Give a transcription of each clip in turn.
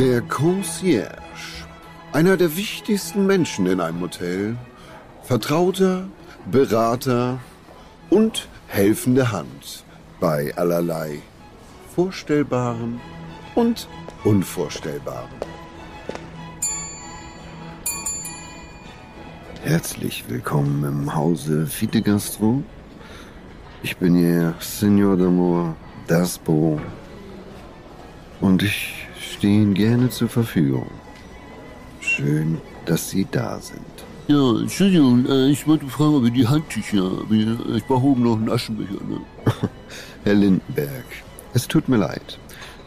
Der Concierge. Einer der wichtigsten Menschen in einem Hotel. Vertrauter, Berater und helfende Hand bei allerlei Vorstellbarem und Unvorstellbarem. Herzlich willkommen im Hause Fite Gastro. Ich bin Ihr Senor d'Amour Dasbo und ich stehe Ihnen gerne zur Verfügung. Schön, dass Sie da sind. Ja, Entschuldigung, äh, ich wollte fragen, ob ihr die Handtücher, ob ihr- ich brauche oben noch einen Aschenbecher. Ne? Herr Lindenberg, es tut mir leid,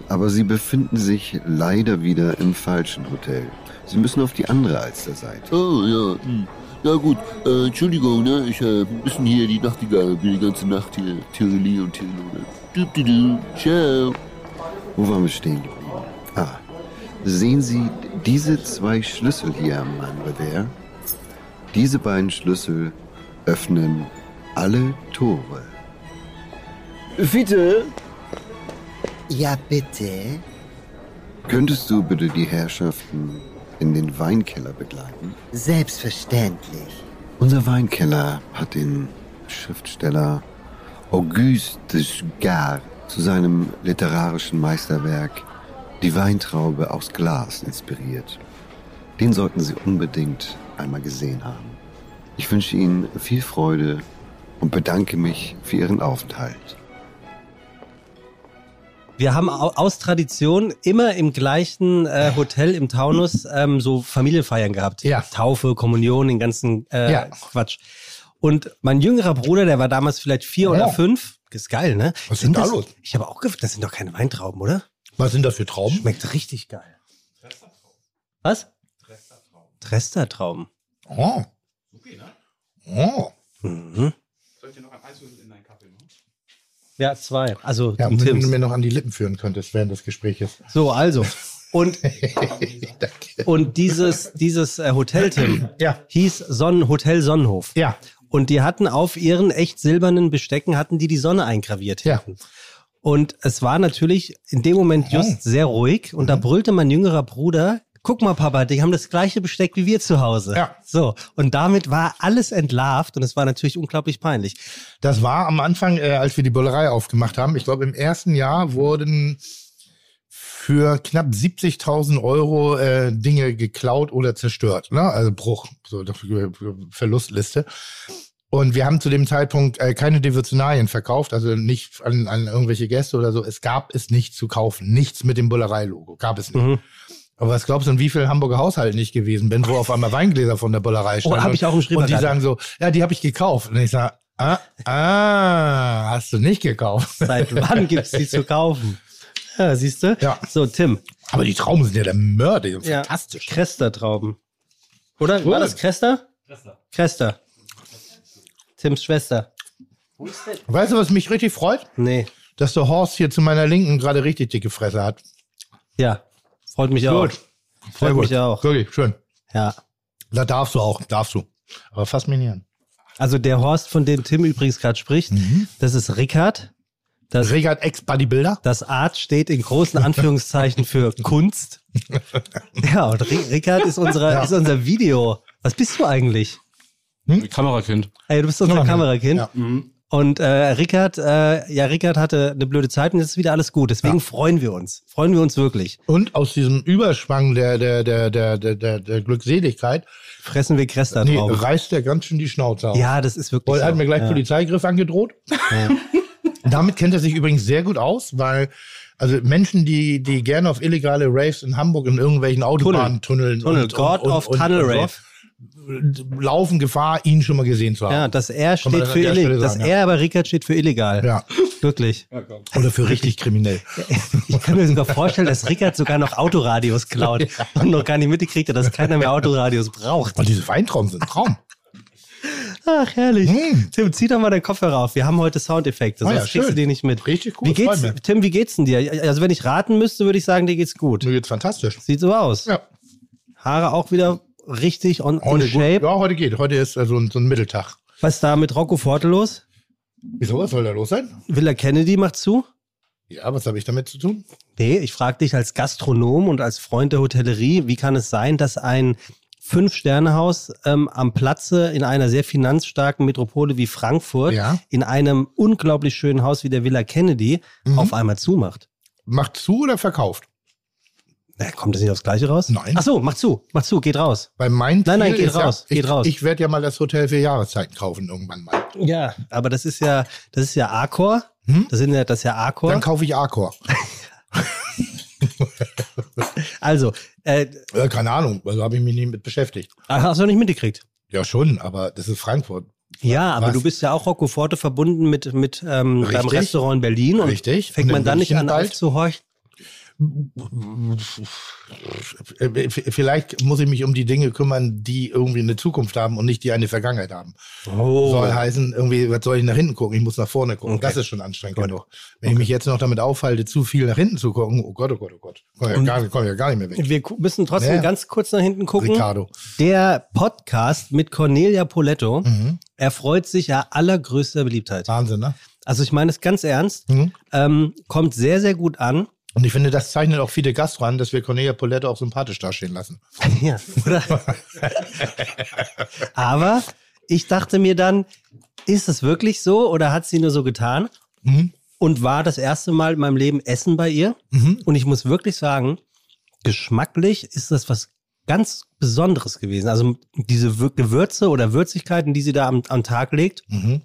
aber Sie befinden sich leider wieder im falschen Hotel. Sie müssen auf die andere Alsterseite. Oh, ja. Hm. Ja gut, äh, Entschuldigung, ne? Ich äh, bisschen hier die Nachtigall, bin die ganze Nacht hier. Tiroli und. Du, du, du. Ciao. Wo waren wir stehen geblieben? Sehen Sie diese zwei Schlüssel hier am Revers? Diese beiden Schlüssel öffnen alle Tore. Fiete? Ja, bitte. Könntest du bitte die Herrschaften in den Weinkeller begleiten? Selbstverständlich. Unser Weinkeller hat den Schriftsteller Auguste de Gard zu seinem literarischen Meisterwerk Die Weintraube aus Glas inspiriert. Den sollten Sie unbedingt einmal gesehen haben. Ich wünsche Ihnen viel Freude und bedanke mich für Ihren Aufenthalt. Wir haben au- aus Tradition immer im gleichen äh, Hotel im Taunus ähm, so Familienfeiern gehabt. Ja. Taufe, Kommunion, den ganzen äh, Ja. Quatsch. Und mein jüngerer Bruder, der war damals vielleicht vier Ja. oder fünf. Ist geil, ne? Was ist denn da das, los? Ich habe auch gef das sind doch keine Weintrauben, oder? Was sind das für Trauben? Schmeckt richtig geil. Was? Trestertrauben. Oh. Oh. Mhm. Ja, zwei. Also Ja, wenn du Tims. mir noch an die Lippen führen könntest während des Gespräches. So, also. Und, und dieses, dieses äh, Hotel, Tim, Ja. hieß Sonnen, Hotel Sonnenhof. Ja. Und die hatten auf ihren echt silbernen Bestecken, hatten die die Sonne eingraviert. Ja. Und es war natürlich in dem Moment just sehr ruhig. Und da brüllte mein jüngerer Bruder, guck mal Papa, die haben das gleiche Besteck wie wir zu Hause. Ja. So. Und damit war alles entlarvt und es war natürlich unglaublich peinlich. Das war am Anfang, äh, als wir die Bullerei aufgemacht haben. Ich glaube, im ersten Jahr wurden für knapp 70.000 Euro äh, Dinge geklaut oder zerstört. Ne? Also Bruch, so Verlustliste. Und wir haben zu dem Zeitpunkt äh, keine Devotionalien verkauft, also nicht an, an irgendwelche Gäste oder so. Es gab es nicht zu kaufen. Nichts mit dem Bullerei-Logo. Gab es nicht. Mhm. Aber was glaubst du, in wie vielen Hamburger Haushalten nicht gewesen bin, wo auf einmal Weingläser von der Bullerei standen? Oh, hab ich auch im Und die sagen so, ja, die habe ich gekauft. Und ich sage, ah, ah, hast du nicht gekauft. Seit wann gibt's die zu kaufen? Ja, siehst du? Ja. So, Tim. Aber die Trauben sind ja der Mörder, die sind Ja. fantastisch. Krester-Trauben. Oder? Cool. War das Krester? Krester. Krester. Tims Schwester. Weißt du, was mich richtig freut? Nee. Dass der Horst hier zu meiner Linken gerade richtig dicke Fresse hat. Ja. Freut mich auch. Gut. Freut mich auch. Wirklich, schön. Ja. Da darfst du auch, darfst du. Aber fass mich nicht an. Also der Horst, von dem Tim übrigens gerade spricht, das ist Rickard. Das, Regard Ex-Bodybuilder? das Art steht in großen Anführungszeichen für Kunst. Ja, und Ri- Rickard ist, unsere, Ja. ist unser Video. Was bist du eigentlich? Kamerakind. Ey, du bist unser Kamerakind. Ja. Und äh, Rickard, äh, ja, Rickard hatte eine blöde Zeit und jetzt ist wieder alles gut. Deswegen freuen wir uns. Freuen wir uns wirklich. Und aus diesem Überschwang der, der, der, der, der, der, Glückseligkeit, Fressen wir Krester nee, drauf. reißt der ganz schön die Schnauze auf. Ja, das ist wirklich. Und er hat so. mir gleich ja. Polizeigriff angedroht. Damit kennt er sich übrigens sehr gut aus, weil also Menschen, die, die gerne auf illegale Raves in Hamburg in irgendwelchen Autobahntunneln Tunnel, God of Tunnel Rave. Laufen Gefahr, ihn schon mal gesehen zu haben. Ja, dass er Kann man steht das für illegal. Dass sagen, ja. er aber Rickard steht für illegal. Ja. Wirklich. Oder für richtig kriminell. Ich kann mir sogar vorstellen, dass Rickard sogar noch Autoradios klaut und noch gar nicht mitgekriegt hat, dass keiner mehr Autoradios braucht. Und diese Weintrauben sind ein Traum. Ach, herrlich. Hm. Tim, zieh doch mal deinen Kopfhörer auf. Wir haben heute Soundeffekte, Ah sonst ja, kriegst du die nicht mit. Richtig cool, Wie geht's. Tim, wie geht's denn dir? Also, wenn ich raten müsste, würde ich sagen, dir geht's gut. Mir geht's fantastisch. Sieht so aus. Ja. Haare auch wieder richtig on, Heute, gut. shape. ja, heute geht. Heute ist so ein, so ein Mitteltag. Was ist da mit Rocco Forte los? Wieso, was soll da los sein? Villa Kennedy macht zu? Ja, was habe ich damit zu tun? Nee, ich frage dich als Gastronom und als Freund der Hotellerie, wie kann es sein, dass ein Fünf-Sterne-Haus ähm, am Platze in einer sehr finanzstarken Metropole wie Frankfurt, Ja. in einem unglaublich schönen Haus wie der Villa Kennedy, Mhm. auf einmal zumacht? Macht zu oder verkauft? Na, kommt das nicht aufs Gleiche raus? Nein. Ach so, mach zu, mach zu, geht raus. Bei mein Nein, nein, Ziel geht ist ja- raus, ich, geht raus. Ich werde ja mal das Hotel für Jahreszeiten kaufen irgendwann mal. Ja, aber das ist ja, das ist ja Arcor. Hm? Das, sind ja, das ist ja Arcor. Dann kaufe ich Arcor. Also, äh, Äh, keine Ahnung, also habe ich mich nie mit beschäftigt. hast du nicht mitgekriegt? Ja, schon, aber das ist Frankfurt. Ja, aber Was? du bist ja auch Rocco Forte verbunden mit, mit ähm, deinem. Restaurant in Berlin. Und Richtig. Fängt Und man dann nicht an aufzuhorchen? Äh, Vielleicht muss ich mich um die Dinge kümmern, die irgendwie eine Zukunft haben und nicht die eine Vergangenheit haben. Oh. Soll heißen, irgendwie, was soll ich nach hinten gucken? Ich muss nach vorne gucken. Okay. Das ist schon anstrengend genug. Wenn ich mich jetzt noch damit aufhalte, zu viel nach hinten zu gucken, oh Gott, oh Gott, oh Gott. Komm ja, Und- gar, komm ja gar nicht mehr weg. Wir müssen trotzdem Ja. ganz kurz nach hinten gucken. Ricardo. Der Podcast mit Cornelia Poletto Mhm. erfreut sich ja allergrößter Beliebtheit. Wahnsinn, ne? Also ich meine es ganz ernst, Mhm. ähm, kommt sehr, sehr gut an. Und ich finde, das zeichnet auch viele Gastro an, dass wir Cornelia Poletto auch sympathisch dastehen lassen. Ja, oder? Aber ich dachte mir dann, ist es wirklich so oder hat sie nur so getan? Mhm. Und war das erste Mal in meinem Leben Essen bei ihr. Mhm. Und ich muss wirklich sagen, geschmacklich ist das was ganz Besonderes gewesen. Also diese Gewürze oder Würzigkeiten, die sie da am, am Tag legt, Mhm.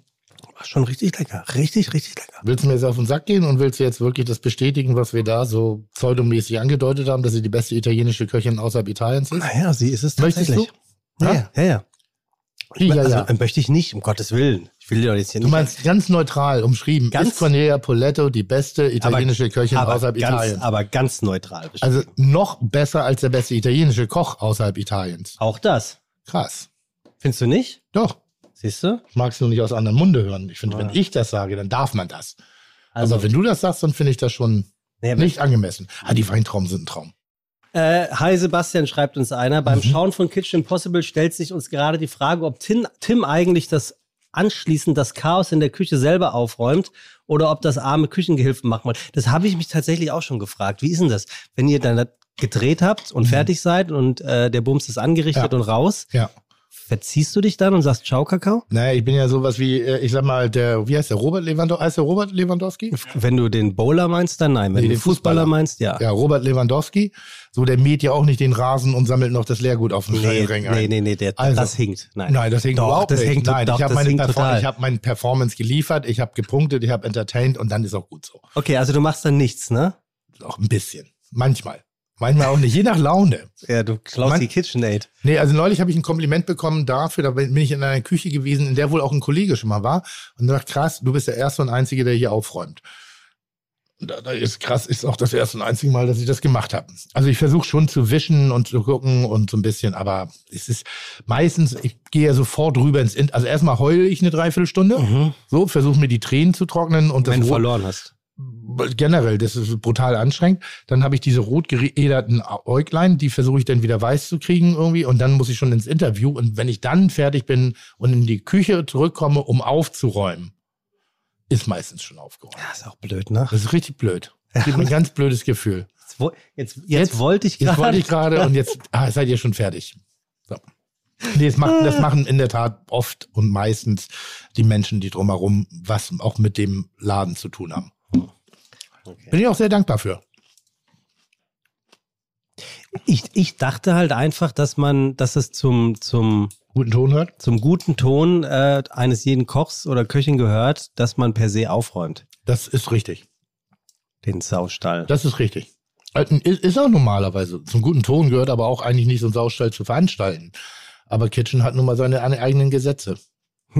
War schon richtig lecker. Richtig, richtig lecker. Willst du mir jetzt auf den Sack gehen und willst du jetzt wirklich das bestätigen, was wir da so pseudomäßig angedeutet haben, dass sie die beste italienische Köchin außerhalb Italiens ist? Naja, sie ist es Möchtest tatsächlich. du? Ja, Ja? ja, ja. Ja, also, ja. äh, möchte ich nicht, um Gottes Willen. Ich will dir doch jetzt hier Du nicht. meinst ganz neutral umschrieben, Ganz- ist Cornelia Poletto die beste italienische Köchin aber außerhalb ganz, Italiens? Aber ganz neutral. Also noch besser als der beste italienische Koch außerhalb Italiens. auch das. Krass. Findest du nicht? Doch. Siehst du? Ich mag es nur nicht aus anderem Munde hören. Ich finde, Ah. wenn ich das sage, dann darf man das. Also, Aber wenn du das sagst, dann finde ich das schon nee, nicht angemessen. Ah, die Weintrauben sind ein Traum. Äh, hi Sebastian, schreibt uns einer. Beim Mhm. Schauen von Kitchen Impossible stellt sich uns gerade die Frage, ob Tim, Tim eigentlich das anschließend das Chaos in der Küche selber aufräumt oder ob das arme Küchengehilfen machen wollen. Das habe ich mich tatsächlich auch schon gefragt. Wie ist denn das, wenn ihr dann gedreht habt und fertig seid und äh, der Bums ist angerichtet Mhm. Ja. und raus? Ja. Verziehst du dich dann und sagst Ciao, Kakao? Naja, ich bin ja sowas wie, äh, ich sag mal, der, wie heißt der, Robert Lewandowski? Heißt der Robert Lewandowski? Wenn du den Bowler meinst, dann nein. Wenn Nee, du den Fußballer, Fußballer. meinst, ja. Ja, Robert Lewandowski. So, der mäht ja auch nicht den Rasen und sammelt noch das Leergut auf dem Nee, Ring nee, ein. nee, nee, der, Also- das hinkt. Nein, Nein, das hängt Doch, überhaupt das nicht. hängt- Nein, doch, ich habe meine, hinkt Perform ich hab meine Performance geliefert, ich habe gepunktet, ich habe entertained und dann ist auch gut so. Okay, also du machst dann nichts, ne? Auch ein bisschen. Manchmal. Manchmal auch nicht, je nach Laune. Ja, du klaust Mann- die KitchenAid. Nee, also neulich habe ich ein Kompliment bekommen dafür, da bin ich in einer Küche gewesen, in der wohl auch ein Kollege schon mal war. Und sagt, krass, du bist der Erste und Einzige, der hier aufräumt. Da, da ist krass, ist auch das erste und einzige Mal, dass ich das gemacht habe. Also ich versuche schon zu wischen und zu gucken und so ein bisschen, aber es ist meistens, ich gehe ja sofort rüber ins In Also erstmal heule ich eine Dreiviertelstunde, Mhm. so, versuche mir die Tränen zu trocknen und das Wenn du Rot- verloren hast. Generell, das ist brutal anstrengend. Dann habe ich diese rot geäderten Äuglein, die versuche ich dann wieder weiß zu kriegen irgendwie und dann muss ich schon ins Interview und wenn ich dann fertig bin und in die Küche zurückkomme, um aufzuräumen, ist meistens schon aufgeräumt. Ja, ist auch blöd, ne? Das ist richtig blöd. Das gibt mir ein ganz blödes Gefühl. Jetzt, wo- jetzt, jetzt, wollte ich Jetzt gerade. wollte ich gerade und jetzt ah, seid ihr schon fertig. So. Nee, das, macht, das machen in der Tat oft und meistens die Menschen, die drumherum was auch mit dem Laden zu tun haben. Okay. Bin ich auch sehr dankbar für. Ich, ich dachte halt einfach, dass man, dass es zum, zum, Guten Ton hört. zum guten Ton äh, eines jeden Kochs oder Köchin gehört, dass man per se aufräumt. Das ist richtig. Den Saustall. Das ist richtig. Also, Ist auch normalerweise. Zum guten Ton gehört aber auch eigentlich nicht so ein Saustall zu veranstalten. Aber Kitchen hat nun mal seine eine- eigenen Gesetze.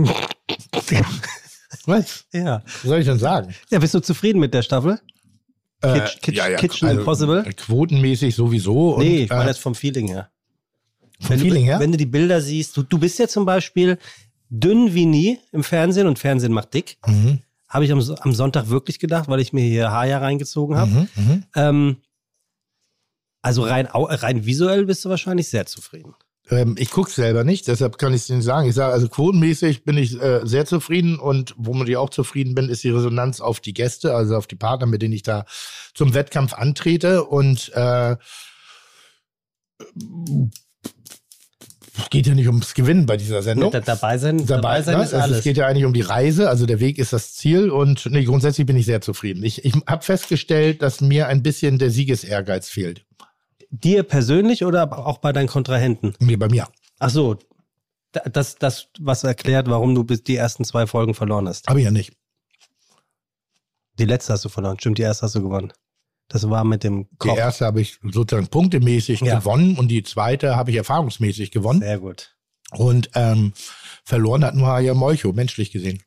Was? ja. Was soll ich denn sagen? Ja, bist du zufrieden mit der Staffel? Äh, Kitch- Kitch- Kitchen Impossible? Quotenmäßig sowieso. Und, nee, ich meine äh, jetzt vom Feeling her. vom Wenn, Feeling du, her. wenn du die Bilder siehst, du, du bist ja zum Beispiel dünn wie nie im Fernsehen und Fernsehen macht dick. Mhm, Habe ich am, am Sonntag wirklich gedacht, weil ich mir hier Haja reingezogen habe. mhm, mhm. Ähm, also rein, rein visuell bist du wahrscheinlich sehr zufrieden. Ähm, ich gucke selber nicht, deshalb kann ich es nicht sagen. Ich sage, also quotenmäßig bin ich äh, sehr zufrieden und womit ich auch zufrieden bin, ist die Resonanz auf die Gäste, also auf die Partner, mit denen ich da zum Wettkampf antrete. Und äh, es geht ja nicht ums Gewinnen bei dieser Sendung. Da, dabei sein, dabei, sein ne? ist Also alles. Es geht ja eigentlich um die Reise, also der Weg ist das Ziel und nee, grundsätzlich bin ich sehr zufrieden. Ich, ich habe festgestellt, dass mir ein bisschen der Siegesehrgeiz fehlt. Dir persönlich oder auch bei deinen Kontrahenten? Nee, bei mir. Ach so, da- das, das, was erklärt, warum du bis die ersten zwei Folgen verloren hast. Habe ich ja nicht. Die letzte hast du verloren, stimmt, die erste hast du gewonnen. Das war mit dem Die Kopf. erste habe ich sozusagen punktemäßig Ja. gewonnen und die zweite habe ich erfahrungsmäßig gewonnen. Sehr gut. Und ähm, verloren hat nur Haya Molcho, menschlich gesehen.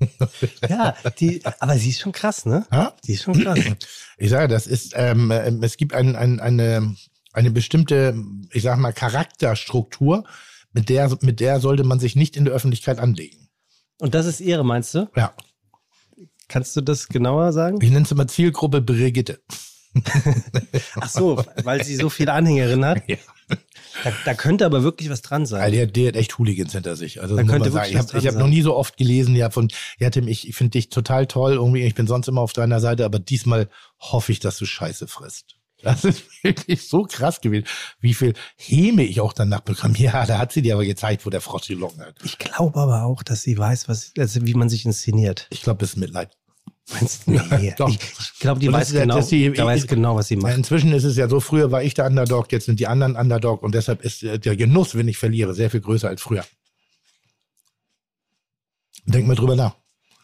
Ja, die, aber sie ist schon krass, ne? Ja? Die ist schon krass. Ich sage, das ist, ähm, ähm, es gibt ein, ein, eine, eine bestimmte, ich sag mal, Charakterstruktur, mit der, mit der sollte man sich nicht in der Öffentlichkeit anlegen. Und das ist ihre, meinst du? Ja. Kannst du das genauer sagen? Ich nenne es immer Zielgruppe Brigitte. Ach so, weil sie so viele Anhängerinnen hat. Ja. Da, da könnte aber wirklich was dran sein. der, der hat echt Hooligans hinter sich. Also Da könnte wirklich Ich was habe dran ich hab sein. noch nie so oft gelesen, ja, von, ja, Tim, ich, ich finde dich total toll. Irgendwie, ich bin sonst immer auf deiner Seite, aber diesmal hoffe ich, dass du Scheiße frisst. Das ist wirklich so krass gewesen, wie viel Häme ich auch danach bekam. Ja, da hat sie dir aber gezeigt, wo der Frosch die Locken hat. Ich glaube aber auch, dass sie weiß, was, also wie man sich inszeniert. Ich glaube, das ist Mitleid. Meinst du? Nee. Doch. ich ich glaube, die das weiß ist ja- genau, dass die- die weiß genau, was sie macht. inzwischen ist es ja so, früher war ich der Underdog, jetzt sind die anderen Underdog und deshalb ist äh, der Genuss, wenn ich verliere, sehr viel größer als früher. Denk mal drüber nach.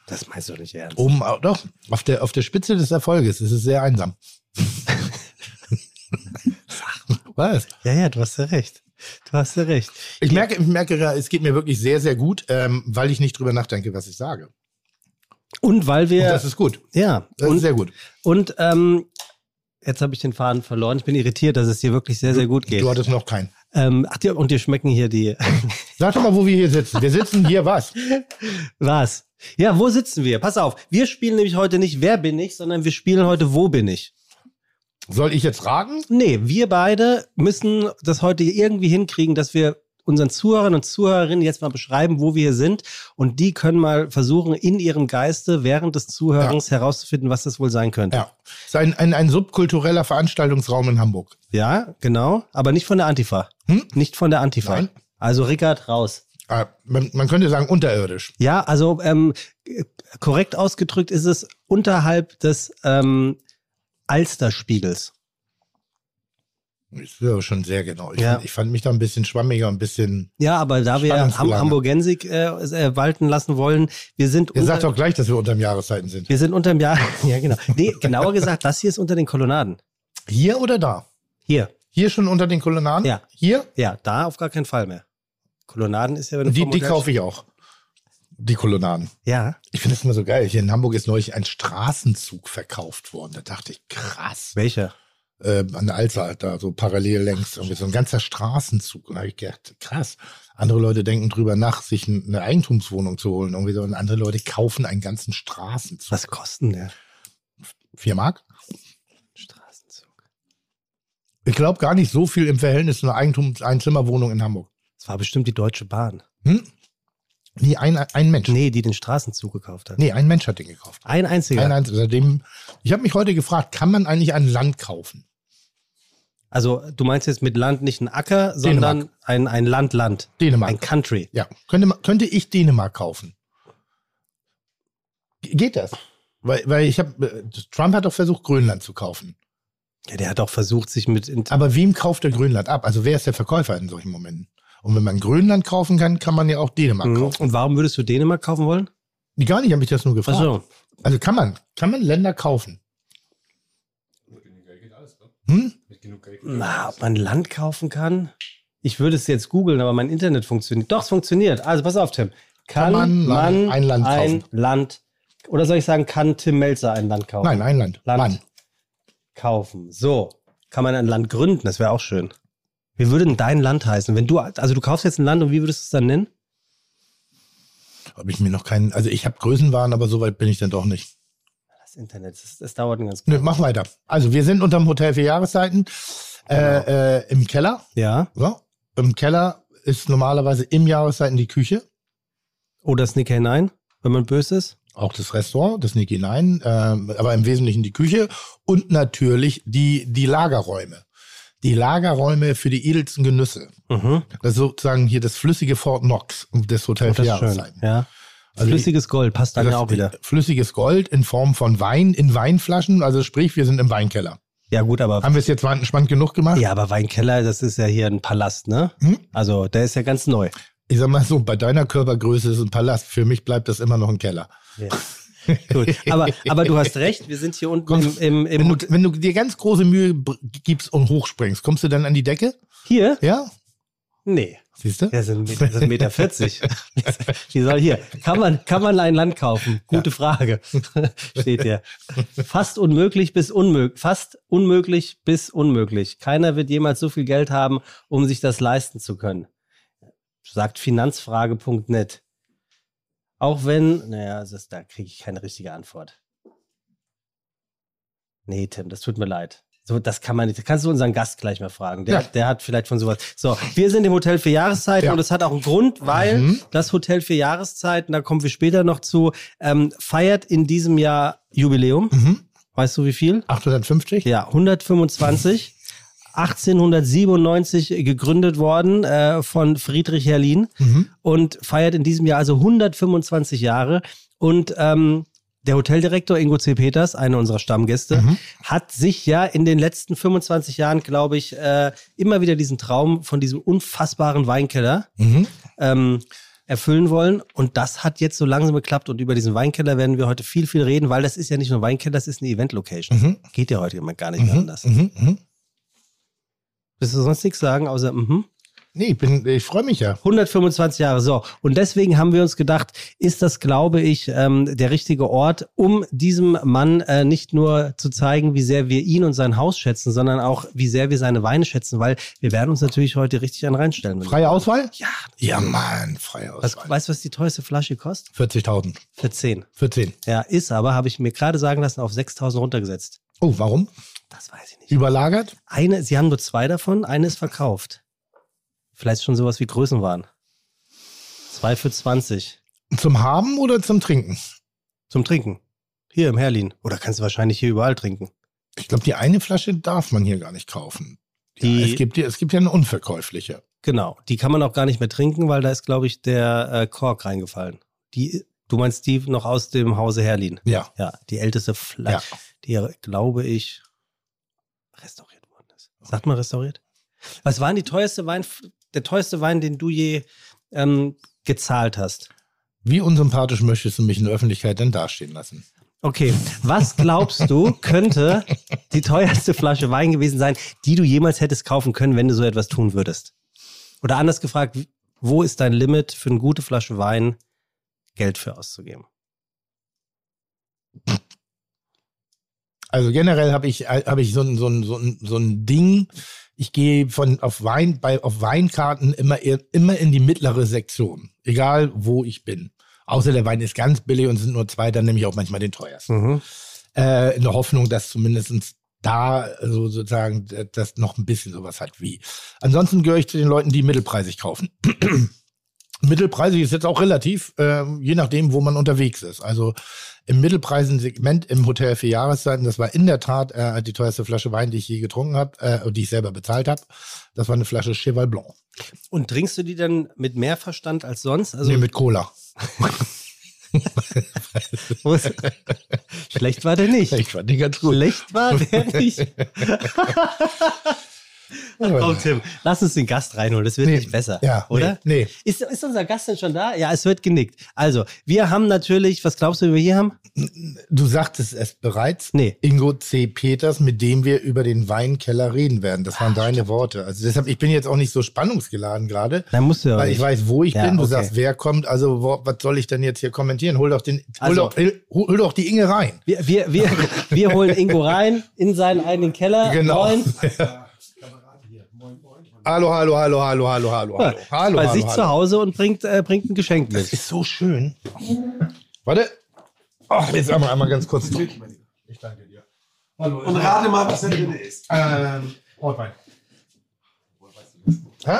Das meinst du nicht ernst. Oben, au- doch, auf der, auf der Spitze des Erfolges ist es sehr einsam. Was? Ja, ja, du hast ja recht. Du hast ja recht. Ich merke, ich merke, es geht mir wirklich sehr, sehr gut, ähm, weil ich nicht drüber nachdenke, was ich sage. Und weil Und wir, das ist gut. ja, Das und, ist sehr gut. und ähm, jetzt habe ich den Faden verloren. Ich bin irritiert, dass es dir wirklich sehr, sehr gut geht. Du hattest noch keinen. Ähm, ach, dir, und dir schmecken hier die, Sag doch mal, wo wir hier sitzen. Wir sitzen hier was? was? Ja, wo sitzen wir? Pass auf, wir spielen nämlich heute nicht Wer bin ich, sondern wir spielen heute Wo bin ich? Soll ich jetzt raten? Nee, wir beide müssen das heute irgendwie hinkriegen, dass wir unseren Zuhörern und Zuhörerinnen jetzt mal beschreiben, wo wir hier sind. Und die können mal versuchen, in ihrem Geiste während des Zuhörens herauszufinden, was das wohl sein könnte. Ja. Es ist ein, ein, ein subkultureller Veranstaltungsraum in Hamburg. Ja, genau. Aber nicht von der Antifa. Hm? Nicht von der Antifa. Nein. Also Rickard raus. Ah, Man, man könnte sagen unterirdisch. Ja, also ähm, äh, korrekt ausgedrückt ist es unterhalb des ähm, Alsterspiegels. Das ist ja schon sehr genau. Ich, Ja. fand, ich fand mich da ein bisschen schwammiger, ein bisschen. Ja, aber da wir Ham. Hamburgensik äh, äh, walten lassen wollen, wir sind Ihr unter, sagt doch gleich, dass wir unter dem Jahreszeiten sind. wir sind unterm Jahr. Ja, genau. Nee, genauer gesagt, das hier ist unter den Kolonnaden. Hier oder da? Hier. Hier schon unter den Kolonnaden? Ja. Hier? Ja, da auf gar keinen Fall mehr. Kolonnaden ist ja, wenn du Die, die kaufe ich auch. Die Kolonnaden. Ja. Ich finde es immer so geil. Hier in Hamburg ist neulich ein Straßenzug verkauft worden. Da dachte ich, krass. Welcher? Äh, an der Alster, da so parallel längs. Irgendwie so ein ganzer Straßenzug. Und da habe ich gedacht, krass. Andere Leute denken drüber nach, sich ein- eine Eigentumswohnung zu holen. Irgendwie so. Und andere Leute kaufen einen ganzen Straßenzug. Was kosten der Vier Mark? Straßenzug? Ich glaube gar nicht so viel im Verhältnis zu einer Eigentums-Einzimmerwohnung in Hamburg. Das war bestimmt die Deutsche Bahn. Hm? Nee, ein, ein Mensch. Nee. Nee, die den Straßenzug gekauft hat. ein Mensch hat den gekauft. Ein einziger. Ein einziger. Seitdem, ich habe mich heute gefragt, kann man eigentlich ein Land kaufen? Also du meinst jetzt mit Land nicht ein Acker, sondern Dänemark. ein, ein Land, Land. Dänemark. Ein Country. Ja. Könnte, könnte ich Dänemark kaufen? Ge- Geht das? Weil, weil ich habe, Trump hat doch versucht, Grönland zu kaufen. Ja, der hat auch versucht, sich mit. Aber wem kauft der Grönland ab? Also wer ist der Verkäufer in solchen Momenten? Und wenn man Grönland kaufen kann, kann man ja auch Dänemark Mhm. kaufen. Und warum würdest du Dänemark kaufen wollen? Gar nicht, habe ich das nur gefragt. Achso. Also kann man, kann man Länder kaufen? Hm? Na, ob man Land kaufen kann? Ich würde es jetzt googeln, aber mein Internet funktioniert. Doch, es funktioniert. Also pass auf, Tim. Kann, Kann man man, ein Land ein kaufen? Land oder soll ich sagen, kann Tim Melzer ein Land kaufen? Nein, ein Land. Land Mann. kaufen. So. Kann man ein Land gründen? Das wäre auch schön. Wie würde denn dein Land heißen? Wenn du, also du kaufst jetzt ein Land und wie würdest du es dann nennen? Habe ich mir noch keinen, also ich habe Größenwahn, aber so weit bin ich dann doch nicht. Das Internet, das, das dauert ein ganz Nö, mach weiter. Also wir sind unterm Hotel für Jahreszeiten Genau. äh, äh, im Keller. Ja. So. im Keller ist normalerweise im Jahreszeiten die Küche, Oder Sneak hinein, wenn man böse ist. auch das Restaurant, das Sneak hinein, ähm, aber im Wesentlichen die Küche und natürlich die, die Lagerräume. Die Lagerräume für die edelsten Genüsse. Mhm. Das ist sozusagen hier das flüssige Fort Knox des Hotel Oh, für das. Ja. Also Flüssiges Gold passt dann Das ja auch wieder. Flüssiges Gold in Form von Wein in Weinflaschen. Also sprich, wir sind im Weinkeller. Ja, gut, aber. Haben wir es jetzt spannend genug gemacht? Ja, aber Weinkeller, das ist ja hier ein Palast, ne? Hm? Also, der ist ja ganz neu. Ich sag mal so, bei deiner Körpergröße ist es ein Palast. Für mich bleibt das immer noch ein Keller. Ja. Gut. Aber, aber du hast recht, wir sind hier unten Kommst- im, im, im Wenn du, wenn du dir ganz große Mühe gibst und hochspringst, kommst du dann an die Decke? Hier? Ja? Nee. Siehst du? Der sind, das sind Meter 40. Wie soll hier? Kann man, kann man ein Land kaufen? Gute Frage. Steht hier. Fast unmöglich bis unmöglich. Fast unmöglich bis unmöglich. Keiner wird jemals so viel Geld haben, um sich das leisten zu können. Sagt finanzfrage.net. Auch wenn, naja, das ist, da kriege ich keine richtige Antwort. Nee, Tim, das tut mir leid. So, das kann man nicht. Das kannst du unseren Gast gleich mal fragen. Der, Ja. der hat vielleicht von sowas. So, wir sind im Hotel für Jahreszeiten Ja. und es hat auch einen Grund, weil Mhm. das Hotel für Jahreszeiten, da kommen wir später noch zu, ähm, feiert in diesem Jahr Jubiläum. Mhm. Weißt du wie viel? 850? Ja, 125. 1897 gegründet worden äh, von Friedrich Herlin Mhm. und feiert in diesem Jahr also 125 Jahre. Und ähm, der Hoteldirektor Ingo C. Peters, einer unserer Stammgäste, Mhm. hat sich ja in den letzten 25 Jahren, glaube ich, äh, immer wieder diesen Traum von diesem unfassbaren Weinkeller Mhm. ähm, erfüllen wollen. Und das hat jetzt so langsam geklappt. Und über diesen Weinkeller werden wir heute viel, viel reden, weil das ist ja nicht nur ein Weinkeller, das ist eine Event-Location. Mhm. Geht ja heute immer gar nicht mehr Mhm. anders. Mhm. Mhm. Willst du sonst nichts sagen, außer mhm. Nee, ich, bin- ich freue mich ja. 125 Jahre. So. Und deswegen haben wir uns gedacht, ist das, glaube ich, ähm, der richtige Ort, um diesem Mann äh, nicht nur zu zeigen, wie sehr wir ihn und sein Haus schätzen, sondern auch, wie sehr wir seine Weine schätzen, weil wir werden uns natürlich heute richtig an reinstellen. Freie Auswahl? Ja. Ja, Mann, freie Was, Auswahl. weißt du, was die teuerste Flasche kostet? 40.000. Für 10. Für 10. Ja, ist aber, habe ich mir gerade sagen lassen, auf 6.000 runtergesetzt. Oh, warum? Das weiß ich nicht. Überlagert? Eine, sie haben nur zwei davon, eine ist verkauft. Vielleicht schon sowas wie Größenwahn. Zwei für 20. Zum Haben oder zum Trinken? Zum Trinken. Hier im Herlin. Oder kannst du wahrscheinlich hier überall trinken. Ich glaube, die eine Flasche darf man hier gar nicht kaufen. Die- ja, es, gibt, ja- es gibt ja eine unverkäufliche. Genau. Die kann man auch gar nicht mehr trinken, weil da ist, glaube ich, der äh, Kork reingefallen. Die, du meinst die noch aus dem Hause Herlin? Ja. Ja, die älteste Flasche, die, glaube ich, restauriert worden ist. Sagt man restauriert? Was war denn die teuerste Wein, der teuerste Wein, den du je ähm, gezahlt hast? Wie unsympathisch möchtest du mich in der Öffentlichkeit denn dastehen lassen? Okay, was glaubst du, könnte die teuerste Flasche Wein gewesen sein, die du jemals hättest kaufen können, wenn du so etwas tun würdest? Oder anders gefragt, wo ist dein Limit für eine gute Flasche Wein Geld für auszugeben? Also generell habe ich, hab ich so, ein, so, ein, so, ein, so ein Ding. Ich gehe von auf Wein, bei auf Weinkarten immer, immer in die mittlere Sektion. Egal wo ich bin. Außer der Wein ist ganz billig und sind nur zwei, dann nehme ich auch manchmal den teuersten. Äh, in der Hoffnung, dass zumindest da also sozusagen das noch ein bisschen sowas hat wie. Ansonsten gehöre ich zu den Leuten, die mittelpreisig kaufen. Mittelpreisig ist jetzt auch relativ, ähm, je nachdem, wo man unterwegs ist. Also im mittelpreisigen Segment im Hotel für Jahreszeiten, das war in der Tat äh, die teuerste Flasche Wein, die ich je getrunken habe, äh, die ich selber bezahlt habe. Das war eine Flasche Cheval Blanc. Und trinkst du die dann mit mehr Verstand als sonst? Also nee, mit Cola. schlecht war der nicht. Ich fand die ganz gut. Schlecht war der nicht. Komm, Tim, lass uns den Gast reinholen. Das wird Nee, nicht besser, ja, oder? nee, nee. Ist, ist unser Gast denn schon da? Ja, es wird genickt. Also, wir haben natürlich, was glaubst du, wie wir hier haben? Du sagtest es bereits. Nee. Ingo C. Peters, mit dem wir über den Weinkeller reden werden. Das waren deine Worte. Also deshalb, ich bin jetzt auch nicht so spannungsgeladen gerade. Da musst du ja Weil ich nicht. weiß, wo ich Ja, bin. Du okay. sagst, wer kommt. Also, wo, was soll ich denn jetzt hier kommentieren? Hol doch den, hol, Also- doch, hol, hol doch die Inge rein. Wir, wir, wir, wir holen Ingo rein in seinen eigenen Keller. Genau. Moin. Hallo, hallo, hallo, hallo, hallo, hallo, hallo. hallo Bei hallo, sich hallo. zu Hause und bringt, äh, bringt ein Geschenk mit. Ist so schön. Warte. Ach, jetzt einmal, einmal ganz kurz. Ich danke dir. Und rate mal, was da drin ist. Ähm, Rotwein. Hä?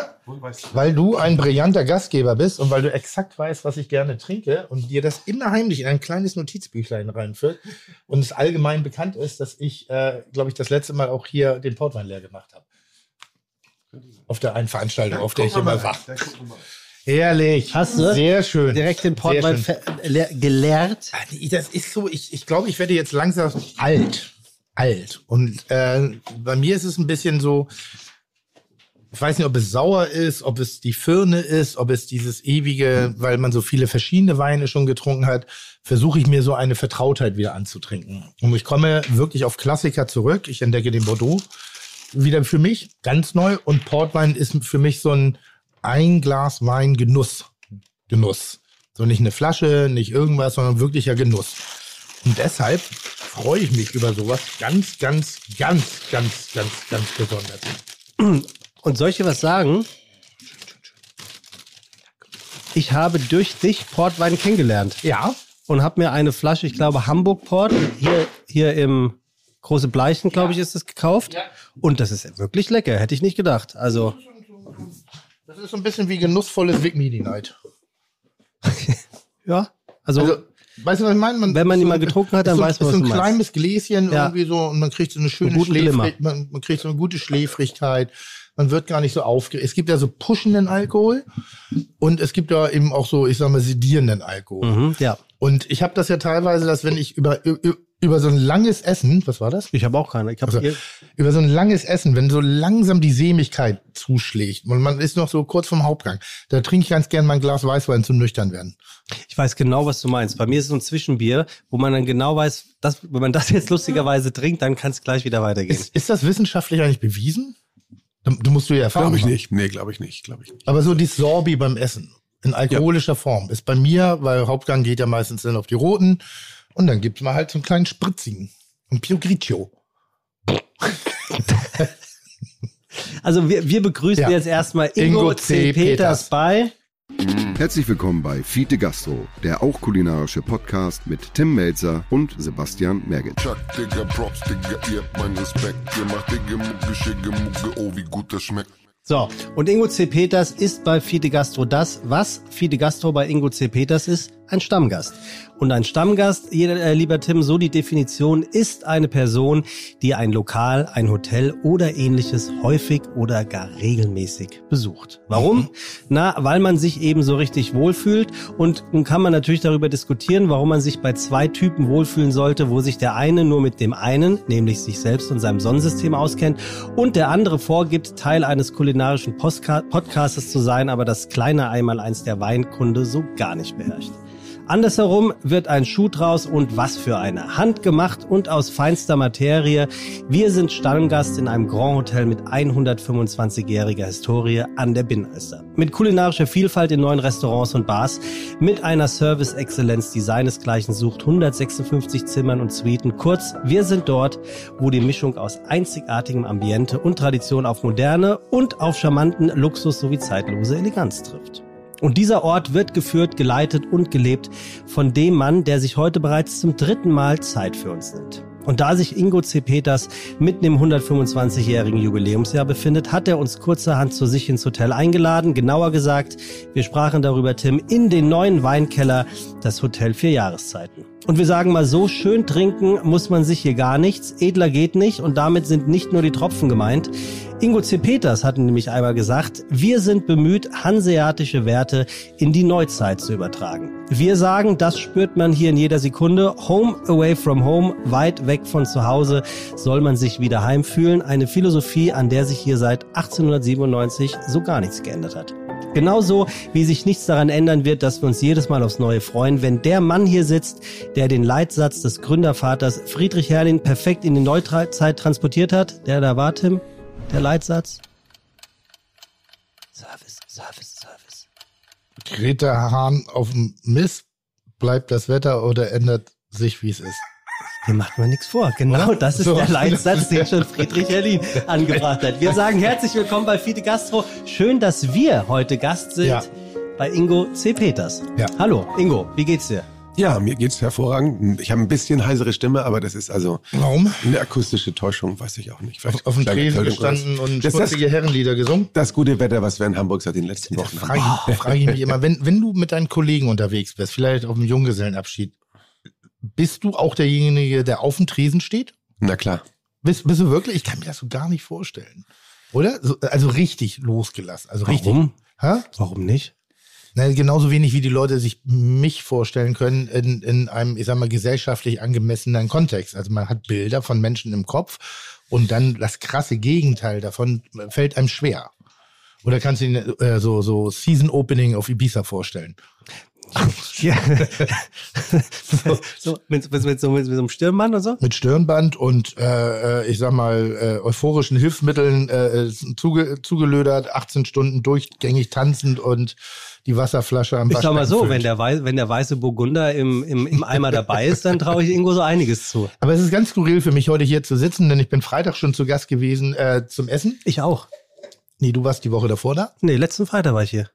Weil du ein brillanter Gastgeber bist und weil du exakt weißt, was ich gerne trinke und dir das immer heimlich in ein kleines Notizbüchlein reinführt und es allgemein bekannt ist, dass ich, äh, glaube ich, das letzte Mal auch hier den Portwein leer gemacht habe. Auf der einen Veranstaltung, auf der ich immer war. Ehrlich. Hast du? Sehr schön. Direkt den leer- geleert. Ah, Das ist so, ich, ich glaube, ich werde jetzt langsam alt. Alt. Und äh, bei mir ist es ein bisschen so, ich weiß nicht, ob es sauer ist, ob es die Firne ist, ob es dieses ewige, weil man so viele verschiedene Weine schon getrunken hat, versuche ich mir so eine Vertrautheit wieder anzutrinken. Und ich komme wirklich auf Klassiker zurück. Ich entdecke den Bordeaux wieder für mich ganz neu und Portwein ist für mich so ein ein Glas Wein Genuss. Genuss. So nicht eine Flasche, nicht irgendwas, sondern wirklicher Genuss. Und deshalb freue ich mich über sowas ganz, ganz, ganz, ganz, ganz, ganz besonders. Und dir was sagen? Ich habe durch dich Portwein kennengelernt Ja, und habe mir eine Flasche, ich glaube Hamburg Port, hier, hier im Große Bleichen, glaube ich, ist es gekauft. Und das ist wirklich lecker, hätte ich nicht gedacht. Also, das ist so ein bisschen wie genussvolles Vic Midi Night. ja. Also, Also, weißt du, was ich meine? Man, Wenn man die so- mal getrunken hat, dann ist so, weiß man, ist was so ein du meinst. kleines Gläschen Ja. irgendwie so und man kriegt so eine schöne. Schläfrigkeit. Man, man kriegt so eine gute Schläfrigkeit. Man wird gar nicht so aufgeregt. Es gibt ja so pushenden Alkohol und es gibt ja eben auch so, ich sag mal, sedierenden Alkohol. mhm, ja. Und ich habe das ja teilweise, dass wenn ich über, über, über so ein langes Essen, was war das? Ich habe auch keine. Ich habe Also, über so ein langes Essen, wenn so langsam die Sämigkeit zuschlägt und man ist noch so kurz vom Hauptgang, da trinke ich ganz gern mal ein Glas Weißwein zum nüchtern werden. Ich weiß genau, was du meinst. Bei mir ist es so ein Zwischenbier, wo man dann genau weiß, dass, wenn man das jetzt lustigerweise trinkt, dann kann es gleich wieder weitergehen. Ist, ist das wissenschaftlich eigentlich bewiesen? Du, du musst du ja erfahren. Glaube ich nicht. Nee, glaube ich nicht. Glaube ich nicht. Aber so die Sorbi beim Essen in alkoholischer Form ist bei mir, weil Hauptgang geht ja meistens dann auf die roten und dann gibt's mal halt so einen kleinen spritzigen. Ein Pio Grigio. Also wir, wir begrüßen Ja. jetzt erstmal Ingo, Ingo C. C. Peters Peters. bei. Herzlich willkommen bei Fiete Gastro, der auch kulinarische Podcast mit Tim Melzer und Sebastian Merget. Chuck, Digga, Props, Digga, ihr habt meinen Respekt. Ihr macht Digga, Mucke, Schicke, Mucke, oh, wie gut das schmeckt. So, und Ingo C. Peters ist bei Fide Gastro das, was Fide Gastro bei Ingo C. Peters ist, ein Stammgast. Und ein Stammgast, jeder, äh, lieber Tim, so die Definition, ist eine Person, die ein Lokal, ein Hotel oder ähnliches häufig oder gar regelmäßig besucht. Warum? Na, weil man sich eben so richtig wohlfühlt. Und nun kann man natürlich darüber diskutieren, warum man sich bei zwei Typen wohlfühlen sollte, wo sich der eine nur mit dem einen, nämlich sich selbst und seinem Sonnensystem auskennt, und der andere vorgibt, Teil eines kulinarischen Postka Podcastes zu sein, aber das kleine Einmaleins der Weinkunde so gar nicht beherrscht. Andersherum wird ein Schuh draus und was für eine. Handgemacht und aus feinster Materie. Wir sind Stammgast in einem Grand Hotel mit 125-jähriger Historie an der Binnenalster. Mit kulinarischer Vielfalt in neuen Restaurants und Bars, mit einer Service-Exzellenz, die seinesgleichen sucht, 156 Zimmern und Suiten. Kurz, wir sind dort, wo die Mischung aus einzigartigem Ambiente und Tradition auf moderne und auf charmanten Luxus sowie zeitlose Eleganz trifft. Und dieser Ort wird geführt, geleitet und gelebt von dem Mann, der sich heute bereits zum dritten Mal Zeit für uns nimmt. Und da sich Ingo C. Peters mitten im 125-jährigen Jubiläumsjahr befindet, hat er uns kurzerhand zu sich ins Hotel eingeladen. Genauer gesagt, wir sprachen darüber, Tim, in den neuen Weinkeller, das Hotel vier Jahreszeiten. Und wir sagen mal so, schön trinken muss man sich hier gar nichts, edler geht nicht und damit sind nicht nur die Tropfen gemeint. Ingo C. Peters hatte nämlich einmal gesagt, wir sind bemüht, hanseatische Werte in die Neuzeit zu übertragen. Wir sagen, das spürt man hier in jeder Sekunde. Home away from home, weit weg von zu Hause, soll man sich wieder heimfühlen. Eine Philosophie, an der sich hier seit 1897 so gar nichts geändert hat. Genauso wie sich nichts daran ändern wird, dass wir uns jedes Mal aufs Neue freuen, wenn der Mann hier sitzt, der den Leitsatz des Gründervaters Friedrich Herrlin perfekt in die Neuzeit transportiert hat. Der da war, Tim, der Leitsatz. Service, Service, Service. Greta Hahn auf dem Mist, bleibt das Wetter oder ändert sich, wie es ist. Hier macht man nichts vor. Genau, Oder? das ist So. der Leitsatz, den schon Friedrich Herrlin angebracht hat. Wir sagen herzlich willkommen bei Fide Gastro. Schön, dass wir heute Gast sind Ja. bei Ingo C. Peters. Ja. Hallo, Ingo, wie geht's dir? Ja, mir geht's hervorragend. Ich habe ein bisschen heisere Stimme, aber das ist also Warum? eine akustische Täuschung, weiß ich auch nicht. Vielleicht Auf dem kleine Tresen gestanden und das, ist das, schmutzige Herrenlieder gesungen? das gute Wetter, was wir in Hamburg seit den letzten Wochen haben. Frage, ich- frage ich mich immer, wenn, wenn du mit deinen Kollegen unterwegs bist, vielleicht auf dem Junggesellenabschied, bist du auch derjenige, der auf dem Tresen steht? Na klar. Bist, bist du wirklich? Ich kann mir das so gar nicht vorstellen. Oder? So, also richtig losgelassen. Also richtig. Warum? Warum nicht? Na, genauso wenig wie die Leute sich mich vorstellen können in, in einem, ich sag mal, gesellschaftlich angemessenen Kontext. Also man hat Bilder von Menschen im Kopf und dann das krasse Gegenteil davon fällt einem schwer. Oder kannst du ihn äh, so, so Season Opening auf Ibiza vorstellen? Ja. so, mit, mit, mit, so, mit so einem Stirnband und so? Mit Stirnband und äh, äh, ich sag mal äh, euphorischen Hilfsmitteln äh, zuge, zugelödert, 18 Stunden durchgängig tanzend und die Wasserflasche am Ich sag mal so, füllt. wenn der, wenn der weiße Burgunder im, im, im Eimer dabei ist, dann traue ich Ingo so einiges zu. Aber es ist ganz skurril für mich, heute hier zu sitzen, denn ich bin Freitag schon zu Gast gewesen äh, zum Essen. Ich auch. Nee, du warst die Woche davor da. Nee, letzten Freitag war ich hier.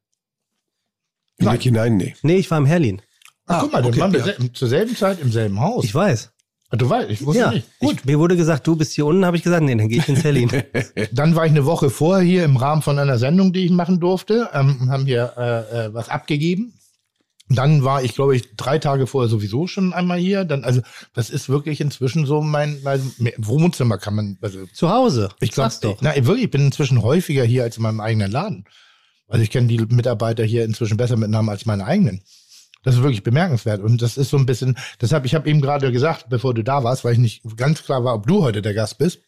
In Nein. Hinein, nee. Nee, ich war im Herlin. Ach, guck mal, dann okay, waren wir ja. zur selben Zeit im selben Haus. Ich weiß. Ah, du weißt, ich wusste Ja, nicht. Gut. ich, mir wurde gesagt, du bist hier unten, habe ich gesagt, nee, dann gehe ich ins Herlin. Dann war ich eine Woche vorher hier im Rahmen von einer Sendung, die ich machen durfte, ähm, haben hier äh, äh, was abgegeben. Dann war ich, glaube ich, drei Tage vorher sowieso schon einmal hier. Dann, also, das ist wirklich inzwischen so mein, mein Wohnzimmer kann man, also Zu Hause. Ich glaube, Sag's doch. na, wirklich, ich bin inzwischen häufiger hier als in meinem eigenen Laden. Also ich kenne die Mitarbeiter hier inzwischen besser mit Namen als meine eigenen. Das ist wirklich bemerkenswert. Und das ist so ein bisschen, deshalb, ich habe eben gerade gesagt, bevor du da warst, weil ich nicht ganz klar war, ob du heute der Gast bist,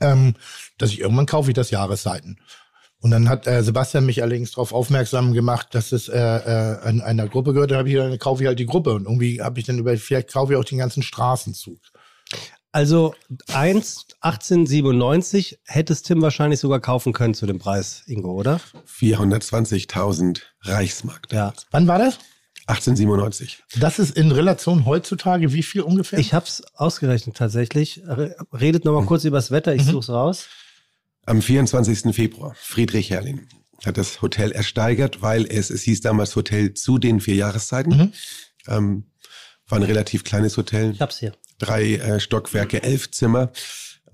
ähm, dass ich irgendwann kaufe ich das Jahreszeiten. Und dann hat äh, Sebastian mich allerdings darauf aufmerksam gemacht, dass es äh, äh, an einer Gruppe gehört. Dann habe ich dann kaufe ich halt die Gruppe und irgendwie habe ich dann über vielleicht kaufe ich auch den ganzen Straßenzug. Also 1, 1897 hättest Tim wahrscheinlich sogar kaufen können zu dem Preis, Ingo, oder? 420.000 Reichsmark. Ja. Wann war das? 1897. Das ist in Relation heutzutage wie viel ungefähr? Ich hab's ausgerechnet tatsächlich. Re- Redet noch mal kurz über das Wetter, ich such's raus. Am 24. Februar, Friedrich Herrlin hat das Hotel ersteigert, weil es, es hieß damals Hotel zu den vier Jahreszeiten. Mhm. Ähm, war ein relativ kleines Hotel, Ich hab's hier. Drei äh, Stockwerke, elf Zimmer.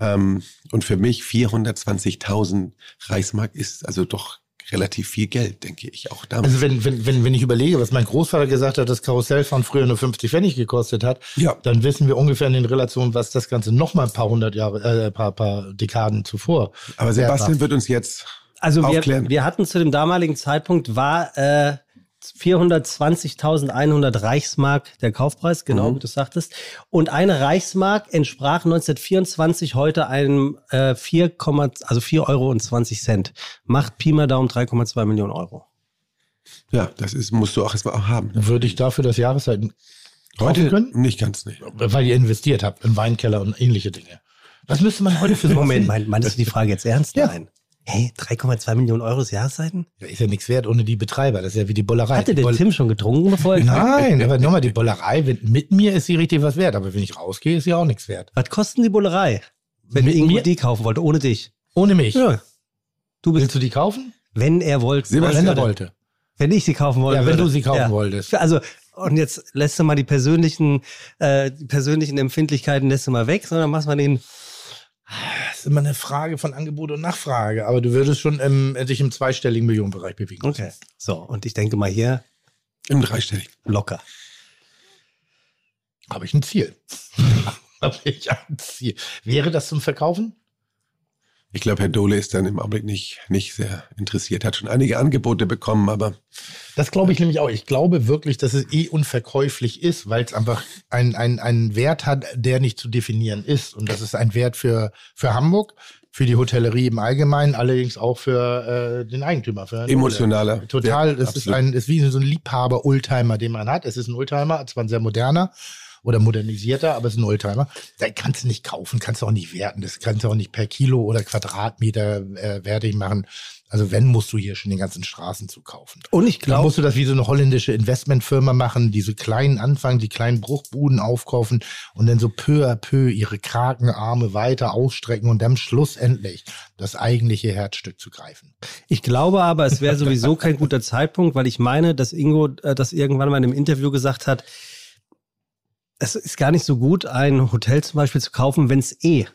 Ähm, und für mich 420.000 Reichsmark ist also doch relativ viel Geld, denke ich, auch damals. Also wenn, wenn, wenn, wenn ich überlege, was mein Großvater gesagt hat, das Karussellfahren früher nur 50 Pfennig gekostet hat, Ja. dann wissen wir ungefähr in den Relationen, was das Ganze noch mal ein paar hundert Jahre, äh, paar, paar Dekaden zuvor. Aber. Sebastian wird uns jetzt Also wir, aufklären. wir hatten zu dem damaligen Zeitpunkt war äh, 420.100 Reichsmark der Kaufpreis, genau Mhm. wie du sagtest. Und eine Reichsmark entsprach 1924 heute einem äh, 4, also 4 Euro und 20 Cent. Macht Pi mal Daumen 3,2 Millionen Euro. ja, das ist, musst du auch erstmal auch haben. Würde ich dafür das Jahreszeiten Heute können? nicht ganz, nicht. Weil ihr investiert habt in Weinkeller und ähnliche Dinge. Was müsste man heute für sowas Moment, mein, meinst du die Frage jetzt ernst? Ja. Nein. Hey, 3,2 Millionen Euro ist Jahreszeiten? Ja, Ist ja nichts wert ohne die Betreiber. Das ist ja wie die Bollerei. Hatte Die der Boll- Tim schon getrunken, bevor er? Nein, aber nochmal, die Bollerei, wenn, mit mir ist sie richtig was wert, aber wenn ich rausgehe, ist sie auch nichts wert. Was kosten die Bullerei? Wenn Mit Ingo mir? die kaufen wollte, ohne dich. Ohne mich. Ja. Du bist, Willst du die kaufen? wenn er wollte. Sebastian, Wenn er wollte. Wenn ich sie kaufen wollte. Ja, wenn würde. du sie kaufen wolltest. Also, und jetzt lässt du mal die persönlichen, äh, die persönlichen Empfindlichkeiten lässt du mal weg, sondern machst mal den. Das ist immer eine Frage von Angebot und Nachfrage, aber du würdest schon im, dich im zweistelligen Millionenbereich bewegen. Okay. So, und ich denke mal hier Im dreistelligen. locker. Habe ich ein Ziel. Habe ich ein Ziel. Wäre das zum Verkaufen? Ich glaube, Herr Dohle ist dann im Augenblick nicht, nicht sehr interessiert. Hat schon einige Angebote bekommen, aber Das glaube ich nämlich auch. Ich glaube wirklich, dass es eh unverkäuflich ist, weil es einfach ein- ein- einen Wert hat, der nicht zu definieren ist. Und das ist ein Wert für, für Hamburg, für die Hotellerie im Allgemeinen, allerdings auch für äh, den Eigentümer. Für emotionaler. Total, Wert, es ist absolut. ein, es ist wie so ein Liebhaber-Oldtimer, den man hat. Es ist ein Oldtimer, zwar ein sehr moderner oder modernisierter, aber es ist ein Oldtimer. Da kannst du nicht kaufen, kannst du auch nicht werten. Das kannst du auch nicht per Kilo oder Quadratmeter äh, wertig machen. Also wenn, musst du hier schon den ganzen Straßenzug kaufen. Und ich Dann glaube, musst du das wie so eine holländische Investmentfirma machen, diese kleinen anfangen, die kleinen Bruchbuden aufkaufen und dann so peu à peu ihre Krakenarme weiter ausstrecken und dann schlussendlich das eigentliche Herzstück zu greifen. ich glaube aber, es wäre sowieso kein guter Zeitpunkt, weil ich meine, dass Ingo äh, das irgendwann mal in einem Interview gesagt hat, es ist gar nicht so gut, ein Hotel zum Beispiel zu kaufen, wenn es eh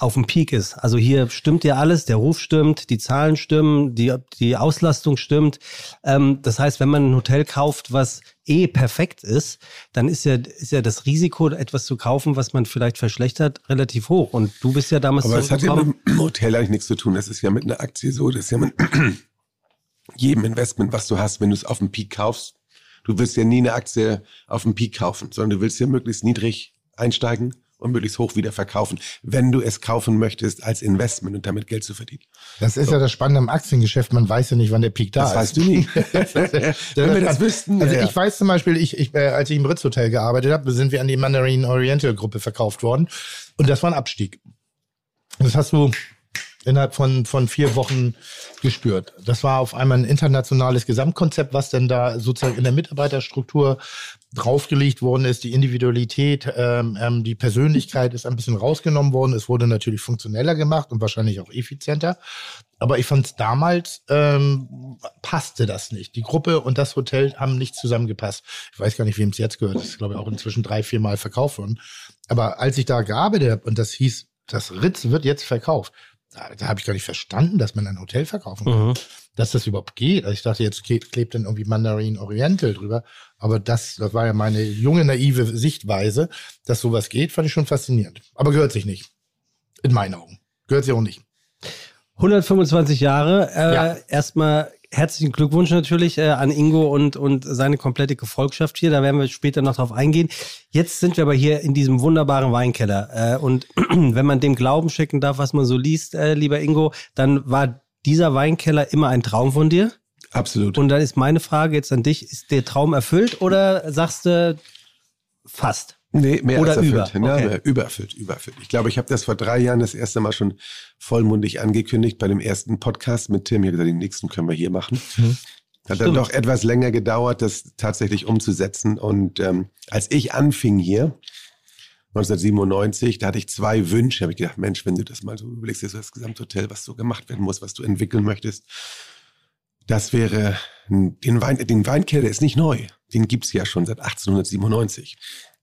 auf dem Peak ist. Also hier stimmt ja alles, der Ruf stimmt, die Zahlen stimmen, die, die Auslastung stimmt. Ähm, das heißt, wenn man ein Hotel kauft, was eh perfekt ist, dann ist ja, ist ja das Risiko, etwas zu kaufen, was man vielleicht verschlechtert, relativ hoch. Und du bist ja damals Aber es hat ja mit dem Hotel eigentlich nichts zu tun. Das ist ja mit einer Aktie so. Das ist ja mit jedem Investment, was du hast, wenn du es auf dem Peak kaufst. Du willst ja nie eine Aktie auf dem Peak kaufen, sondern du willst ja möglichst niedrig einsteigen und möglichst hoch wieder verkaufen, wenn du es kaufen möchtest als Investment und damit Geld zu verdienen. Das ist so. ja das Spannende am Aktiengeschäft. Man weiß ja nicht, wann der Peak da das ist. Das weißt du nie. wenn wir das wüssten. Also ja, ich weiß zum Beispiel, ich, ich, äh, als ich im Ritz Hotel gearbeitet habe, sind wir an die Mandarin Oriental Gruppe verkauft worden. Und das war ein Abstieg. Das hast du innerhalb von, von vier Wochen gespürt. Das war auf einmal ein internationales Gesamtkonzept, was denn da sozusagen in der Mitarbeiterstruktur draufgelegt worden ist. Die Individualität, ähm, ähm, die Persönlichkeit ist ein bisschen rausgenommen worden. Es wurde natürlich funktioneller gemacht und wahrscheinlich auch effizienter. Aber ich fand es damals, ähm, passte das nicht. Die Gruppe und das Hotel haben nicht zusammengepasst. Ich weiß gar nicht, wem es jetzt gehört. Das ist, glaube ich, auch inzwischen drei, vier Mal verkauft worden. Aber als ich da gearbeitet habe und das hieß, das Ritz wird jetzt verkauft, da, habe ich gar nicht verstanden, dass man ein Hotel verkaufen kann. Mhm. Dass das überhaupt geht. Also ich dachte, jetzt klebt dann irgendwie Mandarin Oriental drüber. Aber das, das war ja meine junge, naive Sichtweise, dass sowas geht, fand ich schon faszinierend. Aber gehört sich nicht. In meinen Augen. Gehört sich auch nicht. 125 Jahre. Äh, ja. Erstmal herzlichen Glückwunsch natürlich äh, an Ingo und, und seine komplette Gefolgschaft hier. Da werden wir später noch drauf eingehen. Jetzt sind wir aber hier in diesem wunderbaren Weinkeller. Äh, und wenn man dem Glauben schicken darf, was man so liest, äh, lieber Ingo, dann war dieser Weinkeller immer ein Traum von dir? Absolut. Und dann ist meine Frage jetzt an dich, ist der Traum erfüllt oder sagst du fast? Nee, mehr Oder als über. erfüllt. Ja, Okay. mehr, übererfüllt, übererfüllt. Ich glaube, ich habe das vor drei Jahren das erste Mal schon vollmundig angekündigt bei dem ersten Podcast mit Tim. Ich habe gesagt, den nächsten können wir hier machen. Hat dann Mhm. Stimmt. doch etwas länger gedauert, das tatsächlich umzusetzen. Und ähm, als ich anfing hier, 1997, da hatte ich zwei Wünsche. habe ich gedacht, Mensch, wenn du das mal so überlegst, das das Gesamthotel, was so gemacht werden muss, was du entwickeln möchtest. Das wäre, den, Wein, den Weinkeller ist nicht neu. Den gibt's ja schon seit 1897.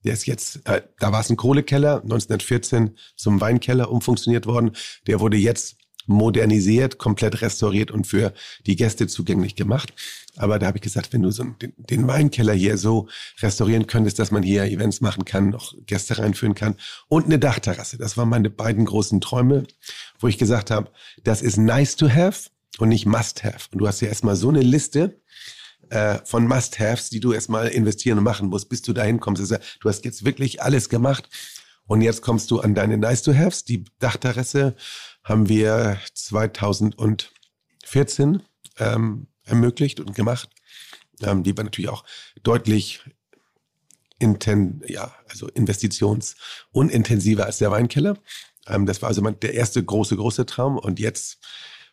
Der ist jetzt, äh, da war es ein Kohlekeller, 1914 zum Weinkeller umfunktioniert worden. Der wurde jetzt modernisiert, komplett restauriert und für die Gäste zugänglich gemacht. Aber da habe ich gesagt, wenn du so den, den Weinkeller hier so restaurieren könntest, dass man hier Events machen kann, noch Gäste reinführen kann und eine Dachterrasse. Das waren meine beiden großen Träume, wo ich gesagt habe, das ist nice to have und nicht must have. Und du hast ja erstmal so eine Liste äh, von Must-Haves, die du erstmal investieren und machen musst, bis du dahin kommst. Also, du hast jetzt wirklich alles gemacht und jetzt kommst du an deine Nice-to-Haves. Die Dachterrasse haben wir 2014 ähm, ermöglicht und gemacht. Ähm, die war natürlich auch deutlich inten, ja, also investitionsunintensiver als der Weinkeller. Ähm, das war also mein, der erste große, große Traum. Und jetzt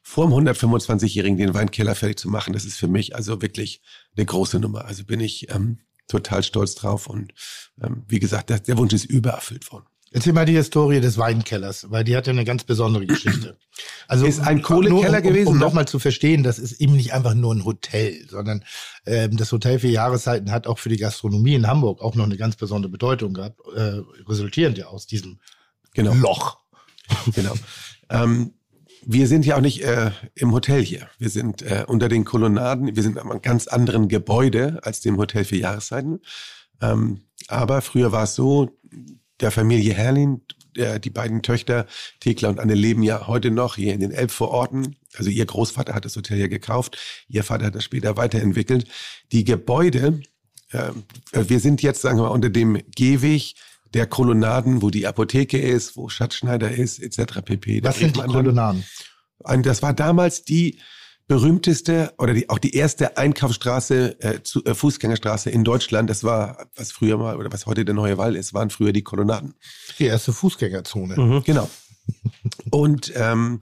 vor dem 125-Jährigen den Weinkeller fertig zu machen, das ist für mich also wirklich eine große Nummer. Also bin ich ähm, total stolz drauf. Und ähm, wie gesagt, der, der Wunsch ist übererfüllt worden. Erzähl mal die Historie des Weinkellers, weil die hat ja eine ganz besondere Geschichte. Also Ist ein Kohlekeller um, gewesen, Um, um nochmal zu verstehen, das ist eben nicht einfach nur ein Hotel, sondern ähm, das Hotel für Jahreszeiten hat auch für die Gastronomie in Hamburg auch noch eine ganz besondere Bedeutung gehabt, äh, resultierend ja aus diesem Genau. Loch. Genau. Ähm, wir sind ja auch nicht äh, im Hotel hier. Wir sind äh, unter den Kolonnaden. Wir sind einem ganz anderen Gebäude als dem Hotel für Jahreszeiten. Ähm, aber früher war es so, der Familie Herrlin, der, die beiden Töchter, Thekla und Anne, leben ja heute noch hier in den Elbvororten. Also ihr Großvater hat das Hotel hier gekauft. Ihr Vater hat das später weiterentwickelt. Die Gebäude, äh, wir sind jetzt, sagen wir mal, unter dem Gehweg der Kolonnaden, wo die Apotheke ist, wo Schatzschneider ist, etc. pp. Da Was sind die Kolonnaden? und das war damals die berühmteste oder die, auch die erste Einkaufsstraße, äh, zu, äh, Fußgängerstraße in Deutschland. Das war, was früher mal oder was heute der neue Wall ist, waren früher die Kolonnaden. Die erste Fußgängerzone. Mhm. Genau. Und ähm,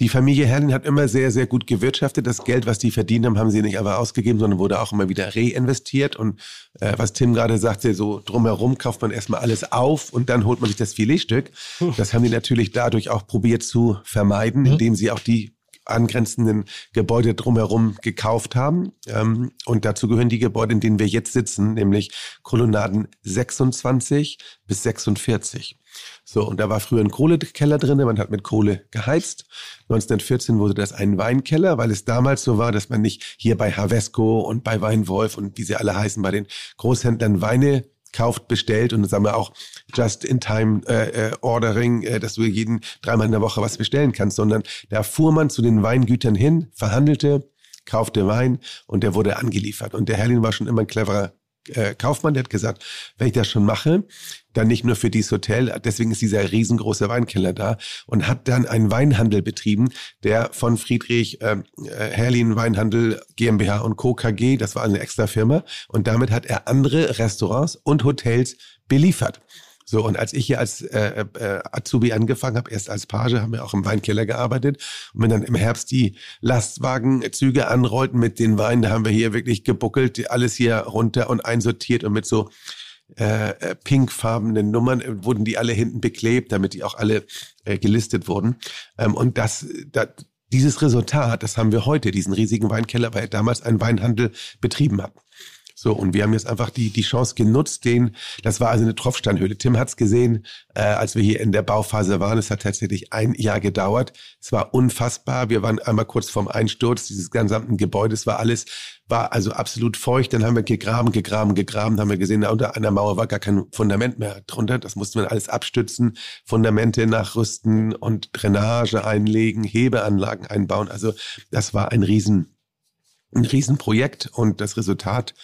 die Familie Herrlin hat immer sehr, sehr gut gewirtschaftet. Das Geld, was die verdient haben, haben sie nicht einfach ausgegeben, sondern wurde auch immer wieder reinvestiert. Und äh, was Tim gerade sagte, so drumherum kauft man erstmal alles auf und dann holt man sich das Filetstück. Das haben die natürlich dadurch auch probiert zu vermeiden, indem sie auch die angrenzenden Gebäude drumherum gekauft haben. Ähm, und dazu gehören die Gebäude, in denen wir jetzt sitzen, nämlich Kolonnaden 26 bis 46. So, und da war früher ein Kohlekeller drin, man hat mit Kohle geheizt. 1914 wurde das ein Weinkeller, weil es damals so war, dass man nicht hier bei Havesco und bei Weinwolf und wie sie alle heißen, bei den Großhändlern Weine kauft, bestellt und sagen wir auch Just-in-Time-Ordering, äh, äh, dass du jeden dreimal in der Woche was bestellen kannst, sondern da fuhr man zu den Weingütern hin, verhandelte, kaufte Wein und der wurde angeliefert. Und der Herrlin war schon immer ein cleverer äh, Kaufmann, der hat gesagt, wenn ich das schon mache, dann nicht nur für dieses Hotel, deswegen ist dieser riesengroße Weinkeller da und hat dann einen Weinhandel betrieben, der von Friedrich ähm, äh, Herlin Weinhandel GmbH und Co. KG, das war eine extra Firma und damit hat er andere Restaurants und Hotels beliefert. So, und als ich hier als äh, äh, Azubi angefangen habe, erst als Page, haben wir auch im Weinkeller gearbeitet. Und wenn dann im Herbst die Lastwagenzüge anrollten mit den Weinen, da haben wir hier wirklich gebuckelt, alles hier runter und einsortiert und mit so äh, äh pinkfarbenen Nummern äh, wurden die alle hinten beklebt, damit die auch alle äh, gelistet wurden. Ähm, und das, das, dieses Resultat, das haben wir heute, diesen riesigen Weinkeller, weil er damals einen Weinhandel betrieben hat. So, und wir haben jetzt einfach die, die Chance genutzt, den, das war also eine Tropfsteinhöhle. Tim hat's gesehen, äh, als wir hier in der Bauphase waren. Es hat tatsächlich ein Jahr gedauert. Es war unfassbar. Wir waren einmal kurz vorm Einsturz dieses gesamten Gebäudes, war alles, war also absolut feucht. Dann haben wir gegraben, gegraben, gegraben, dann haben wir gesehen, da unter einer Mauer war gar kein Fundament mehr drunter. Das mussten wir alles abstützen, Fundamente nachrüsten und Drainage einlegen, Hebeanlagen einbauen. Also das war ein Riesen, ein Riesenprojekt und das Resultat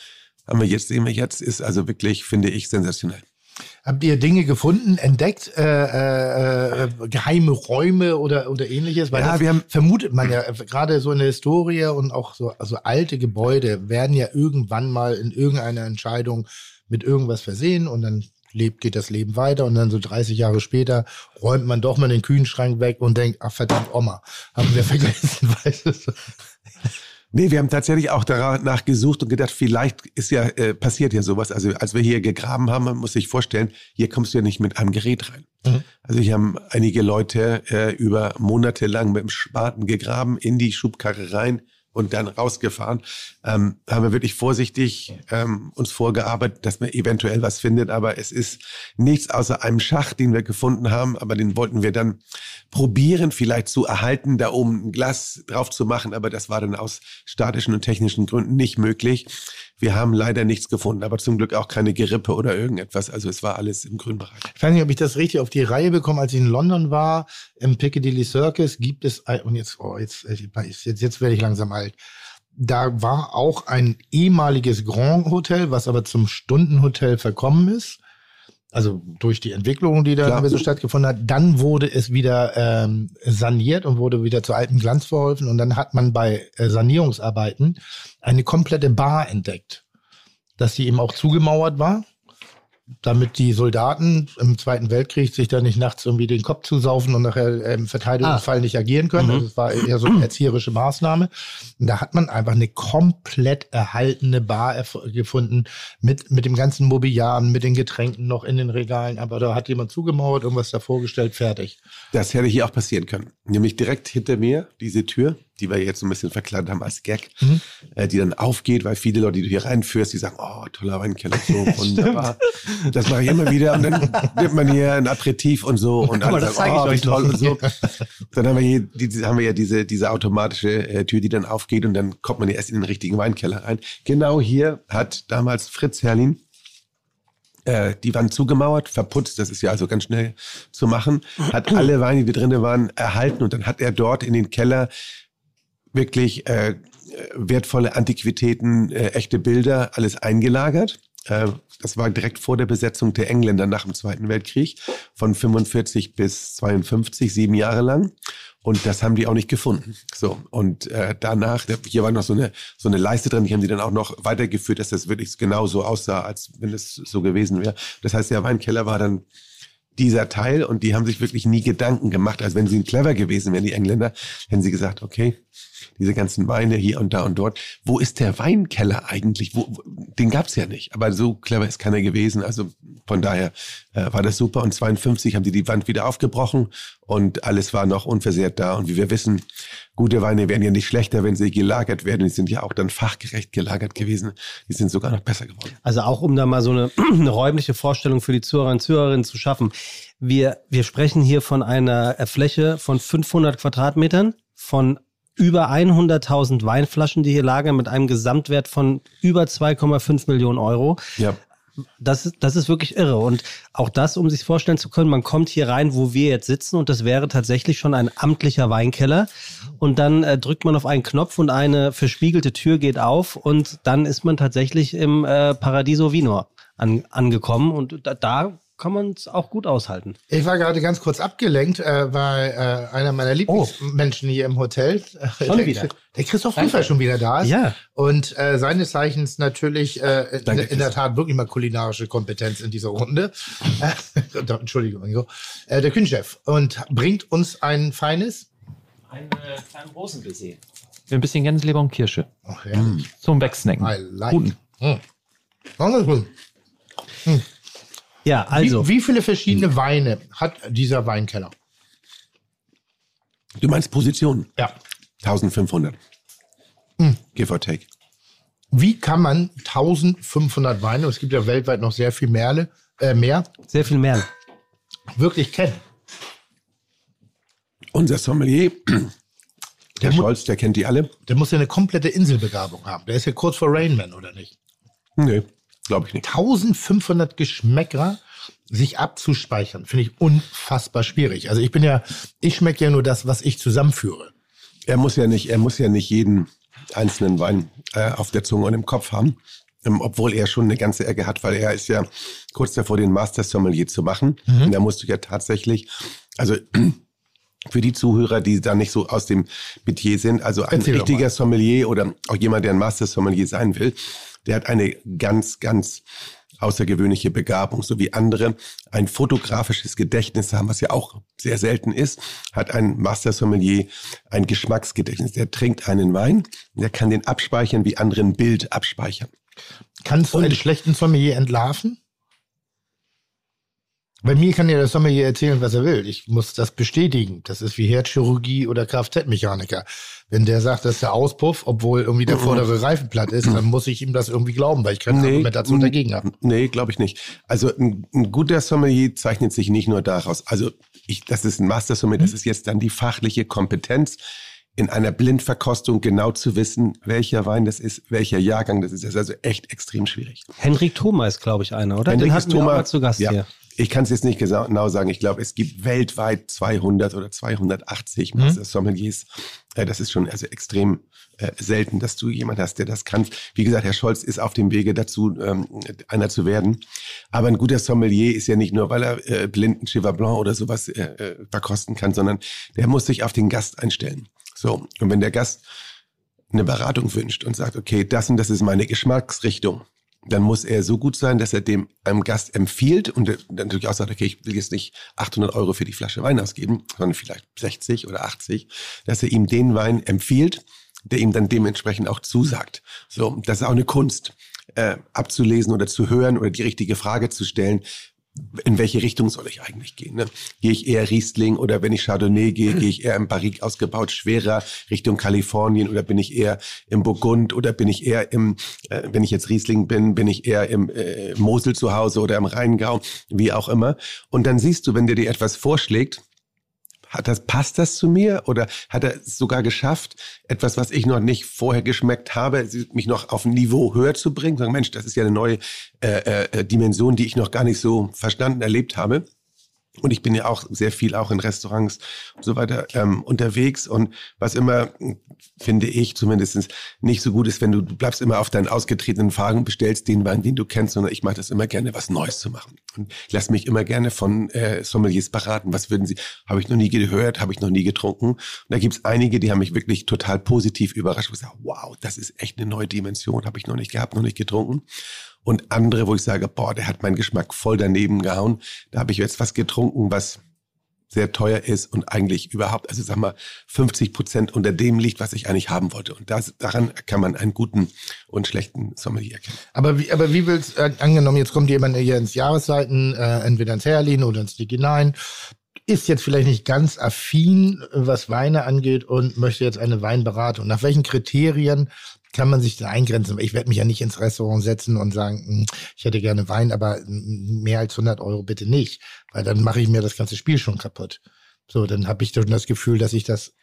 haben wir jetzt, sehen wir jetzt, ist also wirklich, finde ich, sensationell. Habt ihr Dinge gefunden, entdeckt, äh, äh, äh geheime Räume oder, oder ähnliches? Weil ja, wir haben vermutet man ja, gerade so in der Historie und auch so also alte Gebäude werden ja irgendwann mal in irgendeiner Entscheidung mit irgendwas versehen und dann lebt, geht das Leben weiter und dann so 30 Jahre später räumt man doch mal den Kühlschrank weg und denkt, ach verdammt, Oma, haben wir vergessen, weißt du? Nee, wir haben tatsächlich auch danach gesucht und gedacht, vielleicht ist ja, äh, passiert ja sowas. Also als wir hier gegraben haben, man muss sich vorstellen, hier kommst du ja nicht mit einem Gerät rein. Mhm. Also hier haben einige Leute äh, über Monate lang mit dem Spaten gegraben, in die Schubkarre rein, und dann rausgefahren. Ähm, haben wir wirklich vorsichtig ähm, uns vorgearbeitet, dass man eventuell was findet, aber es ist nichts außer einem Schacht, den wir gefunden haben, aber den wollten wir dann probieren, vielleicht zu erhalten, da oben ein Glas drauf zu machen, aber das war dann aus statischen und technischen Gründen nicht möglich. Wir haben leider nichts gefunden, aber zum Glück auch keine Gerippe oder irgendetwas. Also es war alles im grünen Bereich. Ich weiß nicht, ob ich das richtig auf die Reihe bekomme. Als ich in London war, im Piccadilly Circus, gibt es, und jetzt, oh, jetzt, jetzt, jetzt werde ich langsam alt. Da war auch ein ehemaliges Grand Hotel, was aber zum Stundenhotel verkommen ist also durch die Entwicklung, die da so stattgefunden hat, dann wurde es wieder ähm, saniert und wurde wieder zu altem Glanz verholfen. Und dann hat man bei äh, Sanierungsarbeiten eine komplette Bar entdeckt, dass sie eben auch zugemauert war damit die Soldaten im Zweiten Weltkrieg sich da nicht nachts irgendwie den Kopf zusaufen und nachher im Verteidigungsfall ah. nicht agieren können. Mhm. Also es war eher so eine erzieherische Maßnahme. Und da hat man einfach eine komplett erhaltene Bar gefunden mit, mit dem ganzen Mobiliar, mit den Getränken noch in den Regalen. Aber da hat jemand zugemauert, irgendwas davor gestellt, fertig. Das hätte hier auch passieren können. Nämlich direkt hinter mir diese Tür die wir jetzt so ein bisschen verkleidet haben als Gag, mhm. äh, die dann aufgeht, weil viele Leute, die du hier reinführst, die sagen, oh, toller Weinkeller, so wunderbar. das mache ich immer wieder und dann nimmt man hier ein Aperitif und so und dann das sagen, oh, wie toll und so. Dann haben wir hier, die, haben wir ja diese, diese automatische äh, Tür, die dann aufgeht und dann kommt man ja erst in den richtigen Weinkeller rein. Genau hier hat damals Fritz Herrlin äh, die Wand zugemauert, verputzt, das ist ja also ganz schnell zu machen, hat alle Weine, die drinnen waren, erhalten und dann hat er dort in den Keller wirklich äh, wertvolle Antiquitäten, äh, echte Bilder, alles eingelagert. Äh, das war direkt vor der Besetzung der Engländer nach dem Zweiten Weltkrieg, von 45 bis 52, sieben Jahre lang. Und das haben die auch nicht gefunden. So und äh, danach, hier war noch so eine so eine Leiste drin, die haben die dann auch noch weitergeführt, dass das wirklich genau so aussah, als wenn es so gewesen wäre. Das heißt, der Weinkeller war dann dieser Teil und die haben sich wirklich nie Gedanken gemacht, als wenn sie clever gewesen wären, die Engländer, hätten sie gesagt, okay, diese ganzen Weine hier und da und dort. Wo ist der Weinkeller eigentlich? Wo, den gab's ja nicht. Aber so clever ist keiner gewesen. Also von daher äh, war das super. Und 52 haben die die Wand wieder aufgebrochen und alles war noch unversehrt da. Und wie wir wissen, gute Weine werden ja nicht schlechter, wenn sie gelagert werden. Die sind ja auch dann fachgerecht gelagert gewesen. Die sind sogar noch besser geworden. Also auch um da mal so eine, eine räumliche Vorstellung für die Zuhörer und Zuhörerinnen zu schaffen. Wir, wir sprechen hier von einer äh, Fläche von 500 Quadratmetern, von über 100.000 Weinflaschen, die hier lagern, mit einem Gesamtwert von über 2,5 Millionen Euro. Ja. Das ist, das ist wirklich irre. Und auch das, um sich vorstellen zu können, man kommt hier rein, wo wir jetzt sitzen, und das wäre tatsächlich schon ein amtlicher Weinkeller. Und dann äh, drückt man auf einen Knopf und eine verspiegelte Tür geht auf und dann ist man tatsächlich im äh, Paradiso Vino an, angekommen. Und da, da kann man es auch gut aushalten. Ich war gerade ganz kurz abgelenkt, äh, weil äh, einer meiner Lieblingsmenschen hier im Hotel, äh, Schon der, wieder. der Christoph Rüfer schon wieder da ist. Ja. Und äh, seines Zeichens natürlich äh, in, Danke, in der Tat wirklich mal kulinarische Kompetenz in dieser Runde. Äh, Entschuldigung, Ingo. Äh, der Küchenchef. Und bringt uns ein feines. Einen äh, kleinen Rosenbaiser. Ein bisschen Gänseleber und Kirsche. Ach, herrlich. Zum Wegsnacken. I like. Guten. Hm. Ja, also. Wie, wie viele verschiedene Weine hat dieser Weinkeller? Du meinst Position? Ja. 1500. Give or take. Wie kann man 1500 Weine, und es gibt ja weltweit noch sehr viel mehr, äh, mehr Sehr viel mehr. wirklich kennen? Unser Sommelier, der mu- Scholz, der kennt die alle. Der muss ja eine komplette Inselbegabung haben. Der ist ja kurz vor Rainman, oder nicht? Nee, glaube ich nicht. 1500 Geschmäcker sich abzuspeichern, finde ich unfassbar schwierig. Also ich bin ja, ich schmecke ja nur das, was ich zusammenführe. Er muss ja nicht, er muss ja nicht jeden einzelnen Wein äh, auf der Zunge und im Kopf haben. Ähm, obwohl er schon eine ganze Ecke hat, weil er ist ja kurz davor, den Master Sommelier zu machen. Und da musst du ja tatsächlich, also für die Zuhörer, die da nicht so aus dem Metier sind, also ein Erzähl richtiger. Sommelier oder auch jemand, der ein Master Sommelier sein will, der hat eine ganz, ganz außergewöhnliche Begabung, so wie andere ein fotografisches Gedächtnis haben, was ja auch sehr selten ist, hat ein Master Sommelier ein Geschmacksgedächtnis. Der trinkt einen Wein, der kann den abspeichern, wie andere ein Bild abspeichern. Kannst du einen schlechten Sommelier entlarven? Bei mir kann ja der Sommelier erzählen, was er will. Ich muss das bestätigen. Das ist wie Herzchirurgie oder Kfz-Mechaniker. Wenn der sagt, das ist der Auspuff, obwohl irgendwie der vordere Reifen platt ist, dann muss ich ihm das irgendwie glauben, weil ich keine Argumentation dagegen habe. Nee, glaube ich nicht. Also ein, ein guter Sommelier zeichnet sich nicht nur daraus. Also ich, das ist ein Master Sommelier, das ist jetzt dann die fachliche Kompetenz in einer Blindverkostung genau zu wissen, welcher Wein das ist, welcher Jahrgang das ist. Das ist also echt extrem schwierig. Henrik Thoma ist, glaube ich, einer, oder? Henrik Den ist hatten wir auch Thoma- mal zu Gast ja. hier. Ich kann es jetzt nicht genau sagen. Ich glaube, es gibt weltweit 200 oder 280 Master Sommeliers. Äh, Das ist schon also extrem äh, selten, dass du jemand hast, der das kann. Wie gesagt, Herr Scholz ist auf dem Wege dazu, ähm, einer zu werden. Aber ein guter Sommelier ist ja nicht nur, weil er äh, blinden Cheval Blanc oder sowas äh, verkosten kann, sondern der muss sich auf den Gast einstellen. So, und wenn der Gast eine Beratung wünscht und sagt, okay, das und das ist meine Geschmacksrichtung, dann muss er so gut sein, dass er dem einem Gast empfiehlt und dann natürlich auch sagt, okay, ich will jetzt nicht 800 Euro für die Flasche Wein ausgeben, sondern vielleicht 60 oder 80, dass er ihm den Wein empfiehlt, der ihm dann dementsprechend auch zusagt. So, das ist auch eine Kunst, äh, abzulesen oder zu hören oder die richtige Frage zu stellen. In welche Richtung soll ich eigentlich gehen? Ne? Gehe ich eher Riesling oder wenn ich Chardonnay gehe, gehe ich eher im Barrique ausgebaut, schwerer Richtung Kalifornien oder bin ich eher im Burgund oder bin ich eher im, äh, wenn ich jetzt Riesling bin, bin ich eher im äh, Mosel zu Hause oder im Rheingau, wie auch immer. Und dann siehst du, wenn der dir etwas vorschlägt, hat das, passt das zu mir oder hat er es sogar geschafft, etwas, was ich noch nicht vorher geschmeckt habe, mich noch auf ein Niveau höher zu bringen? Sagen, Mensch, das ist ja eine neue äh, äh, Dimension, die ich noch gar nicht so verstanden, erlebt habe. Und ich bin ja auch sehr viel auch in Restaurants und so weiter ähm, unterwegs. Und was immer, mh, finde ich zumindest, nicht so gut ist, wenn du, du bleibst immer auf deinen ausgetretenen Fragen und bestellst den Wein, den du kennst, sondern ich mache das immer gerne, was Neues zu machen. Und ich lasse mich immer gerne von äh, Sommeliers beraten. Was würden sie, habe ich noch nie gehört, habe ich noch nie getrunken. Und da gibt's einige, die haben mich wirklich total positiv überrascht. Ich sage, wow, das ist echt eine neue Dimension, habe ich noch nicht gehabt, noch nicht getrunken und andere, wo ich sage, boah, der hat meinen Geschmack voll daneben gehauen. Da habe ich jetzt was getrunken, was sehr teuer ist und eigentlich überhaupt, also sag mal, 50 Prozent unter dem liegt, was ich eigentlich haben wollte. Und das, daran kann man einen guten und schlechten Sommelier erkennen. Aber wie, aber wie willst äh, angenommen, jetzt kommt jemand hier ins Jahreszeiten, äh, entweder ins Herlin oder ins Stick hinein, ist jetzt vielleicht nicht ganz affin, was Weine angeht und möchte jetzt eine Weinberatung. Nach welchen Kriterien kann man sich da eingrenzen? Ich werde mich ja nicht ins Restaurant setzen und sagen, hm, ich hätte gerne Wein, aber mehr als 100 Euro bitte nicht, weil dann mache ich mir das ganze Spiel schon kaputt. So, dann habe ich schon das Gefühl, dass ich das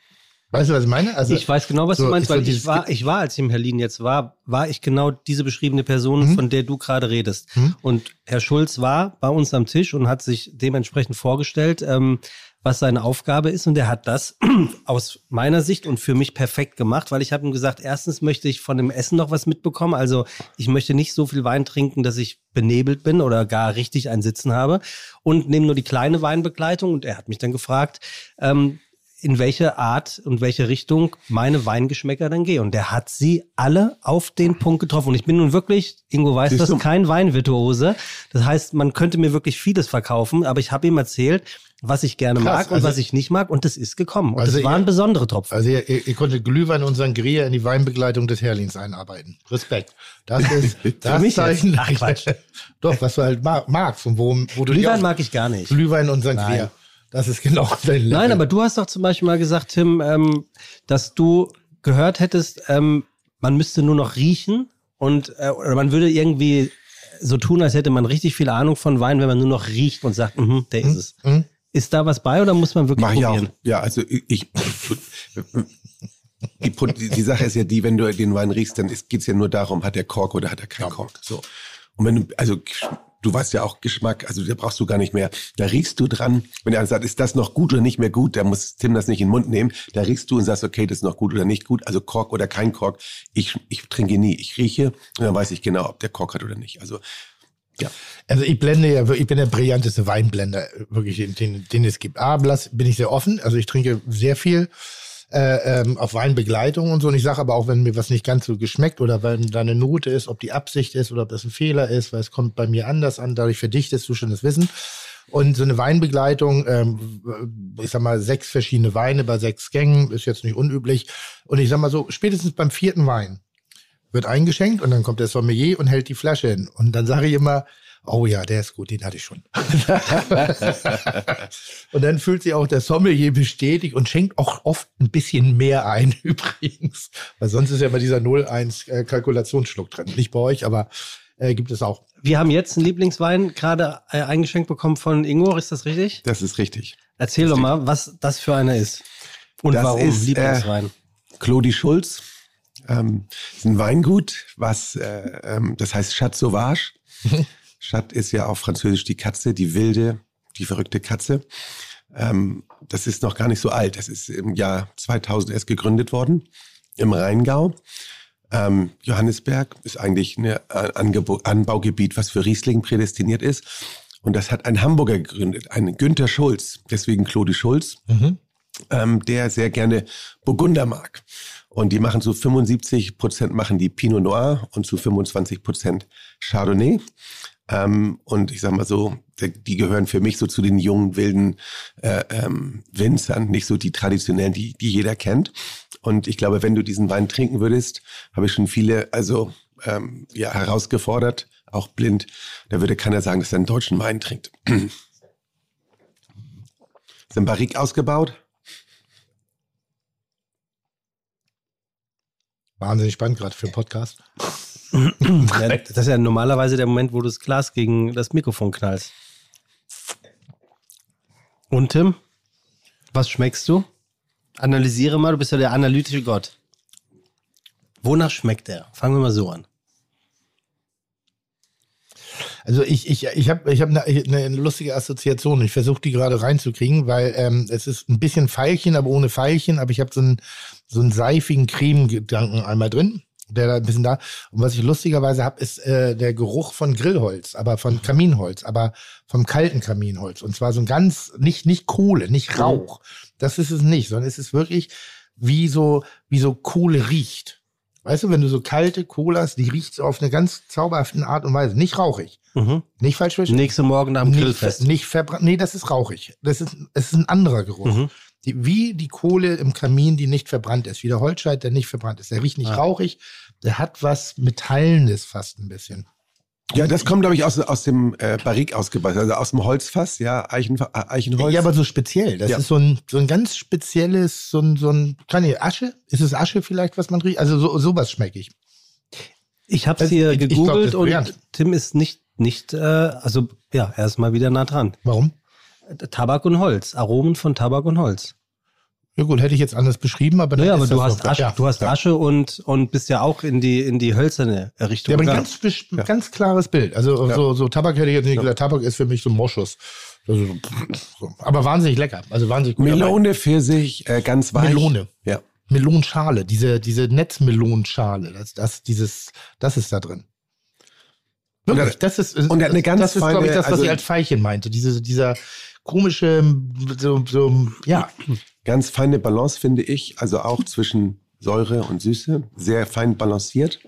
Weißt du, was ich meine? Also, ich weiß genau, was so, du meinst, ist so weil ich war, ich war, als ich im Berlin jetzt war, war ich genau diese beschriebene Person, Mhm. von der du gerade redest. Mhm. Und Herr Schulz war bei uns am Tisch und hat sich dementsprechend vorgestellt, ähm, was seine Aufgabe ist. Und er hat das aus meiner Sicht und für mich perfekt gemacht, weil ich habe ihm gesagt, erstens möchte ich von dem Essen noch was mitbekommen. Also ich möchte nicht so viel Wein trinken, dass ich benebelt bin oder gar richtig ein Sitzen habe. Und nehme nur die kleine Weinbegleitung. Und er hat mich dann gefragt, ähm, in welche Art und welche Richtung meine Weingeschmäcker dann gehen. Und der hat sie alle auf den Punkt getroffen. Und ich bin nun wirklich, Ingo weiß das, kein Weinvirtuose. Das heißt, man könnte mir wirklich vieles verkaufen, aber ich habe ihm erzählt, was ich gerne Krass, mag und also- was ich nicht mag. Und das ist gekommen. Und Also das ihr- waren besondere Tropfen. Also ihr, ihr, ihr konntet Glühwein und Sangria in die Weinbegleitung des Herlings einarbeiten. Respekt. Das ist das? Zeichen. Ach, Quatsch. Doch, was du halt ma- magst und wo, wo du Glühwein mag ich gar nicht. Glühwein und Sangria. Nein. Das ist genau dein Level. Nein, aber du hast doch zum Beispiel mal gesagt, Tim, ähm, dass du gehört hättest, ähm, man müsste nur noch riechen und äh, oder man würde irgendwie so tun, als hätte man richtig viel Ahnung von Wein, wenn man nur noch riecht und sagt, mhm, der ist es. Mhm. Ist da was bei oder muss man wirklich Mach ich auch. probieren? Ja, also ich. Die, die Sache ist ja die, wenn du den Wein riechst, dann geht es ja nur darum, hat er Kork oder hat er keinen Kork. So. Und wenn du, also du weißt ja auch Geschmack, also da brauchst du gar nicht mehr. Da riechst du dran, wenn er sagt, ist das noch gut oder nicht mehr gut, da muss Tim das nicht in den Mund nehmen. Da riechst du und sagst, okay, das ist noch gut oder nicht gut, also Kork oder kein Kork. Ich, ich trinke nie, ich rieche und dann weiß ich genau, ob der Kork hat oder nicht. Also Also ich blende ja, ich bin der brillanteste Weinblender, wirklich, den, den, den es gibt. A, bin ich sehr offen, also ich trinke sehr viel äh, ähm, auf Weinbegleitung und so. Und ich sage aber auch, wenn mir was nicht ganz so geschmeckt oder wenn da eine Note ist, ob die Absicht ist oder ob das ein Fehler ist, weil es kommt bei mir anders an, dadurch verdichtest du schon das Wissen. Und so eine Weinbegleitung, ähm, ich sag mal, sechs verschiedene Weine bei sechs Gängen, ist jetzt nicht unüblich. Und ich sag mal so, spätestens beim vierten Wein wird eingeschenkt und dann kommt der Sommelier und hält die Flasche hin. Und dann sage ich immer, oh ja, der ist gut, den hatte ich schon. und dann fühlt sich auch der Sommelier bestätigt und schenkt auch oft ein bisschen mehr ein übrigens. Weil sonst ist ja immer dieser 0-1 äh, Kalkulationsschluck drin. Nicht bei euch, aber äh, gibt es auch. Wir haben jetzt einen Lieblingswein gerade äh, eingeschenkt bekommen von Ingo, ist das richtig? das ist richtig. Erzähl doch mal, was das für einer ist. Und Das warum ist, äh, Lieblingswein? Claudi Schulz. Ähm, ist ein Weingut, was, äh, ähm, das heißt Chat Sauvage. Chat ist ja auf Französisch die Katze, die wilde, die verrückte Katze. Ähm, das ist noch gar nicht so alt. Das ist im Jahr 2000 erst gegründet worden, im Rheingau. Ähm, Johannesberg ist eigentlich ein Angebo Anbaugebiet, was für Riesling prädestiniert ist. Und das hat ein Hamburger gegründet, ein Günther Schulz, deswegen Claudi Schulz ähm, der sehr gerne Burgunder mag. Und die machen zu 75 Prozent machen die Pinot Noir und zu 25 Prozent Chardonnay. Ähm, und ich sag mal so, die gehören für mich so zu den jungen, wilden äh, ähm, Winzern, nicht so die traditionellen, die, die jeder kennt. Und ich glaube, wenn du diesen Wein trinken würdest, habe ich schon viele, also ähm, ja, herausgefordert, auch blind, da würde keiner sagen, dass er einen deutschen Wein trinkt. Ist ein Barrique ausgebaut? Wahnsinnig spannend gerade für einen Podcast. Ja, das ist ja normalerweise der Moment, wo du das Glas gegen das Mikrofon knallst. Und Tim, was schmeckst du? Analysiere mal, du bist ja der analytische Gott. Wonach schmeckt er? Fangen wir mal so an. Also ich, ich, ich habe ich hab eine, eine lustige Assoziation. Ich versuche die gerade reinzukriegen, weil ähm, es ist ein bisschen Veilchen, aber ohne Veilchen. Aber ich habe so einen so einen seifigen Creme-Gedanken einmal drin, der da ein bisschen da. Und was ich lustigerweise habe, ist äh, der Geruch von Grillholz, aber von Kaminholz, aber vom kalten Kaminholz. Und zwar so ein ganz, nicht, nicht Kohle, nicht Rauch. Das ist es nicht, sondern es ist wirklich wie so, wie so Kohle riecht. Weißt du, wenn du so kalte Cola hast, die riecht so auf eine ganz zauberhafte Art und Weise. Nicht rauchig, Mhm. Nicht falsch verstehen. Nächste Morgen nicht, Grillfest. nicht verbrannt. Nee, das ist rauchig. Das ist, es ist ein anderer Geruch. Mhm. Die, wie die Kohle im Kamin, die nicht verbrannt ist. Wie der Holzscheit, der nicht verbrannt ist. Der riecht nicht Ah. rauchig. Der hat was Metallenes fast ein bisschen. Ja, das kommt, glaube ich, aus, aus dem äh, Barrik ausgebaut, also aus dem Holzfass, ja, Eichen, äh, Eichenholz. Ja, aber so speziell. Das Ja. ist so ein, so ein ganz spezielles, so ein, so ein, keine Asche? Ist es Asche vielleicht, was man riecht? Also so, sowas schmecke ich. Ich habe es hier ich- ich glaub, gegoogelt das und. Tim ist nicht, nicht, äh, also ja, er ist mal wieder nah dran. Warum? Tabak und Holz, Aromen von Tabak und Holz. Ja gut, hätte ich jetzt anders beschrieben, aber dann Naja, aber ist du das hast Asche, ja. du hast ja. Asche und, und bist ja auch in die, in die hölzerne Richtung Ja, aber ein ganz, bes- ganz klares Bild. Also Ja. so, so Tabak hätte ich jetzt nicht gesagt. Tabak ist für mich so Moschus. Also, so, so. Aber wahnsinnig lecker. Also wahnsinnig gut. Melone, Pfirsich, äh, ganz weich. Melone. Ja. Melonschale, diese, diese Netzmelonschale, das, das, dieses, das ist da drin. Wirklich, das ist, und hat eine ganz das ist, glaube ich, das, was also- ich als Veilchen meinte. Diese, dieser komische, so, so, ja, Ganz feine Balance, finde ich. Also auch zwischen Säure und Süße. Sehr fein balanciert.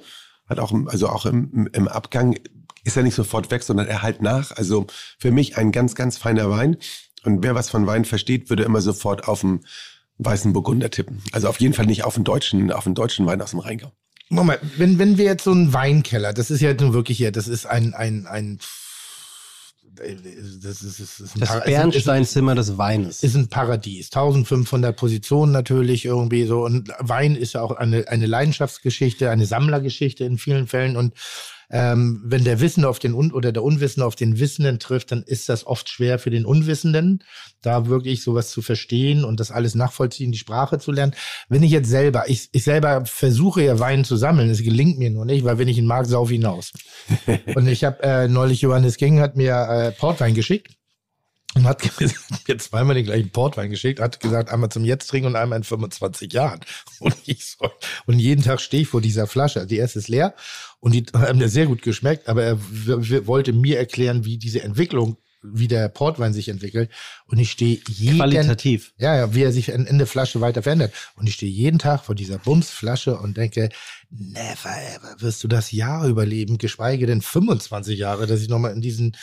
Hat auch, im- also auch im, im Abgang ist er nicht sofort weg, sondern er halt nach. Also für mich ein ganz, ganz feiner Wein. Und wer was von Wein versteht, würde immer sofort auf den weißen Burgunder tippen. Also auf jeden Fall nicht auf den deutschen, auf den deutschen Wein aus dem Rheingau. Moment, wenn, wenn wir jetzt so einen Weinkeller, das ist ja nun wirklich hier, das ist ein, ein, ein, das ist, das ist ein Das ist- Bernsteinzimmer des Weines. ist ein Paradies. 1500 Positionen natürlich irgendwie so. Und Wein ist ja auch eine, eine Leidenschaftsgeschichte, eine Sammlergeschichte in vielen Fällen. Und ähm, wenn der Wissende auf den Un oder der Unwissende auf den Wissenden trifft, dann ist das oft schwer für den Unwissenden, da wirklich sowas zu verstehen und das alles nachvollziehen, die Sprache zu lernen. Wenn ich jetzt selber, ich, ich selber versuche ja Wein zu sammeln, es gelingt mir nur nicht, weil wenn ich ihn mag, sauf hinaus. und ich habe äh, neulich Johannes King hat mir äh, Portwein geschickt und hat mir zweimal den gleichen Portwein geschickt, hat gesagt, einmal zum Jetzt trinken und einmal in 25 Jahren. Und ich soll, und jeden Tag stehe ich vor dieser Flasche. Die erste ist leer und die hat mir sehr gut geschmeckt, aber er wollte mir erklären, wie diese Entwicklung, wie der Portwein sich entwickelt. Und ich stehe jeden, Qualitativ. ja, ja, wie er sich in, in der Flasche weiter verändert. Und ich stehe jeden Tag vor dieser Bumsflasche und denke, never ever wirst du das Jahr überleben, geschweige denn 25 Jahre, dass ich nochmal in diesen,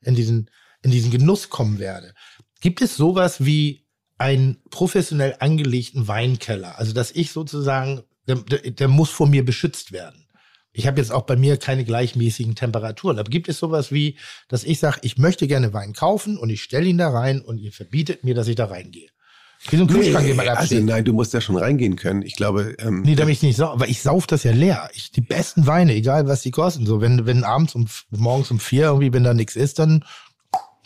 in diesen, in diesen Genuss kommen werde. Gibt es sowas wie einen professionell angelegten Weinkeller? Also, dass ich sozusagen, der, der, muss vor mir beschützt werden. Ich habe jetzt auch bei mir keine gleichmäßigen Temperaturen. Aber gibt es sowas wie, dass ich sage, ich möchte gerne Wein kaufen und ich stelle ihn da rein und ihr verbietet mir, dass ich da reingehe? Wie so ein Kühlschrank, man also nein, du musst da schon reingehen können. Ich glaube, ähm, Nee, damit ich nicht sau, weil ich sauf das ja leer. Ich, die besten Weine, egal was die kosten. So, wenn, wenn abends um, morgens um vier irgendwie, wenn da nichts ist, dann,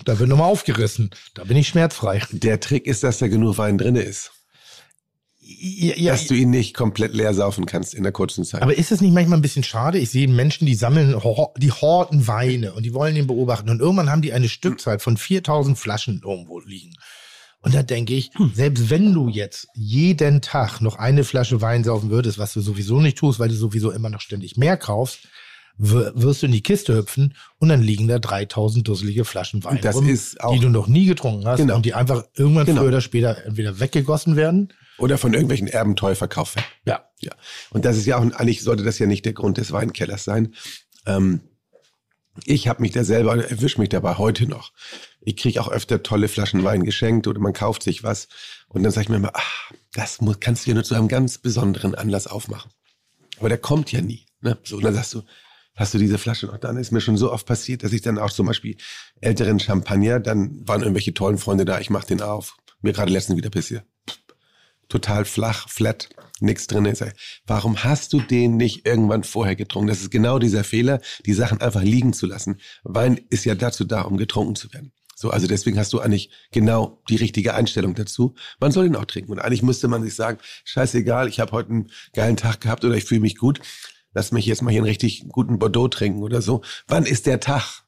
da wird nochmal aufgerissen. Da bin ich schmerzfrei. der Trick ist, dass da genug Wein drin ist. Ja, ja, dass du ihn nicht komplett leer saufen kannst in der kurzen Zeit. aber ist es nicht manchmal ein bisschen schade? Ich sehe Menschen, die sammeln, die horten Weine und die wollen ihn beobachten. Und irgendwann haben die eine Stückzahl von 4000 Flaschen irgendwo liegen. Und da denke ich, selbst wenn du jetzt jeden Tag noch eine Flasche Wein saufen würdest, was du sowieso nicht tust, weil du sowieso immer noch ständig mehr kaufst, wirst du in die Kiste hüpfen und dann liegen da 3000 dusselige Flaschen Wein rum, die du noch nie getrunken hast Genau. und die einfach irgendwann Genau. früher oder später entweder weggegossen werden. Oder von irgendwelchen Erben teuer verkauft werden. Ja. Ja. Und das ist ja auch, eigentlich sollte das ja nicht der Grund des Weinkellers sein. Ähm, ich habe mich da selber, erwische mich dabei heute noch. Ich kriege auch öfter tolle Flaschen Wein geschenkt oder man kauft sich was. Und dann sage ich mir immer, ach, das muss, kannst du ja nur zu einem ganz besonderen Anlass aufmachen. Aber der kommt ja nie. Ne? So, und dann sagst du, hast du diese Flasche noch? Dann ist mir schon so oft passiert, dass ich dann auch zum Beispiel älteren Champagner, dann waren irgendwelche tollen Freunde da, ich mach den auf. Mir gerade letztens wieder passiert. Total flach, flat, nichts drin. Ich sag, Warum hast du den nicht irgendwann vorher getrunken? Das ist genau dieser Fehler, die Sachen einfach liegen zu lassen. Wein ist ja dazu da, um getrunken zu werden. So, also deswegen hast du eigentlich genau die richtige Einstellung dazu. Man soll ihn auch trinken. Und eigentlich müsste man sich sagen, scheißegal, ich habe heute einen geilen Tag gehabt oder ich fühle mich gut. Lass mich jetzt mal hier einen richtig guten Bordeaux trinken oder so. Wann ist der Tag?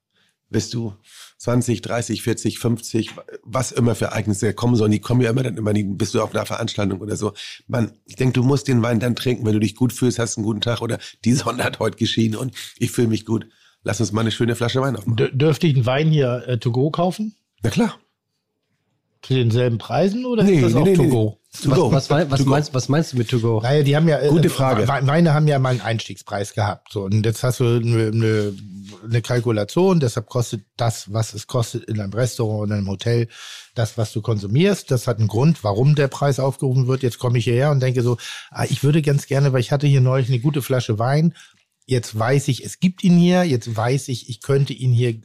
Bist du 20, 30, 40, 50, was immer für Ereignisse kommen sollen, die kommen ja immer dann immer, bist du auf einer Veranstaltung oder so. Man, ich denke, du musst den Wein dann trinken, wenn du dich gut fühlst, hast einen guten Tag oder die Sonne hat heute geschienen und ich fühle mich gut. Lass uns mal eine schöne Flasche Wein aufmachen. D dürfte ich einen Wein hier äh, to go kaufen? Na klar. Zu denselben Preisen oder Nee, ist das nee, auch nee, to go? Was, was, mei- was, meinst, was meinst du mit To Go? Naja, die haben ja. äh, Gute Frage. Weine haben ja mal einen Einstiegspreis gehabt. So, und jetzt hast du eine, eine, eine Kalkulation, deshalb kostet das, was es kostet in einem Restaurant oder einem Hotel, das, was du konsumierst. Das hat einen Grund, warum der Preis aufgerufen wird. Jetzt komme ich hierher und denke so, ah, ich würde ganz gerne, weil ich hatte hier neulich eine gute Flasche Wein. Jetzt weiß ich, es gibt ihn hier. Jetzt weiß ich, ich könnte ihn hier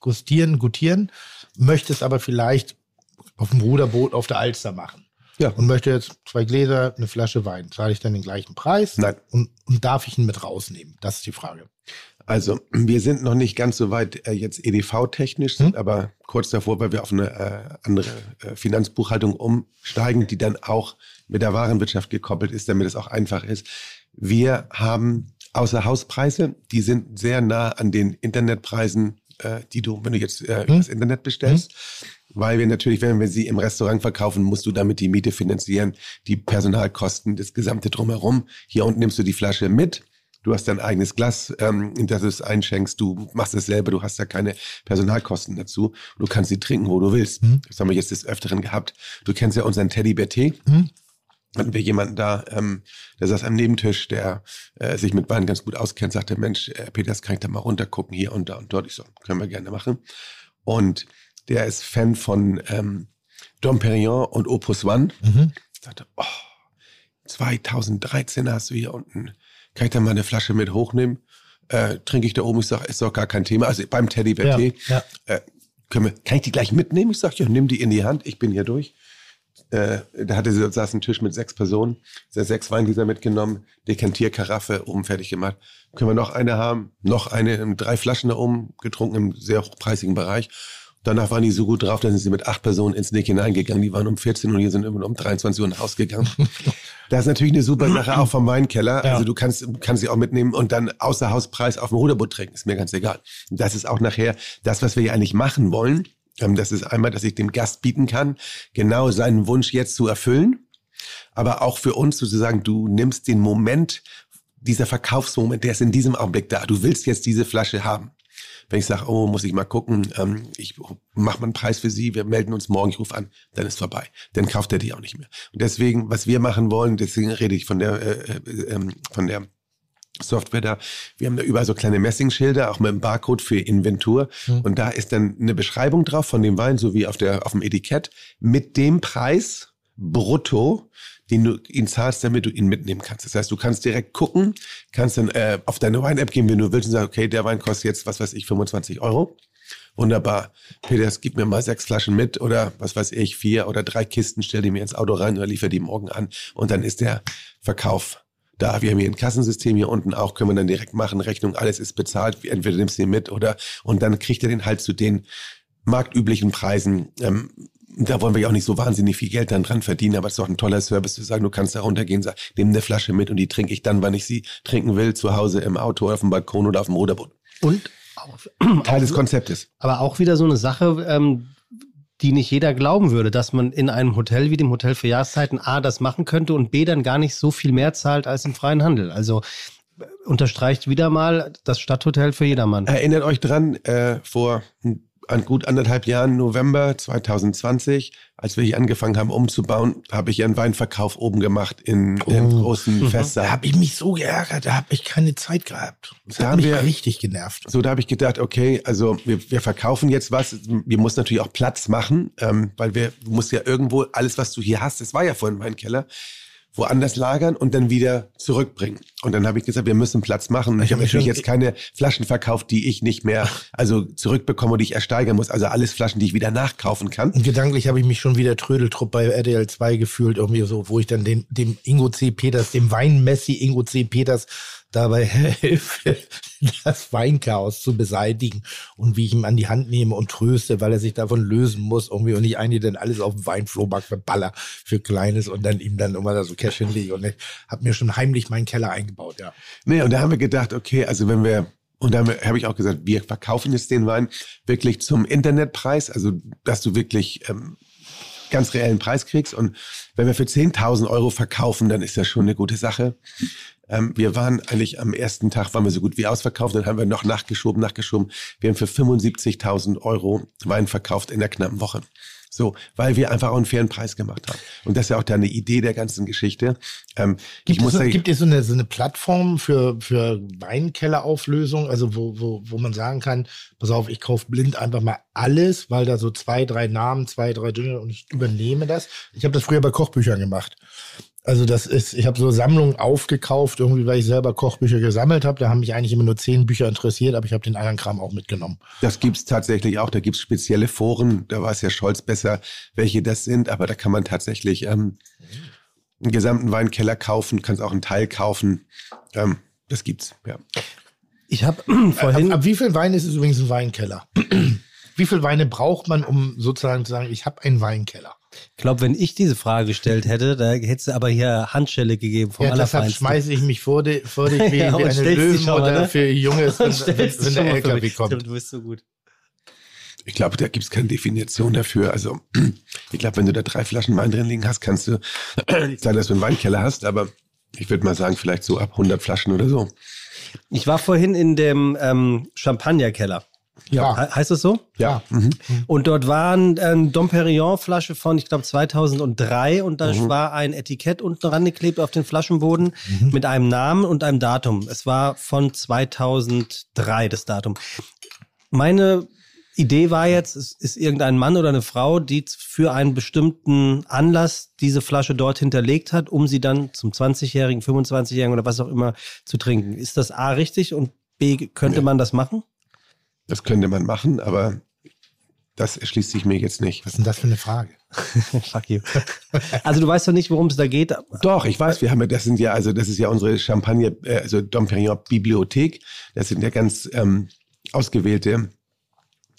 gustieren, gutieren, möchte es aber vielleicht auf dem Ruderboot auf der Alster machen Ja. und möchte jetzt zwei Gläser, eine Flasche Wein. Zahle ich dann den gleichen Preis? Nein. Und, und darf ich ihn mit rausnehmen? Das ist die Frage. Also, wir sind noch nicht ganz so weit äh, jetzt EDV-technisch, sind aber kurz davor, weil wir auf eine äh, andere äh, Finanzbuchhaltung umsteigen, die dann auch mit der Warenwirtschaft gekoppelt ist, damit es auch einfach ist. Wir haben außer Hauspreise, die sind sehr nah an den Internetpreisen, äh, die du, wenn du jetzt äh, über das Internet bestellst. Weil wir natürlich, wenn wir sie im Restaurant verkaufen, musst du damit die Miete finanzieren, die Personalkosten, das gesamte Drumherum. Hier unten nimmst du die Flasche mit. Du hast dein eigenes Glas, ähm, in das du es einschenkst. Du machst es selber. Du hast da keine Personalkosten dazu. Du kannst sie trinken, wo du willst. Das haben wir jetzt des Öfteren gehabt. Du kennst ja unseren Teddybär Tee. Hatten wir jemanden da, ähm, der saß am Nebentisch, der äh, sich mit Wein ganz gut auskennt, sagte, Mensch, äh, Peters, kann ich da mal runtergucken, hier und da und dort. Ich so, können wir gerne machen. Und der ist Fan von ähm, Dom Perignon und Opus One. Ich dachte, oh, 2013 hast du hier unten, kann ich da mal eine Flasche mit hochnehmen? Äh, trinke ich da oben? Ich sage, ist doch gar kein Thema. Also beim Teddy Ja, Tee, ja. äh, können wir, kann ich die gleich mitnehmen? Ich sage, ja, nimm die in die Hand, ich bin hier durch. Äh, da hatte sie, saß ein Tisch mit sechs Personen, sie hat sechs Weingläser mitgenommen, Dekantierkaraffe oben fertig gemacht. Können wir noch eine haben? Noch eine, ähm, drei Flaschen da oben, getrunken im sehr hochpreisigen Bereich. Danach waren die so gut drauf, dann sind sie mit acht Personen ins Nick hineingegangen. Die waren um 14 und hier sind immer um 23 Uhr nach Hause gegangen. Das ist natürlich eine super Sache, auch vom Weinkeller. Ja. Also du kannst, kannst sie auch mitnehmen und dann außer Hauspreis auf dem Ruderboot trinken. Ist mir ganz egal. Das ist auch nachher das, was wir ja eigentlich machen wollen. Ähm, Das ist einmal, dass ich dem Gast bieten kann, genau seinen Wunsch jetzt zu erfüllen. Aber auch für uns sozusagen, du nimmst den Moment, dieser Verkaufsmoment, der ist in diesem Augenblick da. Du willst jetzt diese Flasche haben. Wenn ich sage, oh, muss ich mal gucken, ähm, ich mache mal einen Preis für Sie, wir melden uns morgen, ich rufe an, dann ist vorbei. Dann kauft er die auch nicht mehr. Und deswegen, was wir machen wollen, deswegen rede ich von der, äh, äh, ähm, von der Software da. Wir haben da überall so kleine Messingschilder, auch mit dem Barcode für Inventur. Und da ist dann eine Beschreibung drauf von dem Wein, so wie auf, der, auf dem Etikett, mit dem Preis brutto, den du ihn zahlst, damit du ihn mitnehmen kannst. Das heißt, du kannst direkt gucken, kannst dann äh, auf deine Wein-App gehen, wenn du willst und sagst, okay, der Wein kostet jetzt, was weiß ich, 25 Euro. Wunderbar. Peters, gib mir mal sechs Flaschen mit oder was weiß ich, vier oder drei Kisten, stell die mir ins Auto rein oder liefer die morgen an. Und dann ist der Verkauf da. Wir haben hier ein Kassensystem hier unten auch, können wir dann direkt machen, Rechnung, alles ist bezahlt. Entweder nimmst du ihn mit oder, und dann kriegt er den halt zu den marktüblichen Preisen. Ähm, da wollen wir ja auch nicht so wahnsinnig viel Geld dann dran verdienen, aber es ist doch ein toller Service zu sagen, du kannst da runtergehen, sag, nimm eine Flasche mit und die trinke ich dann, wann ich sie trinken will, zu Hause im Auto, auf dem Balkon oder auf dem Ruderboot. Und Teil des Konzeptes. aber auch wieder so eine Sache, ähm, die nicht jeder glauben würde, dass man in einem Hotel wie dem Hotel für Jahreszeiten A das machen könnte und B dann gar nicht so viel mehr zahlt als im freien Handel. Also äh, unterstreicht wieder mal das Stadthotel für jedermann. Erinnert euch dran, äh, vor an gut anderthalb Jahren, November 2020, als wir hier angefangen haben umzubauen, habe ich einen Weinverkauf oben gemacht in, im großen Da Festsaal. habe ich mich so geärgert, da habe ich keine Zeit gehabt. Das Da hat mich wir- richtig genervt. So, da habe ich gedacht, okay, also wir, wir verkaufen jetzt was. Wir müssen natürlich auch Platz machen, ähm, weil wir, du musst ja irgendwo alles, was du hier hast, das war ja vorhin mein Keller, woanders lagern und dann wieder zurückbringen. Und dann habe ich gesagt, wir müssen Platz machen. Ich habe natürlich jetzt keine Flaschen verkauft, die ich nicht mehr, also zurückbekomme, die ich ersteigern muss. Also alles Flaschen, die ich wieder nachkaufen kann. Und gedanklich habe ich mich schon wieder Trödeltrupp bei RTL 2 gefühlt, irgendwie so, wo ich dann dem, dem Ingo C. Peters, dem Weinmessi Ingo C. Peters dabei helfe, das Weinchaos zu beseitigen und wie ich ihm an die Hand nehme und tröste, weil er sich davon lösen muss irgendwie und ich eigentlich dann alles auf dem Weinflohmarkt verballer für Kleines und dann ihm dann immer da so Cash hinlege und ich habe mir schon heimlich meinen Keller eingebaut, ja. Nee, und da haben wir gedacht, okay, also wenn wir, und da habe ich auch gesagt, wir verkaufen jetzt den Wein wirklich zum Internetpreis, also dass du wirklich ähm, ganz reellen Preis kriegst. Und wenn wir für 10.000 Euro verkaufen, dann ist das schon eine gute Sache. Ähm, wir waren eigentlich am ersten Tag, waren wir so gut wie ausverkauft, dann haben wir noch nachgeschoben, nachgeschoben. Wir haben für 75.000 Euro Wein verkauft in der knappen Woche. So, weil wir einfach auch einen fairen Preis gemacht haben. Und das ist ja auch deine Idee der ganzen Geschichte. Ähm, Gibt, ich muss es, so, sagen, gibt es so eine, so eine Plattform für, für Weinkellerauflösung, also wo, wo, wo man sagen kann, pass auf, ich kaufe blind einfach mal alles, weil da so zwei, drei Namen, zwei, drei Dinge und ich übernehme das. Ich habe das früher bei Kochbüchern gemacht. Also das ist, ich habe so Sammlungen aufgekauft, irgendwie, weil ich selber Kochbücher gesammelt habe. Da haben mich eigentlich immer nur zehn Bücher interessiert, aber ich habe den anderen Kram auch mitgenommen. Das gibt's tatsächlich auch. Da gibt's spezielle Foren. Da weiß ja Scholz besser, welche das sind. Aber da kann man tatsächlich ähm, einen gesamten Weinkeller kaufen, kannst auch einen Teil kaufen. Ähm, das gibt's, ja. Ich habe Ab, vorhin. ab wie viel Wein ist es übrigens ein Weinkeller? wie viel Weine braucht man, um sozusagen zu sagen, ich habe einen Weinkeller? Ich glaube, wenn ich diese Frage gestellt hätte, da hättest du aber hier Handschelle gegeben vom Ja, deshalb schmeiße ich mich vor, di vor dich wie, Ja, wie eine dich Löwenmutter ne? für Junges, wenn, wenn, dich der LKW kommt. Stimmt, Du bist so gut. Ich glaube, da gibt's keine Definition dafür. Also, ich glaube, wenn du da drei Flaschen Wein drin liegen hast, kannst du nicht sagen, dass du einen Weinkeller hast, aber ich würde mal sagen, vielleicht so ab 100 Flaschen oder so. Ich war vorhin in dem ähm, Champagnerkeller. Ja. He heißt das so? Ja. Und dort war ein, ein Dom Perignon Flasche von, ich glaube, 2003 und da Mhm. war ein Etikett unten rangeklebt auf den Flaschenboden mit einem Namen und einem Datum. Es war von 2003 das Datum. Meine Idee war jetzt, es ist irgendein Mann oder eine Frau, die für einen bestimmten Anlass diese Flasche dort hinterlegt hat, um sie dann zum 20-Jährigen, 25-Jährigen oder was auch immer zu trinken. Ist das A richtig und B, könnte Nee. man das machen? Das könnte man machen, aber das erschließt sich mir jetzt nicht. Was ist denn das für eine Frage? Fuck you. Also du weißt doch nicht, worum es da geht. Doch, ich weiß, wir haben ja, das sind ja, also das ist ja unsere Champagner, äh, also Dom Perignon Bibliothek. Das sind ja ganz ähm, ausgewählte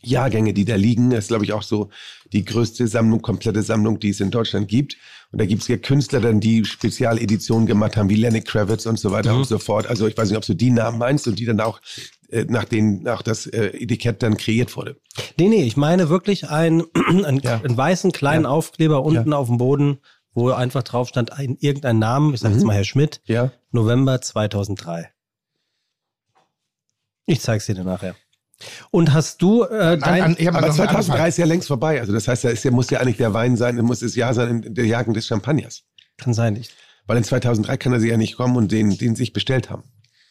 Jahrgänge, die da liegen. Das ist, glaube ich, auch so die größte Sammlung, komplette Sammlung, die es in Deutschland gibt. Und da gibt es ja Künstler dann, die Spezialeditionen gemacht haben, wie Lenny Kravitz und so weiter und so fort. Also ich weiß nicht, ob du die Namen meinst und die dann auch, nach denen auch das äh, Etikett dann kreiert wurde. Nee, nee, ich meine wirklich einen, einen, Ja. einen weißen kleinen Ja. Aufkleber unten auf dem Boden, wo einfach drauf stand, ein, irgendein Name, ich sage jetzt Mhm. mal Herr Schmidt, Ja. November 2003. Ich zeig's dir dann nachher. Und hast du äh, dein... An, an, ich hab Aber noch eine andere 2003 Frage. ist ja längst vorbei. Also das heißt, da ist ja, muss ja eigentlich der Wein sein, muss das Jahr sein in der Jahrgang des Champagners. kann sein, ich, Weil in 2003 kann er sie ja nicht kommen und den, den sich bestellt haben.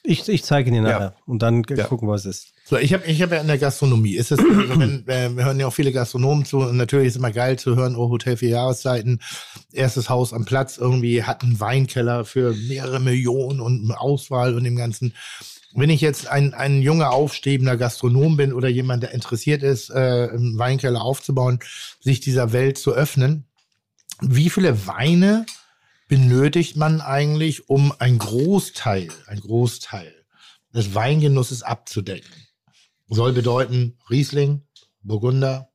Ich, ich zeige ihn dir nachher. Und dann Ja. gucken, was es ist. So, ich habe ich hab ja in der Gastronomie. Ist es, also wenn, äh, wir hören ja auch viele Gastronomen zu und natürlich ist es immer geil zu hören, oh, Hotel für Jahreszeiten, erstes Haus am Platz, irgendwie hat einen Weinkeller für mehrere Millionen und eine Auswahl und dem Ganzen. Wenn ich jetzt ein, ein junger, aufstrebender Gastronom bin oder jemand, der interessiert ist, äh, einen Weinkeller aufzubauen, sich dieser Welt zu öffnen, wie viele Weine benötigt man eigentlich, um ein Großteil, ein Großteil des Weingenusses abzudecken? Soll bedeuten Riesling, Burgunder,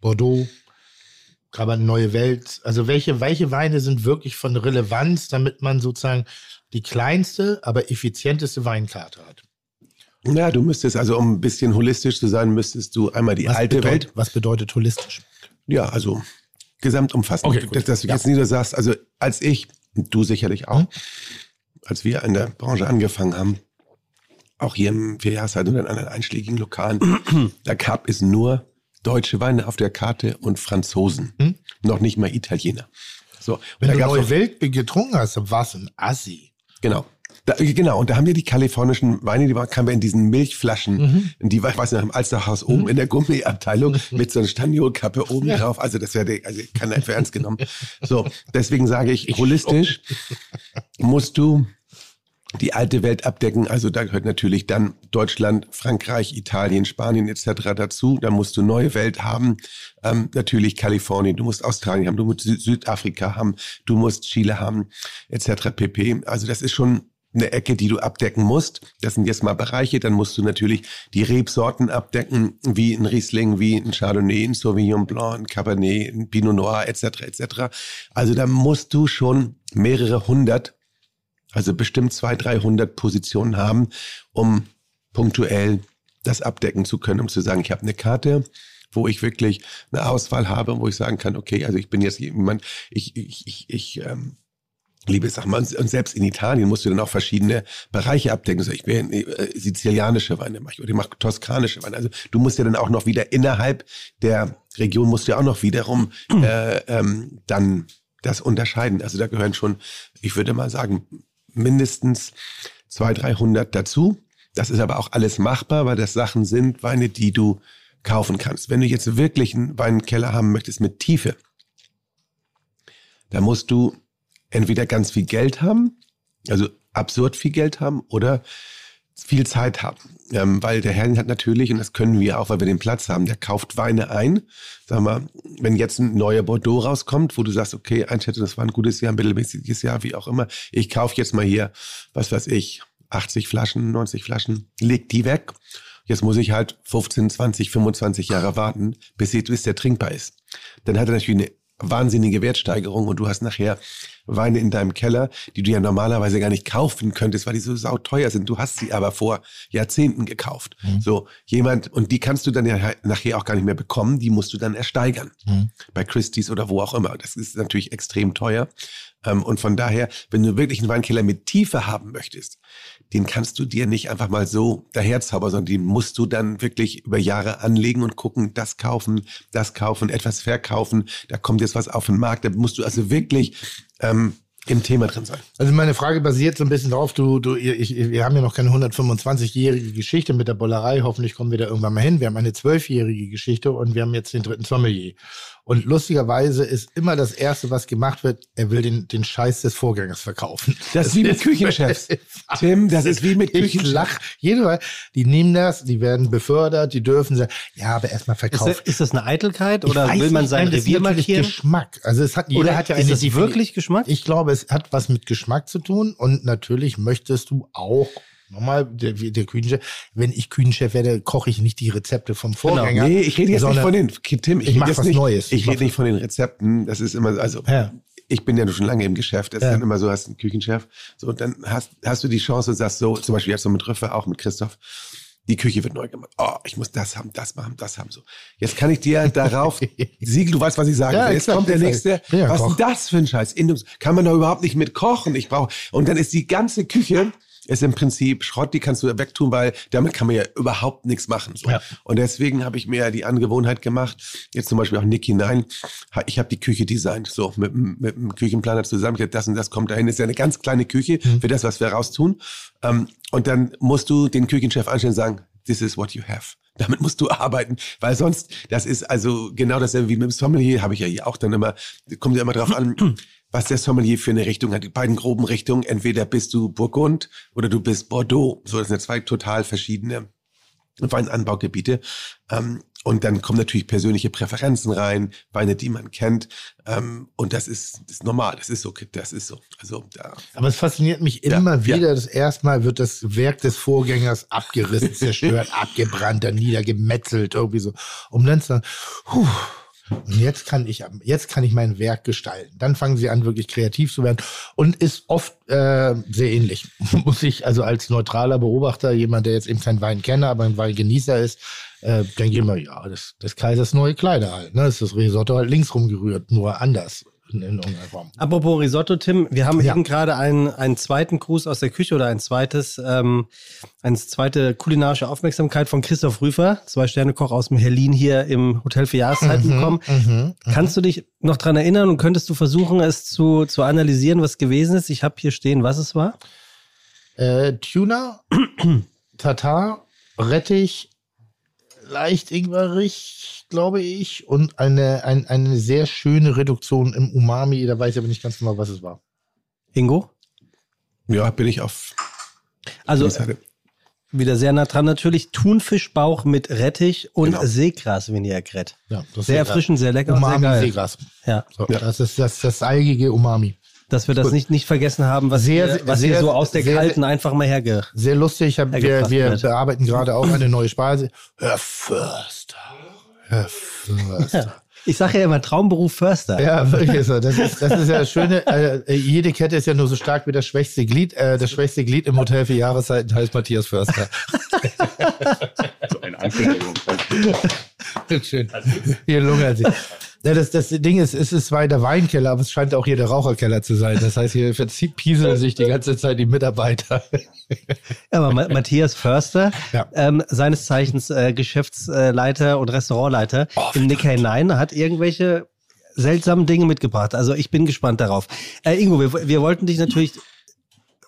Bordeaux, Cabernet Neue Welt. Also welche, welche Weine sind wirklich von Relevanz, damit man sozusagen die kleinste, aber effizienteste Weinkarte hat? Ja, du müsstest also, um ein bisschen holistisch zu sein, müsstest du einmal die alte bedeutet, Welt. was bedeutet holistisch? Ja, also gesamtumfassend. Okay, gut. dass, du jetzt Ja. nicht nur sagst, also als ich, und du sicherlich auch, Hm? als wir in der Branche angefangen haben, auch hier im Vierjahreszeit und in anderen einschlägigen Lokalen, da gab es nur deutsche Weine auf der Karte und Franzosen. Hm? Noch nicht mal Italiener. So, Wenn du Neue Welt getrunken hast, dann war's ein Assi. Genau. Da, genau, und da haben wir die kalifornischen Weine, die waren, kamen wir in diesen Milchflaschen, Mhm. in die, ich weiß nicht, im Alsterhaus oben in der Gummiabteilung mit so einer Staniolkappe oben Ja. drauf. Also das wäre, also keiner für ernst genommen. So, deswegen sage ich, holistisch musst du die alte Welt abdecken. Also da gehört natürlich dann Deutschland, Frankreich, Italien, Spanien etc. dazu. Da musst du neue Welt haben. Ähm, natürlich Kalifornien, du musst Australien haben, du musst Sü- Südafrika haben, du musst Chile haben etc. pp. Also das ist schon eine Ecke, die du abdecken musst. Das sind jetzt mal Bereiche. Dann musst du natürlich die Rebsorten abdecken, wie ein Riesling, wie ein Chardonnay, ein Sauvignon Blanc, ein Cabernet, ein Pinot Noir etc. etc. Also da musst du schon mehrere hundert also bestimmt 200, 300 Positionen haben, um punktuell das abdecken zu können, um zu sagen, ich habe eine Karte, wo ich wirklich eine Auswahl habe, wo ich sagen kann, okay, also ich bin jetzt jemand, ich, ich, ich, ich ähm, liebe Sachen. Und selbst in Italien musst du dann auch verschiedene Bereiche abdecken. So, ich will äh, sizilianische Weine machen oder ich mache toskanische Weine. Also du musst ja dann auch noch wieder innerhalb der Region musst du ja auch noch wiederum äh, ähm, dann das unterscheiden. Also da gehören schon, ich würde mal sagen, mindestens 200, 300 dazu. Das ist aber auch alles machbar, weil das Sachen sind, Weine, die du kaufen kannst. Wenn du jetzt wirklich einen Weinkeller haben möchtest mit Tiefe, dann musst du entweder ganz viel Geld haben, also absurd viel Geld haben oder viel Zeit haben. Ähm, weil der Herr hat natürlich, und das können wir auch, weil wir den Platz haben, der kauft Weine ein. Sag mal, wenn jetzt ein neuer Bordeaux rauskommt, wo du sagst, okay, einschätze, das war ein gutes Jahr, ein mittelmäßiges Jahr, wie auch immer. Ich kaufe jetzt mal hier, was weiß ich, 80 Flaschen, 90 Flaschen, leg die weg. Jetzt muss ich halt 15, 20, 25 Jahre warten, bis, bis der trinkbar ist. Dann hat er natürlich eine wahnsinnige Wertsteigerung und du hast nachher Weine in deinem Keller, die du ja normalerweise gar nicht kaufen könntest, weil die so sauteuer sind. Du hast sie aber vor Jahrzehnten gekauft. Mhm. So jemand, und die kannst du dann ja nachher auch gar nicht mehr bekommen, die musst du dann ersteigern. Mhm. Bei Christie's oder wo auch immer. Das ist natürlich extrem teuer. Ähm, Und von daher, wenn du wirklich einen Weinkeller mit Tiefe haben möchtest, den kannst du dir nicht einfach mal so daherzaubern, sondern den musst du dann wirklich über Jahre anlegen und gucken, das kaufen, das kaufen, etwas verkaufen, da kommt jetzt was auf den Markt, da musst du also wirklich ähm, im Thema drin sein. Also meine Frage basiert so ein bisschen darauf, du, du, ich, wir haben ja noch keine 125-jährige Geschichte mit der Bollerei, hoffentlich kommen wir da irgendwann mal hin. Wir haben eine zwölfjährige Geschichte und wir haben jetzt den dritten Sommelier. Und lustigerweise ist immer das Erste, was gemacht wird, er will den, den Scheiß des Vorgängers verkaufen. Das ist wie mit Küchenchefs. Tim, das ist wie mit Ich Küchenchefs. lach. Jede Mal, die nehmen das, die werden befördert, die dürfen sagen, ja, aber erstmal Ist, das- verkaufen. ist das eine Eitelkeit Ich oder will man sein das Revier markieren? Geschmack. Also es hat, jeder Oder hat ja ist das Defini- wirklich Geschmack? Ich glaube, es hat was mit Geschmack zu tun und natürlich möchtest du auch Nochmal, der, der Küchenchef, wenn ich Küchenchef werde, koche ich nicht die Rezepte vom Vorgänger. Nee, ich rede jetzt nicht von den, Tim, ich, ich rede mach jetzt was nicht, Neues. Ich Ich rede nicht von den Rezepten. Das ist immer, also, Ja. ich bin ja schon lange im Geschäft. Das Ja. ist dann immer so, hast einen Küchenchef. So, und dann hast, hast du die Chance und sagst so, zum Beispiel jetzt so mit Rüffe, auch mit Christoph. Die Küche wird neu gemacht. Oh, ich muss das haben, das machen, das haben, so. Jetzt kann ich dir darauf, Siegel, du weißt, was ich sagen Ja. Jetzt kommt der nächste. Ja was ist das für ein Scheiß? Kann man da überhaupt nicht mit kochen? Ich brauche, und dann ist die ganze Küche, ist im Prinzip Schrott, die kannst du wegtun, weil damit kann man ja überhaupt nichts machen. So. Ja. Und deswegen habe ich mir die Angewohnheit gemacht, jetzt zum Beispiel auch Nick hinein, ich habe die Küche designt, so mit, dem- mit dem Küchenplaner zusammen, das und das kommt dahin, ist ja eine ganz kleine Küche für das, was wir raustun. Ähm, und dann musst du den Küchenchef anstellen und sagen, this is what you have. Damit musst du arbeiten, weil sonst, das ist also genau dasselbe wie mit dem Sommelier, habe ich ja hier auch dann immer, kommt ja immer drauf an, was der Sommelier für eine Richtung hat. Die beiden groben Richtungen, entweder bist du Burgund oder du bist Bordeaux. So, das sind zwei total verschiedene Weinanbaugebiete. Ähm, und dann kommen natürlich persönliche Präferenzen rein, Weine, die man kennt. Ähm, und das ist, das ist normal, das ist so, das ist so. Also da, Aber es fasziniert mich Ja, immer ja. wieder. Das erste Mal wird das Werk des Vorgängers abgerissen, zerstört, abgebrannt, dann niedergemetzelt, irgendwie so. Um dann zu sagen, puh, und jetzt kann ich, jetzt kann ich mein Werk gestalten. Dann fangen sie an, wirklich kreativ zu werden und ist oft äh, sehr ähnlich. Muss ich also als neutraler Beobachter, jemand, der jetzt eben kein Weinkenner, aber ein Weingenießer ist, äh, denke ich immer, ja, das, das Kaisers neue Kleider halt. Ne? Das ist das Risotto halt links rumgerührt, nur anders in, in irgendeiner Form. Apropos Risotto, Tim, wir haben Ja. eben gerade einen, einen zweiten Gruß aus der Küche oder ein zweites, ähm, eine zweite kulinarische Aufmerksamkeit von Christoph Rüfer, zwei Sterne Koch aus dem Herlin hier im Hotel für Jahreszeiten bekommen. Mhm. Kannst du dich noch dran erinnern und könntest du versuchen, es zu, zu analysieren, was gewesen ist? Ich habe hier stehen, was es war. Äh, Tuna, Tatar, Rettich, leicht ingwerig, glaube ich, und eine, ein, eine sehr schöne Reduktion im Umami. Da weiß ich aber nicht ganz genau, was es war. Ingo? ja, bin ich auf Also wieder sehr nah dran natürlich. Thunfischbauch mit Rettich und Genau. Seegras Vinaigrette. Ja, das Sehr erfrischend, sehr lecker und sehr Umami geil. Seegras. Ja, So, Ja. Das ist das, das algige Umami. Dass wir das nicht, nicht vergessen haben, was, Sehr, wir, was sehr, wir so aus der sehr, kalten einfach mal herge... Sehr lustig. Ich hab, wir, wir wird. bearbeiten gerade auch eine neue Speise. Herr Förster. Herr Förster. Ich sage ja immer Traumberuf Förster. Ja, wirklich so. Das ist, das ist ja das Schöne. Äh, jede Kette ist ja nur so stark wie das schwächste Glied. Äh, das schwächste Glied im Hotel für Jahreszeiten heißt Matthias Förster. So eine Ankündigung. Schön. Hier lungert sie. Ja, das, das Ding ist, es ist zwar der Weinkeller, aber es scheint auch hier der Raucherkeller zu sein. Das heißt, hier verpieseln sich die ganze Zeit die Mitarbeiter. Aber Ma Matthias Förster, Ja. ähm, seines Zeichens äh, Geschäftsleiter und Restaurantleiter Oh, im Nick hinein, hat irgendwelche seltsamen Dinge mitgebracht. Also ich bin gespannt darauf. Äh, Ingo, wir, wir wollten dich natürlich.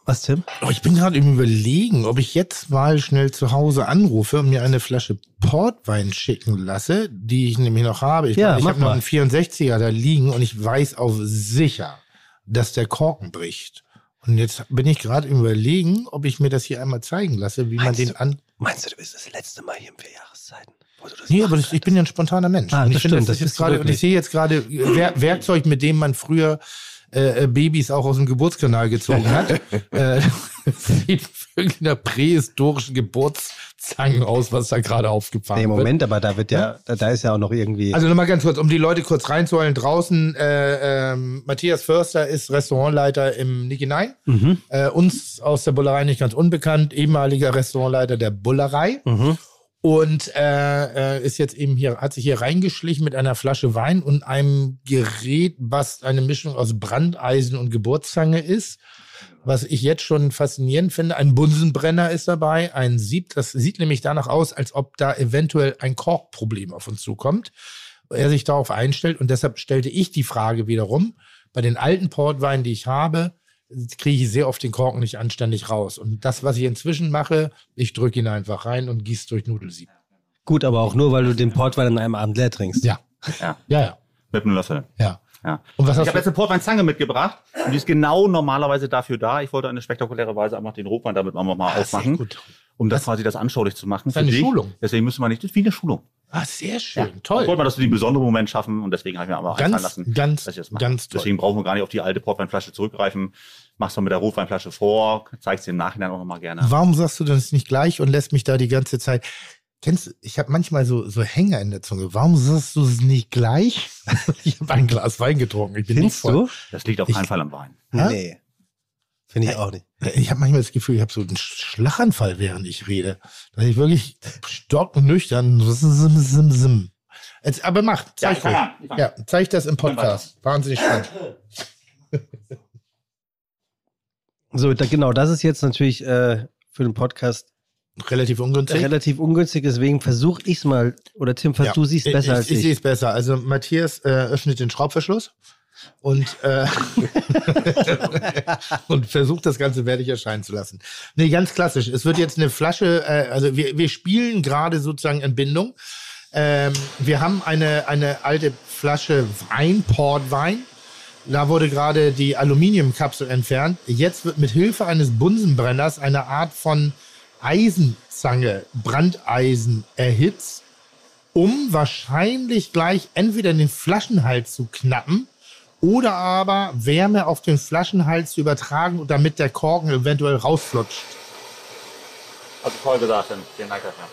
Was, Tim? Oh, ich bin gerade im Überlegen, ob ich jetzt mal schnell zu Hause anrufe und mir eine Flasche Portwein schicken lasse, die ich nämlich noch habe. Ich, Ja, meine, ich habe noch einen 64er da liegen und ich weiß auf sicher, dass der Korken bricht. Und jetzt bin ich gerade im Überlegen, ob ich mir das hier einmal zeigen lasse, wie man Meinst den du- an. Meinst du, du bist das letzte Mal hier im Vierjahreszeiten? Nee, aber das, ich bin ja ein spontaner Mensch. Ah, und ich das finde, stimmt, das das ist gerade, und ich sehe jetzt gerade Wer Werkzeug, mit dem man früher äh, äh, Babys auch aus dem Geburtskanal gezogen hat. äh, sieht wirklich nach prähistorischen Geburtszangen aus, was da gerade aufgefahren Nee, wird. Moment, aber da wird ja, da, da ist ja auch noch irgendwie. Also nochmal ganz kurz, um die Leute kurz reinzuholen. Draußen, äh, ähm, Matthias Förster ist Restaurantleiter im Nicky Nine. mhm. Äh, uns aus der Bullerei nicht ganz unbekannt, ehemaliger Restaurantleiter der Bullerei. Mhm. Und äh, äh, ist jetzt eben hier, hat sich hier reingeschlichen mit einer Flasche Wein und einem Gerät, was eine Mischung aus Brandeisen und Geburtszange ist. Was ich jetzt schon faszinierend finde, ein Bunsenbrenner ist dabei, ein Sieb. Das sieht nämlich danach aus, als ob da eventuell ein Korkproblem auf uns zukommt. Er sich darauf einstellt und deshalb stellte ich die Frage wiederum, bei den alten Portweinen, die ich habe, kriege ich sehr oft den Korken nicht anständig raus. Und das, was ich inzwischen mache, ich drücke ihn einfach rein und gieße durch Nudelsieb. Gut, aber auch nur, weil du den Portwein an einem Abend leer trinkst. Ja. Ja. Ja, ja. Mit einem Löffel. Ja. Ja. Und was Ich hast habe jetzt eine Portweinzange mitgebracht und die ist genau normalerweise dafür da. Ich wollte eine spektakuläre Weise einfach den Rotwein damit auch mal Ah, aufmachen, sehr gut. Um das quasi das anschaulich zu machen. Das ist eine dich. Schulung. Deswegen müssen wir nicht, das ist wie eine Schulung. Ah, sehr schön. Ja. Toll. Ich wollte mal, dass wir den besonderen Moment schaffen und deswegen habe ich mir aber einfallen Ganz, lassen, ganz, dass ich das mache. ganz toll. Deswegen brauchen wir gar nicht auf die alte Portweinflasche zurückgreifen. Machst du mit der Rotweinflasche vor, zeigst dir im Nachhinein auch nochmal gerne. Warum sagst du das nicht gleich und lässt mich da die ganze Zeit? Kennst du, ich habe manchmal so, so Hänger in der Zunge. Warum sagst du es nicht gleich? ich habe ein Glas Wein getrunken. Ich bin nicht Findest voll. du? Das liegt auf Ich- keinen Fall am Wein. Hä? Nee. Finde ich auch nicht. Ich habe manchmal das Gefühl, ich habe so einen Schlaganfall, während ich rede. Dass ich wirklich stocknüchtern. Sim, sim, sim. Jetzt, aber mach, zeig an, ich Ja, zeig das im Podcast. Wahnsinnig spannend. So, da, genau, das ist jetzt natürlich äh, für den Podcast Relativ ungünstig. relativ ungünstig, deswegen versuche ich es mal. Oder Tim, Ja. du siehst besser ich, als ich. ich. sehe es besser. Also Matthias äh, öffnet den Schraubverschluss und, äh, und versucht das Ganze wertig erscheinen zu lassen. Nee, ganz klassisch. Es wird jetzt eine Flasche, äh, also wir, wir spielen gerade sozusagen Entbindung. Ähm, wir haben eine, eine alte Flasche Wein, Portwein. Da wurde gerade die Aluminiumkapsel entfernt. Jetzt wird mit Hilfe eines Bunsenbrenners eine Art von Eisenzange, Brandeisen erhitzt um wahrscheinlich gleich entweder den Flaschenhals zu knappen oder aber Wärme auf den Flaschenhals zu übertragen, damit der Korken eventuell rausflutscht. Also toll gesagt, Tim. Vielen Dank dafür.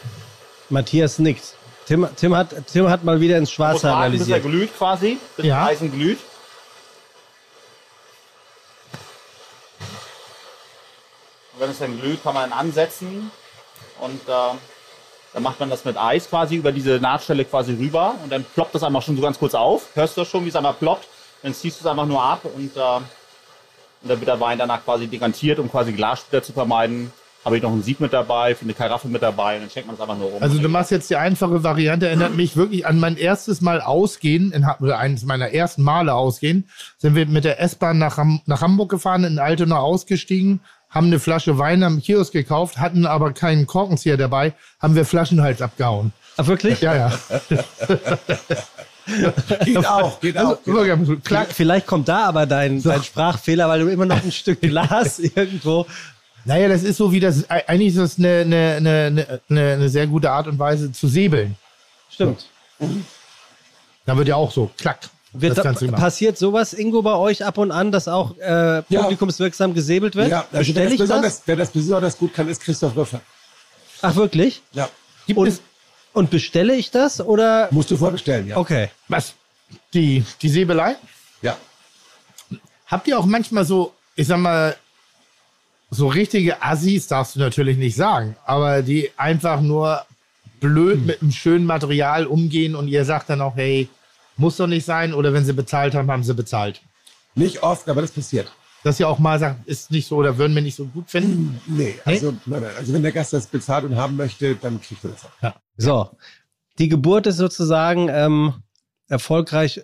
Matthias nickt. Tim, Tim, hat, Tim hat mal wieder ins Schwarze warten, bis er analysiert. glüht quasi, bis Ja. das Eisen glüht. Und wenn es dann glüht, kann man ansetzen und äh, dann macht man das mit Eis quasi über diese Nahtstelle quasi rüber und dann ploppt das einfach schon so ganz kurz auf. Hörst du das schon, wie es einmal ploppt? Dann ziehst du es einfach nur ab und, äh, und dann wird der Wein danach quasi dekantiert, um quasi Glassplitter zu vermeiden. Habe ich noch ein Sieb mit dabei, eine Karaffe mit dabei und dann schenkt man es einfach nur rum. Also du machst jetzt die einfache Variante, erinnert mich wirklich an mein erstes Mal ausgehen, in, oder eines meiner ersten Male ausgehen, sind wir mit der S-Bahn nach, Ham nach Hamburg gefahren, in Altona ausgestiegen, haben eine Flasche Wein am Kiosk gekauft, hatten aber keinen Korkenzieher dabei, haben wir Flaschenhals abgehauen. Ach, wirklich? Ja, ja. Geht auch, geht Also, auch. wirklich, klar, Vielleicht kommt da aber dein, dein Sprachfehler, weil du immer noch ein Stück Glas irgendwo. Naja, das ist so wie das, eigentlich ist das eine, eine, eine, eine, eine sehr gute Art und Weise zu säbeln. Stimmt. Da wird ja auch so, klack. Wird das da, passiert sowas, Ingo, bei euch ab und an, dass auch äh, Ja. publikumswirksam gesäbelt wird? Ja, also wer Bestelle das, ich das? besonders, wer das besonders gut kann, ist Christoph Röffer. Ach, wirklich? Ja. Gibt Und, es, und bestelle ich das oder? Musst du vorbestellen, ja. Okay. was? Die, die Säbelei? Ja. Habt ihr auch manchmal so, ich sag mal, so richtige Assis darfst du natürlich nicht sagen, aber die einfach nur blöd mit einem schönen Material umgehen und ihr sagt dann auch, hey, Muss doch nicht sein. Oder wenn sie bezahlt haben, haben sie bezahlt. Nicht oft, aber das passiert. Dass ihr auch mal sagt, ist nicht so oder würden wir nicht so gut finden. Nee, also, nein, nein, also wenn der Gast das bezahlt und haben möchte, dann kriegt er das auch. So, die Geburt ist sozusagen ähm, erfolgreich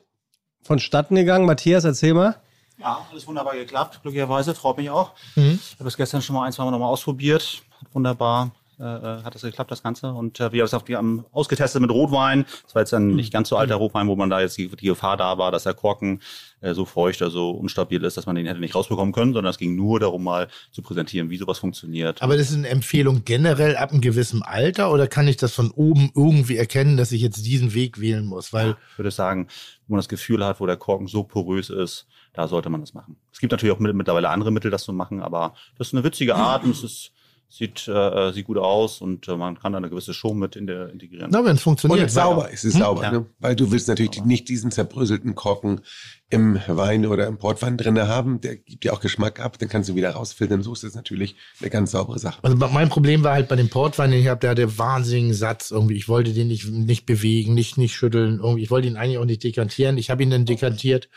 vonstatten gegangen. Matthias, erzähl mal. Ja, alles wunderbar geklappt, glücklicherweise, freut mich auch. Mhm. Ich habe es gestern schon mal ein, zwei Mal nochmal ausprobiert. Hat wunderbar, äh, äh, hat das geklappt, das Ganze. Und äh, wir haben es auch haben ausgetestet mit Rotwein. Das war jetzt ein nicht ganz so alter Rotwein, wo man da jetzt die, die Gefahr da war, dass der Korken äh, so feucht, also unstabil ist, dass man den hätte nicht rausbekommen können, sondern es ging nur darum, mal zu präsentieren, wie sowas funktioniert. Aber das ist eine Empfehlung generell ab einem gewissen Alter oder kann ich das von oben irgendwie erkennen, dass ich jetzt diesen Weg wählen muss? Weil ich würde sagen, wo man das Gefühl hat, wo der Korken so porös ist, da sollte man das machen. Es gibt natürlich auch mit, mittlerweile andere Mittel, das zu machen, aber das ist eine witzige Art und es ist, sieht, äh, sieht gut aus und äh, man kann da eine gewisse Show mit in der integrieren. Na, wenn es funktioniert. Und sauber, es ist Hm? sauber, Ja. ne? weil du willst natürlich die- nicht diesen zerbröselten Korken im Wein oder im Portwein drinne haben. Der gibt dir auch Geschmack ab, den kannst du wieder rausfiltern. So ist es natürlich eine ganz saubere Sache. Also mein Problem war halt bei dem Portwein, den ich habe, der hatte wahnsinnigen Satz irgendwie. Ich wollte den nicht, nicht bewegen, nicht, nicht schütteln. Irgendwie. Ich wollte ihn eigentlich auch nicht dekantieren. Ich habe ihn dann dekantiert.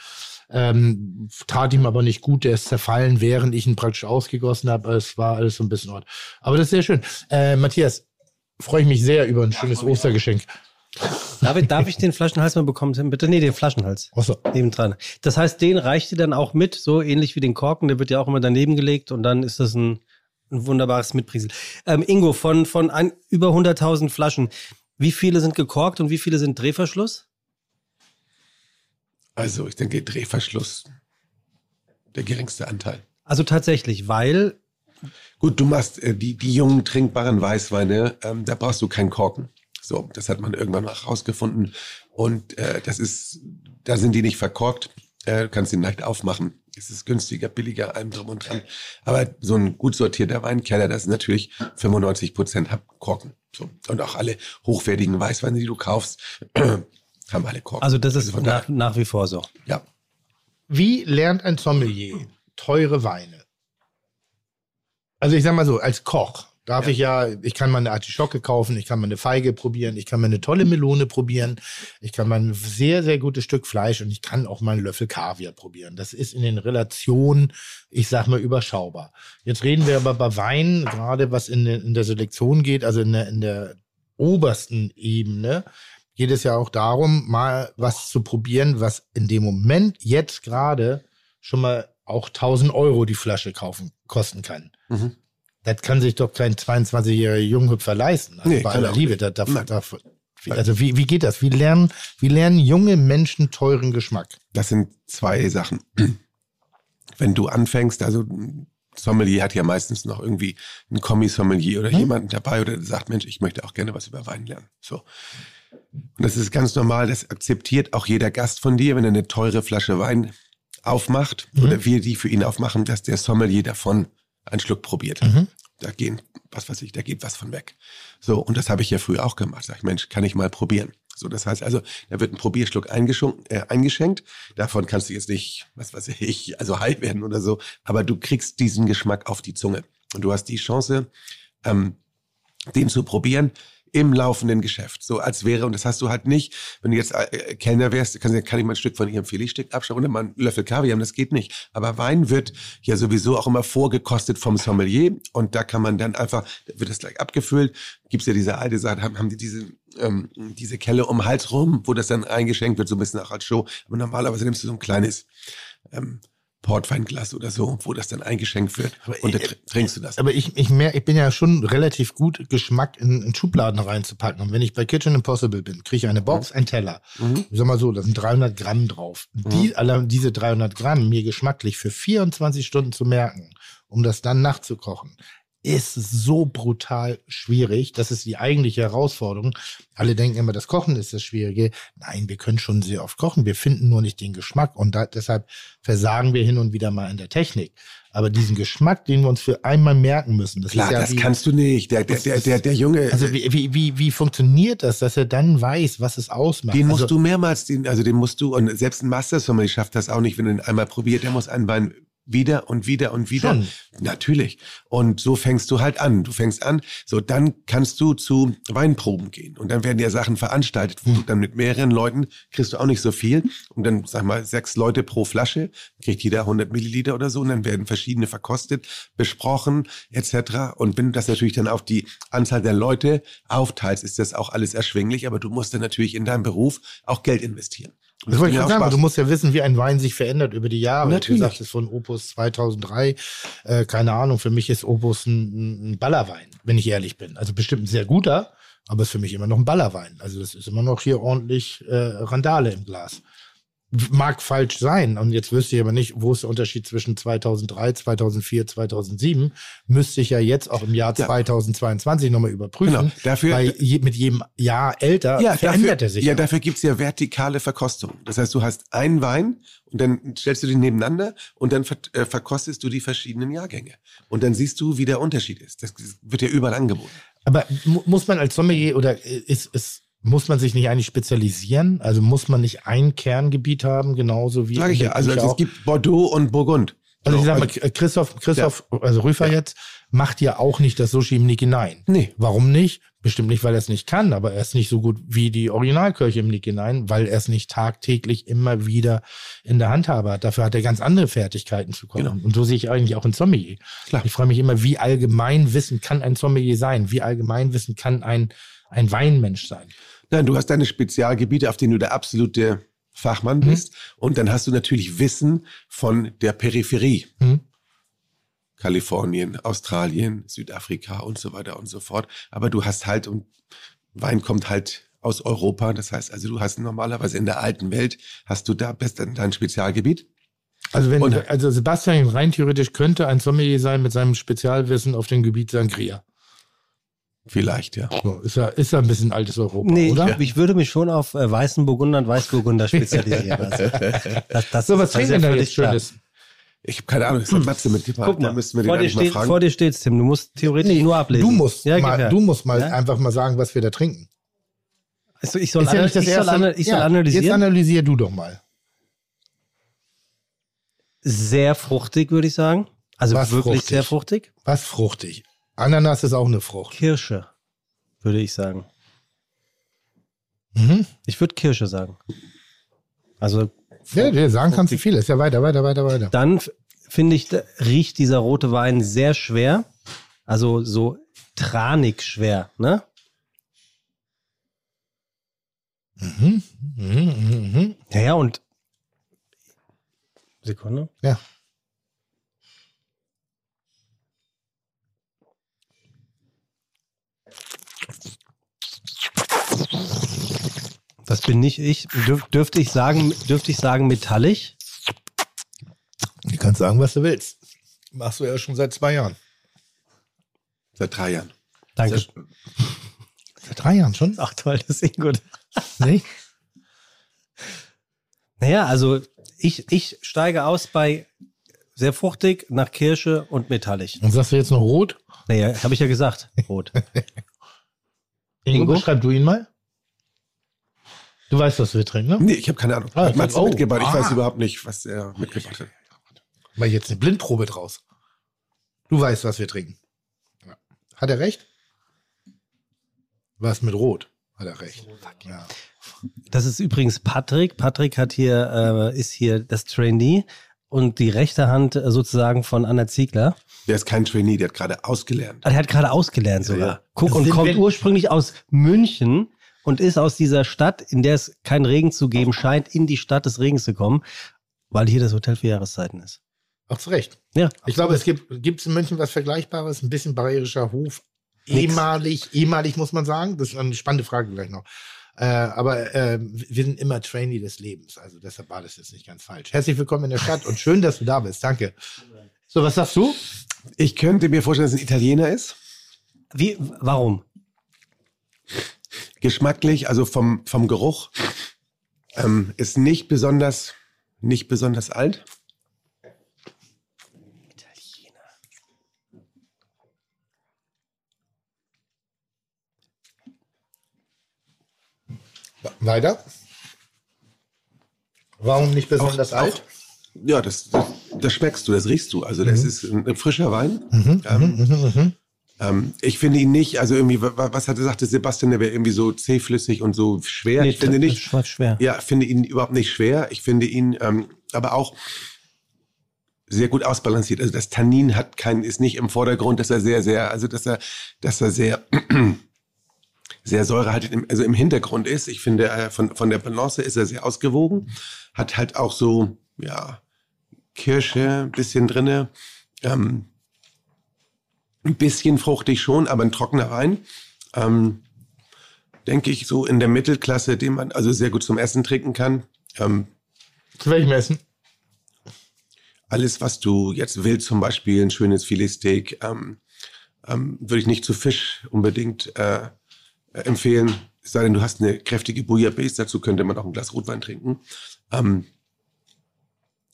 Ähm, tat ihm aber nicht gut, der ist zerfallen, während ich ihn praktisch ausgegossen habe. Es war alles so ein bisschen Ort. Aber das ist sehr schön. Äh, Matthias, freue ich mich sehr über ein schönes Ostergeschenk. Darf ich, darf ich den Flaschenhals mal bekommen, Tim? Bitte? Nee, den Flaschenhals. Achso. Nebendran. Das heißt, den reicht dir dann auch mit, so ähnlich wie den Korken, der wird ja auch immer daneben gelegt und dann ist das ein, ein wunderbares Mitbringsel. Ähm, Ingo, von, von ein, über 100.000 Flaschen, wie viele sind gekorkt und wie viele sind Drehverschluss? Also ich denke, Drehverschluss, der geringste Anteil. Also tatsächlich, weil Gut, du machst äh, die, die jungen trinkbaren Weißweine, ähm, da brauchst du keinen Korken. So, das hat man irgendwann mal rausgefunden. Und äh, das ist, da sind die nicht verkorkt. Äh, du kannst ihn leicht aufmachen. Es ist günstiger, billiger, allem drum und dran. Aber so ein gut sortierter Weinkeller, das ist natürlich 95 Prozent Korken. So. Und auch alle hochwertigen Weißweine, die du kaufst, haben alle Korken. Also das ist von nach, nach wie vor so. Ja. Wie lernt ein Sommelier teure Weine? Also ich sag mal so, als Koch darf ich ja, ich kann mal eine Artischocke kaufen, ich kann mal eine Feige probieren, ich kann mal eine tolle Melone probieren, ich kann mal ein sehr, sehr gutes Stück Fleisch und ich kann auch mal einen Löffel Kaviar probieren. Das ist in den Relationen, ich sag mal, überschaubar. Jetzt reden wir aber bei Wein, gerade was in, der- in der Selektion geht, also in der, in der obersten Ebene, geht es ja auch darum, mal was zu probieren, was in dem Moment jetzt gerade schon mal auch 1000 Euro die Flasche kaufen, kosten kann. Mhm. Das kann sich doch kein 22-jähriger Junghüpfer leisten. Also Nee, bei aller er Liebe. Da, da, da, wie, also wie, wie geht das? Wie lernen, wie lernen junge Menschen teuren Geschmack? Das sind zwei Sachen. Wenn du anfängst, also Sommelier hat ja meistens noch irgendwie einen Kommi-Sommelier oder jemanden dabei oder der sagt, Mensch, ich möchte auch gerne was über Wein lernen. So. Und das ist ganz normal, das akzeptiert auch jeder Gast von dir, wenn er eine teure Flasche Wein aufmacht oder wir die für ihn aufmachen, dass der Sommelier davon einen Schluck probiert. Da gehen, was weiß ich, da geht was von weg. So, und das habe ich ja früher auch gemacht. Sag ich, Mensch, kann ich mal probieren. So, das heißt also, da wird ein Probierschluck eingeschenkt, äh, eingeschenkt. Davon kannst du jetzt nicht, was weiß ich, also high werden oder so. Aber du kriegst diesen Geschmack auf die Zunge. Und du hast die Chance, ähm, den zu probieren im laufenden Geschäft. So als wäre, und das hast du halt nicht, wenn du jetzt äh, Kellner wärst, kann, kann ich mal ein Stück von ihrem Filetstück abschauen oder mal einen Löffel Kaviar haben, das geht nicht. Aber Wein wird ja sowieso auch immer vorgekostet vom Sommelier und da kann man dann einfach, wird das gleich abgefüllt, gibt's ja diese alte Sache, haben, haben die diese, ähm, diese Kelle um den Hals rum, wo das dann eingeschenkt wird, so ein bisschen auch als Show. Aber normalerweise nimmst du so ein kleines ähm, Portweinglas oder so, wo das dann eingeschenkt wird und da tr- trinkst du das. Aber ich, ich, mer ich bin ja schon relativ gut, Geschmack in, in Schubladen reinzupacken. Und wenn ich bei Kitchen Impossible bin, kriege ich eine Box, einen Teller. Mhm. Ich sag mal so, da sind 300 Gramm drauf. Die, allein diese 300 Gramm mir geschmacklich für 24 Stunden zu merken, um das dann nachzukochen, ist so brutal schwierig. Das ist die eigentliche Herausforderung. Alle denken immer, das Kochen ist das Schwierige. Nein, wir können schon sehr oft kochen. Wir finden nur nicht den Geschmack. Und da, deshalb versagen wir hin und wieder mal in der Technik. Aber diesen Geschmack, den wir uns für einmal merken müssen, das Klar, ist ja das wie, kannst du nicht. Der, der, der, der, der Junge, Also wie, wie, wie, wie funktioniert das, dass er dann weiß, was es ausmacht? Den musst also, du mehrmals, den, also den musst du, und selbst ein Master Sommelier schafft das auch nicht, wenn er ihn einmal probiert, der muss einen Wein wieder und wieder und wieder. Schon. Natürlich. Und so fängst du halt an. Du fängst an, so dann kannst du zu Weinproben gehen. Und dann werden ja Sachen veranstaltet, wo du dann mit mehreren Leuten kriegst du auch nicht so viel. Und dann, sag mal, sechs Leute pro Flasche, kriegt jeder 100 Milliliter oder so. Und dann werden verschiedene verkostet, besprochen, etc. Und wenn du das natürlich dann auf die Anzahl der Leute aufteilst, ist das auch alles erschwinglich. Aber du musst dann natürlich in deinem Beruf auch Geld investieren. Das wollte ich gerade sagen, Spaß. du musst ja wissen, wie ein Wein sich verändert über die Jahre. Natürlich. Du sagtest von Opus 2003, äh, keine Ahnung, für mich ist Opus ein, ein Ballerwein, wenn ich ehrlich bin. Also bestimmt ein sehr guter, aber ist für mich immer noch ein Ballerwein. Also das ist immer noch hier ordentlich äh, Randale im Glas. Mag falsch sein, und jetzt wüsste ich aber nicht, wo ist der Unterschied zwischen 2003, 2004, 2007. Müsste ich ja jetzt auch im Jahr Ja. 2022 nochmal überprüfen. Genau. Dafür- weil je, mit jedem Jahr älter verändert dafür, er sich. Ja, auch. dafür gibt's ja vertikale Verkostung. Das heißt, du hast einen Wein und dann stellst du die nebeneinander und dann ver äh, verkostest du die verschiedenen Jahrgänge. Und dann siehst du, wie der Unterschied ist. Das wird ja überall angeboten. Aber mu muss man als Sommelier oder ist, ist, muss man sich nicht eigentlich spezialisieren? Also muss man nicht ein Kerngebiet haben, genauso wie Sag ich ja. Also, es auch? gibt Bordeaux und Burgund. Also ich sag mal, Christoph, Christoph, also Rüfer jetzt, macht ja auch nicht das Sushi im Nick hinein. Nee. Warum nicht? Bestimmt nicht, weil er es nicht kann, aber er ist nicht so gut wie die Originalkirche im Nick hinein, weil er es nicht tagtäglich immer wieder in der Handhabe hat. Dafür hat er ganz andere Fertigkeiten zu kommen. Genau. Und so sehe ich eigentlich auch ein Sommelier. Klar. Ich frage mich immer, wie allgemein Wissen kann ein Sommelier sein? Wie allgemein Wissen kann ein, ein Weinmensch sein? Nein, du hast deine Spezialgebiete, auf denen du der absolute Fachmann Mhm. bist. Und dann hast du natürlich Wissen von der Peripherie. Mhm. Kalifornien, Australien, Südafrika und so weiter und so fort. Aber du hast halt, und Wein kommt halt aus Europa. Das heißt also, du hast normalerweise in der alten Welt, hast du da best dein Spezialgebiet. Also wenn, Und- also Sebastian rein theoretisch könnte ein Sommelier sein mit seinem Spezialwissen auf dem Gebiet Sangria. Vielleicht, ja. So, ist ja, ist ja ein bisschen altes Europa, Nee, oder? ich, ich würde mich schon auf äh, weißen Burgunder und Weißburgunder spezialisieren. Also, das, das So, was ist trinken ja denn da jetzt klar. Schönes? Ich habe keine Ahnung, es hat Matze mitgebracht. Guck Da mal, müssten wir den vor dir, steht, fragen. vor dir steht's, Tim. Du musst theoretisch nur ablesen. Du musst ja, mal, du musst mal Ja? einfach mal sagen, was wir da trinken. Also ich soll, Ist ja nicht das ich soll, erste- ana- ich soll Ja, analysieren. Jetzt analysier du doch mal. sehr fruchtig, würde ich sagen. Also Was wirklich fruchtig? sehr fruchtig. Was fruchtig? Ananas ist auch eine Frucht. Kirsche, würde ich sagen. Mhm. Ich würde Kirsche sagen. Also Ja, ja, sagen kannst du viel. Ist ja weiter, weiter, weiter, weiter. dann finde ich, riecht dieser rote Wein sehr schwer. Also so tranig schwer, ne? Mhm. Mhm, mhm, mhm. Ja, ja, und Sekunde. Ja. Das bin nicht ich. Dürf, dürfte ich sagen, dürfte ich sagen metallisch? Du kannst sagen, was du willst. Machst du ja schon seit zwei Jahren. Seit drei Jahren. Danke. Seit drei Jahren schon? Ach toll, das ist eh gut. Nee? Naja, also ich, ich steige aus bei sehr fruchtig, nach Kirsche und metallisch. Und sagst du jetzt noch rot? Naja, habe ich ja gesagt. Rot. Ingo, Ingo? beschreib du ihn mal. Du weißt, was wir trinken, ne? Nee, ich habe keine Ahnung. Ah, hat Matze oh, mitgebracht. Ich ah. weiß überhaupt nicht, was er mitgebracht hat. Mal jetzt eine Blindprobe draus. Du weißt, was wir trinken. Hat er recht? Was mit Rot? Hat er recht. Ja. Das ist übrigens Patrick. Patrick hat hier, äh, ist hier das Trainee und die rechte Hand äh, sozusagen von Anna Ziegler. Der ist kein Trainee, der hat gerade ausgelernt. Ah, Der hat gerade ausgelernt sogar. Ja. Guck, und Sind kommt wir- ursprünglich aus München und ist aus dieser Stadt, in der es keinen Regen zu geben scheint, in die Stadt des Regens zu kommen, weil hier das Hotel für Jahreszeiten ist. Ach, zu Recht. Ja, Ich glaube, es gibt gibt's in München was Vergleichbares, ein bisschen bayerischer Hof. Nix. Ehemalig, ehemalig muss man sagen. Das ist eine spannende Frage gleich noch. Äh, aber äh, wir sind immer Trainee des Lebens. Also deshalb war das jetzt nicht ganz falsch. Herzlich willkommen in der Stadt und schön, dass du da bist. Danke. So, was sagst du? Ich könnte mir vorstellen, dass es ein Italiener ist. Wie, warum? Geschmacklich, also vom, vom Geruch, ähm, ist nicht besonders, nicht besonders alt. Weiter. Warum nicht besonders alt? Ja, das, das, das schmeckst du, das riechst du. Also das Mhm. ist ein, ein frischer Wein. Mhm, Ähm, mhm, mhm, mhm. Ähm, ich finde ihn nicht, also irgendwie, wa- wa- was hatte, sagte Sebastian, der wäre irgendwie so zähflüssig und so schwer. Nee, ich finde nicht, schwer- schwer. ja, finde ihn überhaupt nicht schwer. Ich finde ihn ähm, aber auch sehr gut ausbalanciert. Also das Tannin hat kein, ist nicht im Vordergrund, dass er sehr, sehr, also dass er, dass er sehr, sehr säurehaltig im, also im Hintergrund ist. Ich finde, äh, von, von der Balance ist er sehr ausgewogen. Hat halt auch so, ja, Kirsche ein bisschen drinne. Ähm, ein bisschen fruchtig schon, aber ein trockener Wein. Ähm, denke ich, so in der Mittelklasse, den man also sehr gut zum Essen trinken kann. Ähm, Zu welchem Essen? alles, was du jetzt willst, zum Beispiel ein schönes Filetsteak, ähm, ähm, würde ich nicht zu Fisch unbedingt äh, empfehlen. Es sei denn, du hast eine kräftige Bouillabaisse, dazu könnte man auch ein Glas Rotwein trinken. Ähm,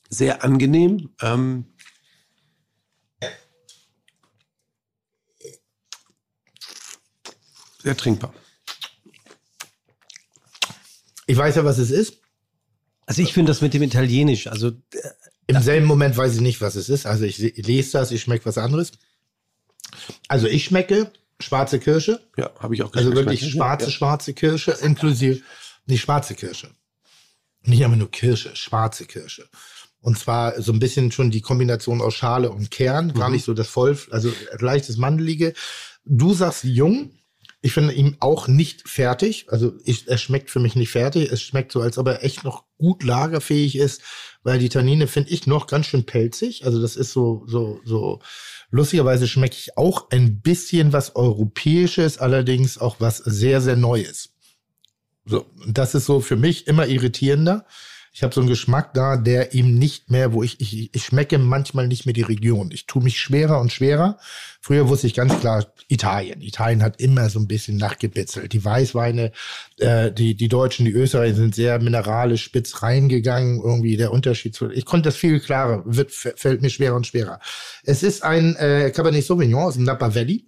sehr angenehm. Ähm, sehr trinkbar. Ich weiß ja, was es ist. Also ich finde das mit dem Italienisch, also Im selben Moment weiß ich nicht, was es ist. Also ich se- lese das, ich schmecke was anderes. Also ich schmecke schwarze Kirsche. Ja, habe ich auch Also geschmeckt. wirklich schwarze, ja. schwarze Kirsche, inklusive, nicht schwarze Kirsche. Nicht einfach nur Kirsche, schwarze Kirsche. Und zwar so ein bisschen schon die Kombination aus Schale und Kern, gar Mhm. nicht so das voll, also leichtes Mandelige. Du sagst jung. Ich finde ihn auch nicht fertig. Also ich, er schmeckt für mich nicht fertig. Es schmeckt so, als ob er echt noch gut lagerfähig ist, weil die Tannine finde ich noch ganz schön pelzig. Also das ist so, so, so. Lustigerweise schmecke ich auch ein bisschen was Europäisches, allerdings auch was sehr, sehr Neues. So, das ist so für mich immer irritierender. Ich habe so einen Geschmack da, der ihm nicht mehr, wo ich, ich, ich schmecke manchmal nicht mehr die Region. Ich tue mich schwerer und schwerer. Früher wusste ich ganz klar Italien. Italien hat immer so ein bisschen nachgebitzelt. Die Weißweine, äh, die, die Deutschen, die Österreicher sind sehr mineralisch spitz reingegangen. Irgendwie der Unterschied zu, ich konnte das viel klarer, wird, fällt mir schwerer und schwerer. Es ist ein äh, Cabernet Sauvignon aus dem Napa Valley.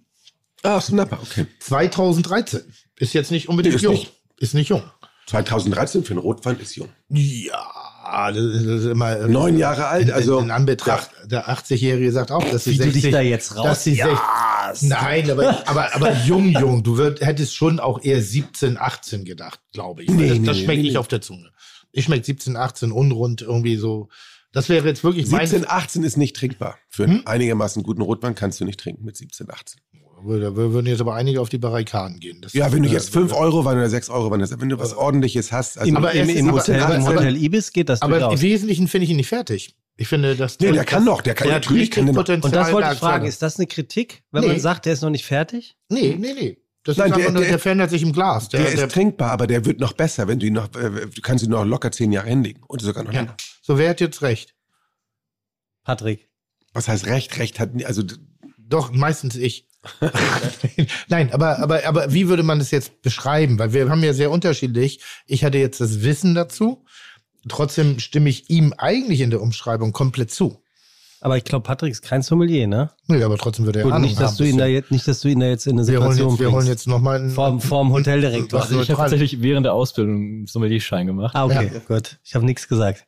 Ah, aus dem Napa, okay. 2013. Ist jetzt nicht unbedingt Nee, ist jung. nicht. Ist nicht jung. 2013 für einen Rotwein ist jung. Ja, das ist, immer. äh, Neun Jahre alt, also- In, in Anbetracht, der 80-Jährige sagt auch, dass sie Wie du 60, dich da jetzt raus- Dass sie Ja, 60, nein, aber, aber, aber jung, jung. Du würd, hättest schon auch eher 17, 18 gedacht, glaube ich. Nee, das nee, das schmeckt nee, nicht nee. auf der Zunge. Ich schmecke 17, 18 unrund, irgendwie so. Das wäre jetzt wirklich 17, 18 ist nicht trinkbar. Für Hm? einen einigermaßen guten Rotwein kannst du nicht trinken mit 17, 18. Da würden jetzt aber einige auf die Barrikaden gehen. Das Ja, wenn du jetzt 5 Euro Wein oder 6 Euro hast, wenn du was ordentliches hast. Also im, aber im, im aber- Hotel, aber- im aber- Hotel Ibis geht das Aber durchaus. im Wesentlichen finde ich ihn nicht fertig. Ich finde, das. Nee, der kann noch, der kann- natürlich kann. Potenzial. Und das wollte ich fragen, ist das eine Kritik, wenn Nee. man sagt, der ist noch nicht fertig? Nee, nee, nee. Das Nein, ist einfach der- nur, der- der verändert sich im Glas. Der, der ist der, trinkbar, aber der wird noch besser, wenn du ihn noch, äh, du kannst ihn noch locker 10 Jahre hinlegen. Und sogar noch länger. ja. So, wer hat jetzt recht? Patrick. Was heißt Recht? Recht hat, also, Doch, meistens ich. Nein, aber, aber, aber wie würde man das jetzt beschreiben? Weil wir haben ja sehr unterschiedlich. Ich hatte jetzt das Wissen dazu. Trotzdem stimme ich ihm eigentlich in der Umschreibung komplett zu. Aber ich glaube, Patrick ist kein Sommelier, ne? Nee, aber trotzdem würde er Gut, Ahnung nicht, dass haben du ihn da jetzt, nicht, dass du ihn da jetzt in eine wir holen Situation jetzt, wir holen jetzt nochmal einen. Vorm, vorm Hoteldirektor. Was Also ich habe tatsächlich während der Ausbildung einen Sommelierschein gemacht. Ah, okay, Ja. gut. Ich habe nichts gesagt.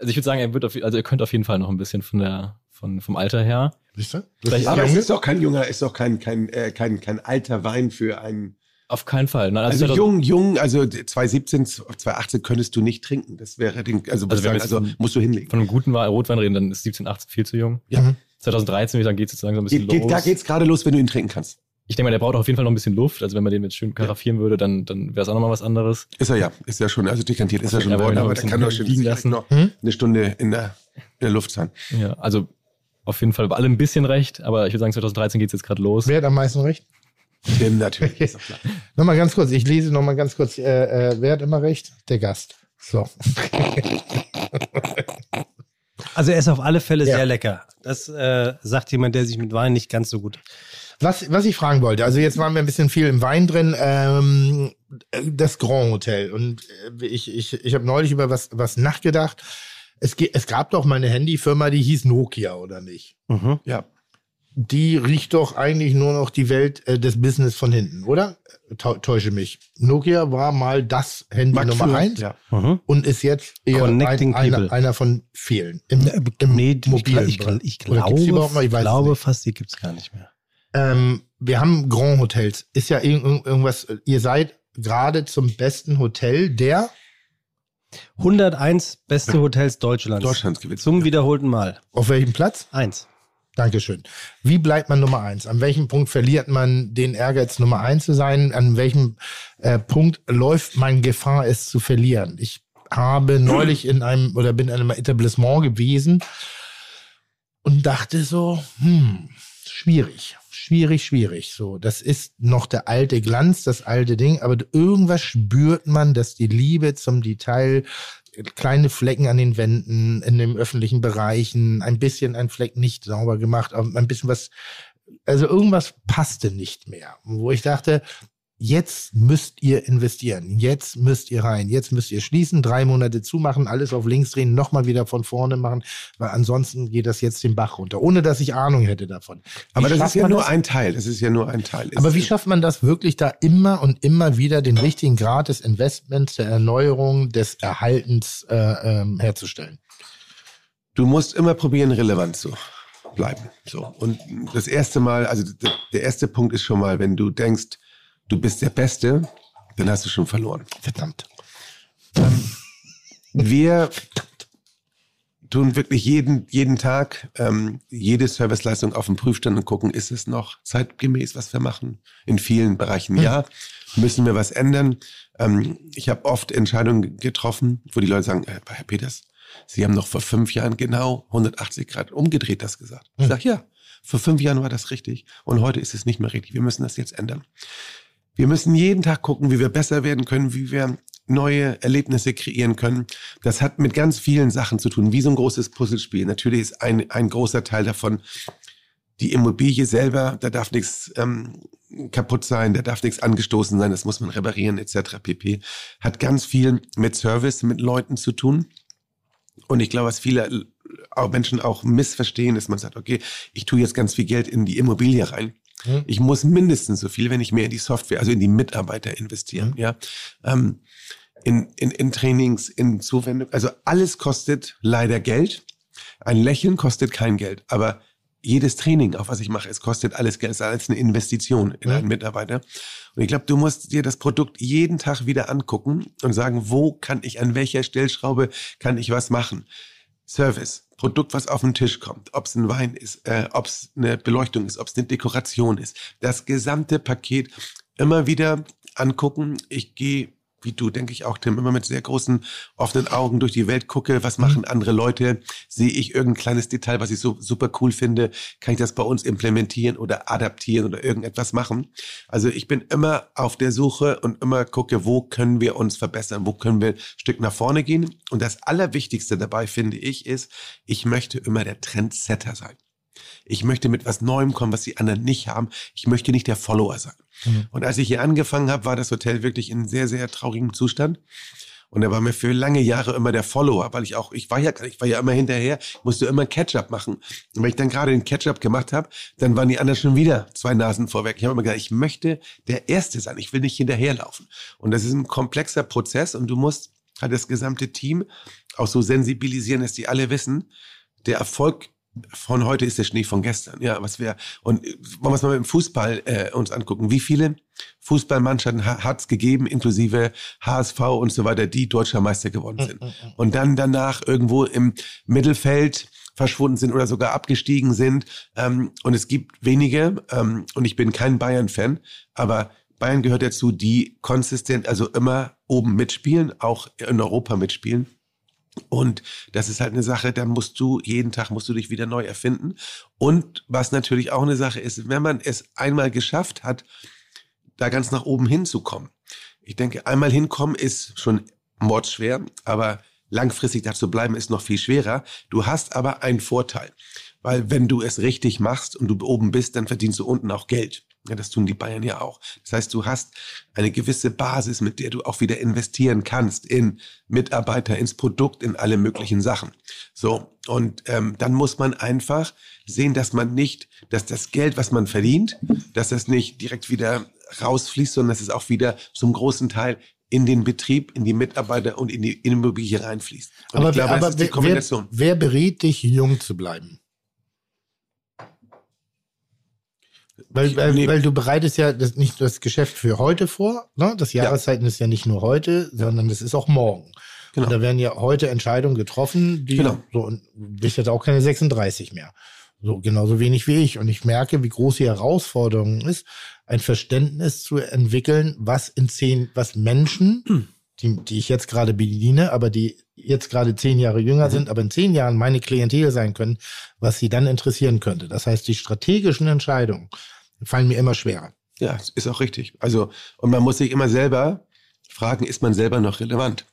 Also ich würde sagen, er wird auf, also er könnte auf jeden Fall noch ein bisschen von der, von, vom Alter her. Siehst du? Das aber es Junge. ist doch kein junger, ist doch kein, kein, äh, kein, kein alter Wein für einen. Auf keinen Fall. Nein, Also, 2000 jung, jung, also 2017, 2018 könntest du nicht trinken. Das wäre den, also, Also also, sagen, also musst du hinlegen. Von einem guten Rotwein reden, dann ist 17, 18 viel zu jung. Ja. Mhm. 2013 würde ich sagen, geht es jetzt langsam ein bisschen Geht, geht, los. da geht's gerade los, wenn du ihn trinken kannst. Ich denke mal, der braucht auf jeden Fall noch ein bisschen Luft. Also wenn man den jetzt schön karaffieren würde, dann, dann wäre es auch nochmal was anderes. Ist er ja, ist ja schon, also dekantiert ist er schon Ja, worden, aber der kann doch schon lassen. noch Hm? eine Stunde in der, in der Luft sein. Ja, also auf jeden Fall bei allem ein bisschen recht, aber ich würde sagen, 2013 geht es jetzt gerade los. Wer hat am meisten recht? Denn natürlich, ist klar. Nochmal ganz kurz, ich lese nochmal ganz kurz. Äh, äh, wer hat immer recht? Der Gast. So. Also er ist auf alle Fälle Ja. sehr lecker. Das äh, sagt jemand, der sich mit Wein nicht ganz so gut. Was, was ich fragen wollte, also jetzt waren wir ein bisschen viel im Wein drin, ähm, das Grand Hotel. Und äh, ich, ich, ich habe neulich über was, was nachgedacht. Es, es gab doch mal eine Handyfirma, die hieß Nokia, oder nicht? Mhm. Ja. die riecht doch eigentlich nur noch die Welt äh, des Business von hinten, oder? Tau- Täusche mich. Nokia war mal das Handy Marktführer, Nummer eins ja. Mhm. und ist jetzt eher ein, einer, einer von vielen. Im, im Nee, ich, mobilen ich, Bereich. ich, glaube, überhaupt noch? Ich ich weiß es glaube fast, die gibt es gar nicht mehr. Ähm, wir haben Grand Hotels. Ist ja irgend, irgend- irgendwas, ihr seid gerade zum besten Hotel der 101 beste Hotels Deutschlands. Deutschlands gewinnt. Zum wiederholten Mal. auf welchem Platz? Eins. Dankeschön. Wie bleibt man Nummer eins? An welchem Punkt verliert man den Ehrgeiz, Nummer eins zu sein? An welchem äh, Punkt läuft man Gefahr, es zu verlieren? Ich habe neulich in einem oder bin in einem Etablissement gewesen und dachte so, hm, schwierig, schwierig, schwierig. So, das ist noch der alte Glanz, das alte Ding, aber irgendwas spürt man, dass die Liebe zum Detail, kleine Flecken an den Wänden, in den öffentlichen Bereichen, ein bisschen ein Fleck nicht sauber gemacht, aber ein bisschen was, also irgendwas passte nicht mehr, wo ich dachte, Jetzt müsst ihr investieren. Jetzt müsst ihr rein. Jetzt müsst ihr schließen, drei Monate zumachen, alles auf links drehen, nochmal wieder von vorne machen, weil ansonsten geht das jetzt den Bach runter, ohne dass ich Ahnung hätte davon. Wie Aber das ist ja nur das? ein Teil. Das ist ja nur ein Teil. Aber Es- wie schafft man das wirklich da immer und immer wieder den richtigen Grad des Investments, der Erneuerung, des Erhaltens äh, ähm, herzustellen? du musst immer probieren, relevant zu bleiben. So. Und das erste Mal, also der erste Punkt ist schon mal, wenn du denkst, du bist der Beste, dann hast du schon verloren. Verdammt. Wir tun wirklich jeden, jeden Tag ähm, jede Serviceleistung auf den Prüfstand und gucken, ist es noch zeitgemäß, was wir machen? In vielen Bereichen ja. Müssen wir was ändern? Ähm, ich habe oft Entscheidungen getroffen, wo die Leute sagen, äh, Herr Peters, Sie haben noch vor fünf Jahren genau 180 Grad umgedreht das gesagt. Ich sage, ja, vor fünf Jahren war das richtig und heute ist es nicht mehr richtig. Wir müssen das jetzt ändern. Wir müssen jeden Tag gucken, wie wir besser werden können, wie wir neue Erlebnisse kreieren können. Das hat mit ganz vielen Sachen zu tun, wie so ein großes Puzzlespiel. Natürlich ist ein, ein großer Teil davon die Immobilie selber, da darf nichts ähm, kaputt sein, da darf nichts angestoßen sein, das muss man reparieren etc. pp. Hat ganz viel mit Service, mit Leuten zu tun. Und ich glaube, was viele Menschen auch missverstehen, ist, man sagt, okay, ich tue jetzt ganz viel Geld in die Immobilie rein. Hm. Ich muss mindestens so viel, wenn ich mehr in die Software, also in die Mitarbeiter investieren, ja. Ähm, in, in, in Trainings, in Zuwendung. Also alles kostet leider Geld. Ein Lächeln kostet kein Geld, aber jedes Training, auf was ich mache, es kostet alles Geld, es ist alles eine Investition in einen Mitarbeiter. Und ich glaube, du musst dir das Produkt jeden Tag wieder angucken und sagen, wo kann ich, an welcher Stellschraube kann ich was machen? Service, Produkt, was auf den Tisch kommt, ob es ein Wein ist, äh, ob es eine Beleuchtung ist, ob es eine Dekoration ist. Das gesamte Paket immer wieder angucken. Ich gehe, wie du, denke ich auch, Tim, immer mit sehr großen offenen Augen durch die Welt gucke, was machen andere Leute, sehe ich irgendein kleines Detail, was ich so super cool finde, kann ich das bei uns implementieren oder adaptieren oder irgendetwas machen. Also ich bin immer auf der Suche und immer gucke, wo können wir uns verbessern, wo können wir ein Stück nach vorne gehen. Und das Allerwichtigste dabei, finde ich, ist, ich möchte immer der Trendsetter sein. Ich möchte mit was Neuem kommen, was die anderen nicht haben. Ich möchte nicht der Follower sein. Mhm. Und als ich hier angefangen habe, war das Hotel wirklich in sehr, sehr traurigem Zustand. Und er war mir für lange Jahre immer der Follower, weil ich auch, ich war ja, ich war ja immer hinterher, musste immer Catch-up machen. Und wenn ich dann gerade den Catch-up gemacht habe, dann waren die anderen schon wieder zwei Nasen vorweg. Ich habe immer gesagt, ich möchte der Erste sein, ich will nicht hinterherlaufen. Und das ist ein komplexer Prozess und du musst halt das gesamte Team auch so sensibilisieren, dass die alle wissen, der Erfolg von heute ist der Schnee von gestern. Ja, was wir und äh, wollen wir es mal mit dem Fußball äh, uns angucken. Wie viele Fußballmannschaften ha hat es gegeben, inklusive HSV und so weiter, die deutscher Meister geworden sind und dann danach irgendwo im Mittelfeld verschwunden sind oder sogar abgestiegen sind. Ähm, und es gibt wenige, ähm, und ich bin kein Bayern-Fan, aber Bayern gehört dazu, die konsistent, also immer oben mitspielen, auch in Europa mitspielen. Und das ist halt eine Sache, da musst du jeden Tag musst du dich wieder neu erfinden. Und was natürlich auch eine Sache ist, wenn man es einmal geschafft hat, da ganz nach oben hinzukommen. Ich denke, einmal hinkommen ist schon mordschwer, aber langfristig dazu bleiben ist noch viel schwerer. Du hast aber einen Vorteil. Weil wenn du es richtig machst und du oben bist, dann verdienst du unten auch Geld. Ja, das tun die Bayern ja auch. Das heißt, du hast eine gewisse Basis, mit der du auch wieder investieren kannst in Mitarbeiter, ins Produkt, in alle möglichen Sachen. So, und ähm, dann muss man einfach sehen, dass man nicht, dass das Geld, was man verdient, dass das nicht direkt wieder rausfließt, sondern dass es auch wieder zum großen Teil in den Betrieb, in die Mitarbeiter und in die Immobilie reinfließt. Und Aber, glaube, aber ist die wer, wer, wer berät dich, jung zu bleiben? Weil, weil, Nee. weil du bereitest ja das, nicht das Geschäft für heute vor. Ne? Das Jahreszeiten ist ja nicht nur heute, sondern es ist auch morgen. Genau. Und da werden ja heute Entscheidungen getroffen, die Genau. so und du bist jetzt auch keine 36 mehr. So genauso wenig wie ich. Und ich merke, wie groß die Herausforderung ist, ein Verständnis zu entwickeln, was in zehn, was Menschen, die, die ich jetzt gerade bediene, aber die jetzt gerade zehn Jahre jünger sind, aber in zehn Jahren meine Klientel sein können, was sie dann interessieren könnte. Das heißt, die strategischen Entscheidungen fallen mir immer schwerer. Ja, ist auch richtig. Also, und man muss sich immer selber fragen, ist man selber noch relevant?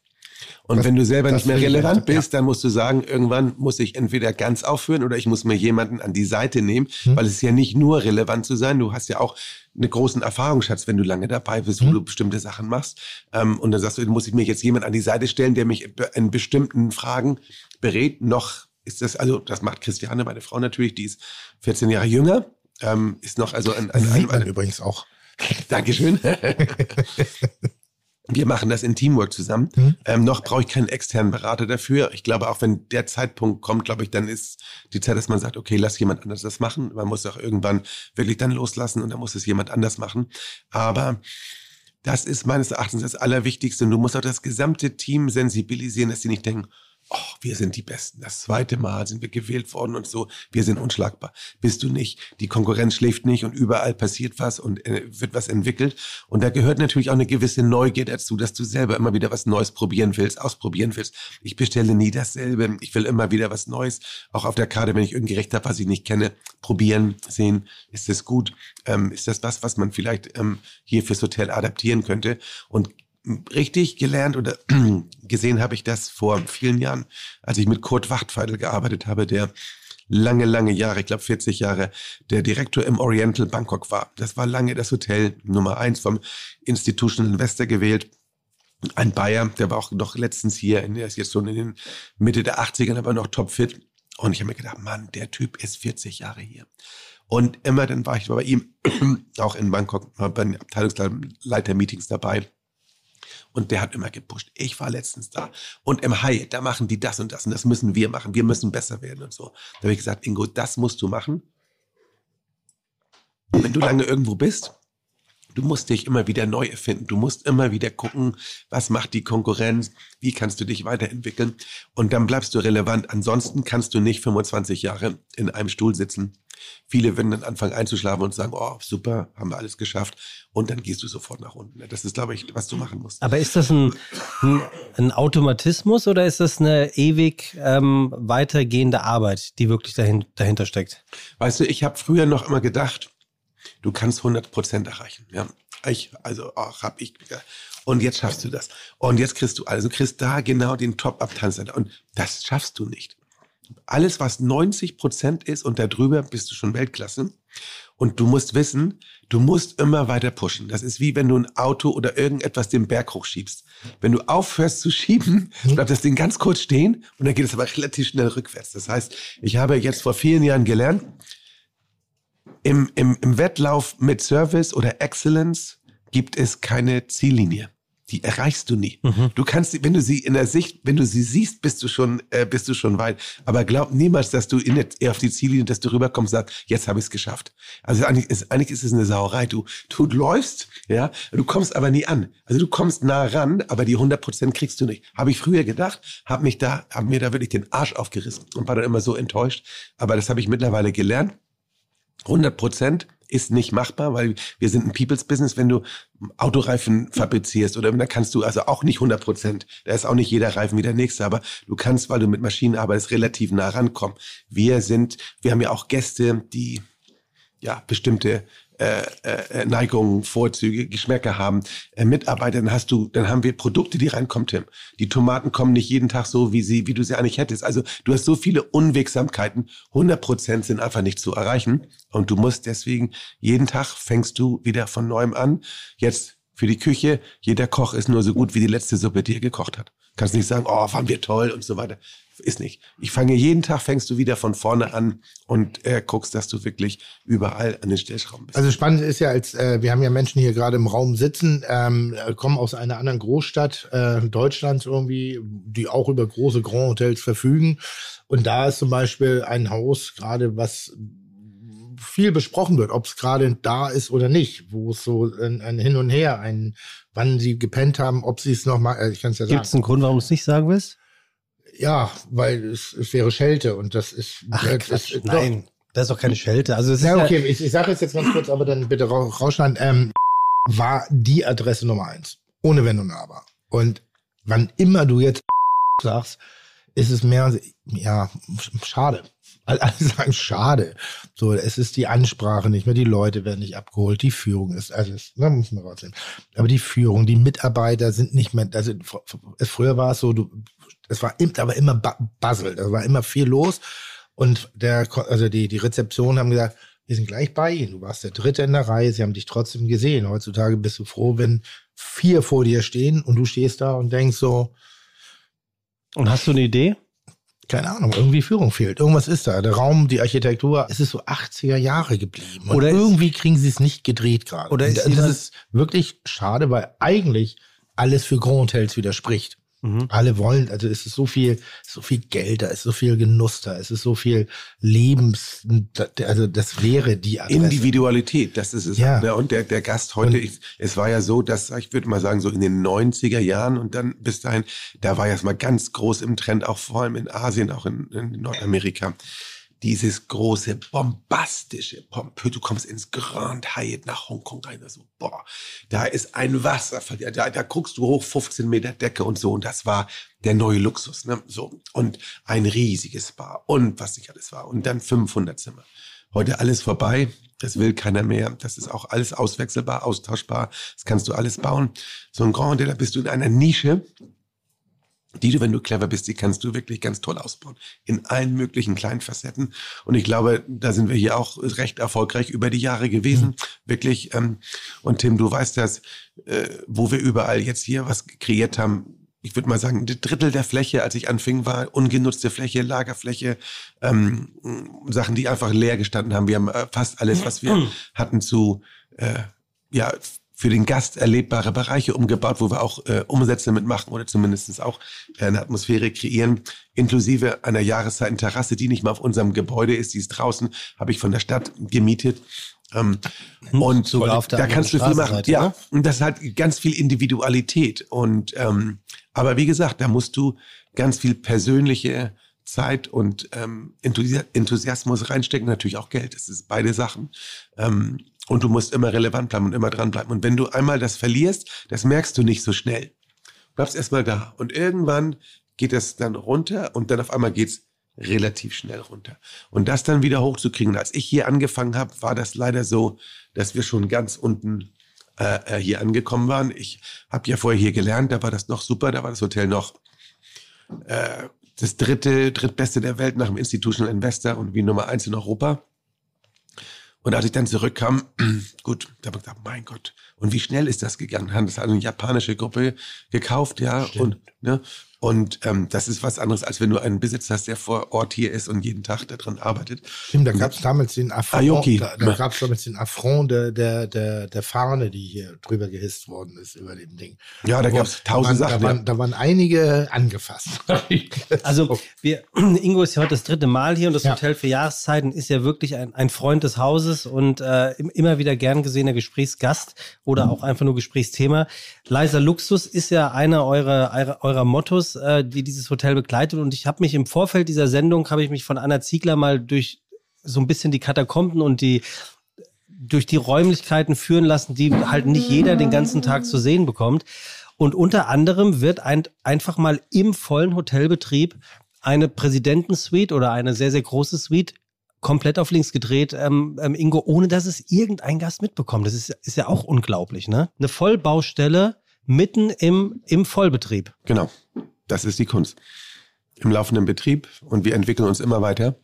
Und Das- wenn du selber nicht mehr relevant ja. bist, dann musst du sagen, irgendwann muss ich entweder ganz aufhören oder ich muss mir jemanden an die Seite nehmen, Hm. weil es ist ja nicht nur relevant zu sein, du hast ja auch einen großen Erfahrungsschatz, wenn du lange dabei bist, wo Hm. du bestimmte Sachen machst. Ähm, und dann sagst du, dann muss ich mir jetzt jemand an die Seite stellen, der mich in bestimmten Fragen berät. Noch ist das, also das macht Christiane, meine Frau natürlich, die ist 14 Jahre jünger, ähm, ist noch also ein, ein, ein, ein übrigens auch. Dankeschön. Wir machen das in Teamwork zusammen. Mhm. Ähm, noch brauche ich keinen externen Berater dafür. Ich glaube, auch wenn der Zeitpunkt kommt, glaube ich, dann ist die Zeit, dass man sagt, okay, lass jemand anders das machen. Man muss auch irgendwann wirklich dann loslassen und dann muss es jemand anders machen. Aber das ist meines Erachtens das Allerwichtigste. Und du musst auch das gesamte Team sensibilisieren, dass sie nicht denken, oh, wir sind die Besten. Das zweite Mal sind wir gewählt worden und so. Wir sind unschlagbar. Bist du nicht. Die Konkurrenz schläft nicht und überall passiert was und äh, wird was entwickelt. Und da gehört natürlich auch eine gewisse Neugier dazu, dass du selber immer wieder was Neues probieren willst, ausprobieren willst. Ich bestelle nie dasselbe. Ich will immer wieder was Neues. Auch auf der Karte, wenn ich irgendein Gericht habe, was ich nicht kenne, probieren, sehen, ist das gut? Ähm, ist das was, was man vielleicht ähm, hier fürs Hotel adaptieren könnte? Und richtig gelernt oder gesehen habe ich das vor vielen Jahren, als ich mit Kurt Wachtfeidel gearbeitet habe, der lange, lange Jahre, ich glaube 40 Jahre, der Direktor im Oriental Bangkok war. Das war lange das Hotel Nummer eins vom Institutional Investor gewählt. Ein Bayer, der war auch noch letztens hier, der ist jetzt schon in den Mitte der 80ern, aber noch topfit. Und ich habe mir gedacht, Mann, der Typ ist 40 Jahre hier. Und immer dann war ich bei ihm, auch in Bangkok, bei den Abteilungsleiter-Meetings dabei. Und der hat immer gepusht. Ich war letztens da. Und im Hyatt, da machen die das und das und das müssen wir machen. Wir müssen besser werden und so. Da habe ich gesagt, Ingo, das musst du machen. Wenn du lange irgendwo bist, du musst dich immer wieder neu erfinden. Du musst immer wieder gucken, was macht die Konkurrenz, wie kannst du dich weiterentwickeln. Und dann bleibst du relevant. Ansonsten kannst du nicht 25 Jahre in einem Stuhl sitzen. Viele würden dann anfangen einzuschlafen und sagen, oh, super, haben wir alles geschafft. Und dann gehst du sofort nach unten. Das ist, glaube ich, was du machen musst. Aber ist das ein, ein, ein Automatismus oder ist das eine ewig ähm, weitergehende Arbeit, die wirklich dahin, dahinter steckt? Weißt du, ich habe früher noch immer gedacht, du kannst 100 Prozent erreichen. Ja, ich, also ach, hab ich. Ja. Und jetzt schaffst du das. Und jetzt kriegst du, also du kriegst da genau den Top-Abtanzer. Und das schaffst du nicht. Alles, was 90 Prozent ist und darüber bist du schon Weltklasse. Und du musst wissen, du musst immer weiter pushen. Das ist wie wenn du ein Auto oder irgendetwas den Berg hochschiebst. Wenn du aufhörst zu schieben, bleibt das Ding ganz kurz stehen und dann geht es aber relativ schnell rückwärts. Das heißt, ich habe jetzt vor vielen Jahren gelernt, im, im, im Wettlauf mit Service oder Excellence gibt es keine Ziellinie. Die erreichst du nie. Du kannst, sie- wenn du sie in der Sicht, wenn du sie siehst, bist du schon, äh, bist du schon weit. Aber glaub niemals, dass du in der, auf die Ziellinie, dass du rüberkommst und sagst, jetzt habe ich es geschafft. Also eigentlich ist, eigentlich ist es eine Sauerei. Du, du läufst, ja, du kommst aber nie an. Also du kommst nah ran, aber die 100 Prozent kriegst du nicht. Habe ich früher gedacht, habe mich da, habe mir da wirklich den Arsch aufgerissen und war dann immer so enttäuscht. Aber das habe ich mittlerweile gelernt. 100 Prozent ist nicht machbar, weil wir sind ein People's Business. Wenn du Autoreifen fabrizierst oder da kannst du also auch nicht 100 Prozent. Da ist auch nicht jeder Reifen wie der nächste, aber du kannst, weil du mit Maschinen arbeitest, relativ nah rankommen. Wir sind, wir haben ja auch Gäste, die ja bestimmte äh, äh, Neigungen, Vorzüge, Geschmäcker haben, äh, Mitarbeiter, dann hast du, dann haben wir Produkte, die reinkommen, Tim. Die Tomaten kommen nicht jeden Tag so, wie sie, wie du sie eigentlich hättest. Also du hast so viele Unwegsamkeiten. 100 Prozent sind einfach nicht zu erreichen. Und du musst deswegen jeden Tag fängst du wieder von neuem an. Jetzt für die Küche, jeder Koch ist nur so gut wie die letzte Suppe, die er gekocht hat. Kannst nicht sagen, oh, waren wir toll und so weiter. Ist nicht. Ich fange jeden Tag, fängst du wieder von vorne an und äh, guckst, dass du wirklich überall an den Stellschrauben bist. Also spannend ist ja, als äh, wir haben ja Menschen hier gerade im Raum sitzen, ähm, äh, kommen aus einer anderen Großstadt äh, Deutschlands irgendwie, die auch über große Grand Hotels verfügen. Und da ist zum Beispiel ein Haus gerade, was viel besprochen wird, ob es gerade da ist oder nicht, wo es so ein, ein Hin und Her, ein wann sie gepennt haben, ob sie es noch mal, äh, ich kann es ja sagen. Gibt es einen Grund, warum du es nicht sagen willst? Ja, weil es, es wäre Schelte und das ist. Ach, das Quatsch, ist- nein. Das ist doch keine Schelte. Also es ist Ja, ja- okay, ich, ich sage es jetzt ganz kurz, aber dann bitte ra- rausschneiden. Ähm, war die Adresse Nummer eins. Ohne Wenn und Aber. Und wann immer du jetzt sagst, ist es mehr, ja, schade. Alle alle sagen schade. So, es ist die Ansprache nicht mehr, die Leute werden nicht abgeholt, die Führung ist alles, ne, muss man rausnehmen. Aber die Führung, die Mitarbeiter sind nicht mehr, also fr- fr- es früher war es so, du, es war war immer ba- Buzzle, da war immer viel los. Und der, also die, die Rezeption haben gesagt, wir sind gleich bei Ihnen. Du warst der Dritte in der Reihe, sie haben dich trotzdem gesehen. Heutzutage bist du froh, wenn vier vor dir stehen und du stehst da und denkst so. Und hast du eine Idee? Keine Ahnung, irgendwie Führung fehlt. Irgendwas ist da. Der Raum, die Architektur, es ist so 80er Jahre geblieben. Und Oder ist- irgendwie kriegen sie es nicht gedreht gerade. Oder ist das ist wirklich schade, weil eigentlich alles für Grand Hotels widerspricht. Mhm. Alle wollen, also es ist so viel, so viel Geld da, es ist so viel Genuss da, es ist so viel Lebens, also das wäre die Adresse. Individualität, das ist es. Ja. Und der, der Gast heute, ich, es war ja so, dass, ich würde mal sagen, so in den 90er Jahren und dann bis dahin, da war ja es mal ganz groß im Trend, auch vor allem in Asien, auch in, in Nordamerika. Dieses große, bombastische, pompö, du kommst ins Grand Hyatt nach Hongkong rein, so, boah, da ist ein Wasserfall, da, da guckst du hoch, 15 Meter Decke und so, und das war der neue Luxus, ne, so, und ein riesiges Bar und was nicht alles war, und dann 500 Zimmer. Heute alles vorbei. Das will keiner mehr. Das ist auch alles auswechselbar, austauschbar. Das kannst du alles bauen. So ein Grand Hotel, da bist du in einer Nische, die du, wenn du clever bist, die kannst du wirklich ganz toll ausbauen. In allen möglichen kleinen Facetten. Und ich glaube, da sind wir hier auch recht erfolgreich über die Jahre gewesen. Wirklich. Ähm, und Tim, du weißt das, äh, wo wir überall jetzt hier was kreiert haben. Ich würde mal sagen, ein Drittel der Fläche, als ich anfing, war ungenutzte Fläche, Lagerfläche, ähm, Sachen, die einfach leer gestanden haben. Wir haben äh, fast alles, was wir hatten, zu äh, ja für den Gast erlebbare Bereiche umgebaut, wo wir auch äh, Umsätze mitmachen oder zumindest auch äh, eine Atmosphäre kreieren, inklusive einer Jahreszeitenterrasse, die nicht mal auf unserem Gebäude ist, die ist draußen, habe ich von der Stadt gemietet. Ähm, und sogar da kannst du viel machen. Ja, ne? und das halt ganz viel Individualität. Und ähm, aber wie gesagt, da musst du ganz viel persönliche Zeit und ähm, Enthusi Enthusiasmus reinstecken, natürlich auch Geld. Das ist beide Sachen. Ähm, und du musst immer relevant bleiben und immer dranbleiben. Und wenn du einmal das verlierst, das merkst du nicht so schnell. Bleibst erstmal da. Und irgendwann geht es dann runter und dann auf einmal geht's relativ schnell runter. Und das dann wieder hochzukriegen. Als ich hier angefangen habe, war das leider so, dass wir schon ganz unten äh, äh, hier angekommen waren. Ich habe ja vorher hier gelernt, da war das noch super, da war das Hotel noch äh, das dritte, drittbeste der Welt nach dem Institutional Investor und wie Nummer eins in Europa. Und als ich dann zurückkam, gut, da habe ich gedacht, mein Gott, und wie schnell ist das gegangen? Haben das hat eine japanische Gruppe gekauft, ja, und ne, und ähm, das ist was anderes, als wenn du einen Besitzer hast, der vor Ort hier ist und jeden Tag daran arbeitet. Stimmt, da gab es damals den Affront, Aoki. da, da gab es damals den Affront der, der, der, der Fahne, die hier drüber gehisst worden ist über dem Ding. Ja, da Wo- gab's tausend da waren, Sachen, Da ja. waren, da waren einige angefasst. Also wir, Ingo ist ja heute das dritte Mal hier und das Ja. Hotel für Jahreszeiten ist ja wirklich ein, ein Freund des Hauses und äh, im- immer wieder gern gesehener Gesprächsgast oder auch einfach nur Gesprächsthema. Leiser Luxus ist ja einer eurer, eurer, eurer Mottos, äh, die dieses Hotel begleitet und ich habe mich im Vorfeld dieser Sendung, habe ich mich von Anna Ziegler mal durch so ein bisschen die Katakomben und die durch die Räumlichkeiten führen lassen, die halt nicht jeder den ganzen Tag zu sehen bekommt. Und unter anderem wird ein, einfach mal im vollen Hotelbetrieb eine Präsidentensuite oder eine sehr, sehr große Suite komplett auf links gedreht, ähm, ähm, Ingo, ohne dass es irgendein Gast mitbekommt. Das ist, ist ja auch unglaublich, ne? Eine Vollbaustelle mitten im, im Vollbetrieb. Genau, das ist die Kunst. Im laufenden Betrieb und wir entwickeln uns immer weiter.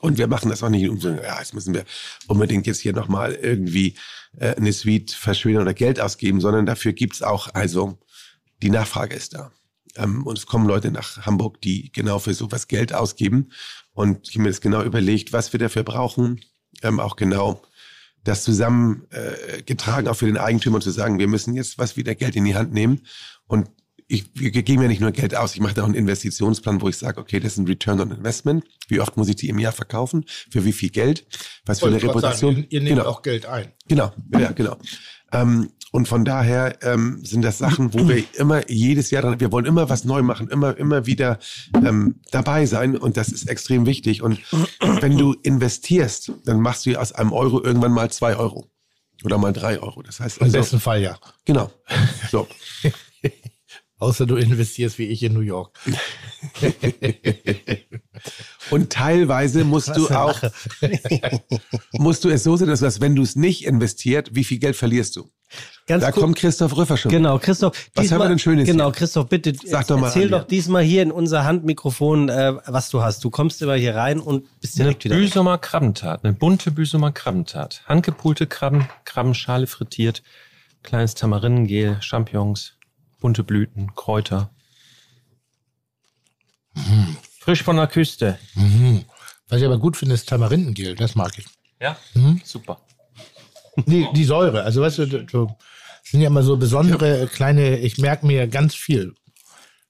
Und wir machen das auch nicht um ja, jetzt müssen wir unbedingt jetzt hier nochmal irgendwie äh, eine Suite verschönern oder Geld ausgeben, sondern dafür gibt's auch, also die Nachfrage ist da. Ähm, und es kommen Leute nach Hamburg, die genau für sowas Geld ausgeben. Und ich habe mir das genau überlegt, was wir dafür brauchen. Ähm, auch genau das zusammen äh, auch für den Eigentümer zu sagen, wir müssen jetzt was wieder Geld in die Hand nehmen. Und ich, wir geben ja nicht nur Geld aus, ich mache da auch einen Investitionsplan, wo ich sage, okay, das ist ein Return on Investment. Wie oft muss ich die im Jahr verkaufen? Für wie viel Geld? Was für eine Wollte Reputation? Sagen, ihr, ihr nehmt Genau. auch Geld ein. Genau, ja, genau. Ähm, und von daher ähm, sind das Sachen, wo wir immer jedes Jahr dran, wir wollen immer was neu machen, immer, immer wieder ähm, dabei sein und das ist extrem wichtig. Und wenn du investierst, dann machst du aus einem Euro irgendwann mal zwei Euro oder mal drei Euro. Das heißt Im also, besten Fall ja. genau. So. Außer du investierst wie ich in New York. Und teilweise musst du auch, musst du es so sehen, dass du, wenn du es nicht investiert, wie viel Geld verlierst du? Ganz da kurz- kommt Christoph Rüffer schon. Genau, Christoph. Was haben wir denn Schönes Genau, hier? Christoph, bitte Sag doch mal erzähl an, doch ja. diesmal hier in unser Handmikrofon, äh, was du hast. Du kommst immer hier rein und bist Eine direkt wieder. weg. Büsumer Krabbentat, eine bunte Büsumer Krabbentat. Handgepulte Krabben, Krabbenschale frittiert, kleines Tamarindengel, Champignons, bunte Blüten, Kräuter. Frisch von der Küste. Mhm. Was ich aber gut finde, ist Tamarindengel. Das mag ich. Ja, Mhm. super. Die, die Säure. Also, weißt du, du, du das sind ja immer so besondere äh, kleine, ich merke mir ganz viel,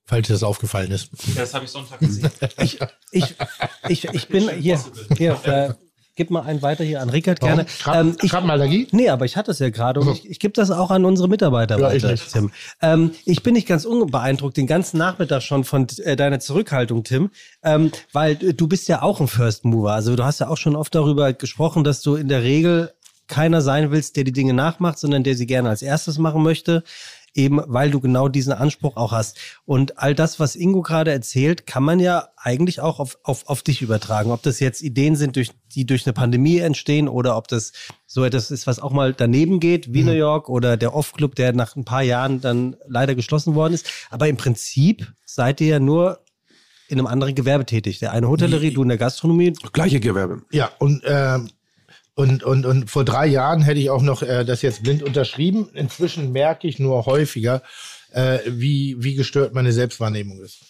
falls dir das aufgefallen ist. Das habe ich Sonntag gesehen. Ich, ich, ich, ich bin hier, hier gib mal einen weiter hier an Rickard gerne. Krab- Ähm, ich, Krabbenallergie? nee, aber ich hatte es ja gerade und ich, ich gebe das auch an unsere Mitarbeiter Ja, ich weiter, nicht. Tim. Ähm, ich bin nicht ganz unbeeindruckt den ganzen Nachmittag schon von äh, deiner Zurückhaltung, Tim, ähm, weil äh, du bist ja auch ein First Mover. Also du hast ja auch schon oft darüber gesprochen, dass du in der Regel keiner sein willst, der die Dinge nachmacht, sondern der sie gerne als erstes machen möchte. Eben weil du genau diesen Anspruch auch hast. Und all das, was Ingo gerade erzählt, kann man ja eigentlich auch auf, auf, auf dich übertragen. Ob das jetzt Ideen sind, durch, die durch eine Pandemie entstehen oder ob das so etwas ist, was auch mal daneben geht, wie New York oder der Off-Club, der nach ein paar Jahren dann leider geschlossen worden ist. Aber im Prinzip seid ihr ja nur in einem anderen Gewerbe tätig. Der eine Hotellerie, du in der Gastronomie. Gleiche Gewerbe. Ja, und, ähm, und, und, und vor drei Jahren hätte ich auch noch äh, das jetzt blind unterschrieben. Inzwischen merke ich nur häufiger, äh, wie, wie gestört meine Selbstwahrnehmung ist.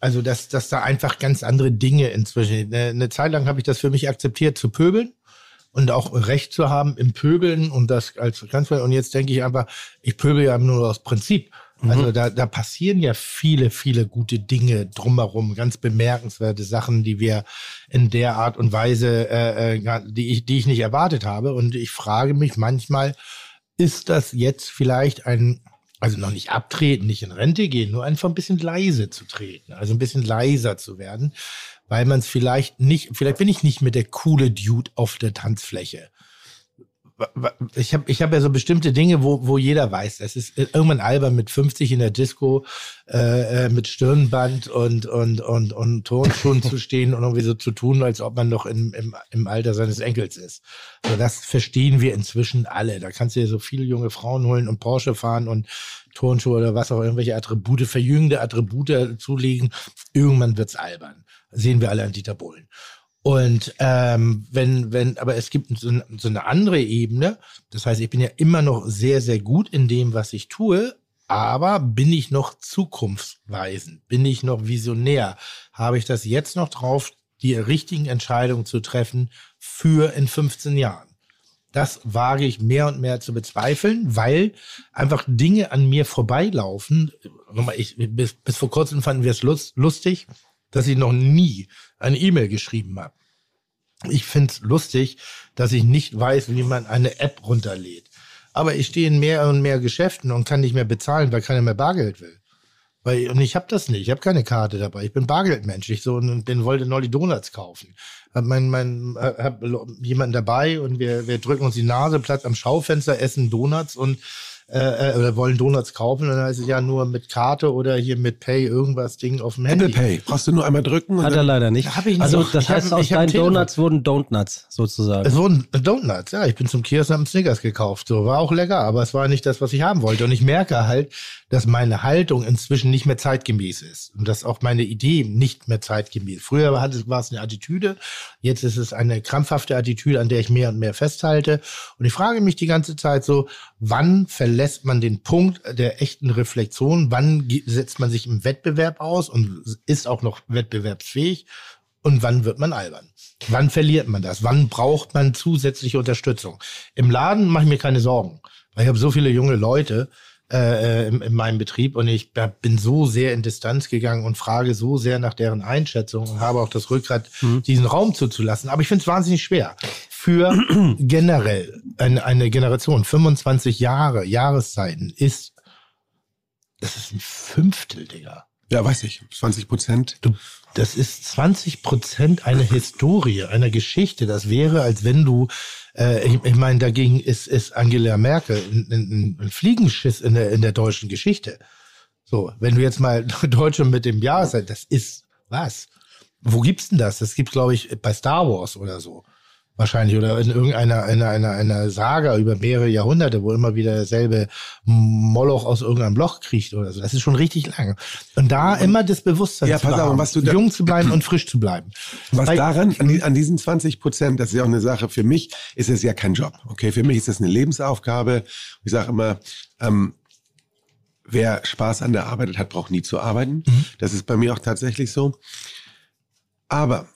Also, dass, dass da einfach ganz andere Dinge inzwischen. Eine, eine Zeit lang habe ich das für mich akzeptiert, zu pöbeln und auch Recht zu haben im Pöbeln und das als ganz und jetzt denke ich einfach, ich pöbel ja nur aus Prinzip. Also da, da passieren ja viele, viele gute Dinge drumherum, ganz bemerkenswerte Sachen, die wir in der Art und Weise, äh, äh, die, ich, die ich nicht erwartet habe. Und ich frage mich manchmal, ist das jetzt vielleicht ein, also noch nicht abtreten, nicht in Rente gehen, nur einfach ein bisschen leise zu treten, also ein bisschen leiser zu werden, weil man es vielleicht nicht, vielleicht bin ich nicht mit der coole Dude auf der Tanzfläche. Ich habe ich hab ja so bestimmte Dinge, wo, wo jeder weiß, es ist irgendwann albern mit 50 in der Disco äh, äh, mit Stirnband und, und, und, und Turnschuhen zu stehen und irgendwie so zu tun, als ob man noch im, im, im Alter seines Enkels ist. Also das verstehen wir inzwischen alle. Da kannst du dir so viele junge Frauen holen und Porsche fahren und Turnschuhe oder was auch irgendwelche Attribute, verjüngende Attribute zulegen. Irgendwann wird's albern. Sehen wir alle an Dieter Bohlen. Und ähm, wenn, wenn, aber es gibt so, eine- so eine andere Ebene. Das heißt, ich bin ja immer noch sehr, sehr gut in dem, was ich tue. Aber bin ich noch zukunftsweisend? Bin ich noch visionär? Habe ich das jetzt noch drauf, die richtigen Entscheidungen zu treffen für in 15 Jahren? Das wage ich mehr und mehr zu bezweifeln, weil einfach Dinge an mir vorbeilaufen. Ich, bis, bis vor kurzem fanden wir es lust, lustig, dass ich noch nie eine E-Mail geschrieben habe. Ich finde es lustig, dass ich nicht weiß, wie man eine App runterlädt. Aber ich stehe in mehr und mehr Geschäften und kann nicht mehr bezahlen, weil keiner mehr Bargeld will. Weil, und ich habe das nicht. Ich habe keine Karte dabei. Ich bin Bargeldmensch. Ich so und bin wollte Nolli Donuts kaufen. Hab mein, mein, hab jemanden dabei und wir, wir drücken uns die Nase, Platz am Schaufenster, essen Donuts und äh, äh, oder wollen Donuts kaufen, dann heißt es ja nur mit Karte oder hier mit Pay irgendwas Ding auf dem Handy. Apple Pay. Brauchst du nur einmal drücken. und Hat er leider nicht. Hab ich nicht. also das Ich hab- heißt, aus hab deinen Telefon. Donuts wurden Donuts sozusagen. Es wurden Donuts, ja. Ich bin zum Kiosk und hab einen Snickers gekauft. So, war auch lecker, aber es war nicht das, was ich haben wollte. Und ich merke halt, dass meine Haltung inzwischen nicht mehr zeitgemäß ist. Und dass auch meine Idee nicht mehr zeitgemäß. Früher war es, eine Attitüde. Jetzt ist es eine krampfhafte Attitüde, an der ich mehr und mehr festhalte. Und ich frage mich die ganze Zeit so, wann verlässt man den Punkt der echten Reflexion? Wann setzt man sich im Wettbewerb aus und ist auch noch wettbewerbsfähig? Und wann wird man albern? Wann verliert man das? Wann braucht man zusätzliche Unterstützung? Im Laden mache ich mir keine Sorgen, weil ich habe so viele junge Leute äh, in, in meinem Betrieb und ich bin so sehr in Distanz gegangen und frage so sehr nach deren Einschätzung und habe auch das Rückgrat, diesen Raum zuzulassen. Aber ich finde es wahnsinnig schwer. Für generell eine, eine Generation, 25 Jahre, Jahreszeiten, ist das ist ein Fünftel, Digga. Ja, weiß ich. 20 Prozent. Du, das ist 20 Prozent einer Historie, einer Geschichte. Das wäre, als wenn du, äh, ich, ich meine, dagegen ist, ist Angela Merkel ein, ein, ein Fliegenschiss in der, in der deutschen Geschichte. So, wenn du jetzt mal Deutsche mit dem Jahr seid, das ist was? Wo gibt's denn das? Das gibt's, glaube ich, bei Star Wars oder so. Wahrscheinlich. Oder in irgendeiner einer, einer, einer Saga über mehrere Jahrhunderte, wo immer wieder derselbe Moloch aus irgendeinem Loch kriecht oder so. Das ist schon richtig lange. Und da immer das Bewusstsein Ja, zu pass auf, haben, was du da- jung zu bleiben und frisch zu bleiben. Was Weil- daran, an, an diesen 20 Prozent, das ist ja auch eine Sache, für mich ist es ja kein Job. Okay, für mich ist es eine Lebensaufgabe. Ich sage immer, ähm, wer Spaß an der Arbeit hat, braucht nie zu arbeiten. Das ist bei mir auch tatsächlich so. Aber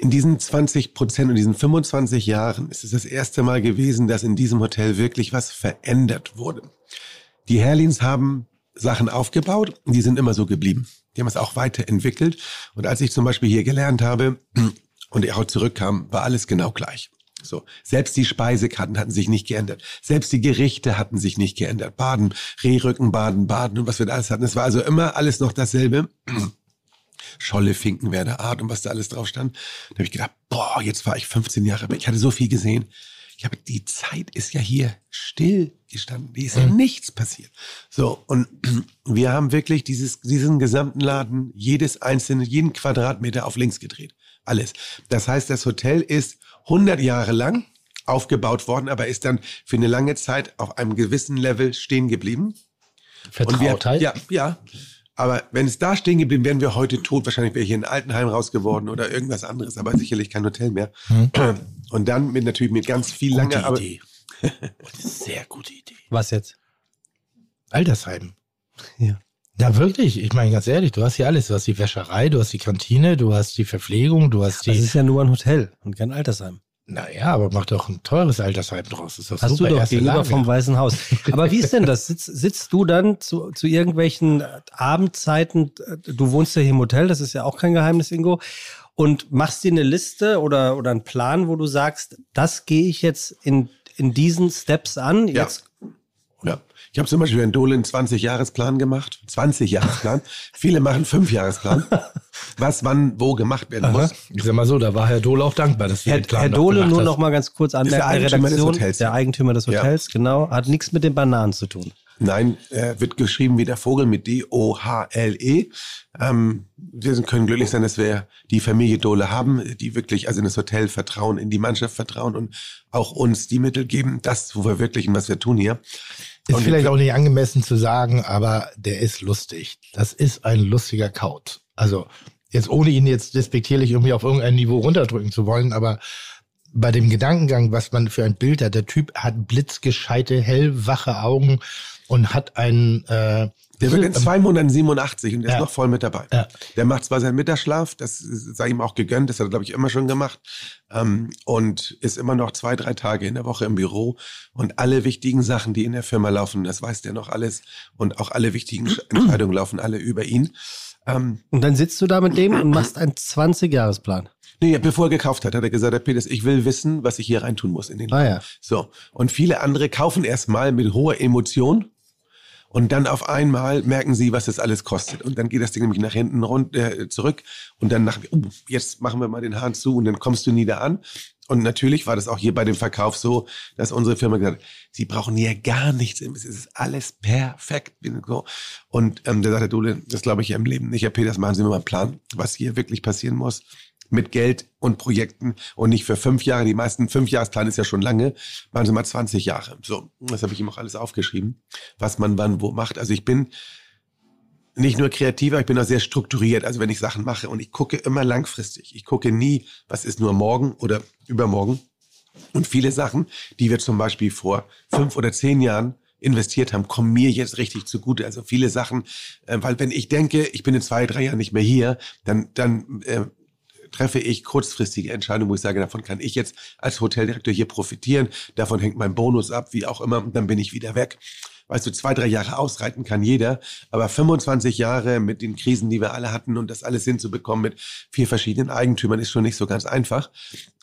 in diesen 20 Prozent und diesen 25 Jahren ist es das erste Mal gewesen, dass in diesem Hotel wirklich was verändert wurde. Die Herlins haben Sachen aufgebaut und die sind immer so geblieben. Die haben es auch weiterentwickelt. Und als ich zum Beispiel hier gelernt habe und ich auch zurückkam, war alles genau gleich. So, selbst die Speisekarten hatten sich nicht geändert. Selbst die Gerichte hatten sich nicht geändert. Baden, Rehrücken, Baden, Baden und was wir da alles hatten. Es war also immer alles noch dasselbe. Scholle, Finkenwerder Art und was da alles drauf stand. Da habe ich gedacht, boah, jetzt war ich 15 Jahre weg. Ich hatte so viel gesehen. Ich habe, die Zeit ist ja hier still gestanden. Die ist ja nichts passiert. So, und wir haben wirklich dieses, diesen gesamten Laden, jedes einzelne, jeden Quadratmeter auf links gedreht. Alles. Das heißt, das Hotel ist 100 Jahre lang aufgebaut worden, aber ist dann für eine lange Zeit auf einem gewissen Level stehen geblieben. Und wir- Vertrautheit? Ja, ja. Aber wenn es da stehen geblieben, wären wir heute tot. Wahrscheinlich wäre hier ein Altenheim raus geworden oder irgendwas anderes, aber sicherlich kein Hotel mehr. Und dann mit natürlich mit ganz viel Hm. Gute langer, Idee. Sehr gute Idee. Was jetzt? Altersheim. Ja. Ja, wirklich. Ich meine, ganz ehrlich, du hast hier alles. Du hast die Wäscherei, du hast die Kantine, du hast die Verpflegung, du hast Das die. ist ja nur ein Hotel und kein Altersheim. Naja, aber mach doch ein teures Altersheim draus. Das ist doch Hast super. du doch gegenüber Lage. vom Weißen Haus. Aber wie ist denn das? Sitzt, sitzt du dann zu, zu irgendwelchen Abendzeiten, du wohnst ja hier im Hotel, das ist ja auch kein Geheimnis, Ingo, und machst dir eine Liste oder, oder einen Plan, wo du sagst, das gehe ich jetzt in, in diesen Steps an. Ja. Jetzt ja. Ich habe zum Beispiel in Dole einen 20-Jahresplan gemacht. 20-Jahresplan. Viele machen 5-Jahresplan. Was, wann, wo gemacht werden muss. Aha. Ich sag mal so, da war Herr Dohle auch dankbar, dass wir Herr, den Plan Herr gemacht nur hast. noch mal ganz kurz an Ist der Eigentümer des Hotels. Der Eigentümer des Ja. Hotels, genau. Hat nichts mit den Bananen zu tun. Nein, äh, wird geschrieben wie der Vogel mit D-O-H-L-E. Ähm, wir können glücklich sein, dass wir die Familie Dole haben, die wirklich also in das Hotel vertrauen, in die Mannschaft vertrauen und auch uns die Mittel geben, das zu verwirklichen, was wir tun hier. Ist Und vielleicht auch nicht angemessen zu sagen, aber der ist lustig. Das ist ein lustiger Kaut. Also jetzt ohne ihn jetzt despektierlich irgendwie auf irgendein Niveau runterdrücken zu wollen, aber bei dem Gedankengang, was man für ein Bild hat, der Typ hat blitzgescheite, hellwache Augen und hat einen äh, Der wird in zwei Monaten 87 und der Ja. ist noch voll mit dabei. Ja. Der macht zwar seinen Mittagsschlaf, das sei ihm auch gegönnt, das hat er, glaube ich, immer schon gemacht. Ähm, und ist immer noch zwei, drei Tage in der Woche im Büro. Und alle wichtigen Sachen, die in der Firma laufen, das weiß der noch alles. Und auch alle wichtigen Sch- Entscheidungen laufen alle über ihn. Ähm, Und dann sitzt du da mit dem und machst einen 20-Jahresplan. nee, bevor er gekauft hat, hat er gesagt, Herr Peters, ich will wissen, was ich hier reintun muss in den Ah ja. So. Und viele andere kaufen erstmal mit hoher Emotion. Und dann auf einmal merken sie, was das alles kostet. Und dann geht das Ding nämlich nach hinten rund, äh, zurück. Und dann nach, uh, jetzt machen wir mal den Hahn zu und dann kommst du nie da an. Und natürlich war das auch hier bei dem Verkauf so, dass unsere Firma gesagt hat, sie brauchen hier gar nichts. Es ist alles perfekt. Und ähm, da sagte Dole, das glaube ich ja im Leben nicht. Herr Peters, machen Sie mir mal einen Plan, was hier wirklich passieren muss mit Geld und Projekten und nicht für fünf Jahre. Die meisten Fünfjahresplan ist ja schon lange. Machen Sie mal 20 Jahre. So, das habe ich ihm auch alles aufgeschrieben, was man wann wo macht. Also ich bin nicht nur kreativer, ich bin auch sehr strukturiert. Also wenn ich Sachen mache und ich gucke immer langfristig. Ich gucke nie, was ist nur morgen oder übermorgen. Und viele Sachen, die wir zum Beispiel vor fünf oder zehn Jahren investiert haben, kommen mir jetzt richtig zugute. Also viele Sachen, äh, weil wenn ich denke, ich bin in zwei, drei Jahren nicht mehr hier, dann, dann äh, treffe ich kurzfristige Entscheidungen, wo ich sage, davon kann ich jetzt als Hoteldirektor hier profitieren, davon hängt mein Bonus ab, wie auch immer, und dann bin ich wieder weg. Weißt du, zwei, drei Jahre ausreiten kann jeder, aber 25 Jahre mit den Krisen, die wir alle hatten und das alles hinzubekommen mit vier verschiedenen Eigentümern ist schon nicht so ganz einfach.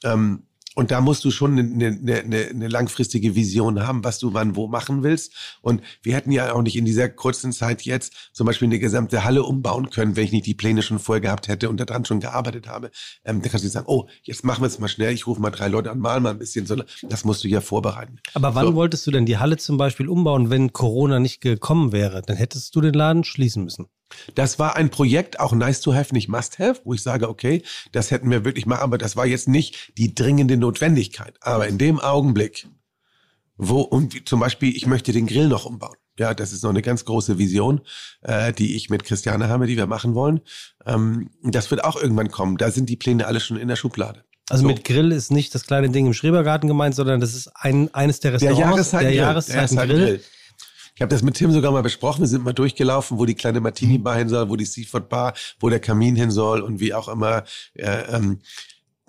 Ähm, und da musst du schon eine, eine, eine, eine langfristige Vision haben, was du wann wo machen willst. Und wir hätten ja auch nicht in dieser kurzen Zeit jetzt zum Beispiel eine gesamte Halle umbauen können, wenn ich nicht die Pläne schon vorher gehabt hätte und daran schon gearbeitet habe. Ähm, da kannst du sagen, oh, jetzt machen wir es mal schnell, ich rufe mal drei Leute an, mal mal ein bisschen. Sondern das musst du ja vorbereiten. Aber wann So. wolltest du denn die Halle zum Beispiel umbauen, wenn Corona nicht gekommen wäre? Dann hättest du den Laden schließen müssen. Das war ein Projekt, auch nice to have, nicht must have, wo ich sage, okay, das hätten wir wirklich machen, aber das war jetzt nicht die dringende Notwendigkeit. Aber in dem Augenblick, wo, und zum Beispiel, ich möchte den Grill noch umbauen. Ja, das ist noch eine ganz große Vision, äh, die ich mit Christiane habe, die wir machen wollen. Ähm, das wird auch irgendwann kommen. Da sind die Pläne alle schon in der Schublade. Also So. mit Grill ist nicht das kleine Ding im Schrebergarten gemeint, sondern das ist ein, eines der Der Restaurants. Jahreszeitengrill. der Jahreszeitengrill. Ich habe das mit Tim sogar mal besprochen. Wir sind mal durchgelaufen, wo die kleine Martini-Bar hin soll, wo die Seafood-Bar, wo der Kamin hin soll und wie auch immer. Äh, ähm,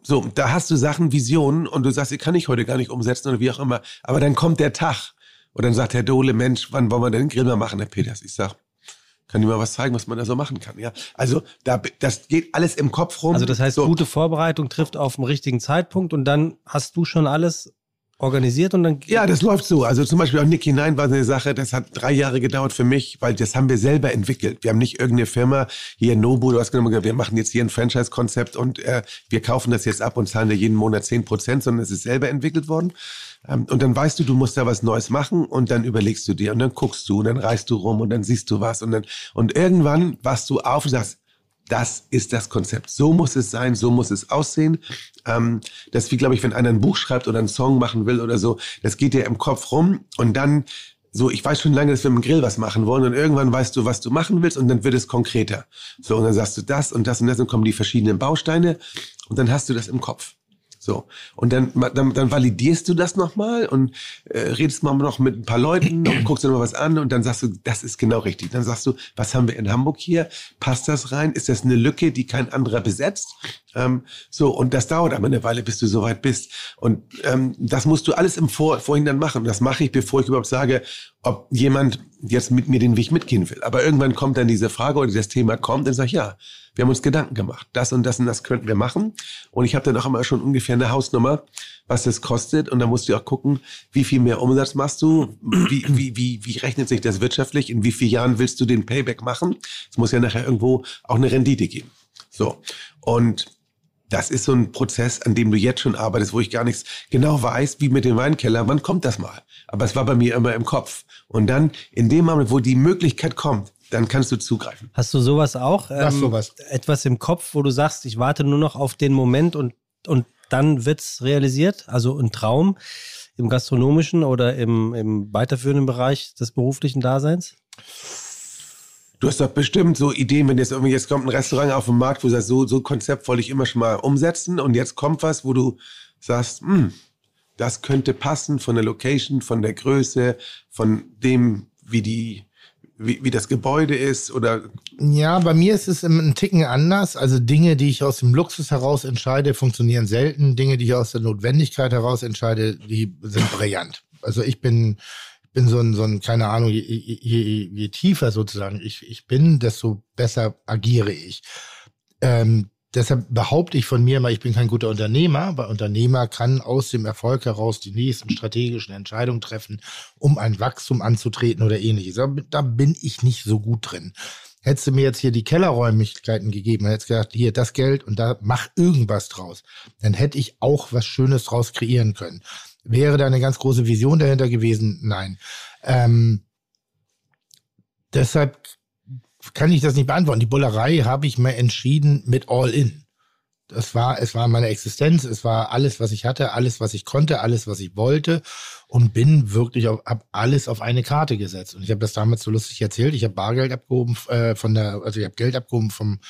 so, da hast du Sachen, Visionen und du sagst, die kann ich heute gar nicht umsetzen oder wie auch immer. Aber dann kommt der Tag und dann sagt Herr Dohle, Mensch, wann wollen wir denn den Grill mal machen, Herr Peters? Ich sag, kann dir mal was zeigen, was man da so machen kann. Ja, also da, das geht alles im Kopf rum. Also das heißt, so. gute Vorbereitung trifft auf den richtigen Zeitpunkt und dann hast du schon alles organisiert und dann Ja, das läuft so. Also zum Beispiel auch Nick hinein war eine Sache, das hat drei Jahre gedauert für mich, weil das haben wir selber entwickelt. Wir haben nicht irgendeine Firma, hier Nobu, du hast genommen, wir machen jetzt hier ein Franchise-Konzept und äh, wir kaufen das jetzt ab und zahlen dir jeden Monat 10 Prozent, sondern es ist selber entwickelt worden. Ähm, und dann weißt du, du musst da was Neues machen und dann überlegst du dir und dann guckst du und dann reist du rum und dann siehst du was und dann und irgendwann wachst du auf und sagst, das ist das Konzept. So muss es sein, so muss es aussehen. Ähm, das ist wie, glaube ich, wenn einer ein Buch schreibt oder einen Song machen will oder so, das geht dir im Kopf rum und dann so, ich weiß schon lange, dass wir mit dem Grill was machen wollen und irgendwann weißt du, was du machen willst und dann wird es konkreter. So, und dann sagst du das und das und das und kommen die verschiedenen Bausteine und dann hast du das im Kopf. So. Und dann, dann, dann validierst du das nochmal und äh, redest mal noch mit ein paar Leuten und guckst dir noch mal was an und dann sagst du, das ist genau richtig. Dann sagst du, was haben wir in Hamburg hier? Passt das rein? Ist das eine Lücke, die kein anderer besetzt? Ähm, so, und das dauert aber eine Weile, bis du soweit bist. Und ähm, das musst du alles im Vor Vorhin dann machen. Das mache ich, bevor ich überhaupt sage, ob jemand jetzt mit mir den Weg mitgehen will. Aber irgendwann kommt dann diese Frage oder das Thema kommt, dann sag ich, ja, wir haben uns Gedanken gemacht. Das und das und das könnten wir machen. Und ich habe dann auch immer schon ungefähr eine Hausnummer, was das kostet. Und dann musst du auch gucken, wie viel mehr Umsatz machst du, wie, wie, wie, wie rechnet sich das wirtschaftlich, in wie vielen Jahren willst du den Payback machen. Es muss ja nachher irgendwo auch eine Rendite geben. So. Und das ist so ein Prozess, an dem du jetzt schon arbeitest, wo ich gar nichts genau weiß, wie mit dem Weinkeller, wann kommt das mal? Aber es war bei mir immer im Kopf. Und dann, in dem Moment, wo die Möglichkeit kommt, dann kannst du zugreifen. Hast du sowas auch? Was Ähm, sowas? Etwas im Kopf, wo du sagst, ich warte nur noch auf den Moment und, und dann wird's realisiert? Also ein Traum im gastronomischen oder im, im weiterführenden Bereich des beruflichen Daseins? Du hast doch bestimmt so Ideen, wenn jetzt irgendwie jetzt kommt ein Restaurant auf den Markt, wo du sagst, so, so ein Konzept wollte ich immer schon mal umsetzen und jetzt kommt was, wo du sagst, hm, das könnte passen von der Location, von der Größe, von dem, wie die, wie, wie das Gebäude ist oder Ja, bei mir ist es ein Ticken anders. Also Dinge, die ich aus dem Luxus heraus entscheide, funktionieren selten. Dinge, die ich aus der Notwendigkeit heraus entscheide, die sind brillant. Also ich bin, bin so ein, so ein, keine Ahnung, je, je, je, je tiefer sozusagen ich, ich bin, desto besser agiere ich. Ähm, deshalb behaupte ich von mir mal, ich bin kein guter Unternehmer, weil Unternehmer kann aus dem Erfolg heraus die nächsten strategischen Entscheidungen treffen, um ein Wachstum anzutreten oder ähnliches. Da, da bin ich nicht so gut drin. Hättest du mir jetzt hier die Kellerräumlichkeiten gegeben, hättest gesagt, hier das Geld und da mach irgendwas draus, dann hätte ich auch was Schönes draus kreieren können. Wäre da eine ganz große Vision dahinter gewesen? Nein. Ähm, deshalb kann ich das nicht beantworten. Die Bullerei habe ich mir entschieden mit All In. Das war, es war meine Existenz, es war alles, was ich hatte, alles, was ich konnte, alles, was ich wollte und bin wirklich auf, hab alles auf eine Karte gesetzt. Und ich habe das damals so lustig erzählt. Ich habe Bargeld abgehoben äh, von der, also ich habe Geld abgehoben vom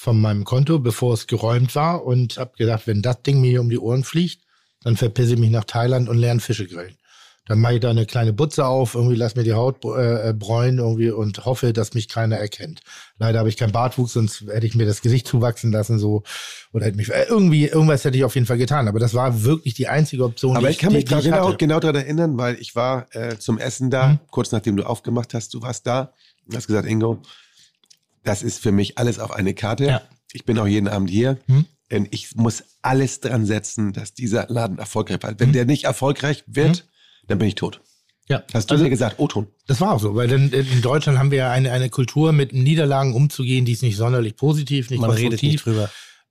von meinem Konto, bevor es geräumt war und habe gedacht, wenn das Ding mir hier um die Ohren fliegt, dann verpisse ich mich nach Thailand und lerne Fische grillen. Dann mache ich da eine kleine Butze auf, irgendwie lass mir die Haut äh, bräunen irgendwie und hoffe, dass mich keiner erkennt. Leider habe ich keinen Bartwuchs, sonst hätte ich mir das Gesicht zuwachsen lassen so oder hätte mich äh, irgendwie irgendwas hätte ich auf jeden Fall getan. Aber das war wirklich die einzige Option. Aber die ich kann mich die, die genau, genau daran erinnern, weil ich war äh, zum Essen da, Mhm. kurz nachdem du aufgemacht hast, du warst da und hast gesagt, Ingo, das ist für mich alles auf eine Karte. Ja. Ich bin auch jeden Abend hier. Mhm. Und ich muss alles dran setzen, dass dieser Laden erfolgreich wird. Wenn Mhm. der nicht erfolgreich wird, dann bin ich tot. Ja. Hast du Also- mir gesagt, O-Ton. Das war auch so, weil in, in Deutschland haben wir ja eine, eine Kultur, mit Niederlagen umzugehen, die ist nicht sonderlich positiv, nicht Man redet nicht drüber.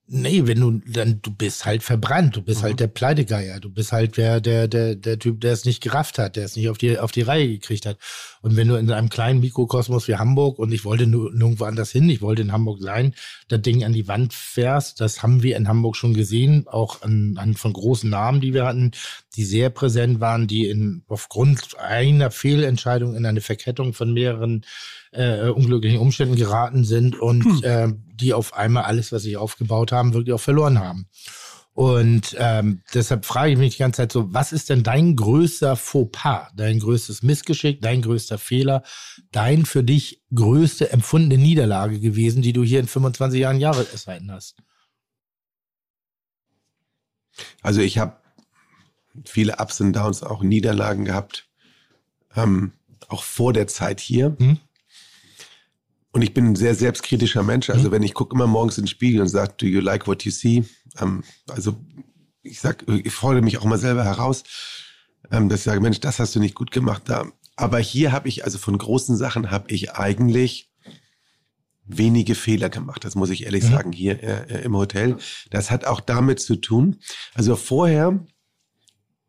Nee, wenn du dann, du bist halt verbrannt, du bist halt der Pleitegeier, du bist halt der, der, der, der Typ, der es nicht gerafft hat, der es nicht auf die, auf die Reihe gekriegt hat. Und wenn du in einem kleinen Mikrokosmos wie Hamburg und ich wollte nur nirgendwo anders hin, ich wollte in Hamburg sein, das Ding an die Wand fährst, das haben wir in Hamburg schon gesehen, auch an, an von großen Namen, die wir hatten, die sehr präsent waren, die in, aufgrund einer Fehlentscheidung in eine Verkettung von mehreren äh, unglücklichen Umständen geraten sind und äh, die auf einmal alles, was sie aufgebaut haben, wirklich auch verloren haben. Und ähm, deshalb frage ich mich die ganze Zeit so, was ist denn dein größter Fauxpas, dein größtes Missgeschick, dein größter Fehler, dein für dich größte empfundene Niederlage gewesen, die du hier in 25 Jahren Jahreszeiten hast? Also ich habe viele Ups und Downs, auch Niederlagen gehabt, ähm, auch vor der Zeit hier. Mhm. Und ich bin ein sehr selbstkritischer Mensch. Also wenn ich gucke immer morgens in den Spiegel und sage, do you like what you see? Ähm, also ich sag, ich fordere mich auch mal selber heraus, ähm, dass ich sage, Mensch, das hast du nicht gut gemacht da. Aber hier habe ich, also von großen Sachen habe ich eigentlich wenige Fehler gemacht. Das muss ich ehrlich Mhm. sagen, hier äh, im Hotel. Das hat auch damit zu tun. Also vorher,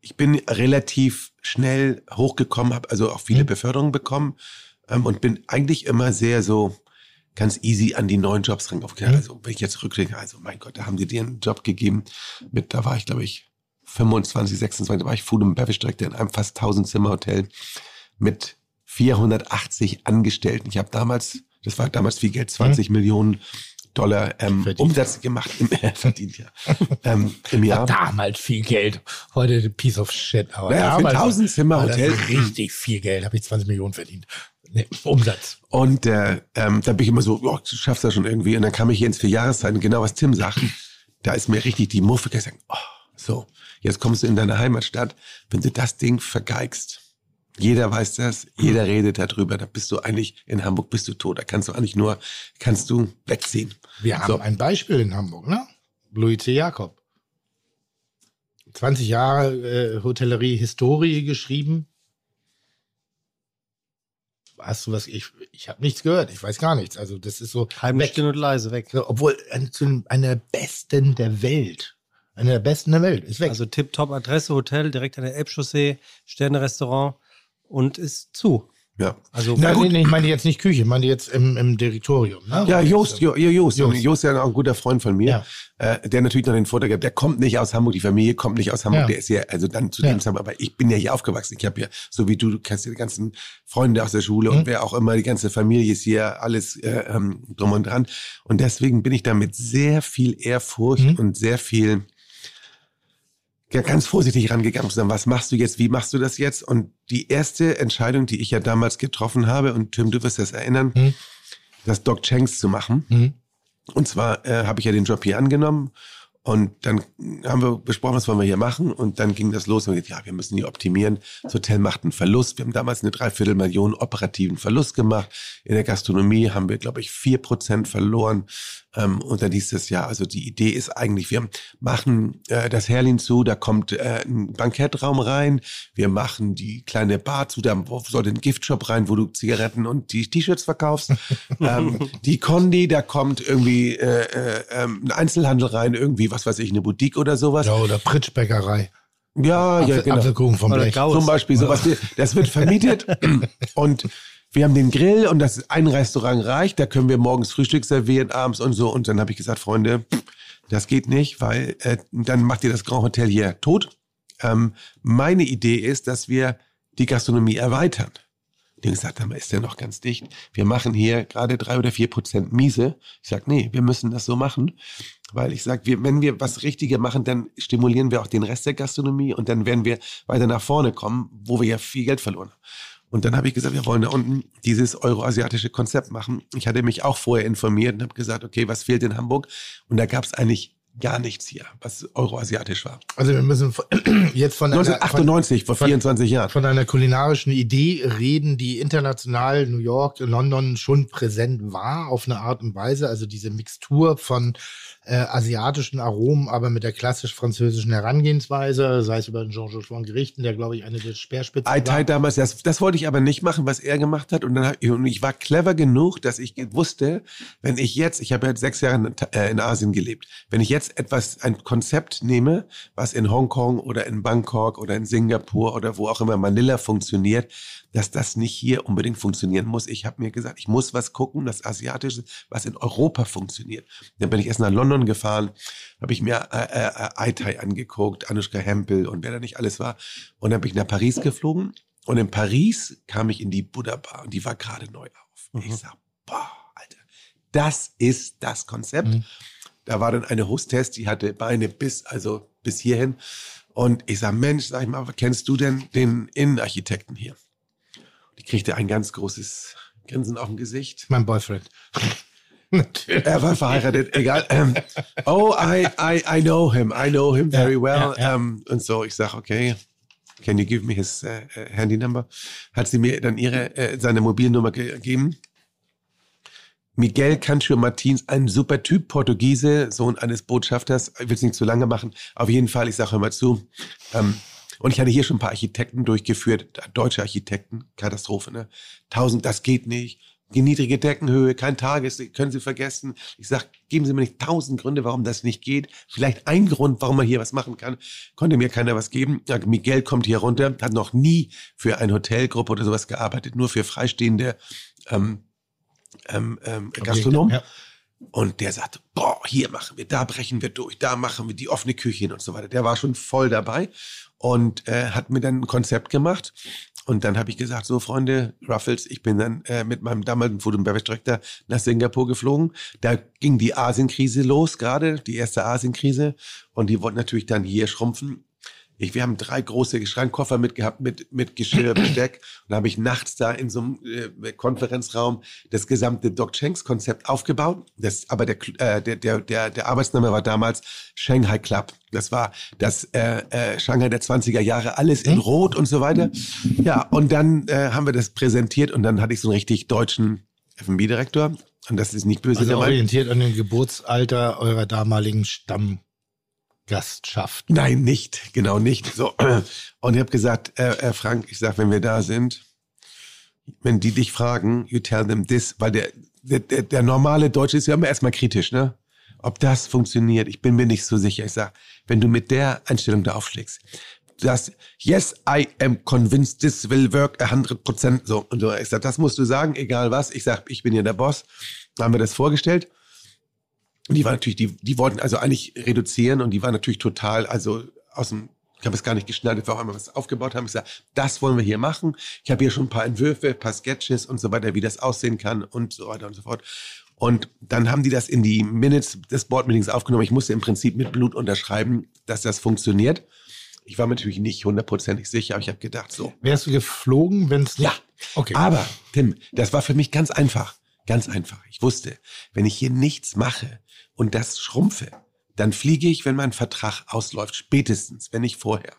ich bin relativ schnell hochgekommen, habe also auch viele Mhm. Beförderungen bekommen ähm, und bin eigentlich immer sehr so ganz easy an die neuen Jobs rangegangen. Mhm. Also wenn ich jetzt rückdenke, also mein Gott, da haben die dir einen Job gegeben mit, da war ich glaube ich 25, 26, da war ich Food and Beverage Director in einem fast 1000 Zimmer Hotel mit 480 Angestellten. Ich habe damals, das war damals viel Geld, 20 Millionen Dollar ähm, Mhm. Umsatz gemacht im verdient ja ähm, im Jahr. Damals viel Geld. Heute ein Piece of shit. Aber Naja, damals war- 1000 Zimmer Hotel. richtig viel Geld. Habe ich 20 Millionen verdient. Nee, Umsatz. Und äh, ähm, da bin ich immer so, ja, du schaffst das schon irgendwie. Und dann kam ich hier ins vier Jahreszeiten, genau was Tim sagt. Da ist mir richtig die Muffe gesagt, oh, so, jetzt kommst du in deine Heimatstadt. Wenn du das Ding vergeigst, jeder weiß das, jeder redet darüber, da bist du eigentlich, in Hamburg bist du tot. Da kannst du eigentlich nur, kannst du wegziehen. Wir haben So. ein Beispiel in Hamburg, ne? Louis C. Jakob. 20 Jahre äh, Hotellerie-Historie geschrieben. Hast du was? Ich, ich habe nichts gehört. Ich weiß gar nichts. Also das ist so Heimlich still und leise weg. So, Obwohl eine, zu einer der besten der Welt. Einer der besten der Welt. Ist weg. Also tipptopp Adresse, Hotel, direkt an der Elbchaussee, Sterne-Restaurant und ist zu. Ja. Also Nein, gut. nee, nee, ich meine jetzt nicht Küche, ich meine jetzt im, im Direktorium. Ne? Ja, Jost, jo, jo, Jost. Jost. Jost. Jost ist ja auch ein guter Freund von mir, äh, der natürlich noch den Vorteil hat, der kommt nicht aus Hamburg, die Familie kommt nicht aus Hamburg, Ja. der ist ja, also dann zu Ja. dem Zeitpunkt, aber ich bin ja hier aufgewachsen. Ich habe ja, so wie du, du kennst ja die ganzen Freunde aus der Schule Mhm. und wer auch immer, die ganze Familie ist hier, alles äh, ähm, drum und dran. Und deswegen bin ich da mit sehr viel Ehrfurcht Mhm. und sehr viel ja, ganz vorsichtig rangegangen zu sagen, was machst du jetzt, wie machst du das jetzt? Und die erste Entscheidung, die ich ja damals getroffen habe, und Tim, du wirst das erinnern, Mhm. das Doc Chanks zu machen. Mhm. Und zwar äh, habe ich ja den Job hier angenommen Und dann haben wir besprochen, was wollen wir hier machen. Und dann ging das los. Und wir gesagt, ja, wir müssen hier optimieren. Das Hotel macht einen Verlust. Wir haben damals eine Dreiviertelmillion operativen Verlust gemacht. In der Gastronomie haben wir, glaube ich, vier Prozent verloren. Ähm, und dann hieß es ja, also die Idee ist eigentlich, wir machen äh, das Herlin zu, da kommt äh, ein Bankettraum rein. Wir machen die kleine Bar zu, da soll ein Giftshop rein, wo du Zigaretten und die T-Shirts verkaufst. ähm, die Condi, da kommt irgendwie äh, äh, ähm, ein Einzelhandel rein, irgendwie, was weiß ich, eine Boutique oder sowas. Ja, oder Pritschbäckerei. Ja, ja, Apfel- genau. Apfelkuchen vom Blech. Zum Beispiel sowas. Das wird vermietet und wir haben den Grill und das ein Restaurant reicht. Da können wir morgens Frühstück servieren, abends und so. Und dann habe ich gesagt, Freunde, das geht nicht, weil äh, dann macht ihr das Grand Hotel hier tot. Ähm, meine Idee ist, dass wir die Gastronomie erweitern. Die gesagt, haben, ist der noch ganz dicht. Wir machen hier gerade drei oder vier Prozent Miese. Ich sag, nee, wir müssen das so machen. Weil ich sag, wir, wenn wir was Richtige machen, dann stimulieren wir auch den Rest der Gastronomie und dann werden wir weiter nach vorne kommen, wo wir ja viel Geld verloren haben. Und dann habe ich gesagt, wir wollen da unten dieses euroasiatische Konzept machen. Ich hatte mich auch vorher informiert und habe gesagt, okay, was fehlt in Hamburg? Und da gab es eigentlich gar nichts hier, was euroasiatisch war. Also wir müssen von- jetzt von einer, 1998, vor von- 24 Jahren. von einer kulinarischen Idee reden, die international New York, London schon präsent war auf eine Art und Weise. Also diese Mixtur von äh, asiatischen Aromen, aber mit der klassisch-französischen Herangehensweise, sei es über den Jean-Jacques von Gerichten, der glaube ich eine der Speerspitzen Tai war. damals, das, das wollte ich aber nicht machen, was er gemacht hat. Und dann ich, und ich war clever genug, dass ich wusste, wenn ich jetzt, ich habe ja jetzt sechs Jahre in, äh, in Asien gelebt, wenn ich jetzt etwas, ein Konzept nehme, was in Hongkong oder in Bangkok oder in Singapur oder wo auch immer Manila funktioniert, dass das nicht hier unbedingt funktionieren muss. Ich habe mir gesagt, ich muss was gucken, das Asiatische, was in Europa funktioniert. Dann bin ich erst nach London gefahren, habe ich mir äh, äh, angeguckt, Anushka Hempel und wer da nicht alles war. Und dann bin ich nach Paris geflogen. Und in Paris kam ich in die Buddha Bar und die war gerade neu auf. Ich sag, boah, Alter, das ist das Konzept. Mhm. Da war dann eine Hostess, die hatte Beine bis, also bis hierhin. Und ich sag, Mensch, sag ich mal, kennst du denn den Innenarchitekten hier? Kriegte ein ganz großes Grinsen auf dem Gesicht. Mein Boyfriend. Er war verheiratet, egal. Ähm, oh, I, I, I know him. I know him very Ja, well. ja, ja. Ähm, und so, ich sag, okay, can you give me his äh, äh, handy number? Hat sie mir dann ihre, äh, seine Mobilnummer ge- gegeben. Miguel Cancho Martins, ein super Typ, Portugiese, Sohn eines Botschafters. Ich will es nicht zu lange machen. Auf jeden Fall, ich sage mal zu. Ähm, und ich hatte hier schon ein paar Architekten durchgeführt, deutsche Architekten, Katastrophe, ne? Tausend, das geht nicht. Die niedrige Deckenhöhe, kein Tages, können Sie vergessen. Ich sag, geben Sie mir nicht tausend Gründe, warum das nicht geht. Vielleicht ein Grund, warum man hier was machen kann. Konnte mir keiner was geben. Ja, Miguel kommt hier runter, hat noch nie für eine Hotelgruppe oder sowas gearbeitet, nur für freistehende ähm, ähm, ähm, Gastronomen. Ja. Und der sagte, boah, hier machen wir, da brechen wir durch, da machen wir die offene Küche hin und so weiter. Der war schon voll dabei und äh, hat mir dann ein Konzept gemacht. Und dann habe ich gesagt, so Freunde, Ruffles, ich bin dann äh, mit meinem damaligen Food- und Beverage-Director nach Singapur geflogen. Da ging die Asienkrise los gerade, die erste Asienkrise. Und die wollten natürlich dann hier schrumpfen. Ich, wir haben drei große Schrankkoffer mitgehabt mit, mit Geschirr, Besteck. Und da habe ich nachts da in so einem äh, Konferenzraum das gesamte Doc Shanks Konzept aufgebaut. Das, aber der, äh, der, der, der, der Arbeitsname war damals Shanghai Club. Das war das äh, äh, Shanghai der 20er Jahre, alles in Rot und so weiter. Ja, und dann äh, haben wir das präsentiert und dann hatte ich so einen richtig deutschen F&B-Direktor. Und das ist nicht böse Also orientiert an dem Geburtsalter eurer damaligen Stammgastschaft. Nein, nicht, genau nicht. So. Und ich habe gesagt, äh, äh, Frank, ich sag, wenn wir da sind, wenn die dich fragen, you tell them this, weil der, der, der, der normale Deutsche ist ja immer erstmal kritisch, ne? Ob das funktioniert, ich bin mir nicht so sicher. Ich sag, wenn du mit der Einstellung da aufschlägst, das, yes, I am convinced this will work 100%. So, und so, ich sag, das musst du sagen, egal was. Ich sag, ich bin hier der Boss. Da haben wir das vorgestellt. Und die waren natürlich, die, die wollten also eigentlich reduzieren und die waren natürlich total, also aus dem, ich habe es gar nicht geschnallt, wir auch einmal was aufgebaut haben. Ich sage, das wollen wir hier machen. Ich habe hier schon ein paar Entwürfe, ein paar Sketches und so weiter, wie das aussehen kann und so weiter und so fort. Und dann haben die das in die Minutes des Board-Meetings aufgenommen. Ich musste im Prinzip mit Blut unterschreiben, dass das funktioniert. Ich war mir natürlich nicht hundertprozentig sicher, aber ich habe gedacht, so. Wärst du geflogen, wenn es nicht. Ja, Okay. aber Tim, das war für mich ganz einfach. Ganz einfach. Ich wusste, wenn ich hier nichts mache und das schrumpfe, dann fliege ich, wenn mein Vertrag ausläuft, spätestens, wenn nicht vorher.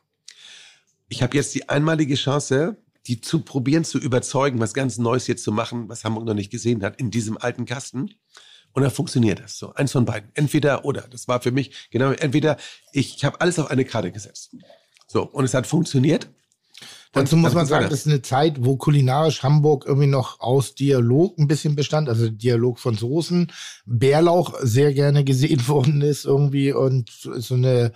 Ich habe jetzt die einmalige Chance, die zu probieren, zu überzeugen, was ganz Neues hier zu machen, was Hamburg noch nicht gesehen hat, in diesem alten Kasten. Und dann funktioniert das so. Eins von beiden. Entweder oder. Das war für mich genau, entweder ich, ich habe alles auf eine Karte gesetzt. So, und es hat funktioniert. Dazu muss man sagen, das ist eine Zeit, wo kulinarisch Hamburg irgendwie noch aus Dialog ein bisschen bestand, also Dialog von Soßen, Bärlauch sehr gerne gesehen worden ist irgendwie und so eine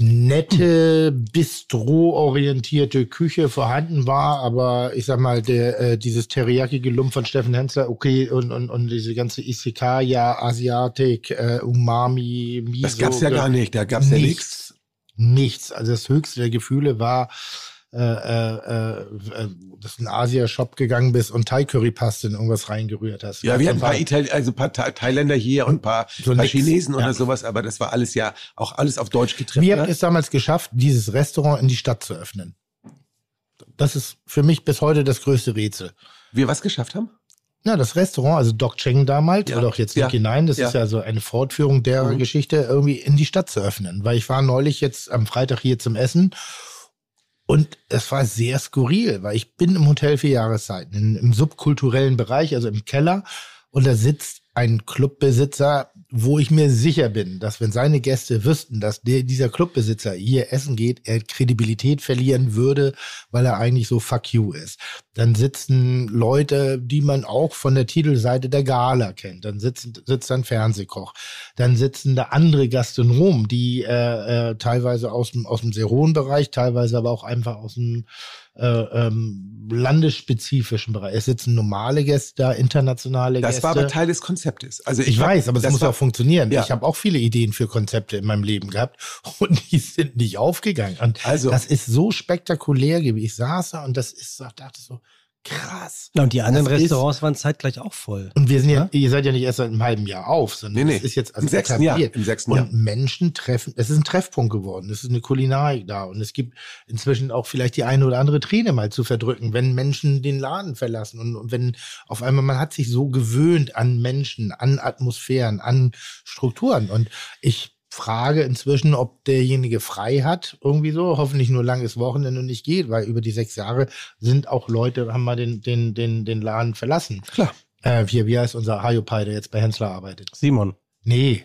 nette, bistro-orientierte Küche vorhanden war, aber ich sag mal, der, äh, dieses Teriyaki-Gelump von Steffen Hensler, okay, und, und, und diese ganze Isekaya, Asiatik, äh, Umami, Miso. Das gab's ja gar nicht, da gab's ja nichts. Nichts. Also das höchste der Gefühle war, äh, äh, äh, dass du in Asia-Shop gegangen bist und Thai-Curry-Paste in irgendwas reingerührt hast. Ja, wir hatten ein paar, Itali also ein paar Tha Thailänder hier und ein paar, So paar. Chinesen Ja. oder sowas, aber das war alles ja auch alles auf Deutsch getrimmt. Wir haben ne? es damals geschafft, dieses Restaurant in die Stadt zu öffnen. Das ist für mich bis heute das größte Rätsel. Wir was geschafft haben? Ja, das Restaurant, also Doc Cheng damals, Ja. oder auch jetzt Ja. Nick hinein, das Ja. ist ja so eine Fortführung der Mhm. Geschichte, irgendwie in die Stadt zu öffnen. Weil ich war neulich jetzt am Freitag hier zum Essen und es war sehr skurril, weil ich bin im Hotel für Jahreszeiten, in, im subkulturellen Bereich, also im Keller, und da sitzt ein Clubbesitzer, wo ich mir sicher bin, dass wenn seine Gäste wüssten, dass der, dieser Clubbesitzer hier essen geht, er Kredibilität verlieren würde, weil er eigentlich so fuck you ist. Dann sitzen Leute, die man auch von der Titelseite der Gala kennt. Dann sitzen, sitzt ein Fernsehkoch. Dann sitzen da andere Gastronomen, die äh, äh, teilweise aus dem, aus dem sehr hohen Bereich, teilweise aber auch einfach aus dem äh, ähm, landesspezifischen Bereich. Es sitzen normale Gäste da, internationale Das Gäste. war aber Teil des Konzeptes. Also ich, Ich hab- weiß, aber es das muss war- auch funktionieren. Ja. Ich habe auch viele Ideen für Konzepte in meinem Leben gehabt und die sind nicht aufgegangen. Und Also- das ist so spektakulär gewesen. Ich saß da und das ist, dachte so, krass. Ja, und die anderen Das ist- Restaurants waren zeitgleich auch voll. Und wir sind ja, ihr seid ja nicht erst seit einem halben Jahr auf, sondern Nee, nee. es ist jetzt Im sechsten Jahr. etabliert. Im sechsten und Jahr. Menschen treffen, es ist ein Treffpunkt geworden. Es ist eine Kulinarik da und es gibt inzwischen auch vielleicht die eine oder andere Träne mal zu verdrücken, wenn Menschen den Laden verlassen und, und wenn auf einmal man hat sich so gewöhnt an Menschen, an Atmosphären, an Strukturen und ich frage inzwischen, ob derjenige frei hat, irgendwie so, hoffentlich nur langes Wochenende und nicht geht, weil über die sechs Jahre sind auch Leute, haben mal den, den, den, den Laden verlassen. Klar. Äh, wie, wie heißt unser Hayopai, der jetzt bei Hensler arbeitet? Simon. Nee.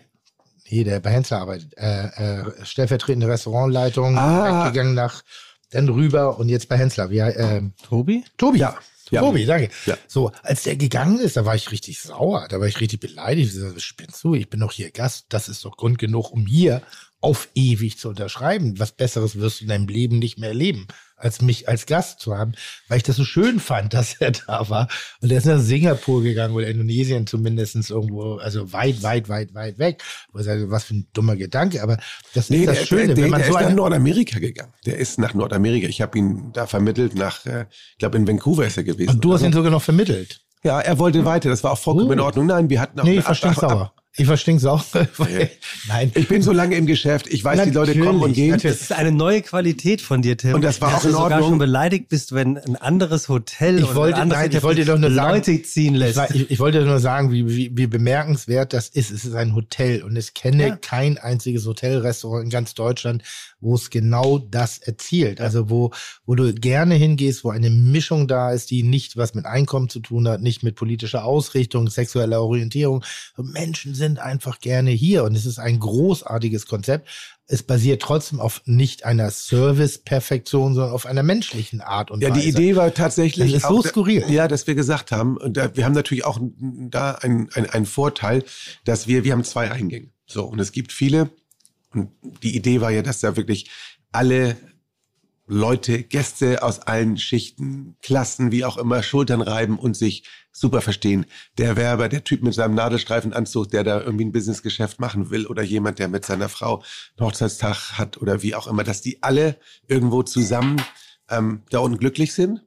Nee, der bei Hensler arbeitet. Äh, äh, stellvertretende Restaurantleitung, Ah. weggegangen nach, dann rüber und jetzt bei Hensler. Wie, äh, Tobi? Tobi. Ja. Ja. Tobi, danke. Ja. So, als der gegangen ist, da war ich richtig sauer, da war ich richtig beleidigt. Ich so, spinnst du? Ich bin doch hier Gast. Das ist doch Grund genug, um hier auf ewig zu unterschreiben. Was Besseres wirst du in deinem Leben nicht mehr erleben, als mich als Gast zu haben, weil ich das so schön fand, dass er da war. Und er ist nach Singapur gegangen oder Indonesien zumindestens irgendwo, also weit, weit, weit, weit weg. Was für ein dummer Gedanke. Aber das Nee, ist das der, Schöne, der, wenn man der so ist nach Nordamerika gegangen. Der ist nach Nordamerika. Ich habe ihn da vermittelt nach, äh, ich glaube in Vancouver ist er gewesen. und du hast oder ihn so. sogar noch vermittelt. Ja, er wollte weiter. Das war auch vollkommen Oh. in Ordnung. Nein, wir hatten auch Nee, ich war Ab- ab- sauer. Ich war sauer. Nein. Ich bin so lange im Geschäft. Ich weiß, die Leute kommen und Natürlich, gehen. natürlich. Das ist eine neue Qualität von dir, Tim. Und das war dass auch du in sogar Ordnung. schon beleidigt bist, wenn ein anderes Hotel Ich oder wollte- ein anderes nein, ich wollte doch nur sagen- Leute ziehen Ich, lässt. war, ich, ich wollte nur sagen, wie, wie, wie bemerkenswert das ist. Es ist ein Hotel und ich kenne Ja. kein einziges Hotelrestaurant in ganz Deutschland, wo es genau das erzielt. Also wo, wo du gerne hingehst, wo eine Mischung da ist, die nicht was mit Einkommen zu tun hat, nicht mit politischer Ausrichtung, sexueller Orientierung. Menschen sind einfach gerne hier und es ist ein großartiges Konzept. Es basiert trotzdem auf nicht einer Service-Perfektion, sondern auf einer menschlichen Art und Ja, Weise. die Idee war tatsächlich. Das ist so skurril. Ja, dass wir gesagt haben, und da, wir haben natürlich auch da einen ein Vorteil, dass wir, wir haben zwei Eingänge. So, und es gibt viele, und die Idee war ja, dass da wirklich alle Leute, Gäste aus allen Schichten, Klassen, wie auch immer, Schultern reiben und sich super verstehen. Der Werber, der Typ mit seinem Nadelstreifenanzug, der da irgendwie ein Businessgeschäft machen will oder jemand, der mit seiner Frau einen Hochzeitstag hat oder wie auch immer, dass die alle irgendwo zusammen ähm, da unten glücklich sind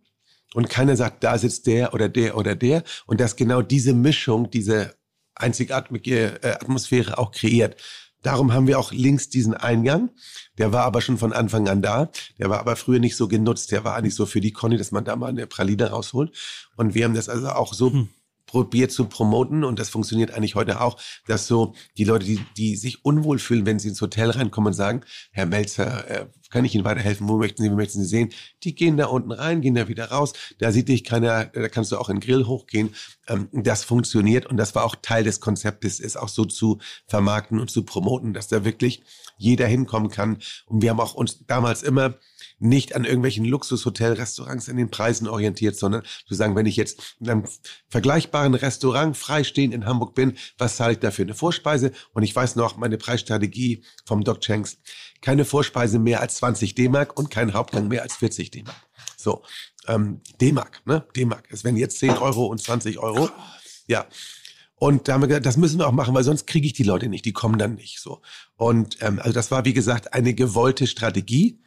und keiner sagt, da sitzt der oder der oder der und dass genau diese Mischung, diese einzigartige äh, Atmosphäre auch kreiert. Darum haben wir auch links diesen Eingang. Der war aber schon von Anfang an da. Der war aber früher nicht so genutzt. Der war eigentlich so für die Conny, dass man da mal eine Praline rausholt. Und wir haben das also auch so probiert zu promoten und das funktioniert eigentlich heute auch, dass so die Leute, die, die sich unwohl fühlen, wenn sie ins Hotel reinkommen und sagen, Herr Melzer, äh, kann ich Ihnen weiterhelfen? Wo möchten Sie, wo möchten Sie sehen? Die gehen da unten rein, gehen da wieder raus. Da sieht dich keiner, da kannst du auch in den Grill hochgehen. Ähm, das funktioniert und das war auch Teil des Konzeptes, ist auch so zu vermarkten und zu promoten, dass da wirklich jeder hinkommen kann. Und wir haben auch uns damals immer nicht an irgendwelchen Luxushotelrestaurants in den Preisen orientiert, sondern zu sagen, wenn ich jetzt in einem vergleichbaren Restaurant freistehend in Hamburg bin, was zahle ich dafür eine Vorspeise? Und ich weiß noch, meine Preisstrategie vom Doc Chanks, keine Vorspeise mehr als 20 D-Mark und kein Hauptgang mehr als 40 D-Mark. So, ähm, D-Mark, ne? D-Mark. Es werden jetzt 10 Euro und 20 Euro. Ja. Und da haben wir gesagt, das müssen wir auch machen, weil sonst kriege ich die Leute nicht, die kommen dann nicht so. Und ähm, also das war, wie gesagt, eine gewollte Strategie.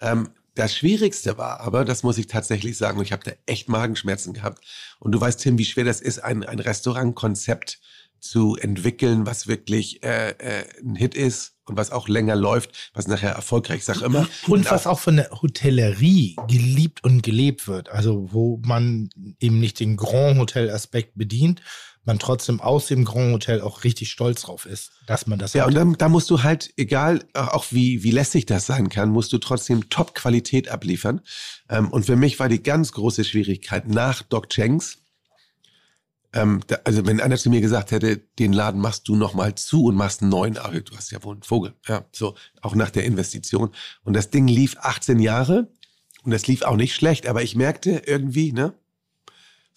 Ähm, das Schwierigste war aber, das muss ich tatsächlich sagen, und ich habe da echt Magenschmerzen gehabt. Und du weißt, Tim, wie schwer das ist, ein, ein Restaurantkonzept zu entwickeln, was wirklich äh, äh, ein Hit ist und was auch länger läuft, was nachher erfolgreich, sag immer. Und was auch von der Hotellerie geliebt und gelebt wird. Also wo man eben nicht den Grand Hotel Aspekt bedient, man trotzdem aus dem Grand Hotel auch richtig stolz drauf ist, dass man das Ja, hat. und dann, da musst du halt, egal äh, auch wie, wie lässig das sein kann, musst du trotzdem Top-Qualität abliefern. Ähm, und für mich war die ganz große Schwierigkeit nach Doc Chengs, ähm, da, also wenn einer zu mir gesagt hätte, den Laden machst du noch mal zu und machst einen neuen, aber du hast ja wohl einen Vogel, ja, so, auch nach der Investition. Und das Ding lief 18 Jahre und das lief auch nicht schlecht, aber ich merkte irgendwie, ne,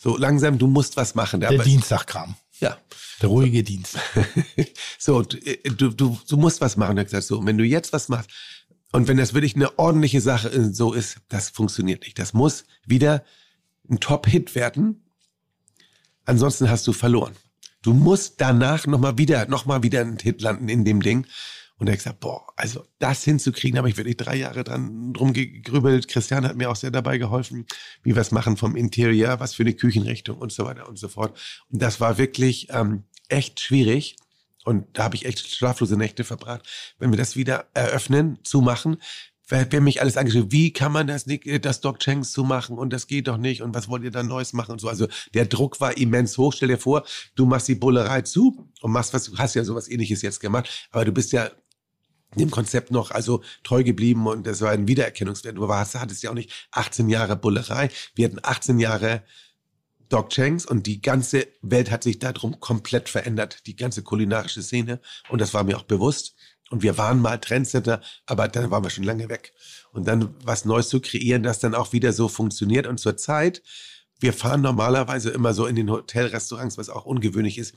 so langsam, du musst was machen. der Dienstagkram. Ja. Der ruhige Dienst. so, du, du, du, du musst was machen. Und ich gesagt, so, wenn du jetzt was machst und wenn das wirklich eine ordentliche Sache äh, so ist, das funktioniert nicht. Das muss wieder ein Top-Hit werden. Ansonsten hast du verloren. Du musst danach nochmal wieder, noch mal wieder einen Hit landen in dem Ding. Und er hat gesagt, boah, also das hinzukriegen, habe ich wirklich drei Jahre dran drum gegrübelt. Christian hat mir auch sehr dabei geholfen, wie wir es machen vom Interior, was für eine Küchenrichtung und so weiter und so fort. Und das war wirklich ähm, echt schwierig. Und da habe ich echt schlaflose Nächte verbracht. Wenn wir das wieder eröffnen, zumachen, wer, mich alles angeschrieben, wie kann man das äh, das Doc Changs zumachen und das geht doch nicht und was wollt ihr da Neues machen und so. Also der Druck war immens hoch. Stell dir vor, du machst die Bullerei zu und machst was, du hast ja sowas ähnliches jetzt gemacht, aber du bist ja dem Konzept noch also treu geblieben und das war ein Wiedererkennungswert. Du warst, hattest ja auch nicht 18 Jahre Bullerei. Wir hatten 18 Jahre Doc Changs und die ganze Welt hat sich darum komplett verändert, die ganze kulinarische Szene und das war mir auch bewusst. Und wir waren mal Trendsetter, aber dann waren wir schon lange weg. Und dann was Neues zu kreieren, das dann auch wieder so funktioniert. Und zur Zeit, wir fahren normalerweise immer so in den Hotelrestaurants, was auch ungewöhnlich ist,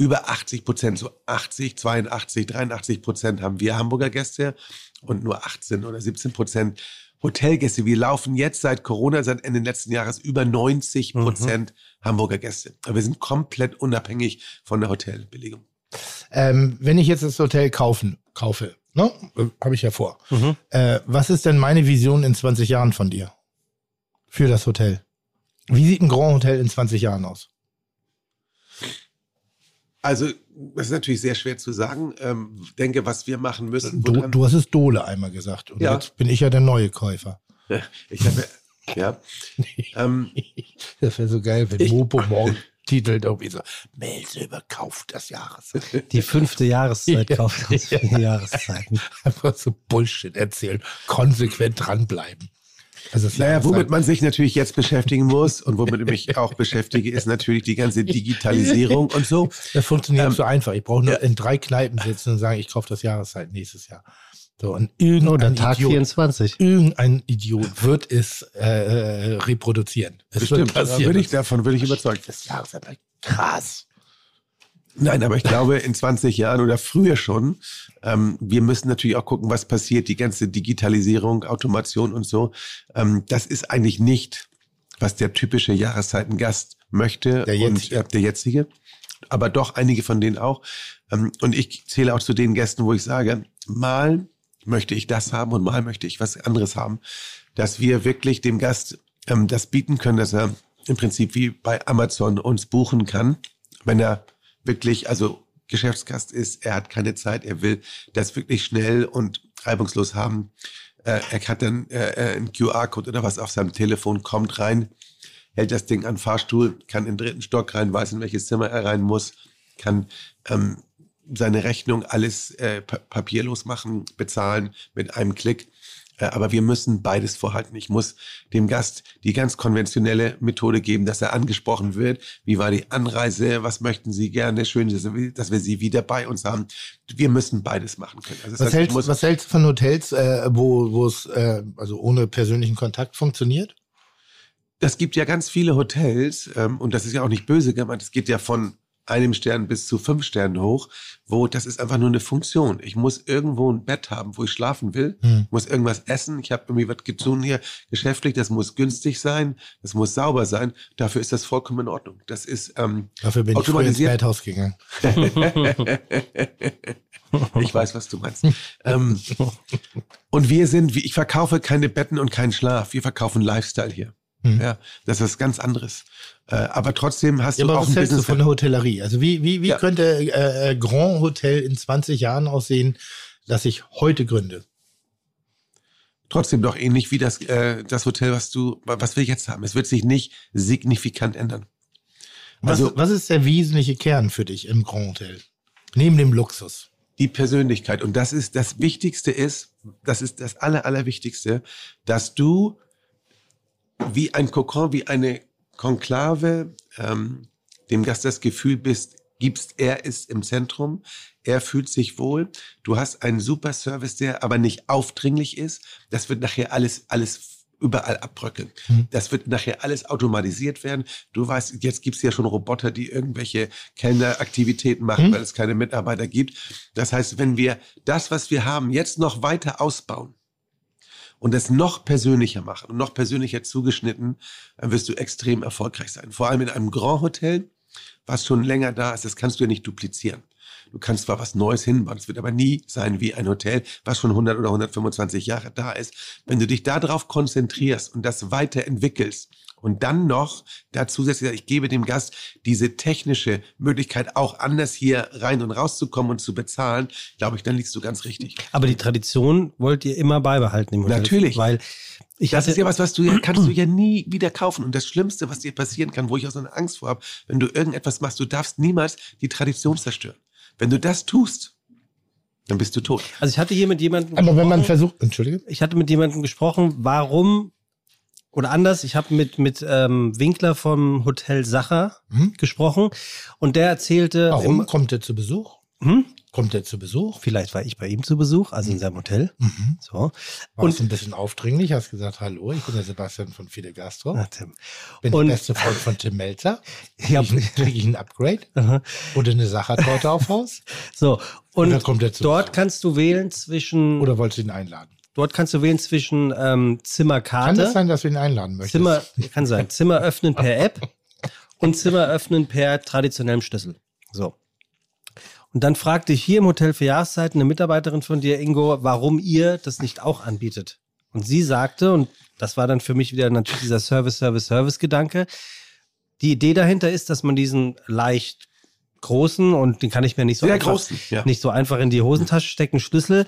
über 80 Prozent, so 80, 82, 83 Prozent haben wir Hamburger Gäste und nur 18 oder 17 Prozent Hotelgäste. Wir laufen jetzt seit Corona, seit Ende letzten Jahres über 90 Prozent Hamburger Gäste. Aber wir sind komplett unabhängig von der Hotelbelegung. Ähm, wenn ich jetzt das Hotel kaufen, kaufe, ne? habe ich ja vor. Äh, was ist denn meine Vision in 20 Jahren von dir? Für das Hotel. Wie sieht ein Grand Hotel in 20 Jahren aus? Also, das ist natürlich sehr schwer zu sagen. Ähm, denke, was wir machen müssen. Du, du hast es Dole einmal gesagt. Und Ja. jetzt bin ich ja der neue Käufer. Ich habe, ja. ähm, Das wäre so geil, wenn Mopo morgen titelt irgendwie so, Melse überkauft das Jahres. Die fünfte Jahreszeit Ja. kauft uns vier Jahreszeiten. Einfach so Bullshit erzählen. Konsequent dranbleiben. Also das Naja, womit man sich natürlich jetzt beschäftigen muss und womit ich mich auch beschäftige, ist natürlich die ganze Digitalisierung und so. Das funktioniert Ähm, so einfach. Ich brauche nur ja. in drei Kneipen sitzen und sagen, ich kaufe das Jahreszeit nächstes Jahr. So, und irgendein Oder Tag Idiot, 24. irgendein Idiot wird es äh, reproduzieren. Es Bestimmt, da passieren. würde ich, davon würde ich überzeugt. Das Jahreszeit, krass. Nein, aber ich glaube, in 20 Jahren oder früher schon, ähm, wir müssen natürlich auch gucken, was passiert, die ganze Digitalisierung, Automation und so. Ähm, das ist eigentlich nicht, was der typische Jahreszeitengast möchte Der und jetzige. äh, der jetzige. Aber doch einige von denen auch. Ähm, und ich zähle auch zu den Gästen, wo ich sage, mal möchte ich das haben und mal möchte ich was anderes haben, dass wir wirklich dem Gast ähm, das bieten können, dass er im Prinzip wie bei Amazon uns buchen kann, wenn er wirklich, also Geschäftsgast ist, er hat keine Zeit, er will das wirklich schnell und reibungslos haben. Äh, er hat dann äh, äh, einen QR-Code oder was auf seinem Telefon, kommt rein, hält das Ding an Fahrstuhl, kann in den dritten Stock rein, weiß in welches Zimmer er rein muss, kann ähm, seine Rechnung alles äh, pa papierlos machen, bezahlen mit einem Klick. Äh, aber wir müssen beides vorhalten. Ich muss dem Gast die ganz konventionelle Methode geben, dass er angesprochen wird. Wie war die Anreise? Was möchten Sie gerne? Schön, dass wir- Sie wieder bei uns haben. Wir müssen beides machen können. Also Was heißt, hältst, was hältst du von Hotels, äh, wo wo es äh, also ohne persönlichen Kontakt funktioniert? das gibt ja ganz viele Hotels, ähm, und das ist ja auch nicht böse gemeint, es geht ja von einem Stern bis zu fünf Sternen hoch, wo das ist einfach nur eine Funktion. Ich muss irgendwo ein Bett haben, wo ich schlafen will, Hm. muss irgendwas essen, ich habe irgendwie was getan hier geschäftlich, das muss günstig sein, das muss sauber sein, dafür ist das vollkommen in Ordnung. Das ist ähm, Dafür bin ich früher ins. Badhaus gegangen. ich weiß, was du meinst. ähm, und wir sind, wie- ich verkaufe keine Betten und keinen Schlaf. Wir verkaufen Lifestyle hier. Hm. Ja, das ist was ganz anderes. Äh, aber trotzdem hast Ja, du aber auch was ein hältst du Business. von der Hotellerie? Also wie, wie, wie Ja. könnte äh, äh, Grand Hotel in 20 Jahren aussehen, das ich heute gründe? trotzdem doch ähnlich wie das, äh, das Hotel, was du, was wir jetzt haben. Es wird sich nicht signifikant ändern. Was, Also- was ist der wesentliche Kern für dich im Grand Hotel? Neben dem Luxus. die Persönlichkeit. Und das ist das Wichtigste ist, das ist das Aller, Allerwichtigste, dass du wie ein Kokon, wie eine Konklave ähm, dem Gast das Gefühl bist, gibst, er ist im Zentrum, er fühlt sich wohl. Du hast einen super Service, der aber nicht aufdringlich ist. Das wird nachher alles, alles überall abbröckeln. Mhm. Das wird nachher alles automatisiert werden. Du weißt, jetzt gibt's ja schon Roboter, die irgendwelche Kellneraktivitäten machen, Mhm. weil es keine Mitarbeiter gibt. Das heißt, wenn wir das, was wir haben, jetzt noch weiter ausbauen und es noch persönlicher machen und noch persönlicher zugeschnitten, dann wirst du extrem erfolgreich sein. Vor allem in einem Grand Hotel, was schon länger da ist, das kannst du ja nicht duplizieren. Du kannst zwar was Neues hinbauen, es wird aber nie sein wie ein Hotel, was schon 100 oder 125 Jahre da ist. Wenn du dich darauf konzentrierst und das weiterentwickelst und dann noch dazu zusätzlich, ich gebe dem Gast diese technische Möglichkeit, auch anders hier rein und rauszukommen und zu bezahlen, glaube ich, dann liegst du ganz richtig. Aber die Tradition wollt ihr immer beibehalten im Hotel. Natürlich. Weil ich das ist ja was, was du ja, kannst du ja nie wieder kaufen. Und das Schlimmste, was dir passieren kann, wo ich auch so eine Angst vor habe, wenn du irgendetwas machst, du darfst niemals die Tradition zerstören. Wenn du das tust, dann bist du tot. also ich hatte hier mit jemandem Aber wenn man versucht, entschuldige, ich hatte mit jemandem gesprochen, warum oder anders, ich habe mit mit ähm, Winkler vom Hotel Sacher Hm? gesprochen und der erzählte warum im- kommt er zu Besuch? Hm? Kommt er zu Besuch? Vielleicht war ich bei ihm zu Besuch, also in seinem Hotel. Mhm. So. Warst Und du ein bisschen aufdringlich, hast gesagt, hallo, ich bin der Sebastian von Fide Gastro, Ach, Tim. bin und- der beste Freund von Tim Melzer. Ja, Krieg ich, ein Upgrade Aha. oder eine Sachertorte auf Haus? so und zu dort kannst du wählen zwischen Oder wolltest du ihn einladen? dort kannst du wählen zwischen ähm, Zimmerkarte. Kann das sein, dass du ihn einladen möchtest? Zimmer, kann sein. Zimmer öffnen per App und Zimmer öffnen per traditionellem Schlüssel. So. Und dann fragte ich hier im Hotel für Jahreszeiten eine Mitarbeiterin von dir, Ingo, warum ihr das nicht auch anbietet. Und sie sagte, und das war dann für mich wieder natürlich dieser Service, Service, Service-Gedanke, die Idee dahinter ist, dass man diesen leicht großen, und den kann ich mir nicht so, Sehr einfach, großen, ja. nicht so einfach in die Hosentasche stecken, Schlüssel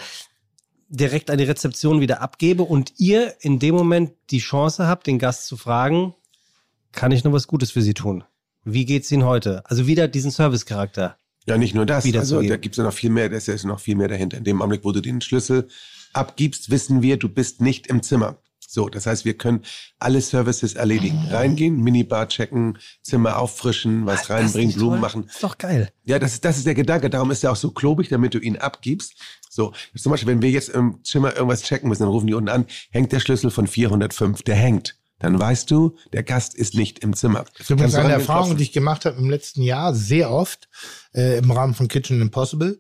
direkt an die Rezeption wieder abgebe und ihr in dem Moment die Chance habt, den Gast zu fragen, kann ich noch was Gutes für Sie tun? Wie geht's Ihnen heute? Also wieder diesen Service-Charakter. Ja, nicht nur das. Also, da gibt es ja noch viel mehr, da ist ja noch viel mehr dahinter. In dem Augenblick, wo du den Schlüssel abgibst, wissen wir, du bist nicht im Zimmer. So, das heißt, wir können alle Services erledigen. Reingehen, Minibar checken, Zimmer auffrischen, was reinbringen, Blumen machen. Ist doch geil. Ja, das ist, das ist der Gedanke. Darum ist er auch so klobig, damit du ihn abgibst. So, zum Beispiel, wenn wir jetzt im Zimmer irgendwas checken müssen, dann rufen die unten an, hängt der Schlüssel von 405, der hängt. Dann weißt du, der Gast ist nicht im Zimmer. Das ist eine Erfahrung, die ich gemacht habe im letzten Jahr, sehr oft äh, im Rahmen von Kitchen Impossible,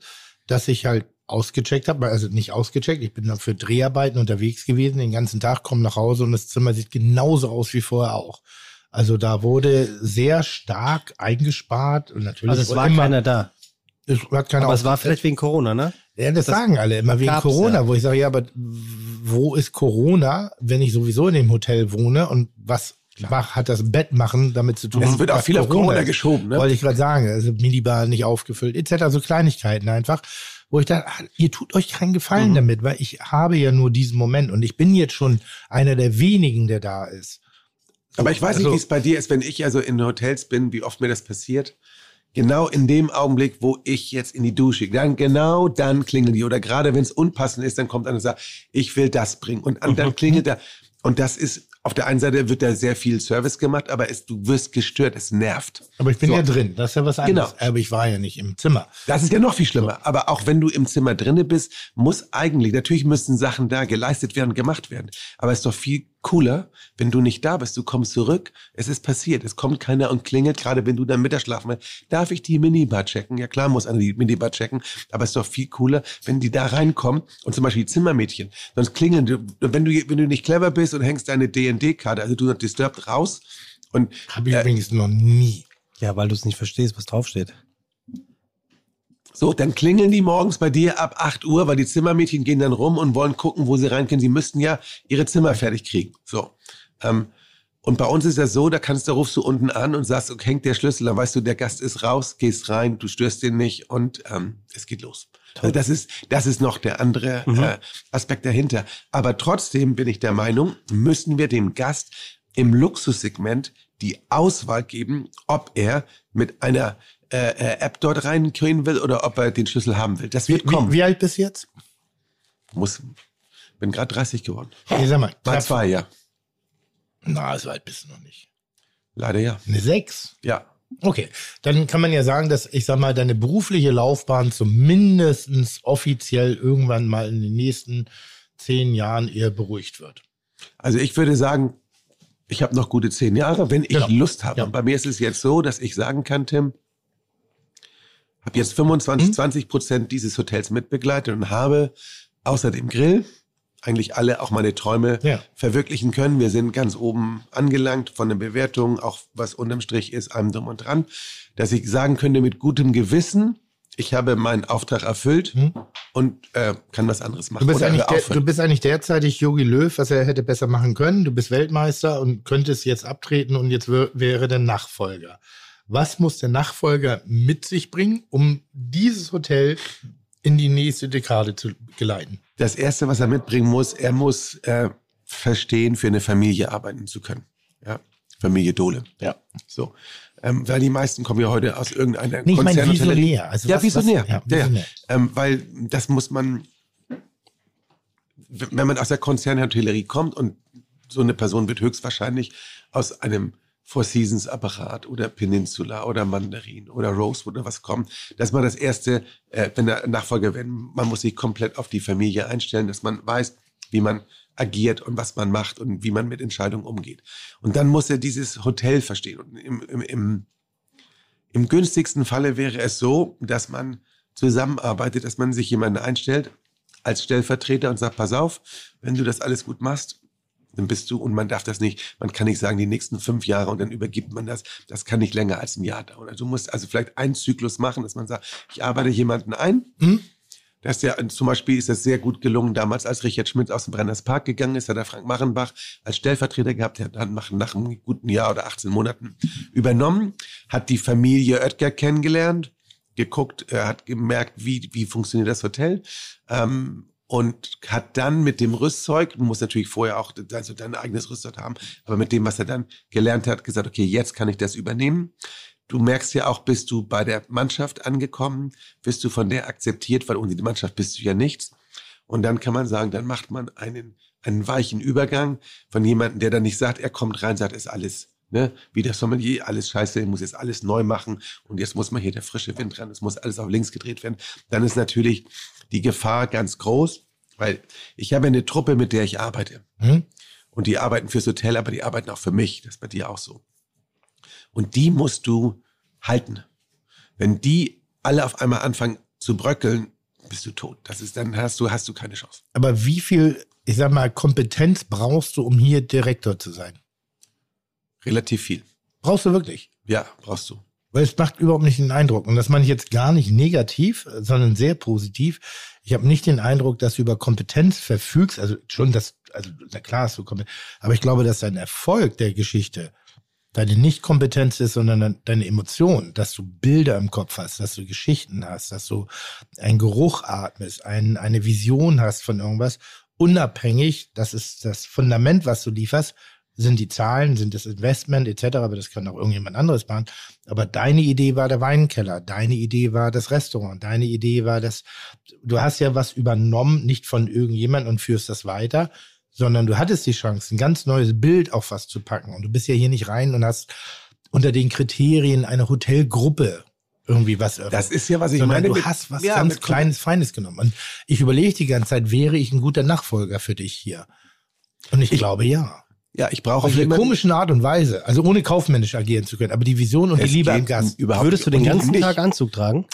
dass ich halt ausgecheckt habe, also nicht ausgecheckt, ich bin dann für Dreharbeiten unterwegs gewesen, den ganzen Tag, komme nach Hause und das Zimmer sieht genauso aus wie vorher auch. Also da wurde sehr stark eingespart und natürlich Also es war immer, keiner da. Es hat keiner Aber es war vielleicht wegen Corona, ne? Ja, das, Das sagen alle immer wegen Corona, ja. wo ich sage, ja, aber wo ist Corona, wenn ich sowieso in dem Hotel wohne und was mach, hat das Bett machen damit zu tun? Es wird auch viel auf Corona ist? geschoben, ne? Wollte ich gerade sagen, also Minibar nicht aufgefüllt, etc. So Kleinigkeiten einfach, wo ich dachte, ah, ihr tut euch keinen Gefallen Mhm. damit, weil ich habe ja nur diesen Moment und ich bin jetzt schon einer der wenigen, der da ist. Aber ich weiß nicht, Also- wie es bei dir ist, wenn ich also in Hotels bin, wie oft mir das passiert. Genau in dem Augenblick, wo ich jetzt in die Dusche, gehe, dann genau dann klingeln die. Oder gerade wenn es unpassend ist, dann kommt einer und sagt, ich will das bringen. Und an- dann klingelt er. Und das ist, auf der einen Seite wird da sehr viel Service gemacht, aber es, du wirst gestört, es nervt. Aber ich bin So. ja drin, das ist ja was anderes. Genau. Aber ich war ja nicht im Zimmer. Das ist ja noch viel schlimmer. Aber auch wenn du im Zimmer drinne bist, muss eigentlich, natürlich müssen Sachen da geleistet werden, gemacht werden. Aber es ist doch viel cooler, wenn du nicht da bist. Du kommst zurück, es ist passiert, es kommt keiner und klingelt, gerade wenn du dann Mittagsschlafen willst. Darf ich die Minibar checken? Ja klar muss einer die Minibar checken, aber es ist doch viel cooler, wenn die da reinkommen und zum Beispiel die Zimmermädchen, sonst klingeln, du- wenn du, wenn du nicht clever bist und hängst deine D&D-Karte, also du not disturbed raus und Habe ich übrigens noch nie. Ja, weil du es nicht verstehst, was draufsteht. So, dann klingeln die morgens bei dir ab 8 Uhr, weil die Zimmermädchen gehen dann rum und wollen gucken, wo sie rein können. Sie müssten ja ihre Zimmer fertig kriegen. So. Ähm, und bei uns ist das so, da kannst du, rufst du unten an und sagst, okay, hängt der Schlüssel, dann weißt du, der Gast ist raus, gehst rein, du störst den nicht und ähm, es geht los. Also das ist, das ist noch der andere äh, Aspekt dahinter. Aber trotzdem bin ich der Meinung, müssen wir dem Gast im Luxussegment die Auswahl geben, ob er mit einer äh, äh, App dort reingehen will oder ob er den Schlüssel haben will. Das wird Wie, kommen. wie alt bist du jetzt? Muss, bin gerade 30 geworden. Nee, sag mal. Knapp- zwei, ja. Na, so alt bist du noch nicht. Leider ja. Eine sechs? Ja. Okay, dann kann man ja sagen, dass ich sag mal, deine berufliche Laufbahn zumindest offiziell irgendwann mal in den nächsten zehn Jahren eher beruhigt wird. Also ich würde sagen, ich habe noch gute zehn Jahre, wenn ich Genau. Lust habe. Ja. Und bei mir ist es jetzt so, dass ich sagen kann, Tim, habe jetzt 25, Mhm. 20 Prozent dieses Hotels mitbegleitet und habe außer dem Grill eigentlich alle auch meine Träume Ja. verwirklichen können. Wir sind ganz oben angelangt von den Bewertungen, auch was unterm Strich ist, allem drum und dran, dass ich sagen könnte mit gutem Gewissen, ich habe meinen Auftrag erfüllt und äh, kann was anderes machen. Du bist, eigentlich der, du bist eigentlich derzeitig Jogi Löw, was er hätte besser machen können. Du bist Weltmeister und könntest jetzt abtreten und jetzt wär, wäre der Nachfolger. Was muss der Nachfolger mit sich bringen, um dieses Hotel in die nächste Dekade zu geleiten? das Erste, was er mitbringen muss, er muss äh, verstehen, für eine Familie arbeiten zu können. Ja, Familie Dole. Ja. So. Ähm, weil die meisten kommen ja heute aus irgendeiner Nee, ich meine Konzernhotellerie. visionär. Also ja, was- visionär. was- ja, ja, ja. visionär. Ähm, weil das muss man, wenn man aus der Konzernhotellerie kommt und so eine Person wird höchstwahrscheinlich aus einem Four Seasons Apparat oder Peninsula oder Mandarin oder Rosewood oder was kommen, dass man das erste, äh, wenn der Nachfolger werden, man muss sich komplett auf die Familie einstellen, dass man weiß, wie man agiert und was man macht und wie man mit Entscheidungen umgeht. Und dann muss er dieses Hotel verstehen. Und im, im, im, im günstigsten Falle wäre es so, dass man zusammenarbeitet, dass man sich jemanden einstellt als Stellvertreter und sagt, pass auf, wenn du das alles gut machst, dann bist du, und man darf das nicht, man kann nicht sagen, die nächsten fünf Jahre und dann übergibt man das. Das kann nicht länger als ein Jahr dauern. Also du musst also vielleicht einen Zyklus machen, dass man sagt, ich arbeite jemanden ein. Das ist ja, zum Beispiel ist das sehr gut gelungen, damals als Richard Schmidt aus dem Brenners Park gegangen ist, hat er Frank Machenbach als Stellvertreter gehabt, der hat dann nach, einem guten Jahr oder 18 Monaten übernommen, hat die Familie Oetker kennengelernt, geguckt, er hat gemerkt, wie, wie funktioniert das Hotel, ähm, und hat dann mit dem Rüstzeug, du musst natürlich vorher auch also dein eigenes Rüstzeug haben, aber mit dem, was er dann gelernt hat, gesagt, okay, jetzt kann ich das übernehmen. Du merkst ja auch, bist du bei der Mannschaft angekommen, bist du von der akzeptiert, weil ohne die Mannschaft bist du ja nichts. Und dann kann man sagen, dann macht man einen, einen weichen Übergang von jemandem, der dann nicht sagt, er kommt rein, sagt, ist alles, ne, wie der Sommelier, alles scheiße, ich muss jetzt alles neu machen und jetzt muss man hier der frische Wind ran, es muss alles auf links gedreht werden. Dann ist natürlich die Gefahr ganz groß, weil ich habe eine Truppe, mit der ich arbeite. Hm? Und die arbeiten fürs Hotel, aber die arbeiten auch für mich. Das ist bei dir auch so. Und die musst du halten. Wenn die alle auf einmal anfangen zu bröckeln, bist du tot. Das ist, dann hast du, hast du keine Chance. Aber wie viel, ich sag mal, Kompetenz brauchst du, um hier Direktor zu sein? Relativ viel. Brauchst du wirklich? Ja, brauchst du. Weil es macht überhaupt nicht den Eindruck. Und das meine ich jetzt gar nicht negativ, sondern sehr positiv. Ich habe nicht den Eindruck, dass du über Kompetenz verfügst. Also schon das, also na klar hast du Kompetenz. Aber ich glaube, dass dein Erfolg der Geschichte deine Nicht-Kompetenz ist, sondern dein- deine Emotion, dass du Bilder im Kopf hast, dass du Geschichten hast, dass du einen Geruch atmest, ein, eine Vision hast von irgendwas, unabhängig, das ist das Fundament, was du lieferst, sind die Zahlen, sind das Investment etc., aber das kann auch irgendjemand anderes machen. Aber deine Idee war der Weinkeller, deine Idee war das Restaurant, deine Idee war das, du hast ja was übernommen, nicht von irgendjemand und führst das weiter, sondern du hattest die Chance, ein ganz neues Bild auf was zu packen. Und du bist ja hier nicht rein und hast unter den Kriterien einer Hotelgruppe irgendwie was eröffnet. Das ist ja, was ich sondern meine Du hast was ja, ganz Kleines, Feines genommen. Und ich überlege die ganze Zeit, wäre ich ein guter Nachfolger für dich hier? Und ich, glaube ja. Ja, ich brauche Auf eine komischen Art und Weise. Also ohne kaufmännisch agieren zu können. Aber die Vision und Es die Liebe am Gast. überhaupt Würdest du den ganzen Tag Anzug tragen?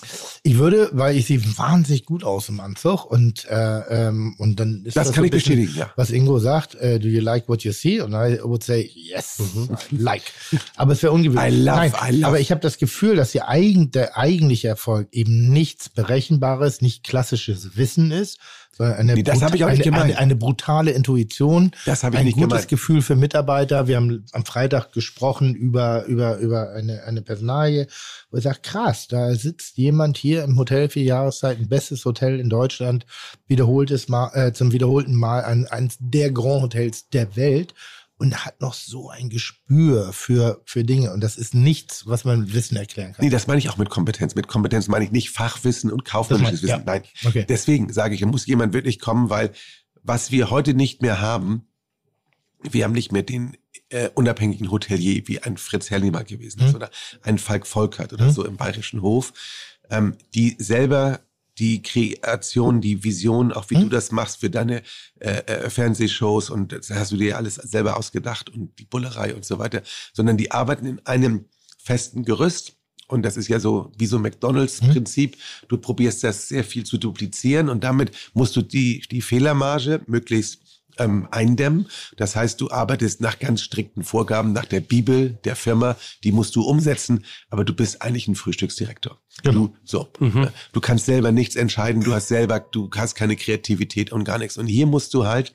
Ich würde, weil ich sehe wahnsinnig gut aus im Anzug und äh, ähm, und dann ist Das so kann ein ich bisschen, bestätigen, ja. Was Ingo sagt, äh, do you like what you see? Und I would say yes, I like. Aber es wäre ungewöhnlich. I love, Nein, I love. aber ich habe das Gefühl, dass die eigen, der eigentliche Erfolg eben nichts Berechenbares, nicht klassisches Wissen ist, eine, Nee, das brut- hab ich auch nicht gemeint. eine, eine brutale Intuition, Das habe ich ein nicht gutes gemeint. Gefühl für Mitarbeiter. Wir haben am Freitag gesprochen über, über, über eine, eine Personalie, wo ich sage, krass, da sitzt jemand hier im Hotel für Jahreszeiten, bestes Hotel in Deutschland, wiederholtes Mal, äh, zum wiederholten Mal ein, eines der Grand Hotels der Welt und hat noch so ein Gespür für, für Dinge. Und das ist nichts, was man mit Wissen erklären kann. Nee, das meine ich auch mit Kompetenz. Mit Kompetenz meine ich nicht Fachwissen und kaufmännisches Wissen. mein- Nein. Okay. Deswegen sage ich, da muss jemand wirklich kommen, weil was wir heute nicht mehr haben, wir haben nicht mehr den äh, unabhängigen Hotelier, wie ein Fritz Herrli mal gewesen ist Mhm. oder ein Falk Volkert oder Mhm. so im Bayerischen Hof, ähm, die selber die Kreation, die Vision, auch wie Mhm. du das machst für deine äh, äh, Fernsehshows und das hast du dir alles selber ausgedacht und die Bullerei und so weiter, sondern die arbeiten in einem festen Gerüst. Und das ist ja so wie so McDonalds-Prinzip. Du probierst das sehr viel zu duplizieren und damit musst du die, die Fehlermarge möglichst ähm, eindämmen. Das heißt, du arbeitest nach ganz strikten Vorgaben, nach der Bibel der Firma, die musst du umsetzen, aber du bist eigentlich ein Frühstücksdirektor. Genau. Du, so. Äh, Du kannst selber nichts entscheiden, du hast selber, du hast keine Kreativität und gar nichts. Und hier musst du halt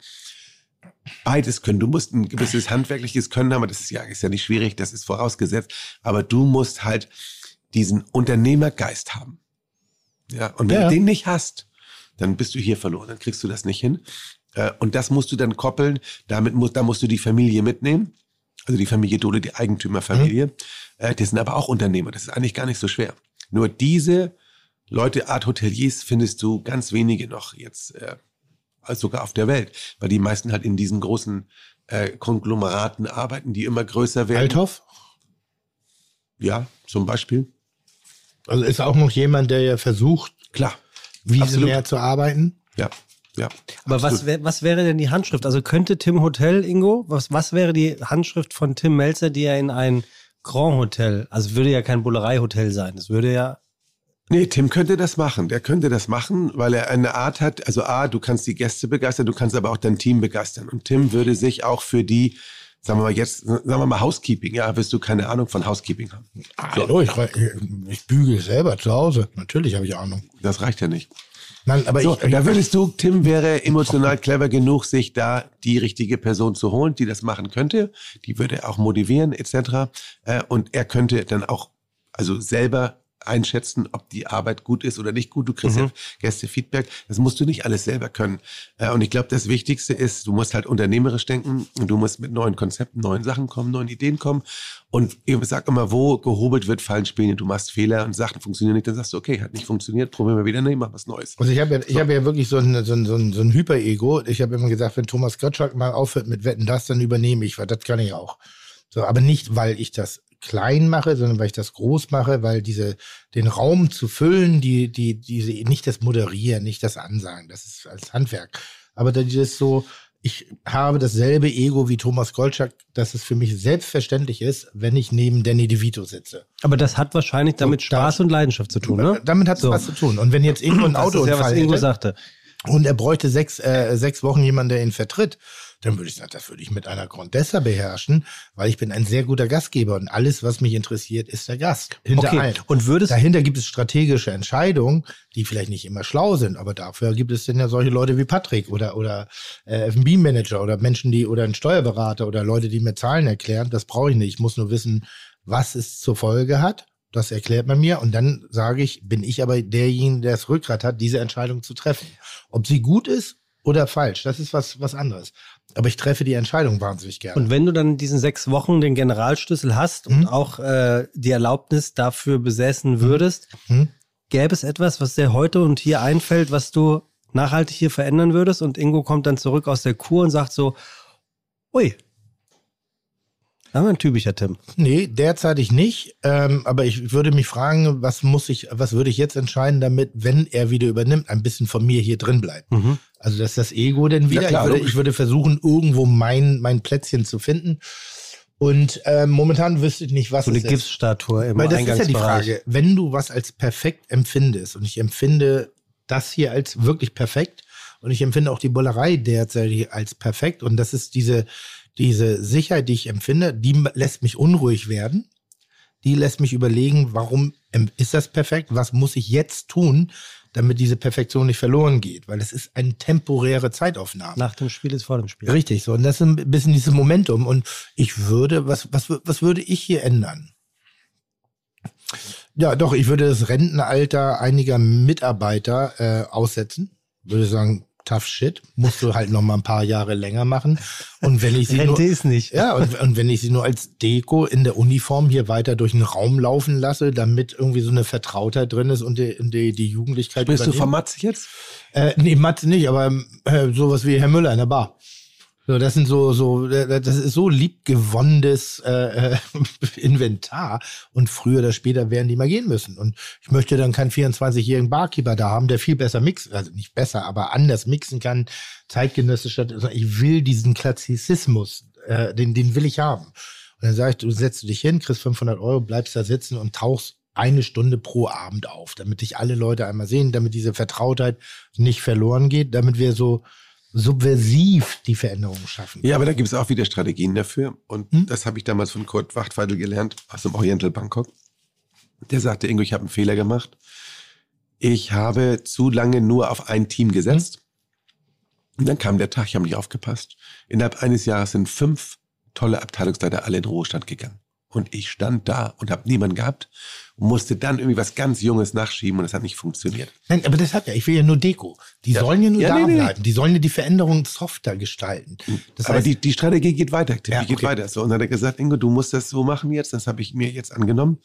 beides können. Du musst ein gewisses handwerkliches Können haben, das ist ja, ist ja nicht schwierig, das ist vorausgesetzt, aber du musst halt diesen Unternehmergeist haben. Ja, und wenn Ja. du den nicht hast, dann bist du hier verloren, dann kriegst du das nicht hin. Äh, Und das musst du dann koppeln, damit musst, da musst du die Familie mitnehmen. Also die Familie Dole, die Eigentümerfamilie. Äh, Die sind aber auch Unternehmer. Das ist eigentlich gar nicht so schwer. Nur diese Leute, Art Hoteliers, findest du ganz wenige noch jetzt, äh, sogar auf der Welt. Weil die meisten halt in diesen großen äh, Konglomeraten arbeiten, die immer größer werden. Althoff? Ja, zum Beispiel. Also ist auch noch jemand, der ja versucht, Klar. visionär zu arbeiten. Ja, ja. Aber was, wär, was wäre denn die Handschrift? Also könnte Tim Hotel, Ingo, was, was wäre die Handschrift von Tim Melzer, die er in ein Grand Hotel, also würde ja kein Bullerei-Hotel sein, das würde ja, Nee, Tim könnte das machen. Der könnte das machen, weil er eine Art hat, also A, du kannst die Gäste begeistern, du kannst aber auch dein Team begeistern. Und Tim würde sich auch für die, sagen wir mal jetzt, sagen wir mal Housekeeping, ja, wirst du keine Ahnung von Housekeeping haben. Hallo, ich, ich bügele selber zu Hause. Natürlich habe ich Ahnung. Das reicht ja nicht. Nein, aber So, ich, da würdest du, Tim wäre emotional clever genug, sich da die richtige Person zu holen, die das machen könnte. Die würde auch motivieren, etc. Äh, Und er könnte dann auch, also selber einschätzen, ob die Arbeit gut ist oder nicht gut. Du kriegst ja Gäste-Feedback. Das musst du nicht alles selber können. Äh, Und ich glaube, das Wichtigste ist, du musst halt unternehmerisch denken und du musst mit neuen Konzepten, neuen Sachen kommen, neuen Ideen kommen. Und ich sag immer, wo gehobelt wird, fallen Spiele. Du machst Fehler und Sachen funktionieren nicht, dann sagst du, okay, hat nicht funktioniert, probieren wir wieder, nee, mach was Neues. Also ich habe ja, ich habe ja wirklich so ein, so ein, so ein, so ein Hyper-Ego. Ich habe immer gesagt, wenn Thomas Gottschalk mal aufhört mit Wetten, das, dann übernehme ich, weil das kann ich auch. So, aber nicht, weil ich das klein mache, sondern weil ich das groß mache, weil diese, den Raum zu füllen, die, die, diese, nicht das Moderieren, nicht das Ansagen, das ist als Handwerk. Aber das ist so, ich habe dasselbe Ego wie Thomas Gottschalk, dass es für mich selbstverständlich ist, wenn ich neben Danny DeVito sitze. aber das hat wahrscheinlich damit Und da- Spaß und Leidenschaft zu tun, ne? Damit hat es So. was zu tun. Und wenn jetzt irgendwo ein ist ja, was Ingo hätte, sagte. und er bräuchte sechs, äh, sechs Wochen jemanden, der ihn vertritt, dann würde ich sagen, das würde ich mit einer Grandessa beherrschen, weil ich bin ein sehr guter Gastgeber und alles, was mich interessiert, ist der Gast. Hinter Okay, allem. und würdest- Dahinter gibt es strategische Entscheidungen, die vielleicht nicht immer schlau sind, aber dafür gibt es dann ja solche Leute wie Patrick oder, oder äh, F&B-Manager oder Menschen, die, oder ein Steuerberater oder Leute, die mir Zahlen erklären. Das brauche ich nicht. Ich muss nur wissen, was es zur Folge hat. Das erklärt man mir und dann sage ich, bin ich aber derjenige, der das Rückgrat hat, diese Entscheidung zu treffen. Ob sie gut ist oder falsch, das ist was, was anderes. Aber ich treffe die Entscheidung wahnsinnig gerne. Und wenn du dann in diesen sechs Wochen den Generalschlüssel hast und Mhm. auch äh, die Erlaubnis dafür besessen würdest, Mhm. gäbe es etwas, was dir heute und hier einfällt, was du nachhaltig hier verändern würdest? Und Ingo kommt dann zurück aus der Kur und sagt so, ui, wir ein typischer Tim. Nee, derzeitig nicht. Ähm, aber ich würde mich fragen, was muss ich, was würde ich jetzt entscheiden, damit, wenn er wieder übernimmt, ein bisschen von mir hier drin bleibt. Mhm. Also dass das Ego denn wieder. Klar, ich, würde, ich würde versuchen, irgendwo mein, mein Plätzchen zu finden. Und ähm, momentan wüsste ich nicht, was So eine. Gipsstatue im Weil das ist ja die. Frage, wenn du was als perfekt empfindest und ich empfinde das hier als wirklich perfekt und ich empfinde auch die Bullerei derzeit als perfekt und das ist diese, diese Sicherheit, die ich empfinde, die lässt mich unruhig werden. Die lässt mich überlegen, warum ist das perfekt? Was muss ich jetzt tun, damit diese Perfektion nicht verloren geht? Weil es ist eine temporäre Zeitaufnahme. Nach dem Spiel ist vor dem Spiel. Richtig, so. Und das ist ein bisschen dieses Momentum. Und ich würde, was, was, was würde ich hier ändern? Ja, doch, ich würde das Rentenalter einiger Mitarbeiter äh, aussetzen. Würde sagen, tough shit, musst du halt noch mal ein paar Jahre länger machen. Und wenn ich sie nur, Rente ist nicht. ja, und, und wenn ich sie nur als Deko in der Uniform hier weiter durch den Raum laufen lasse, damit irgendwie so eine Vertrautheit drin ist und die, die, die Jugendlichkeit Sprichst du von Matze jetzt? Äh, nee, Matze nicht, aber äh, sowas wie Herr Müller in der Bar. So, das sind so, so, äh, das ist so liebgewonnenes äh, äh, Inventar. Und früher oder später werden die mal gehen müssen. Und ich möchte dann keinen 24-jährigen Barkeeper da haben, der viel besser mixen, also nicht besser, aber anders mixen kann, zeitgenössischer. Also ich will diesen Klassizismus, äh, den, den will ich haben. Und dann sage ich, du setzt dich hin, kriegst 500 Euro, bleibst da sitzen und tauchst eine Stunde pro Abend auf, damit dich alle Leute einmal sehen, damit diese Vertrautheit nicht verloren geht, damit wir so subversiv die Veränderungen schaffen. Ja, aber da gibt es auch wieder Strategien dafür. Und Hm? das habe ich damals von Kurt Wachtweidel gelernt, aus dem Oriental Bangkok. Der sagte, Ingo, ich habe einen Fehler gemacht. Ich habe zu lange nur auf ein Team gesetzt. Und dann kam der Tag, ich habe nicht aufgepasst. Innerhalb eines Jahres sind fünf tolle Abteilungsleiter alle in den Ruhestand gegangen. Und ich stand da und habe niemanden gehabt und musste dann irgendwie was ganz Junges nachschieben und das hat nicht funktioniert. Nein, aber das hat ja, ich will ja nur Deko. Die Ja. sollen ja nur Ja, da nee, nee, bleiben. Die sollen ja die Veränderungen softer gestalten. Das Aber heißt, die, die Strategie geht weiter, Tim, Ja, die geht okay. weiter. So, und dann hat er gesagt, Ingo, du musst das so machen jetzt, das habe ich mir jetzt angenommen.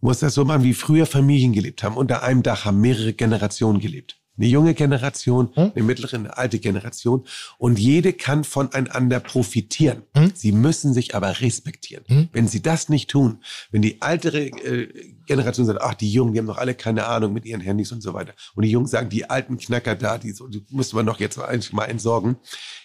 Du musst das so machen, wie früher Familien gelebt haben. Unter einem Dach haben mehrere Generationen gelebt. Eine junge Generation, Hm? eine mittlere, eine alte Generation. Und jede kann voneinander profitieren. Hm? Sie müssen sich aber respektieren. Hm? Wenn sie das nicht tun, wenn die ältere äh, Generation sagt, ach, die Jungen, die haben doch alle keine Ahnung mit ihren Handys und so weiter. Und die Jungen sagen, die alten Knacker da, die, so, die müssen wir noch jetzt eigentlich mal entsorgen.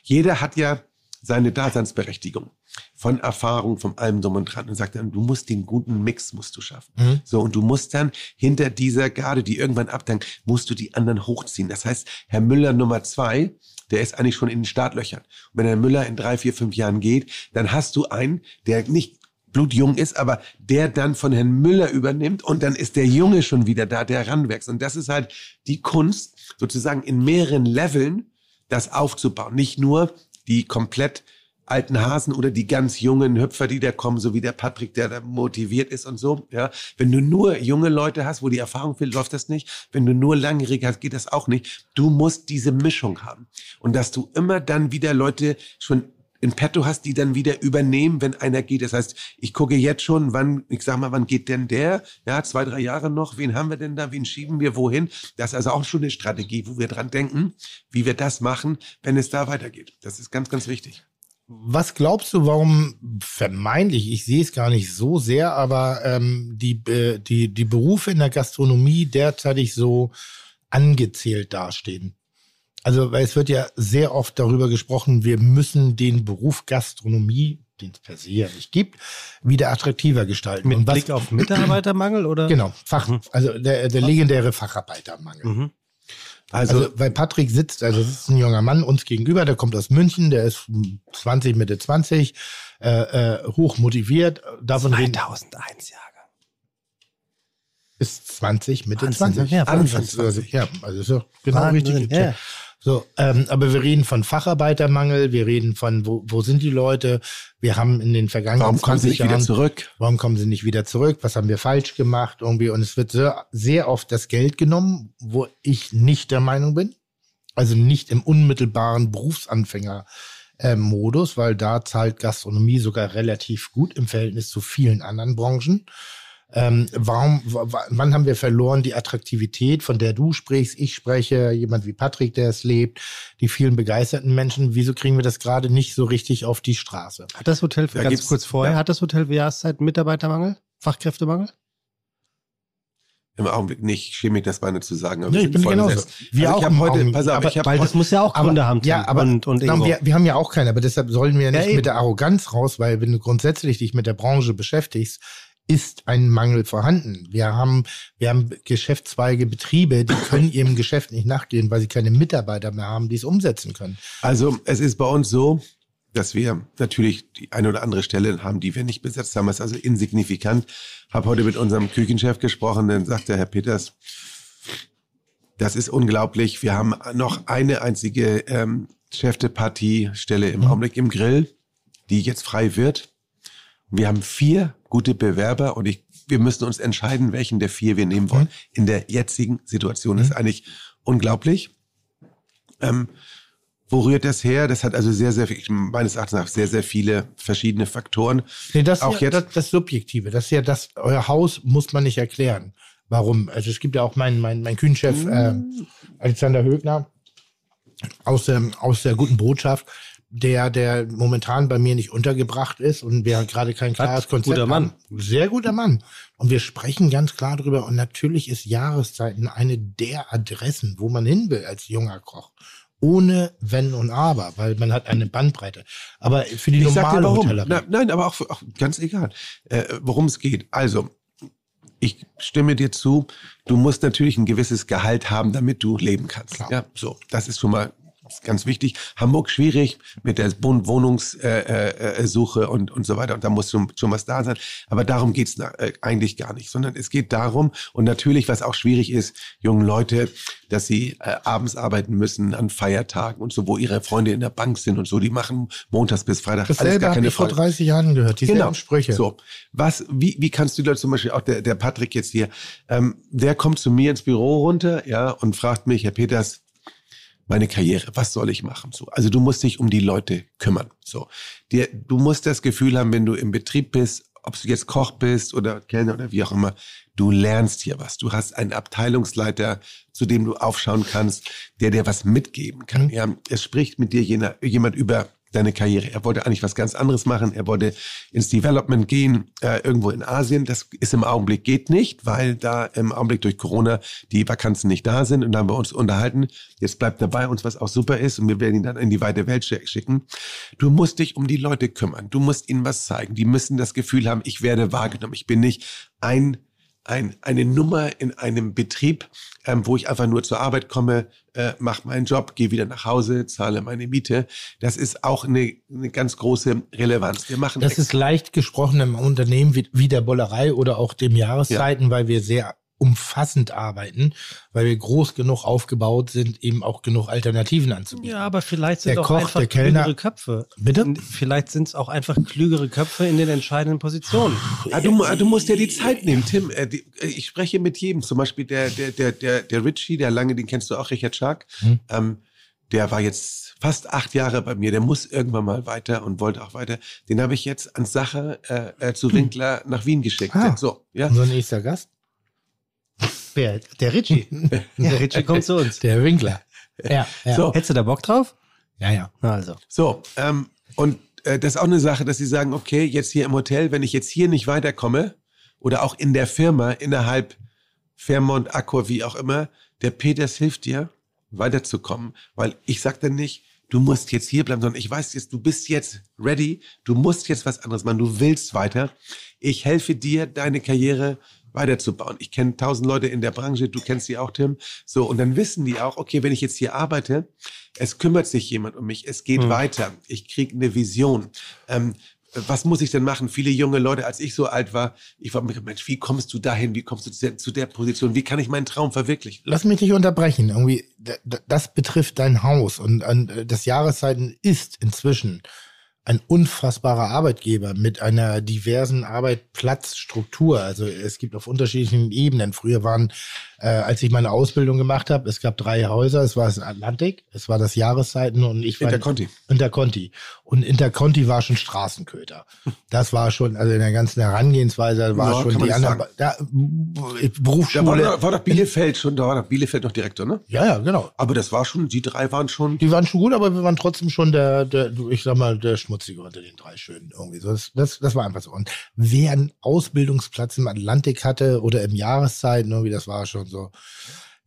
Jeder hat ja seine Daseinsberechtigung von Erfahrung, von allem drum und dran und sagt dann, du musst den guten Mix musst du schaffen. Mhm. So, und du musst dann hinter dieser Garde, die irgendwann abdankt, musst du die anderen hochziehen. Das heißt, Herr Müller Nummer zwei, der ist eigentlich schon in den Startlöchern. Und wenn Herr Müller in drei, vier, fünf Jahren geht, dann hast du einen, der nicht blutjung ist, aber der dann von Herrn Müller übernimmt und dann ist der Junge schon wieder da, der ranwächst. Und das ist halt die Kunst, sozusagen in mehreren Leveln das aufzubauen. Nicht nur die komplett alten Hasen oder die ganz jungen Hüpfer, die da kommen, so wie der Patrick, der da motiviert ist und so. Ja, wenn du nur junge Leute hast, wo die Erfahrung fehlt, läuft das nicht. Wenn du nur langjährige hast, geht das auch nicht. Du musst diese Mischung haben und dass du immer dann wieder Leute schon in petto hast, die dann wieder übernehmen, wenn einer geht. Das heißt, ich gucke jetzt schon, wann, ich sag mal, wann geht denn der? Ja, zwei, drei Jahre noch. Wen haben wir denn da? Wen schieben wir wohin? Das ist also auch schon eine Strategie, wo wir dran denken, wie wir das machen, wenn es da weitergeht. Das ist ganz, ganz wichtig. Was glaubst du, warum vermeintlich, ich sehe es gar nicht so sehr, aber ähm, die, äh, die, die Berufe in der Gastronomie derzeitig so angezählt dastehen? Also, weil es wird ja sehr oft darüber gesprochen, wir müssen den Beruf Gastronomie, den es per se ja nicht gibt, wieder attraktiver gestalten. Mit was- Blick auf Mitarbeitermangel oder? Genau, Fach, also der, der legendäre Facharbeitermangel. Mhm. Also, weil Patrick sitzt, also das ist ein junger Mann uns gegenüber, der kommt aus München, der ist 20, Mitte 20, äh, äh, hoch motiviert. Davon reden, 2001 Jahre. ist 20, Mitte Wahnsinn, 20. ja, Anfang Wahnsinn. 20. Ja, also ist ja genau Wahnsinn, richtig. ja. So, ähm, aber wir reden von Facharbeitermangel, wir reden von, wo, wo sind die Leute? Wir haben in den vergangenen Warum kommen sie 20 nicht wieder Jahren, zurück? Warum kommen sie nicht wieder zurück? Was haben wir falsch gemacht? Irgendwie. Und es wird sehr, sehr oft das Geld genommen, wo ich nicht der Meinung bin. Also nicht im unmittelbaren Berufsanfänger äh, Modus, weil da zahlt Gastronomie sogar relativ gut im Verhältnis zu vielen anderen Branchen. Ähm, warum, wann haben wir verloren die Attraktivität, von der du sprichst, ich spreche, jemand wie Patrick, der es lebt, die vielen begeisterten Menschen? Wieso kriegen wir das gerade nicht so richtig auf die Straße? Hat das Hotel, Da ganz kurz vorher, ja. hat das Hotel für Jahreszeit Mitarbeitermangel? Fachkräftemangel? Im Augenblick nicht, schäme mich das meine zu sagen. aber Nee, wir ich bin voll genauso. besetzt. Wir also auch ich heute, Augenblick, pass auf, aber- ich Weil das muss ja auch Gründe haben, ja, aber und, und na, Ingo. wir, wir haben ja auch keine, aber deshalb sollen wir Ja, nicht eben. mit der Arroganz raus, weil wenn du grundsätzlich dich mit der Branche beschäftigst, ist ein Mangel vorhanden. Wir haben, wir haben Geschäftszweige, Betriebe, die können ihrem Geschäft nicht nachgehen, weil sie keine Mitarbeiter mehr haben, die es umsetzen können. Also es ist bei uns so, dass wir natürlich die eine oder andere Stelle haben, die wir nicht besetzt haben. Das ist also insignifikant. Habe heute mit unserem Küchenchef gesprochen, dann sagte Herr Peters, das ist unglaublich. Wir haben noch eine einzige ähm, Chef de Partie Stelle im Augenblick im Grill, die jetzt frei wird. Wir haben vier gute Bewerber und ich, wir müssen uns entscheiden, welchen der vier wir nehmen wollen. In der jetzigen Situation ist eigentlich unglaublich. Ähm, wo rührt das her? Das hat also sehr, sehr, meines Erachtens nach sehr, sehr viele verschiedene Faktoren. Nee, das, Auch ist ja, jetzt- das, das Subjektive, das ist ja das, euer Haus muss man nicht erklären. Warum? Also es gibt ja auch meinen mein, mein Kühnchef äh, Alexander Högner aus der, aus der guten Botschaft, der, der momentan bei mir nicht untergebracht ist und wir gerade kein klares Konzept Guter Mann. haben. Sehr guter Mann. Und wir sprechen ganz klar drüber. Und natürlich ist Jahreszeiten eine der Adressen, wo man hin will als junger Koch. Ohne Wenn und Aber, weil man hat eine Bandbreite. Aber für die Ich normale warum. Hotellerie. Na, nein, aber auch, für- auch ganz egal, äh, worum es geht. Also, ich stimme dir zu, du musst natürlich ein gewisses Gehalt haben, damit du leben kannst. Klar. Ja, so, das ist schon mal ganz wichtig. Hamburg schwierig mit der Wohnungssuche äh, äh, Suche und, und so weiter. Und da muss schon, schon was da sein. Aber darum geht's na- äh, eigentlich gar nicht, sondern es geht darum, und natürlich, was auch schwierig ist, jungen Leute, dass sie äh, abends arbeiten müssen an Feiertagen und so, wo ihre Freunde in der Bank sind und so, die machen montags bis Freitag Dasselbe habe ich vor 30 Jahren gehört, dieselben Genau. Sprüche. So, was, wie, wie kannst du da zum Beispiel auch der, der Patrick jetzt hier, ähm, der kommt zu mir ins Büro runter, ja, und fragt mich, Herr Peters, meine Karriere, was soll ich machen? So, also du musst dich um die Leute kümmern. So, dir, du musst das Gefühl haben, wenn du im Betrieb bist, ob du jetzt Koch bist oder Kellner oder wie auch immer, du lernst hier was. Du hast einen Abteilungsleiter, zu dem du aufschauen kannst, der dir was mitgeben kann. Mhm. Ja, es spricht mit dir jener, jemand über deine Karriere. Er wollte eigentlich was ganz anderes machen. Er wollte ins Development gehen, äh, irgendwo in Asien. Das ist im Augenblick geht nicht, weil da im Augenblick durch Corona die Vakanzen nicht da sind. Und da haben wir uns unterhalten. Jetzt bleibt dabei uns, was auch super ist. Und wir werden ihn dann in die weite Welt schick- schicken. Du musst dich um die Leute kümmern. Du musst ihnen was zeigen. Die müssen das Gefühl haben, ich werde wahrgenommen. Ich bin nicht ein ein, eine Nummer in einem Betrieb, ähm, wo ich einfach nur zur Arbeit komme, äh, mache meinen Job, gehe wieder nach Hause, zahle meine Miete. Das ist auch eine, eine ganz große Relevanz. Wir machen Das ist leicht gesprochen im Unternehmen wie, wie der Bollerei oder auch dem Jahreszeiten, weil wir sehr umfassend arbeiten, weil wir groß genug aufgebaut sind, eben auch genug Alternativen anzubieten. Ja, aber vielleicht sind Der auch Koch, einfach der Kellner- klügere Köpfe. Bitte? Vielleicht sind es auch einfach klügere Köpfe in den entscheidenden Positionen. Ah, du, du musst ja die Zeit nehmen, Tim. Äh, äh, ich spreche mit jedem. Zum Beispiel der, der, der, der, der Richie, der lange, den kennst du auch, Richard Schark. Hm. Ähm, der war jetzt fast acht Jahre bei mir. Der muss irgendwann mal weiter und wollte auch weiter. Den habe ich jetzt an Sache äh, äh, zu Winkler nach Wien geschickt. Ah. So, ja. Unser nächster Gast? Wer? Der Ritchie. Der Ritchie kommt zu uns. Der Winkler. Ja, ja. So. Hättest du da Bock drauf? ja, ja. Also. So, ähm, und äh, das ist auch eine Sache, dass sie sagen, okay, jetzt hier im Hotel, wenn ich jetzt hier nicht weiterkomme oder auch in der Firma innerhalb Fairmont, Accor, wie auch immer, der Peters hilft dir, weiterzukommen, weil ich sag dann nicht, du musst jetzt hier bleiben, sondern ich weiß jetzt, du bist jetzt ready, du musst jetzt was anderes machen, du willst weiter. Ich helfe dir, deine Karriere weiterzubauen. Ich kenne tausend Leute in der Branche, du kennst sie auch, Tim. So, und dann wissen die auch, okay, wenn ich jetzt hier arbeite, es kümmert sich jemand um mich, es geht Mhm. weiter, ich kriege eine Vision. Ähm, was muss ich denn machen? Viele junge Leute, als ich so alt war, ich war mir, Mensch, wie kommst du dahin? Wie kommst du zu der, zu der Position? Wie kann ich meinen Traum verwirklichen? Lass mich nicht unterbrechen. Irgendwie, das betrifft dein Haus und äh, das Jahreszeiten ist inzwischen ein unfassbarer Arbeitgeber mit einer diversen Arbeitsplatzstruktur. Also es gibt auf unterschiedlichen Ebenen. Früher waren äh, als ich meine Ausbildung gemacht habe, es gab drei Häuser, es war das Atlantik, es war das Jahreszeiten und ich war Interconti. Interconti. Und Interconti war schon Straßenköter. Das war schon, also in der ganzen Herangehensweise war Ja, schon die nicht anderen, da, Da Berufsschule. war, doch- war doch Bielefeld schon, da war doch Bielefeld noch Direktor, ne? ja, ja, genau. Aber das war schon, die drei waren schon. Die waren schon gut, aber wir waren trotzdem schon der, der ich sag mal, der Schmutzige unter den drei Schönen irgendwie. So, das, das, das war einfach so. Und wer einen Ausbildungsplatz im Atlantik hatte oder im Jahreszeiten, irgendwie, das war schon so.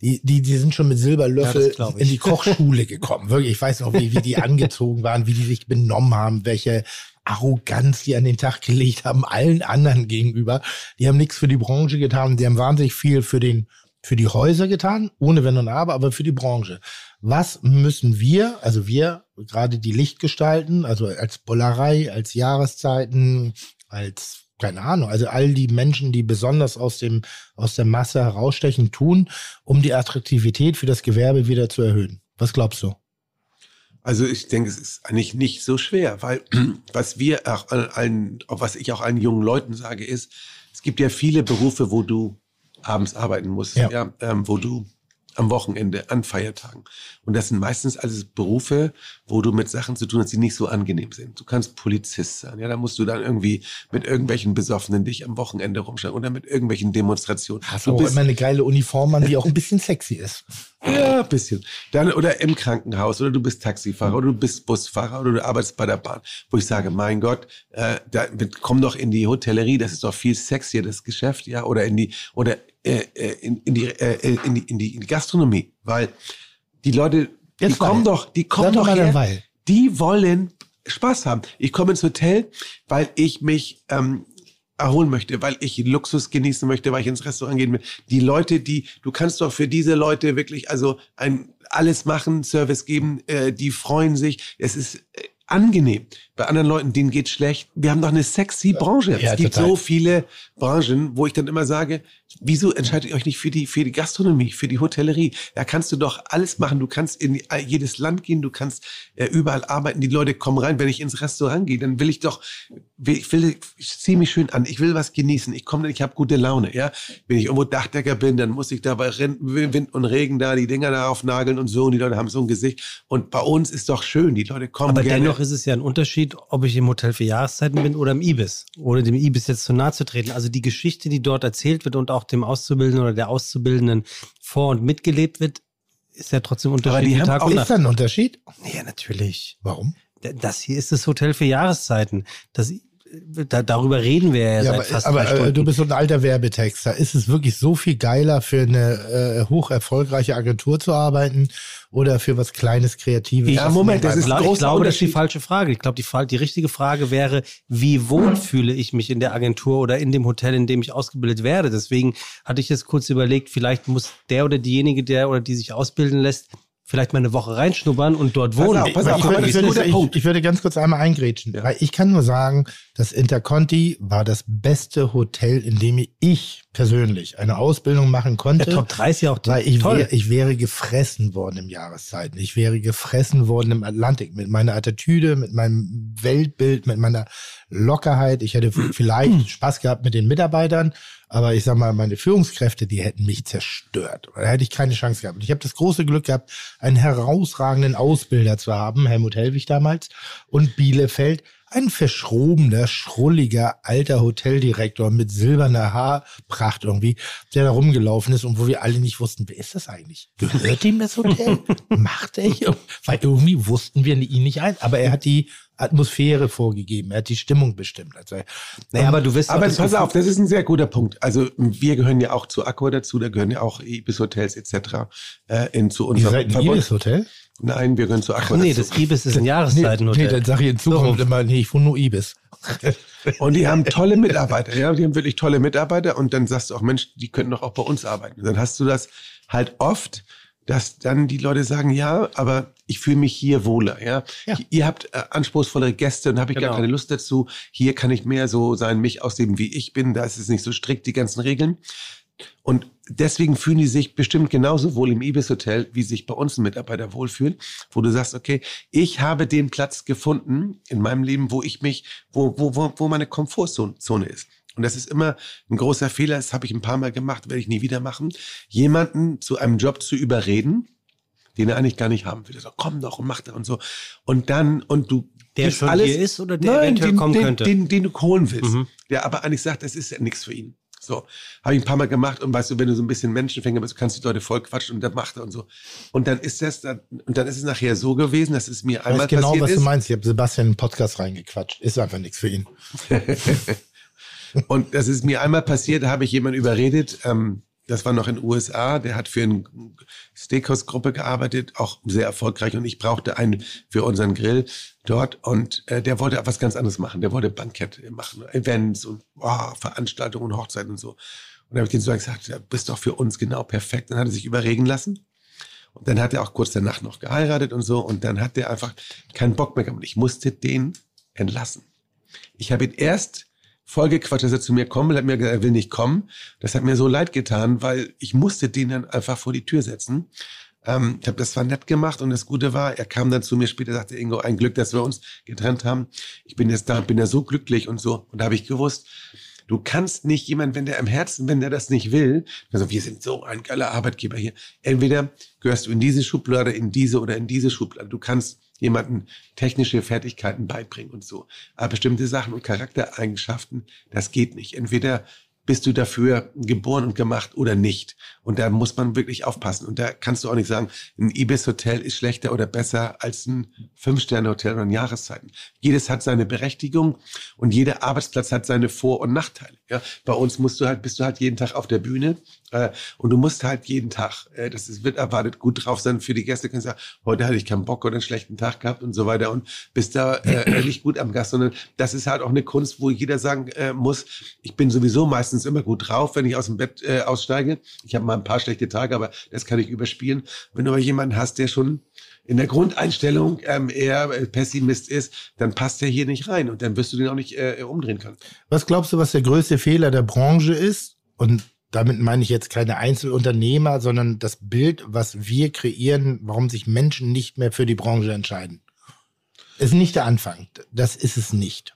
Die, die, die sind schon mit Ja, Silberlöffel ich. in die Kochschule gekommen. Wirklich, ich weiß noch, wie, wie die angezogen waren, wie die sich benommen haben, welche Arroganz die an den Tag gelegt haben, allen anderen gegenüber. Die haben nichts für die Branche getan, die haben wahnsinnig viel für den, für die Häuser getan, ohne Wenn und Aber, aber für die Branche. Was müssen wir, also wir, gerade die Lichtgestalten, also als Bollerei, als Jahreszeiten, als keine Ahnung, also all die Menschen, die besonders aus dem aus der Masse herausstechen, tun, um die Attraktivität für das Gewerbe wieder zu erhöhen. Was glaubst du? Also ich denke, es ist eigentlich nicht so schwer, weil was wir auch allen, was ich auch allen jungen Leuten sage, ist, es gibt ja viele Berufe, wo du abends arbeiten musst, Ja. ja. ähm, wo du am Wochenende, an Feiertagen. Und das sind meistens alles Berufe, wo du mit Sachen zu tun hast, die nicht so angenehm sind. Du kannst Polizist sein, ja, da musst du dann irgendwie mit irgendwelchen Besoffenen dich am Wochenende rumschlagen oder mit irgendwelchen Demonstrationen. Hast du auch immer eine geile Uniform an, die auch ein bisschen sexy ist. ja, ein bisschen. Dann, oder im Krankenhaus, oder du bist Taxifahrer, oder du bist Busfahrer, oder du arbeitest bei der Bahn. Wo ich sage, mein Gott, äh, da, komm doch in die Hotellerie, das ist doch viel sexier, das Geschäft, ja, oder in die, oder äh, in, in, die, äh, in, die, in, die, in die Gastronomie. Weil die Leute, die Jetzt kommen Weil. doch, die kommen doch her, Weil. die wollen Spaß haben. Ich komme ins Hotel, weil ich mich ähm, erholen möchte, weil ich Luxus genießen möchte, weil ich ins Restaurant gehen will. Die Leute, die, du kannst doch für diese Leute wirklich also ein alles machen, Service geben, äh, die freuen sich. Es ist äh, angenehm. Bei anderen Leuten, denen geht's schlecht. Wir haben doch eine sexy Branche. Ja, es gibt total. so viele Branchen, wo ich dann immer sage, wieso entscheidet ihr euch nicht für die, für die Gastronomie, für die Hotellerie? Da kannst du doch alles machen. Du kannst in jedes Land gehen, du kannst äh, überall arbeiten. Die Leute kommen rein. Wenn ich ins Restaurant gehe, dann will ich doch, ich will, ich ziehe mich schön an. Ich will was genießen. Ich komme, ich habe gute Laune, ja. Wenn ich irgendwo Dachdecker bin, dann muss ich da bei Wind und Regen da die Dinger da aufnageln und so. Und die Leute haben so ein Gesicht. Und bei uns ist doch schön. Die Leute kommen Aber gerne. dennoch ist es ja ein Unterschied, ob ich im Hotel für Jahreszeiten bin oder im Ibis. Ohne dem Ibis jetzt zu nahe zu treten. Also die Geschichte, die dort erzählt wird und auch dem Auszubildenden oder der Auszubildenden vor- und mitgelebt wird, ist ja trotzdem Unterschied die wie haben Tag auch- Ist da ein Unterschied? Ja, natürlich. Warum? Das hier ist das Hotel für Jahreszeiten. Das, da, darüber reden wir ja, Ja, seit aber, fast aber drei äh, Stunden. du bist so ein alter Werbetexter. Ist es wirklich so viel geiler, für eine äh, hoch erfolgreiche Agentur zu arbeiten oder für was Kleines, Kreatives? Ja, Moment, das ich ist glaub- ich glaube, das ist die falsche Frage. Ich glaube, die, die richtige Frage wäre, wie wohl fühle ich mich in der Agentur oder in dem Hotel, in dem ich ausgebildet werde? Deswegen hatte ich jetzt kurz überlegt, vielleicht muss der oder diejenige, der oder die sich ausbilden lässt, vielleicht mal eine Woche reinschnuppern und dort Pass wohnen. auf, pass Ich auf, würde, aber ich, würde, ich, ich würde ganz kurz einmal eingrätschen, Ja. weil ich kann nur sagen, das Interconti war das beste Hotel, in dem ich persönlich eine Ausbildung machen konnte. Der Top 3 ist ja auch Weil ich, toll. wär, ich wäre gefressen worden im Jahreszeiten. Ich wäre gefressen worden im Atlantik mit meiner Attitüde, mit meinem Weltbild, mit meiner Lockerheit. Ich hätte vielleicht Spaß gehabt mit den Mitarbeitern, aber ich sag mal, meine Führungskräfte, die hätten mich zerstört. Da hätte ich keine Chance gehabt. Und ich habe das große Glück gehabt, einen herausragenden Ausbilder zu haben, Helmut Hellwig damals, und Bielefeld. Ein verschrobener, schrulliger, alter Hoteldirektor mit silberner Haarpracht irgendwie, der da rumgelaufen ist und wo wir alle nicht wussten, wer ist das eigentlich? Gehört ihm das Hotel? Macht er? Weil irgendwie wussten wir ihn nicht ein. Aber er hat die Atmosphäre vorgegeben, er hat die Stimmung bestimmt. Also, naja, aber du wirst Aber pass Gefühl- auf, das ist ein sehr guter Punkt. Also wir gehören ja auch zu Accor dazu, da gehören ja auch Ibis Hotels etc. Äh, in, zu ihr unserem seid ein. Ibis-Hotel? Nein, wir gehören zu Accor Nee, dazu. das Ibis ist ein Nee, Jahreszeitenhotel. nee, dann sag ich in Zukunft So. immer, nee, ich wohne nur Ibis. Und die haben tolle Mitarbeiter, ja, die haben wirklich tolle Mitarbeiter und dann sagst du auch, Mensch, die könnten doch auch bei uns arbeiten. Dann hast du das halt oft, dass dann die Leute sagen, ja, aber ich fühle mich hier wohler, ja. Ja. Ihr habt äh, anspruchsvollere Gäste und habe ich Genau. gar keine Lust dazu. Hier kann ich mehr so sein, mich ausleben, wie ich bin. Da ist es nicht so strikt, die ganzen Regeln. Und deswegen fühlen die sich bestimmt genauso wohl im Ibis Hotel, wie sich bei uns ein Mitarbeiter wohlfühlt, wo du sagst, okay, ich habe den Platz gefunden in meinem Leben, wo ich mich, wo, wo, wo, wo meine Komfortzone Zone ist. und das ist immer ein großer Fehler, das habe ich ein paar Mal gemacht, werde ich nie wieder machen, jemanden zu einem Job zu überreden, den er eigentlich gar nicht haben will. So, komm doch und mach da und so. Und dann, und du Der schon hier ist oder der Nein, eventuell den, kommen den, könnte? Den, den du holen willst. Mhm. Der aber eigentlich sagt, das ist ja nichts für ihn. So, habe ich ein paar Mal gemacht und weißt du, wenn du so ein bisschen Menschenfänger bist, kannst du die Leute voll quatschen und dann macht er und so. Und dann ist das dann, und dann ist es nachher so gewesen, dass es mir Ich einmal weiß genau, passiert was ist. du meinst. Ich habe Sebastian in den Podcast reingequatscht. Ist einfach nichts für ihn. Und das ist mir einmal passiert, da habe ich jemanden überredet, ähm, das war noch in den USA, der hat für eine Steakhouse-Gruppe gearbeitet, auch sehr erfolgreich und ich brauchte einen für unseren Grill dort und äh, der wollte was ganz anderes machen, der wollte Bankett machen, Events und oh, Veranstaltungen und Hochzeiten und so. Und da habe ich den so gesagt, du bist doch für uns genau perfekt. Dann hat er sich überregen lassen. Und dann hat er auch kurz danach noch geheiratet und so. Und dann hat er einfach keinen Bock mehr gehabt. Ich musste den entlassen. Ich habe ihn erst vollgequatscht, dass er zu mir kommen will, hat mir gesagt, er will nicht kommen. Das hat mir so leid getan, weil ich musste den dann einfach vor die Tür setzen. Ähm, ich habe das zwar nett gemacht und das Gute war, er kam dann zu mir später, sagte Ingo, ein Glück, dass wir uns getrennt haben. Ich bin jetzt da, bin ja so glücklich und so. Und da habe ich gewusst, du kannst nicht jemand, wenn der im Herzen, wenn der das nicht will, also wir sind so ein geiler Arbeitgeber hier. Entweder gehörst du in diese Schublade, in diese oder in diese Schublade. Du kannst jemanden technische Fertigkeiten beibringen und so. Aber bestimmte Sachen und Charaktereigenschaften, das geht nicht. Entweder bist du dafür geboren und gemacht oder nicht. Und da muss man wirklich aufpassen. Und da kannst du auch nicht sagen, ein Ibis-Hotel ist schlechter oder besser als ein Fünf-Sterne-Hotel oder ein Jahreszeiten. Jedes hat seine Berechtigung und jeder Arbeitsplatz hat seine Vor- und Nachteile. Ja, bei uns musst du halt, bist du halt jeden Tag auf der Bühne äh, und du musst halt jeden Tag, äh, das ist, wird erwartet, gut drauf sein für die Gäste. Kannst sagen, heute hatte ich keinen Bock oder einen schlechten Tag gehabt und so weiter und bist da äh, nicht gut am Gast, sondern das ist halt auch eine Kunst, wo jeder sagen äh, muss, ich bin sowieso meistens immer gut drauf, wenn ich aus dem Bett äh, aussteige. Ich habe mal ein paar schlechte Tage, aber das kann ich überspielen. Wenn du aber jemanden hast, der schon in der Grundeinstellung ähm, eher äh, Pessimist ist, dann passt der hier nicht rein und dann wirst du den auch nicht äh, umdrehen können. Was glaubst du, was der größte Fehler der Branche ist? Und damit meine ich jetzt keine Einzelunternehmer, sondern das Bild, was wir kreieren, warum sich Menschen nicht mehr für die Branche entscheiden. Ist nicht der Anfang. Das ist es nicht.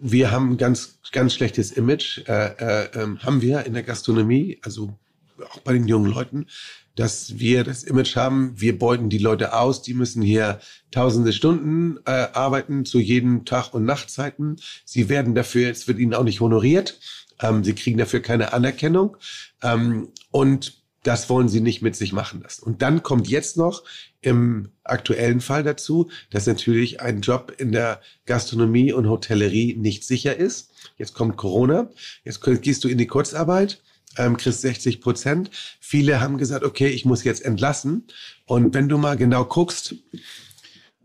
Wir haben ganz, ganz schlechtes Image, äh, äh, ähm, haben wir in der Gastronomie, also auch bei den jungen Leuten, dass wir das Image haben, wir beuten die Leute aus, die müssen hier tausende Stunden äh, arbeiten zu jeden Tag und Nachtzeiten. Sie werden dafür, es wird ihnen auch nicht honoriert, ähm, sie kriegen dafür keine Anerkennung ähm, und das wollen sie nicht mit sich machen lassen. Und dann kommt jetzt noch im aktuellen Fall dazu, dass natürlich ein Job in der Gastronomie und Hotellerie nicht sicher ist. Jetzt kommt Corona, jetzt gehst du in die Kurzarbeit, ähm, kriegst 60 Prozent. Viele haben gesagt, okay, ich muss jetzt entlassen. Und wenn du mal genau guckst,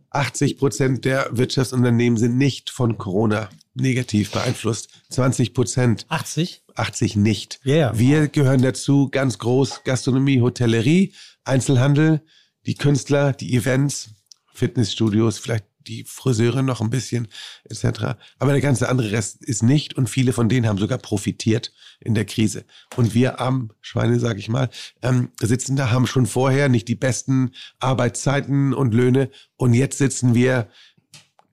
80 Prozent der Wirtschaftsunternehmen sind nicht von Corona negativ beeinflusst. 20 Prozent. 80? 80 nicht. Ja. Wir gehören dazu ganz groß Gastronomie, Hotellerie, Einzelhandel, die Künstler, die Events, Fitnessstudios, vielleicht die Friseure noch ein bisschen etc. Aber der ganze andere Rest ist nicht und viele von denen haben sogar profitiert in der Krise. Und wir armen Schweine, sage ich mal, ähm, sitzen da, haben schon vorher nicht die besten Arbeitszeiten und Löhne und jetzt sitzen wir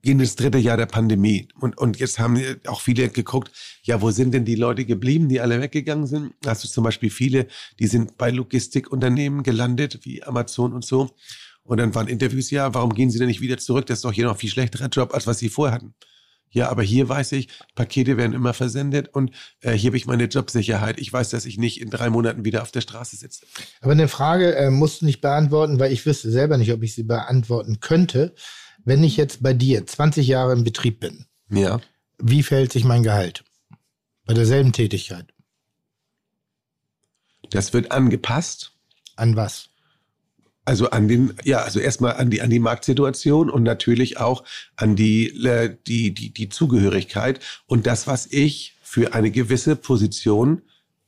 gehen ins dritte Jahr der Pandemie. Und, und jetzt haben auch viele geguckt, ja, wo sind denn die Leute geblieben, die alle weggegangen sind? Du zum Beispiel viele, die sind bei Logistikunternehmen gelandet, wie Amazon und so. Und dann waren Interviews, ja, warum gehen sie denn nicht wieder zurück? Das ist doch hier noch ein viel schlechterer Job, als was sie vorher hatten. Ja, aber hier weiß ich, Pakete werden immer versendet und äh, hier habe ich meine Jobsicherheit. Ich weiß, dass ich nicht in drei Monaten wieder auf der Straße sitze. Aber eine Frage äh, musst du nicht beantworten, weil ich wüsste selber nicht, ob ich sie beantworten könnte. Wenn ich jetzt bei dir 20 Jahre im Betrieb bin, Ja. wie verhält sich mein Gehalt? Bei derselben Tätigkeit. Das wird angepasst. An was? Also an den, ja, also erstmal an die, an die Marktsituation und natürlich auch an die, äh, die, die, die Zugehörigkeit und das, was ich für eine gewisse Position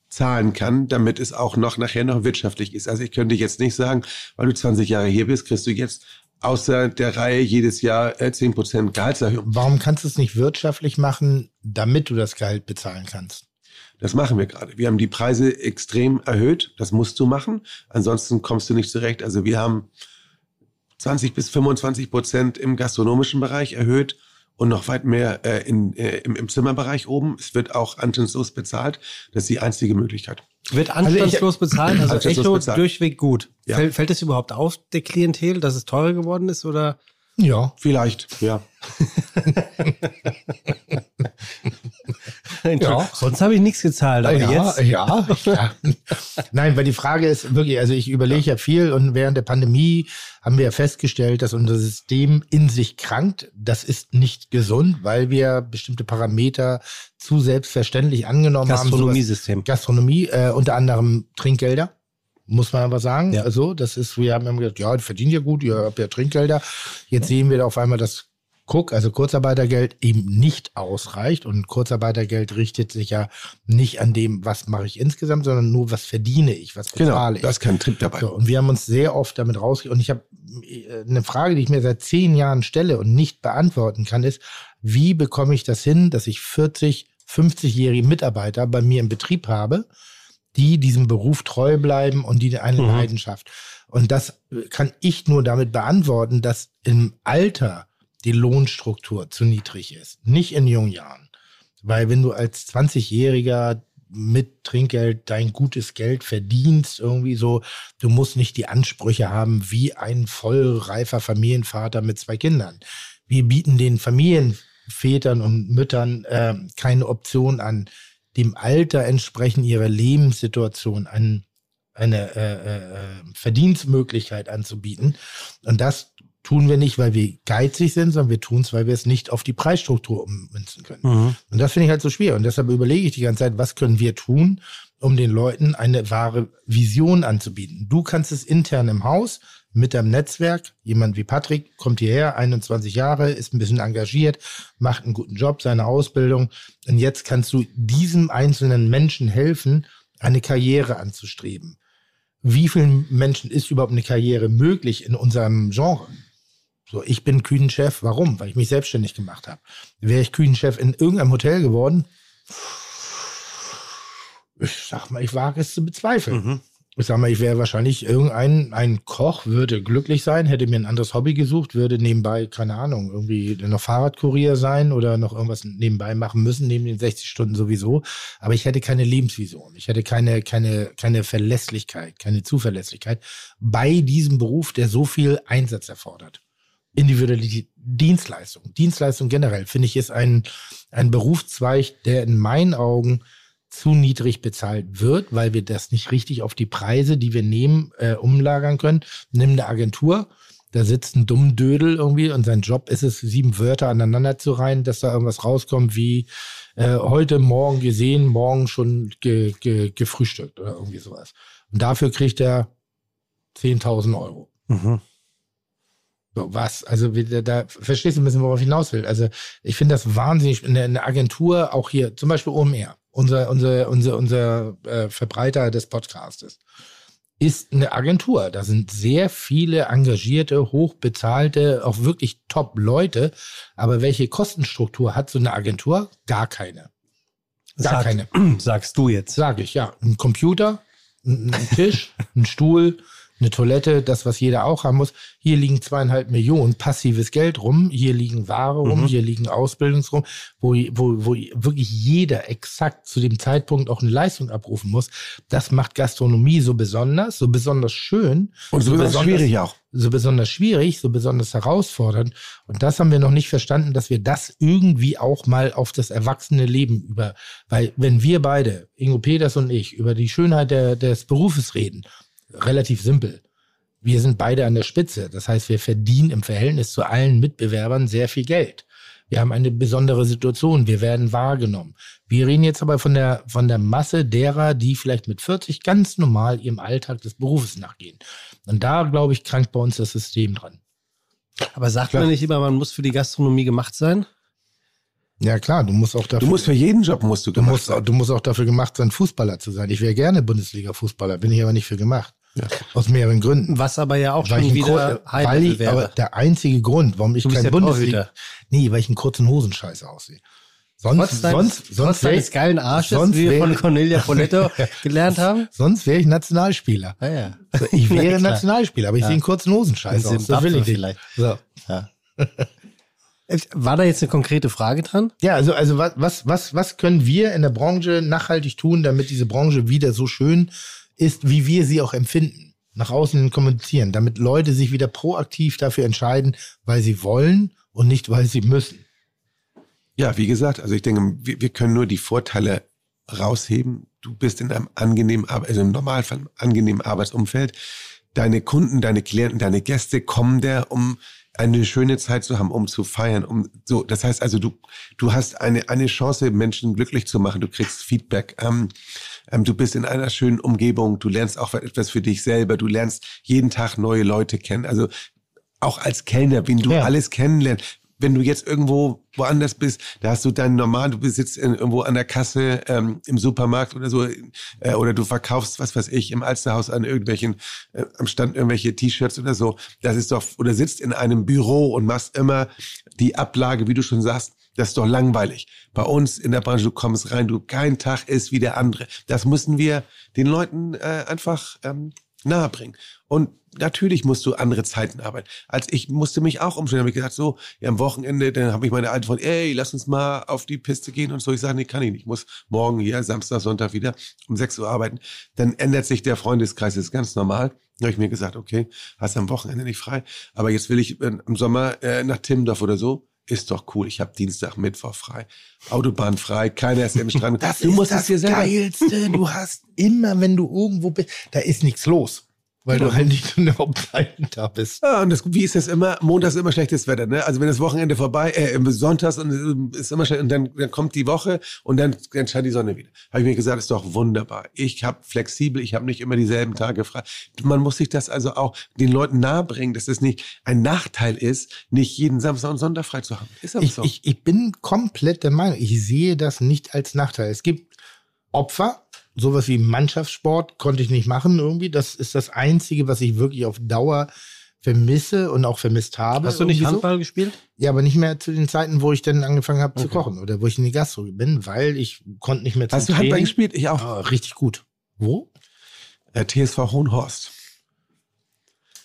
zahlen kann, damit es auch noch nachher noch wirtschaftlich ist. Also ich könnte jetzt nicht sagen, weil du 20 Jahre hier bist, kriegst du jetzt außer der Reihe jedes Jahr äh, 10% Gehaltserhöhung. Warum kannst du es nicht wirtschaftlich machen, damit du das Gehalt bezahlen kannst? Das machen wir gerade. Wir haben die Preise extrem erhöht. Das musst du machen. Ansonsten kommst du nicht zurecht. Also wir haben 20 bis 25 Prozent im gastronomischen Bereich erhöht und noch weit mehr äh, in, äh, im, im Zimmerbereich oben. Es wird auch anstandslos bezahlt. Das ist die einzige Möglichkeit. Wird anstandslos bezahlt, also Anstandslos Echo bezahlt. durchweg gut. Ja. Fällt, fällt es überhaupt auf, der Klientel, dass es teurer geworden ist oder? Ja. Vielleicht, ja. Ja. Sonst habe ich nichts gezahlt, aber ja, jetzt. ja, ja. Nein, weil die Frage ist wirklich, also ich überlege ja viel und während der Pandemie haben wir ja festgestellt, dass unser System in sich krankt. Das ist nicht gesund, weil wir bestimmte Parameter zu selbstverständlich angenommen haben. Sowas- Gastronomiesystem. Gastronomie, äh, unter anderem Trinkgelder. Muss man aber sagen. Ja. Also, das ist, wir haben immer gesagt, ja, die verdient ja gut, ihr habt ja Trinkgelder. Jetzt sehen wir da auf einmal, dass Cook, also Kurzarbeitergeld, eben nicht ausreicht. Und Kurzarbeitergeld richtet sich ja nicht an dem, was mache ich insgesamt, sondern nur, was verdiene ich, was Genau, bezahle da ich. ist kein Trip dabei. So, und wir haben uns sehr oft damit rausge... Und ich habe äh, eine Frage, die ich mir seit zehn Jahren stelle und nicht beantworten kann, ist, wie bekomme ich das hin, dass ich 40, 50-jährige Mitarbeiter bei mir im Betrieb habe, die diesem Beruf treu bleiben und die eine Mhm. Leidenschaft. Und das äh, kann ich nur damit beantworten, dass im Alter die Lohnstruktur zu niedrig ist, nicht in jungen Jahren. Weil wenn du als 20-Jähriger mit Trinkgeld dein gutes Geld verdienst, irgendwie so, du musst nicht die Ansprüche haben wie ein vollreifer Familienvater mit zwei Kindern. Wir bieten den Familienvätern und Müttern äh, keine Option an, dem Alter entsprechend ihrer Lebenssituation an eine äh, äh, Verdienstmöglichkeit anzubieten. Und das tun wir nicht, weil wir geizig sind, sondern wir tun es, weil wir es nicht auf die Preisstruktur ummünzen können. Mhm. Und das finde ich halt so schwer. Und deshalb überlege ich die ganze Zeit, was können wir tun, um den Leuten eine wahre Vision anzubieten. Du kannst es intern im Haus mit deinem Netzwerk. Jemand wie Patrick kommt hierher, 21 Jahre, ist ein bisschen engagiert, macht einen guten Job, seine Ausbildung. Und jetzt kannst du diesem einzelnen Menschen helfen, eine Karriere anzustreben. Wie vielen Menschen ist überhaupt eine Karriere möglich in unserem Genre? So, ich bin Küchenchef. Warum? Weil ich mich selbstständig gemacht habe. Wäre ich Küchenchef in irgendeinem Hotel geworden? Ich sag mal, ich wage es zu bezweifeln. Ich sag mal, ich wäre wahrscheinlich irgendein ein Koch, würde glücklich sein, hätte mir ein anderes Hobby gesucht, würde nebenbei, keine Ahnung, irgendwie noch Fahrradkurier sein oder noch irgendwas nebenbei machen müssen, neben den 60 Stunden sowieso. Aber ich hätte keine Lebensvision. Ich hätte keine, keine, keine Verlässlichkeit, keine Zuverlässigkeit bei diesem Beruf, der so viel Einsatz erfordert. Individualität, Dienstleistung. Dienstleistung generell, finde ich, ist ein, ein Berufszweig, der in meinen Augen zu niedrig bezahlt wird, weil wir das nicht richtig auf die Preise, die wir nehmen, äh, umlagern können. Nimm eine Agentur, da sitzt ein dumm Dödel irgendwie und sein Job ist es, sieben Wörter aneinander zu reihen, dass da irgendwas rauskommt wie äh, heute, morgen gesehen, morgen schon ge, ge, gefrühstückt oder irgendwie sowas. Und dafür kriegt er 10.000 Euro. Mhm. Was? Also, da verstehst du ein bisschen, worauf ich hinaus will. Also, ich finde das wahnsinnig, eine, Agentur, auch hier, zum Beispiel OMR, unser, unser, unser, unser äh, Verbreiter des Podcastes, ist eine Agentur. Da sind sehr viele engagierte, hochbezahlte, auch wirklich Top-Leute. Aber welche Kostenstruktur hat so eine Agentur? Gar keine. Gar Sag- keine. Sagst du jetzt. Sage ich, ja. Ein Computer, ein Tisch, ein Stuhl, eine Toilette, das, was jeder auch haben muss. Hier liegen zweieinhalb Millionen passives Geld rum, hier liegen Ware rum, Mhm. hier liegen Ausbildungs rum, wo, wo, wo wirklich jeder exakt zu dem Zeitpunkt auch eine Leistung abrufen muss. Das macht Gastronomie so besonders, so besonders schön. Und so besonders schwierig auch. So besonders schwierig, so besonders herausfordernd. Und das haben wir noch nicht verstanden, dass wir das irgendwie auch mal auf das erwachsene Leben über, weil wenn wir beide, Ingo Peters und ich, über die Schönheit der, des Berufes reden, relativ simpel. Wir sind beide an der Spitze. Das heißt, wir verdienen im Verhältnis zu allen Mitbewerbern sehr viel Geld. Wir haben eine besondere Situation. Wir werden wahrgenommen. Wir reden jetzt aber von der, von der Masse derer, die vielleicht mit 40 ganz normal ihrem Alltag des Berufes nachgehen. Und da, glaube ich, krankt bei uns das System dran. Aber sagt Klar. man nicht immer, man muss für die Gastronomie gemacht sein? Ja, klar, du musst auch dafür. Du musst für jeden Job musst du du gemacht musst, sein. du musst auch dafür gemacht sein, Fußballer zu sein. Ich wäre gerne Bundesliga-Fußballer, bin ich aber nicht für gemacht. Aus mehreren Gründen. Was aber ja auch Weil schon wieder Kur- weil ich aber wäre. der einzige Grund, warum ich kein Bundesliga, nee, weil ich einen kurzen Hosenscheiß aussehe. Sonst, Trotz deines, sonst, sonst wäre deines ich, geilen Arsches, sonst wie wir von Cornelia Poletto gelernt haben. sonst wäre ich Nationalspieler. Ah, ja. Ich wäre. Nationalspieler, aber ich Ja. sehe einen kurzen Hosenscheiß aus. Das will ich vielleicht. So. Ja. War da jetzt eine konkrete Frage dran? Ja, also, also was, was, was, was können wir in der Branche nachhaltig tun, damit diese Branche wieder so schön ist, wie wir sie auch empfinden? Nach außen kommunizieren, damit Leute sich wieder proaktiv dafür entscheiden, weil sie wollen und nicht, weil sie müssen. Ja, wie gesagt, also ich denke, wir, wir können nur die Vorteile rausheben. Du bist in einem angenehmen, also im Normalfall einem angenehmen Arbeitsumfeld. Deine Kunden, deine Klienten, deine Gäste kommen da, um eine schöne Zeit zu haben, um zu feiern, um so. Das heißt also, du du hast eine eine Chance, Menschen glücklich zu machen. Du kriegst Feedback. Ähm, ähm, du bist in einer schönen Umgebung. Du lernst auch etwas für dich selber. Du lernst jeden Tag neue Leute kennen. Also auch als Kellner, wen du Ja. alles kennenlernst. Wenn du jetzt irgendwo woanders bist, da hast du deinen normalen, du bist jetzt irgendwo an der Kasse ähm, im Supermarkt oder so, äh, oder du verkaufst, was weiß ich, im Alsterhaus an irgendwelchen, äh, am Stand irgendwelche T-Shirts oder so. Das ist doch, oder sitzt in einem Büro und machst immer die Ablage, wie du schon sagst, das ist doch langweilig. Bei uns in der Branche, du kommst rein, du kein Tag ist wie der andere. Das müssen wir den Leuten äh, einfach ähm, nahebringen. Und natürlich musst du andere Zeiten arbeiten. Als ich musste mich auch umstellen, habe ich gesagt, so, ja, am Wochenende, dann habe ich meine alte Freundin, ey, lass uns mal auf die Piste gehen und so. Ich sage, nee, kann ich nicht. Ich muss morgen hier, Samstag, Sonntag wieder um 6 Uhr arbeiten. Dann ändert sich der Freundeskreis, das ist ganz normal. Dann habe ich mir gesagt, okay, hast am Wochenende nicht frei. Aber jetzt will ich äh, im Sommer äh, nach Timmendorf oder so. Ist doch cool. Ich habe Dienstag, Mittwoch frei. Autobahn frei. Keiner ist im Strand. Das du ist musst das es dir selber Geilste. Du hast immer, wenn du irgendwo bist, da ist nichts los. Weil du halt nicht in der Hauptzeiten da bist. Ja, und das, wie ist das immer? Montags ist immer schlechtes Wetter, ne? Also wenn das Wochenende vorbei, äh, Sonntags und äh, ist immer schlecht, und dann, dann kommt die Woche und dann, dann scheint die Sonne wieder. Habe ich mir gesagt, ist doch wunderbar. Ich habe flexibel, ich habe nicht immer dieselben Tage frei. Man muss sich das also auch den Leuten nahebringen, dass es nicht ein Nachteil ist, nicht jeden Samstag und Sonntag frei zu haben. Ist aber Ich, so. ich, ich bin komplett der Meinung, ich sehe das nicht als Nachteil. Es gibt Opfer, sowas wie Mannschaftssport konnte ich nicht machen irgendwie. Das ist das Einzige, was ich wirklich auf Dauer vermisse und auch vermisst habe. Hast du nicht Handball gespielt? So. Ja, aber nicht mehr zu den Zeiten, wo ich dann angefangen habe zu Okay. kochen oder wo ich in die Gastro bin, weil ich konnte nicht mehr zum Hast du Handball Training. gespielt? Ich auch. Ah, richtig gut. Wo? Äh, TSV Hohenhorst.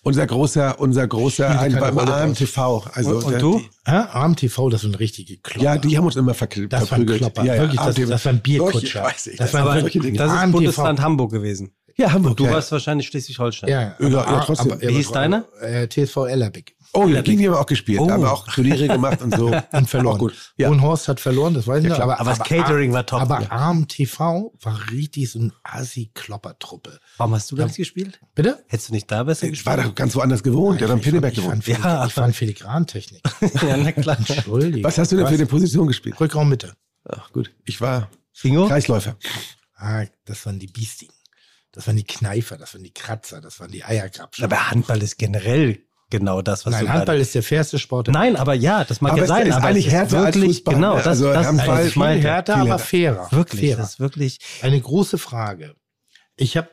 Unser großer, unser großer, ein, beim AMTV. Also, Und- und du? Die, Ja, AMTV, das sind richtige Klopper. ja, die haben uns immer verkl- das waren verprügelt. Klopper. Ja, ja, Wirklich, das, das waren Bierkutscher. Solche, weiß ich, das das. Das ist AMTV. Bundesland Hamburg gewesen. Ja, Hamburg. Du ja. warst wahrscheinlich Schleswig-Holstein. Ja, Ja, ja, trotzdem. Wie hieß deiner? Äh, TSV Ellerbeck. Oh, ja, gegen die haben wir auch gespielt. Oh. Da haben wir auch Turniere gemacht und so. Und verloren. Gut. Ja. Hohenhorst hat verloren, das weiß ich Ja, klar. Aber, Aber das Catering war top. Aber Ja. AMTV war richtig so ein Assi-Klopper-Truppe. Warum hast du das gespielt? Bitte? Hättest du nicht da besser Ich gespielt? war da ganz woanders gewohnt. Der hat am Pinneberg fand, gewohnt. Ja. ich fand Filigrantechnik. ja, na klar. Entschuldigung. Was hast du denn für eine Position gespielt? Rückraum Mitte. Ach gut, ich war Ingo? Kreisläufer. Ah, das waren die Biestigen. Das waren die Kneifer, das waren die Kratzer, das waren die Eierkrabschen. Aber Handball ist generell genau das, was Nein, du Handball ist der fairste Sport. der Nein, aber ja, das mag Aber ja sein. ist aber eigentlich es ist härter als wirklich, Fußball, Genau, das, Also das, Handball das viel ist mein härter, viel aber fairer. Wirklich, fairer. das ist wirklich. Eine große Frage. Ich habe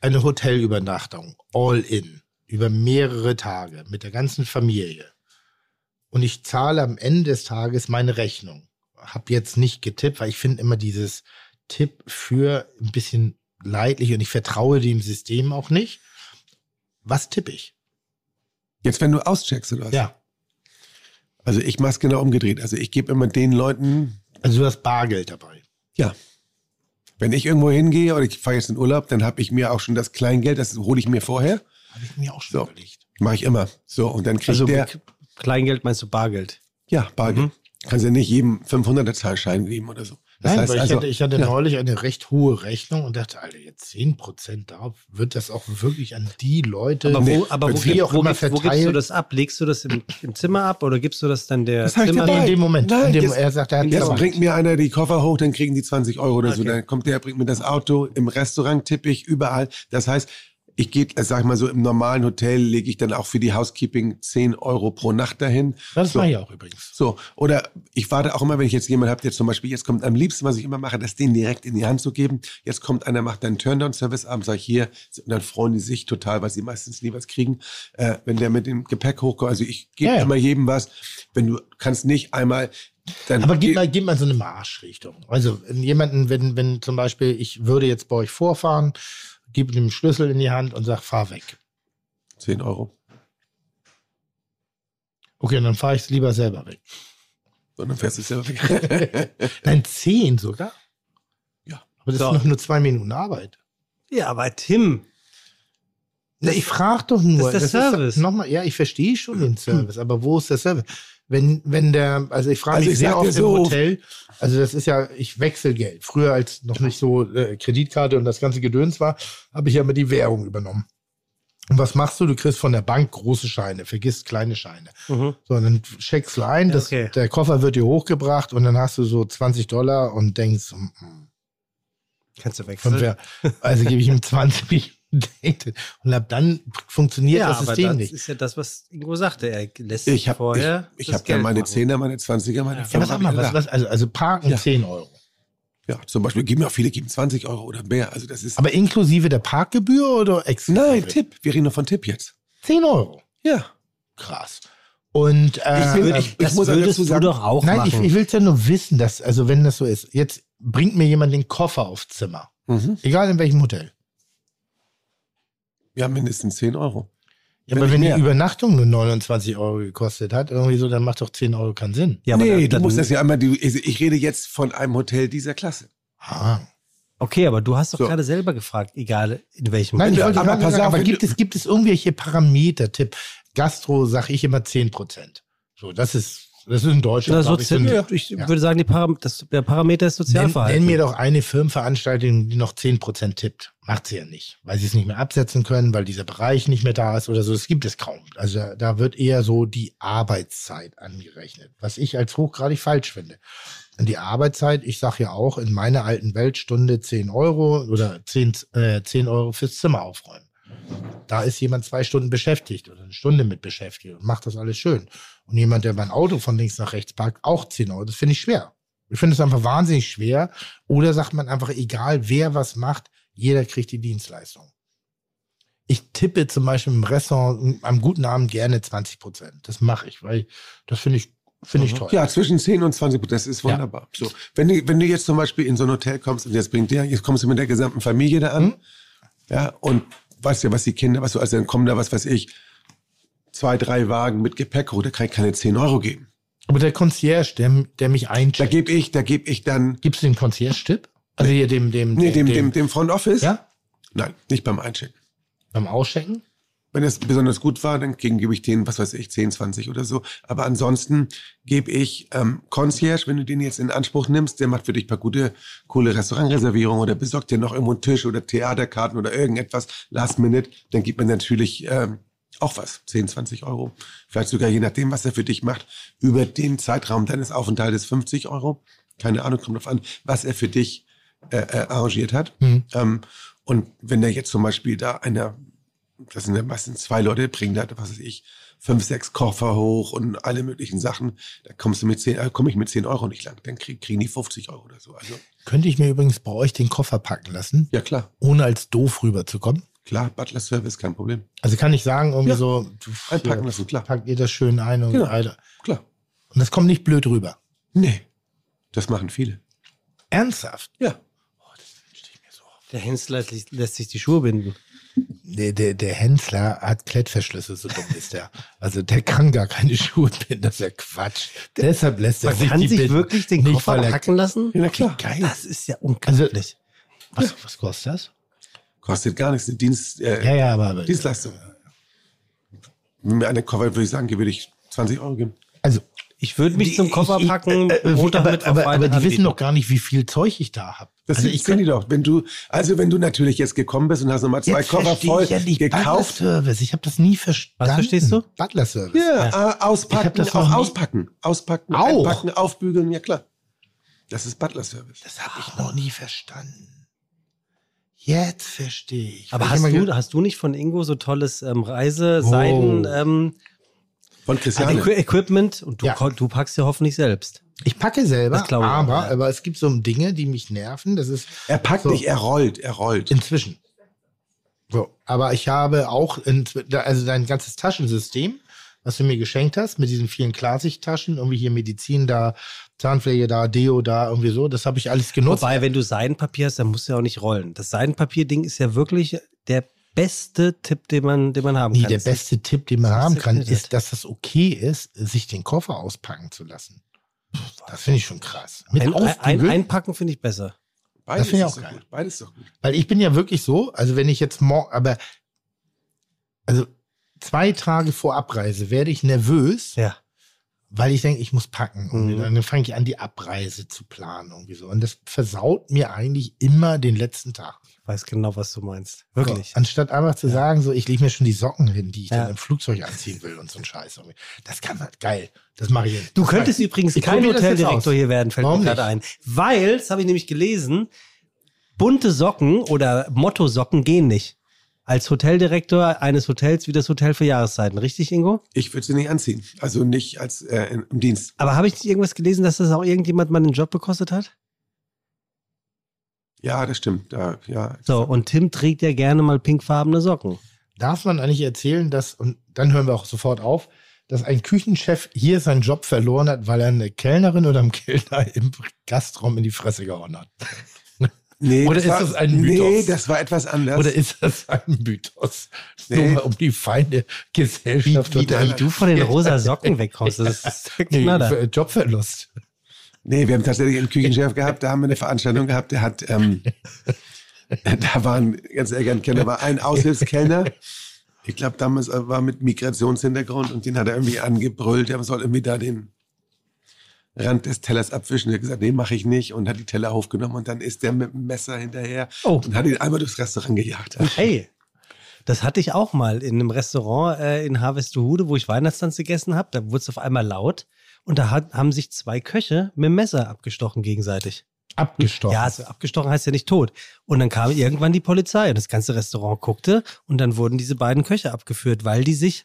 eine Hotelübernachtung, all in, über mehrere Tage mit der ganzen Familie. Und ich zahle am Ende des Tages meine Rechnung. Hab jetzt nicht getippt, weil ich finde immer dieses Tipp für ein bisschen leidlich und ich vertraue dem System auch nicht. Was tippe ich? Jetzt, wenn du auscheckst oder was? Ja. Also ich mach's genau umgedreht. Also ich gebe immer den Leuten, Also du hast Bargeld dabei. ja, wenn ich irgendwo hingehe oder ich fahre jetzt in Urlaub, dann habe ich mir auch schon das Kleingeld, das hole ich mir vorher. Habe ich mir auch schon So. überlegt. Mache ich immer. So, und dann kriegt Also der, Kleingeld meinst du Bargeld? ja, Bargeld. Kannst ja nicht jedem 500er Zahlschein geben oder so. Das Nein, heißt weil ich also, hatte, ich hatte ja. neulich eine recht hohe Rechnung und dachte, Alter, jetzt 10% da, wird das auch wirklich an die Leute, Aber wo, Nee, aber wo, wie auch wo, immer gibst, wo gibst du verteilt. das ab? Legst du das im, im Zimmer ab oder gibst du das dann der Das Zimmer? in dem Moment, Nein, in dem jetzt- er sagt, er hat Jetzt Zimmer. bringt mir einer die Koffer hoch, dann kriegen die 20 Euro oder so. Okay. Dann kommt der, bringt mir das Auto. Im Restaurant tippe ich überall. Das heißt, ich gehe, äh, sag ich mal so, im normalen Hotel lege ich dann auch für die Housekeeping 10 Euro pro Nacht dahin. Das so. mache ich auch übrigens. So, oder ich warte auch immer, wenn ich jetzt jemanden habe, der zum Beispiel, jetzt kommt am liebsten, was ich immer mache, das denen direkt in die Hand zu geben. Jetzt kommt einer, macht einen Turndown-Service abends, sag ich hier, und dann freuen die sich total, weil sie meistens nie was kriegen, äh, wenn der mit dem Gepäck hochkommt. Also ich gebe Ja, ja. immer jedem was. Wenn du kannst nicht einmal, dann Aber gib mal, gib mal so eine Marschrichtung. Also wenn jemanden, wenn, wenn zum Beispiel, ich würde jetzt bei euch vorfahren, gib ihm den Schlüssel in die Hand und sag, fahr weg. 10 Euro. Okay, dann fahre ich es lieber selber weg. Und dann fährst du es selber weg. Nein, zehn sogar. Ja. Aber das So. ist noch nur zwei Minuten Arbeit. Ja, aber Tim, Na, ich frage doch nur. Das ist der Service. Ist, nochmal, ja, ich verstehe schon den Service, aber wo ist der Service? Wenn, wenn der, also ich frage Also mich ich sehr oft so- im Hotel, also das ist ja, ich wechsle Geld. Früher, als noch nicht so äh, Kreditkarte und das ganze Gedöns war, habe ich ja immer die Währung übernommen. Und was machst du? Du kriegst von der Bank große Scheine, vergisst kleine Scheine. Mhm. So, dann checkst du ein, das, Okay. der Koffer wird dir hochgebracht und dann hast du so 20 Dollar und denkst, mm, kannst du wechseln. also gebe ich ihm 20 und ab dann funktioniert ja, das aber System das nicht. ist ja das, was Ingo sagte. Er lässt Ich habe vorher ich, ich das hab ja meine machen. Zehner, meine Zwanziger, meine Ja. Ja, Fünfer. was, sag mal, was, was, also, also parken Ja. 10 Euro. Ja, zum Beispiel geben ja auch viele geben 20 Euro oder mehr. Also das ist. Aber inklusive der Parkgebühr oder exklusive? Nein, Tipp. Wir reden nur von Tipp jetzt. 10 Euro. Ja. Krass. Und äh, Ich will- ich- Das muss würdest dazu du sagen- doch auch nein, ich, machen. ich will es ja nur wissen, dass, also wenn das so ist, jetzt bringt mir jemand den Koffer aufs Zimmer. Mhm. Egal in welchem Hotel. Ja, mindestens 10 Euro. Ja, Wenn aber wenn die mehr. Übernachtung nur 29 Euro gekostet hat, irgendwie so, dann macht doch 10 Euro keinen Sinn. ja, aber nee, dann, du musst das ja einmal. Du, ich rede jetzt von einem Hotel dieser Klasse. Ah. Okay, aber du hast doch So. gerade selber gefragt, egal in welchem Nein, wollte aber pass sagen, auf, aber gibt es, gibt es irgendwelche Parameter, Tipp? Gastro sage ich immer 10 Prozent. So, das ist, das ist in Deutschland. Na, so glaub ich, ein- ich Ja. würde sagen, Param das, der Parameter ist Nenn, Sozialverhalten. nenn mir doch eine Firmenveranstaltung, die noch 10% tippt. Macht sie ja nicht, weil sie es nicht mehr absetzen können, weil dieser Bereich nicht mehr da ist oder so. Das gibt es kaum. Also da, da wird eher so die Arbeitszeit angerechnet, was ich als hochgradig falsch finde. Und die Arbeitszeit, ich sage ja auch, in meiner alten Weltstunde 10 Euro oder 10, äh, 10 Euro fürs Zimmer aufräumen. Da ist jemand zwei Stunden beschäftigt oder eine Stunde mit beschäftigt und macht das alles schön. Und jemand, der mein Auto von links nach rechts parkt, auch 10 Euro. Das finde ich schwer. Ich finde es einfach wahnsinnig schwer. Oder sagt man einfach, egal wer was macht, jeder kriegt die Dienstleistung. Ich tippe zum Beispiel im Restaurant am guten Abend gerne 20 Prozent. Das mache ich, weil das finde ich, finde ich toll. Ja, zwischen 10 und 20 Prozent. Das ist wunderbar. So, wenn du, wenn du jetzt zum Beispiel in so ein Hotel kommst und jetzt bringt der, jetzt kommst du mit der gesamten Familie da an, Mhm. ja, und weißt ja, was die Kinder, was du, also dann kommen da, was weiß ich, zwei, drei Wagen mit Gepäck da kann ich keine 10 Euro geben. Aber der Concierge, der, der mich Da eincheckt, gebe ich, da gebe ich dann, gibst du den Concierge-Tipp? Also hier dem, dem, nee, dem, dem, dem Front Office? ja, Nein, nicht beim Einchecken. beim Auschecken? Wenn es besonders gut war, dann gebe ich denen, was weiß ich, 10, 20 oder so. Aber ansonsten gebe ich ähm, Concierge, wenn du den jetzt in Anspruch nimmst, der macht für dich ein paar gute, coole Restaurantreservierungen oder besorgt dir noch irgendwo einen Tisch oder Theaterkarten oder irgendetwas, Last Minute, dann gibt man natürlich ähm, auch was, 10, 20 Euro. Vielleicht sogar je nachdem, was er für dich macht, über den Zeitraum deines Aufenthaltes 50 Euro. Keine Ahnung, kommt drauf an, was er für dich äh, äh, arrangiert hat. Mhm. Ähm, und wenn der jetzt zum Beispiel da einer, das sind ja meistens zwei Leute, bringen da, was weiß ich, fünf, sechs Koffer hoch und alle möglichen Sachen, da kommst du mit zehn, äh, komme ich mit 10 Euro nicht lang. Dann krieg, kriegen die 50 Euro oder so. Also, Könnte ich mir übrigens bei euch den Koffer packen lassen, ja klar, ohne als doof rüberzukommen? Klar, Butler Service, kein Problem. Also kann ich sagen, irgendwie Ja. so, du, Einpacken lassen, klar. packt ihr das schön ein und, Genau. Alter. Klar. und das kommt nicht blöd rüber. Nee, das machen viele. Ernsthaft? Ja. Der Hensler lässt sich die Schuhe binden. Der, der, der Hensler hat Klettverschlüsse, so dumm ist der. Also der kann gar keine Schuhe binden, das ist ja Quatsch. Deshalb lässt er Man sich kann die sich binden. wirklich den Nicht, Koffer er- packen lassen? Ja, na klar. Geil. Das ist ja unglaublich. Was, was kostet das? Kostet gar nichts, eine Dienst, äh, Ja, ja, aber. Dienstleistung. Mit einer Koffer würde ich sagen, würde ich 20 Euro geben. Also. ich würde mich zum Koffer ich- ich- packen, äh, äh, Montag, aber, aber, aber die wissen doch gar nicht, wie viel Zeug ich da habe. Das also ich sehen die doch. Wenn du, also wenn du natürlich jetzt gekommen bist und hast nochmal zwei Jetzt Koffer versteh voll ich ja nicht gekauft. Service. Ich habe das nie verstanden. Was verstehst du? Butler Service. Ja, äh, Ich hab auspacken, das auch auspacken. Auspacken, Auch? einpacken, aufbügeln, ja klar. Das ist Butler Service. Das habe ich noch nie verstanden. Jetzt verstehe ich. Aber hast du, hast du nicht von Ingo so tolles ähm, Reise, Seiden, Oh. ähm, Von Christiane. Equi Equipment und du, Ja. du packst ja hoffentlich selbst. Ich packe selber, ich aber, auch, aber es gibt so Dinge, die mich nerven. Das ist er packt So. nicht, er rollt, er rollt. inzwischen. So, aber ich habe auch, in, also dein ganzes Taschensystem, was du mir geschenkt hast, mit diesen vielen Klarsichttaschen, irgendwie hier Medizin da, Zahnpflege da, Deo da, irgendwie so, das habe ich alles genutzt. Wobei, wenn du Seidenpapier hast, dann musst du ja auch nicht rollen. Das Seidenpapier-Ding ist ja wirklich der beste Tipp, den man, den man haben Nee, kann. der beste Tipp, den man haben kann, ist, dass es okay ist, sich den Koffer auspacken zu lassen. Das finde ich schon krass. Mit ein, ein, einpacken finde ich besser. Beides finde ich ist auch doch geil. gut. Beides ist doch gut. weil ich bin ja wirklich so, also wenn ich jetzt morgen, aber also zwei Tage vor Abreise werde ich nervös, Ja. Weil ich denke, ich muss packen. Und Mhm. dann fange ich an, die Abreise zu planen irgendwie so. Und das versaut mir eigentlich immer den letzten Tag. Ich weiß genau, was du meinst. Wirklich. So, anstatt einfach zu sagen, so, ich lege mir schon die Socken hin, die ich Ja. dann im Flugzeug anziehen will und so ein Scheiß. irgendwie. Das kann halt geil. Das mache ich jetzt. Du Das könntest übrigens Ich kein Hoteldirektor hier werden, fällt Warum mir gerade ein. Weil, das habe ich nämlich gelesen, bunte Socken oder Motto-Socken gehen nicht. Als Hoteldirektor eines Hotels wie das Hotel für Jahreszeiten. Richtig, Ingo? Ich würde sie nicht anziehen. Also nicht als äh, im Dienst. Aber habe ich nicht irgendwas gelesen, dass das auch irgendjemand mal den Job bekostet hat? Ja, das stimmt. Da, ja. So, und Tim trägt ja gerne mal pinkfarbene Socken. Darf man eigentlich erzählen, dass, und dann hören wir auch sofort auf, dass ein Küchenchef hier seinen Job verloren hat, weil er eine Kellnerin oder einem Kellner im Gastraum in die Fresse gehauen hat? Nee, Oder ist war, das ein Nee, Mythos? das war etwas anders. Oder ist das ein Mythos? Nee. Nur um die feine Gesellschaft Wie- wie Wie du von den rosa Socken wegkommst, das ist Nee, Jobverlust. Nee, wir haben tatsächlich einen Küchenchef gehabt, da haben wir eine Veranstaltung gehabt, der hat, ähm, da waren, ganz ehrlich, ein Kellner, war ein Aushilfskellner. Ich glaube, damals war mit Migrationshintergrund und den hat er irgendwie angebrüllt, er soll irgendwie da den Rand des Tellers abwischen. Er hat gesagt, nee, mache ich nicht und hat die Teller aufgenommen und dann ist der mit dem Messer hinterher Oh. und hat ihn einmal durchs Restaurant gejagt. Hey, das hatte ich auch mal in einem Restaurant äh, in Harvestehude, wo ich Weihnachtstanz gegessen habe. Da wurde es auf einmal laut und da hat, haben sich zwei Köche mit dem Messer abgestochen gegenseitig. Abgestochen. Ja, also abgestochen heißt ja nicht tot. Und dann kam irgendwann die Polizei und das ganze Restaurant guckte und dann wurden diese beiden Köche abgeführt, weil die sich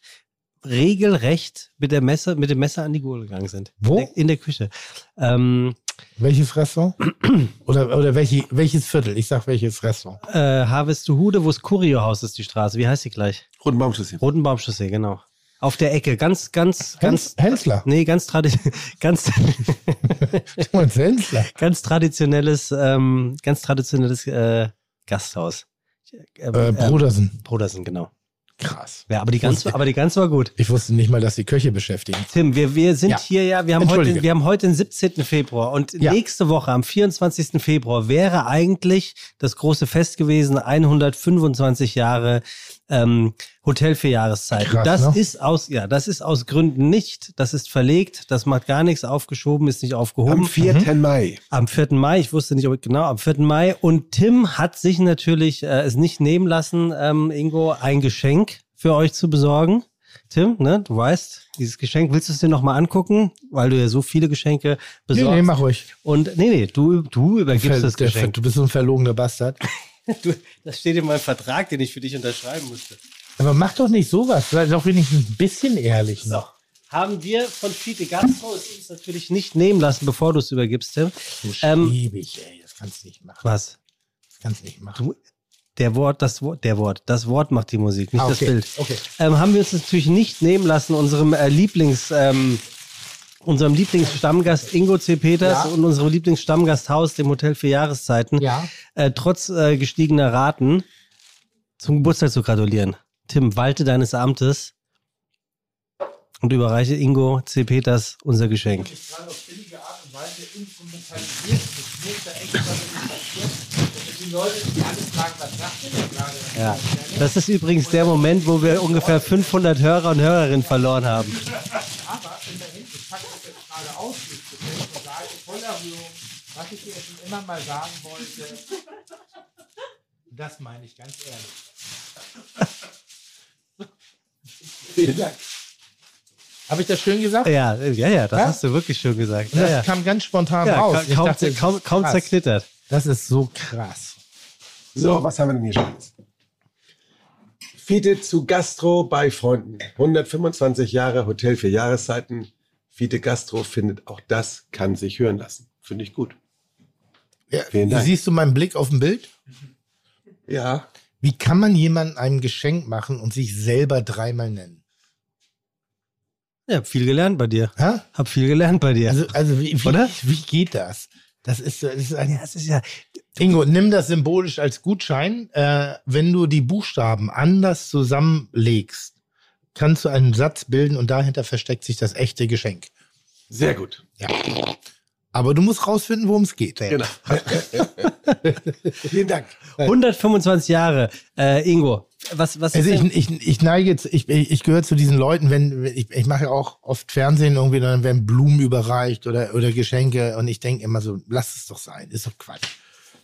regelrecht mit, der Messer, mit dem Messer an die Gurgel gegangen sind. Wo? In der, in der Küche. Ähm, Welches Restaurant? oder oder welche, welches Viertel? Ich sag welches Restaurant. äh, Harvestehude, wo das Kuriohaus ist, die Straße. Wie heißt die gleich? Rotenbaumchaussee. Rotenbaumchaussee, genau. Auf der Ecke, ganz, ganz, ganz. Hens, Hensler. Nee, ganz, tradi ganz, Hensler. traditionelles, ähm, ganz traditionelles äh, Gasthaus. Äh, ähm, Brodersen. Brodersen, genau. Krass. Ja, aber die ganz, aber die ganz war gut. Ich wusste nicht mal, dass die Köche beschäftigen. Tim, wir, wir sind Ja. hier ja, wir haben, heute, wir haben heute den 17. Februar und Ja. nächste Woche am 24. Februar wäre eigentlich das große Fest gewesen, 125 Jahre ähm, Hotel für Jahreszeiten. Krass, das ne? ist aus, ja, das ist aus Gründen nicht, das ist verlegt, das macht gar nichts, aufgeschoben, ist nicht aufgehoben. Am 4. Mai. Am 4. Mai, ich wusste nicht, ob genau, am 4. Mai. Und Tim hat sich natürlich äh, es nicht nehmen lassen, ähm, Ingo, ein Geschenk für euch zu besorgen. Tim, ne, du weißt, dieses Geschenk, willst du es dir nochmal angucken? Weil du ja so viele Geschenke Nee, besorgst. nee, mach ruhig. Und nee, nee, du, du übergibst Ver- das der- Geschenk. Du bist so ein verlogener Bastard. Du, das steht in meinem Vertrag, den ich für dich unterschreiben musste. Aber mach doch nicht sowas. Sei doch wenigstens ein bisschen ehrlich So. noch. Haben wir von Fiete Gastro es uns natürlich nicht nehmen lassen, bevor du es übergibst, Tim. Du Ähm, schäbig, ey. Das kannst du nicht machen. Was? Das kannst du nicht machen. Du, der Wort, das Wort, der Wort, das Wort macht die Musik, nicht Ah, das okay. Bild. Okay. ähm, haben wir uns natürlich nicht nehmen lassen, unserem äh, Lieblings, ähm, unserem Lieblingsstammgast Ingo C. Peters Ja. und unserem Lieblingsstammgasthaus, dem Hotel für Jahreszeiten, Ja. äh, trotz äh, gestiegener Raten zum Geburtstag zu gratulieren. Tim, walte deines Amtes und überreiche Ingo C. Peters unser Geschenk. Ja, das ist übrigens der Moment, wo wir ungefähr 500 Hörer und Hörerinnen verloren haben. Aber immerhin, ich packe das jetzt gerade aus, und sage voller Rührung, was ich dir schon immer mal sagen wollte. Das meine ich ganz ehrlich. Vielen Dank. Habe ich das schön gesagt? Ja, ja, ja, das Ja? hast du wirklich schön gesagt. Ja, Das ja. kam ganz spontan Ja, raus. ka- Ich kaum, dachte, kaum, ist kaum zerknittert. Das ist so krass. So, was haben wir denn hier schon? Fiete zu Gastro bei Freunden. 125 Jahre Hotel für Jahreszeiten. Fiete Gastro findet, auch das kann sich hören lassen. Finde ich gut. Ja, Vielen Dank. Siehst du meinen Blick auf dem Bild? Ja. Wie kann man jemandem ein Geschenk machen und sich selber dreimal nennen? Ja, hab viel gelernt bei dir. Ha? Hab viel gelernt bei dir. Also, also wie, wie, Oder? wie geht das? Das ist, das ist, ein, Das ist ja, Ingo, nimm das symbolisch als Gutschein. Äh, wenn du die Buchstaben anders zusammenlegst, kannst du einen Satz bilden und dahinter versteckt sich das echte Geschenk. Sehr gut. Ja. Aber du musst rausfinden, worum es geht. Genau. Vielen Dank. 125 Jahre, äh, Ingo. Was, was Also ich, ich, ich neige jetzt, ich, ich gehöre zu diesen Leuten, wenn, ich, ich mache ja auch oft Fernsehen irgendwie, dann werden Blumen überreicht oder, oder Geschenke und ich denke immer so, lass es doch sein, ist doch Quatsch.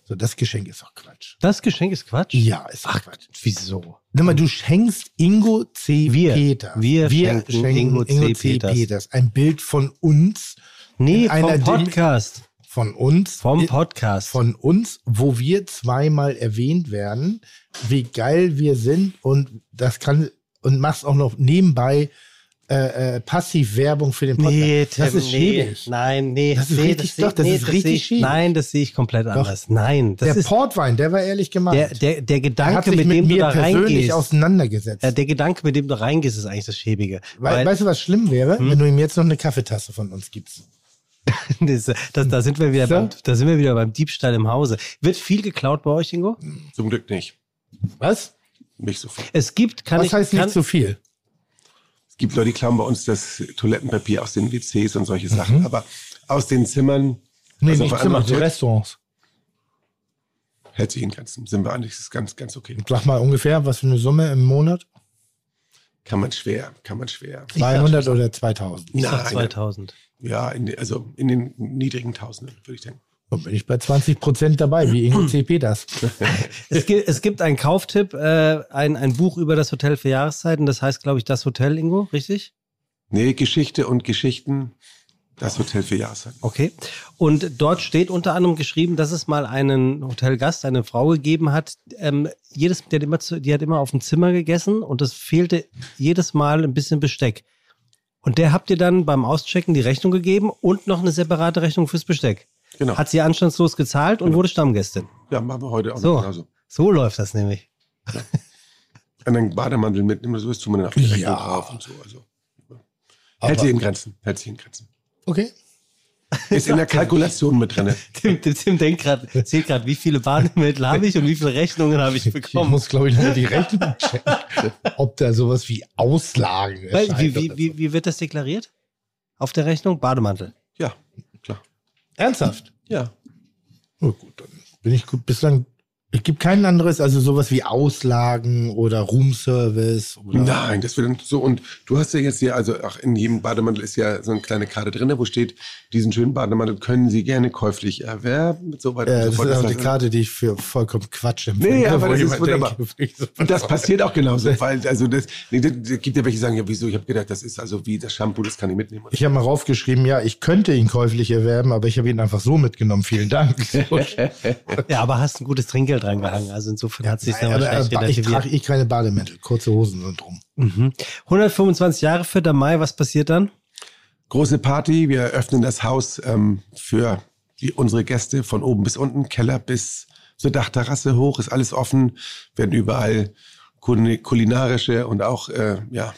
So, das Geschenk ist doch Quatsch. Das Geschenk ist Quatsch? Ja, ist doch Quatsch. Wieso? Nimm mal, du schenkst Ingo C. Wir. Peters. Wir schenken Ingo C. Peters. Ein Bild von uns. Nee, in vom Podcast. Von uns. Vom Podcast. Von uns, wo wir zweimal erwähnt werden, wie geil wir sind und das kann, und machst auch noch nebenbei äh, äh, passiv Werbung für den Podcast. Nee, das Tim, ist nee. schäbig. Nein, nee. Das ist nee, richtig- sehe- doch, das ist richtig sehe ich- schäbig. Nein, das sehe ich komplett anders. Nein, das der ist Portwein, der war ehrlich gemeint. der, der, der er Gedanke, hat sich mit, mit, dem du mir da persönlich reingehst. auseinandergesetzt. Ja, der Gedanke, mit dem du reingehst, ist eigentlich das Schäbige. Wei- Weil- weißt du, was schlimm wäre, Hm? wenn du ihm jetzt noch eine Kaffeetasse von uns gibst? das, das, da, sind wir wieder So? beim, da sind wir wieder beim Diebstahl im Hause. Wird viel geklaut bei euch, Ingo? Zum Glück nicht. Was? Nicht so viel. Es gibt, kann was ich, heißt kann, nicht so viel? Es gibt Leute, die klauen bei uns das Toilettenpapier aus den WCs und solche Mhm. Sachen. Aber aus den Zimmern Nee, Also nicht auf Zimmer, einmal so Tipp. Restaurants. hält sich in Grenzen. Sind wir eigentlich, das ist ganz, ganz okay. Sag mal ungefähr, was für eine Summe im Monat? Kann man schwer, kann man schwer. 200 oder 2000? ich sag Nein. 2000. Ja, in, also in den niedrigen Tausenden, würde ich denken. Dann bin ich bei 20 Prozent dabei, wie Ingo C. Peters. Es gibt, es gibt einen Kauftipp, äh, ein, ein Buch über das Hotel für Jahreszeiten. Das heißt, glaube ich, das Hotel, Ingo, richtig? Nee, Geschichte und Geschichten, das Hotel für Jahreszeiten. Okay. Und dort steht unter anderem geschrieben, dass es mal einen Hotelgast, eine Frau gegeben hat. Ähm, jedes, die, hat immer zu, die hat immer auf dem Zimmer gegessen und es fehlte jedes Mal ein bisschen Besteck. Und der habt ihr dann beim Auschecken die Rechnung gegeben und noch eine separate Rechnung fürs Besteck. Genau. Hat sie anstandslos gezahlt und wurde Stammgästin. Ja, machen wir heute auch So. noch genauso. So läuft das nämlich. Wenn einen Bademantel mitnehmen oder so, ist tun wir dann auf die Rechnung Ja. drauf und so. Also. Hält sich in Grenzen. Hält sich in Grenzen. Okay. Ist in der Kalkulation mit drin. Tim, Tim, Tim denkt gerade, zählt gerade, wie viele Bademittel habe ich und wie viele Rechnungen habe ich Ich bekommen. muss, glaube ich, noch die Rechnung checken, ob da sowas wie Auslagen erscheint wie, wie, wie, wie wird das deklariert? Auf der Rechnung? Bademantel. Ja, klar. Ernsthaft? Ja. Oh, gut, dann bin ich gut. Bislang, es gibt kein anderes, also sowas wie Auslagen oder Roomservice oder. Nein, das wird dann so. Und du hast ja jetzt hier, also auch in jedem Bademantel ist ja so eine kleine Karte drin, wo steht, diesen schönen Bademantel können Sie gerne käuflich erwerben. So weiter Äh, und das so ist fort. auch die Das- Karte, die ich für vollkommen Quatsch empfinde. Nee, aber wo das ist wunderbar. Und das passiert auch genauso, weil also das, nee, das, das gibt ja welche, die sagen, ja wieso, ich habe gedacht, das ist also wie das Shampoo, das kann ich mitnehmen. Ich habe mal raufgeschrieben, ja, ich könnte ihn käuflich erwerben, aber ich habe ihn einfach so mitgenommen. Vielen Dank. Ja, aber hast ein gutes Trinkgeld drangehangen. Also insofern hat sich dann aber, wahrscheinlich aber ich relativiert. trage eh keine Bademäntel, kurze Hosen und drum. Mhm. 125 Jahre 4. Mai, was passiert dann? Große Party, wir öffnen das Haus ähm, für die, unsere Gäste von oben bis unten, Keller bis zur Dachterrasse hoch, ist alles offen, werden überall kul- kulinarische und auch äh, ja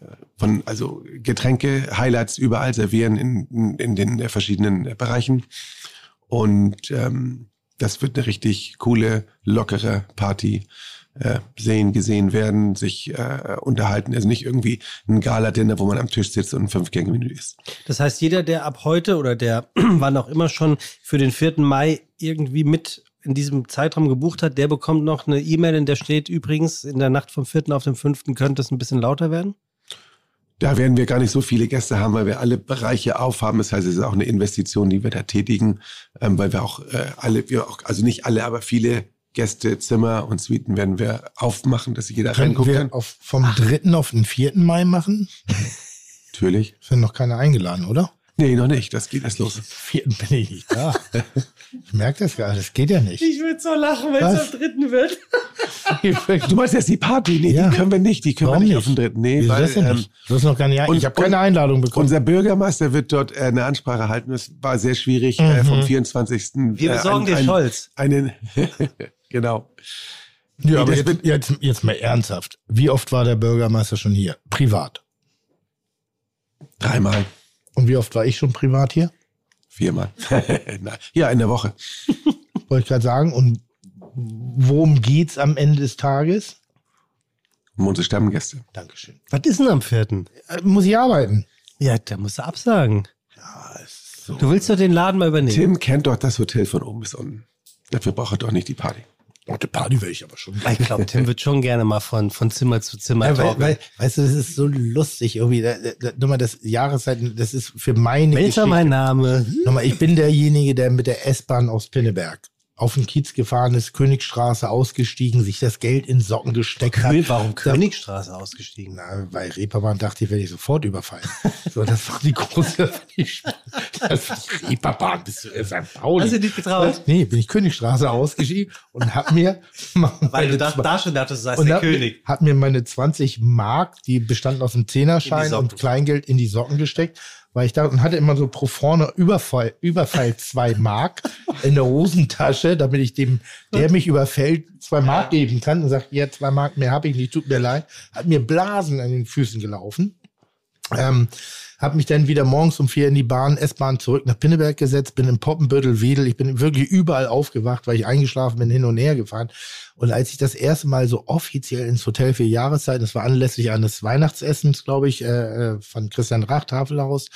äh, von also Getränke, Highlights überall servieren in, in, in den äh, verschiedenen äh, Bereichen und ähm, das wird eine richtig coole, lockere Party. Äh, sehen, gesehen werden, sich äh, unterhalten. Also nicht irgendwie ein Gala-Dinner, wo man am Tisch sitzt und ein Fünf-Gänge-Menü isst. Das heißt, jeder, der ab heute oder der wann auch immer schon für den 4. Mai irgendwie mit in diesem Zeitraum gebucht hat, der bekommt noch eine E-Mail, in der steht übrigens, in der Nacht vom 4. auf den 5. könnte es ein bisschen lauter werden. Da werden wir gar nicht so viele Gäste haben, weil wir alle Bereiche aufhaben. Das heißt, es ist auch eine Investition, die wir da tätigen, ähm, weil wir auch äh, alle, wir auch, also nicht alle, aber viele Gäste, Zimmer und Suiten werden wir aufmachen, dass jeder Können reingucken wir kann. auf, vom 3. auf den 4. Mai machen? Natürlich. Sind noch keine eingeladen, oder? Nee, noch nicht. Das geht erst los. 4. bin ich nicht da. ich merke das gerade, das geht ja nicht. Ich würde so lachen, wenn Was? am 3. wird. Du meinst jetzt die Party? Nee, Ja. die können wir nicht. Die können Warum wir nicht nicht? auf den dritten. Nee, Wieso weil, das denn ähm, nicht? Du hast noch gar nicht ein, und- Ich habe keine Einladung bekommen. Unser Bürgermeister wird dort äh, eine Ansprache halten. Das war sehr schwierig äh, Mhm. vom 24. Wir äh, besorgen dir ein- Scholz. Einen, genau. ja, aber das jetzt, wird- jetzt, jetzt mal ernsthaft. Wie oft war der Bürgermeister schon hier? Privat. Dreimal. Und wie oft war ich schon privat hier? Viermal. Ja, in der Woche. Wollte ich gerade sagen. Und worum geht's am Ende des Tages? Um unsere Stammgäste. Dankeschön. Was ist denn am vierten? Äh, Muss ich arbeiten? Ja, da musst du absagen. Du willst doch den Laden mal übernehmen. Tim kennt doch das Hotel von oben bis unten. Dafür braucht er doch nicht die Party. Oh, die Party will ich aber schon. Ich glaube, Tim wird schon gerne mal von, von Zimmer zu Zimmer Ja, weil, talken. weil, weißt du, das ist so lustig irgendwie. Da, da, nochmal das Jahreszeiten, das ist für meine Welcher mein Name? Nochmal, ich bin derjenige, der mit der S-Bahn aus Pinneberg auf den Kiez gefahren ist, Königstraße ausgestiegen, sich das Geld in Socken gesteckt hat. Warum Königstraße ausgestiegen? Na, bei Reeperbahn dachte ich, werde ich sofort überfallen. So, das war die große. das war die Reeperbahn, bist du in St. Pauli? Hast du dich getraut? Nee, bin ich Königstraße ausgestiegen und hab mir. Weil du da, da schon dachtest, du seist der hab, König. Hab mir meine 20 Mark, die bestanden aus einem In Zehnerschein und Kleingeld in die Socken gesteckt, weil ich da und hatte immer so pro vorne Überfall, Überfall zwei Mark in der Hosentasche, damit ich dem, der mich überfällt, zwei Mark geben kann und sagt, ja, zwei Mark mehr habe ich nicht, tut mir leid. Hat mir Blasen an den Füßen gelaufen. Ähm, habe mich dann wieder morgens um vier in die Bahn, S-Bahn zurück nach Pinneberg gesetzt, bin in Poppenbüttel, Wedel, ich bin wirklich überall aufgewacht, weil ich eingeschlafen bin, hin und her gefahren. Und als ich das erste Mal so offiziell ins Hotel für Jahreszeit, das war anlässlich eines Weihnachtsessens, glaube ich, äh, äh, von Christian Rach, Tafelhaus,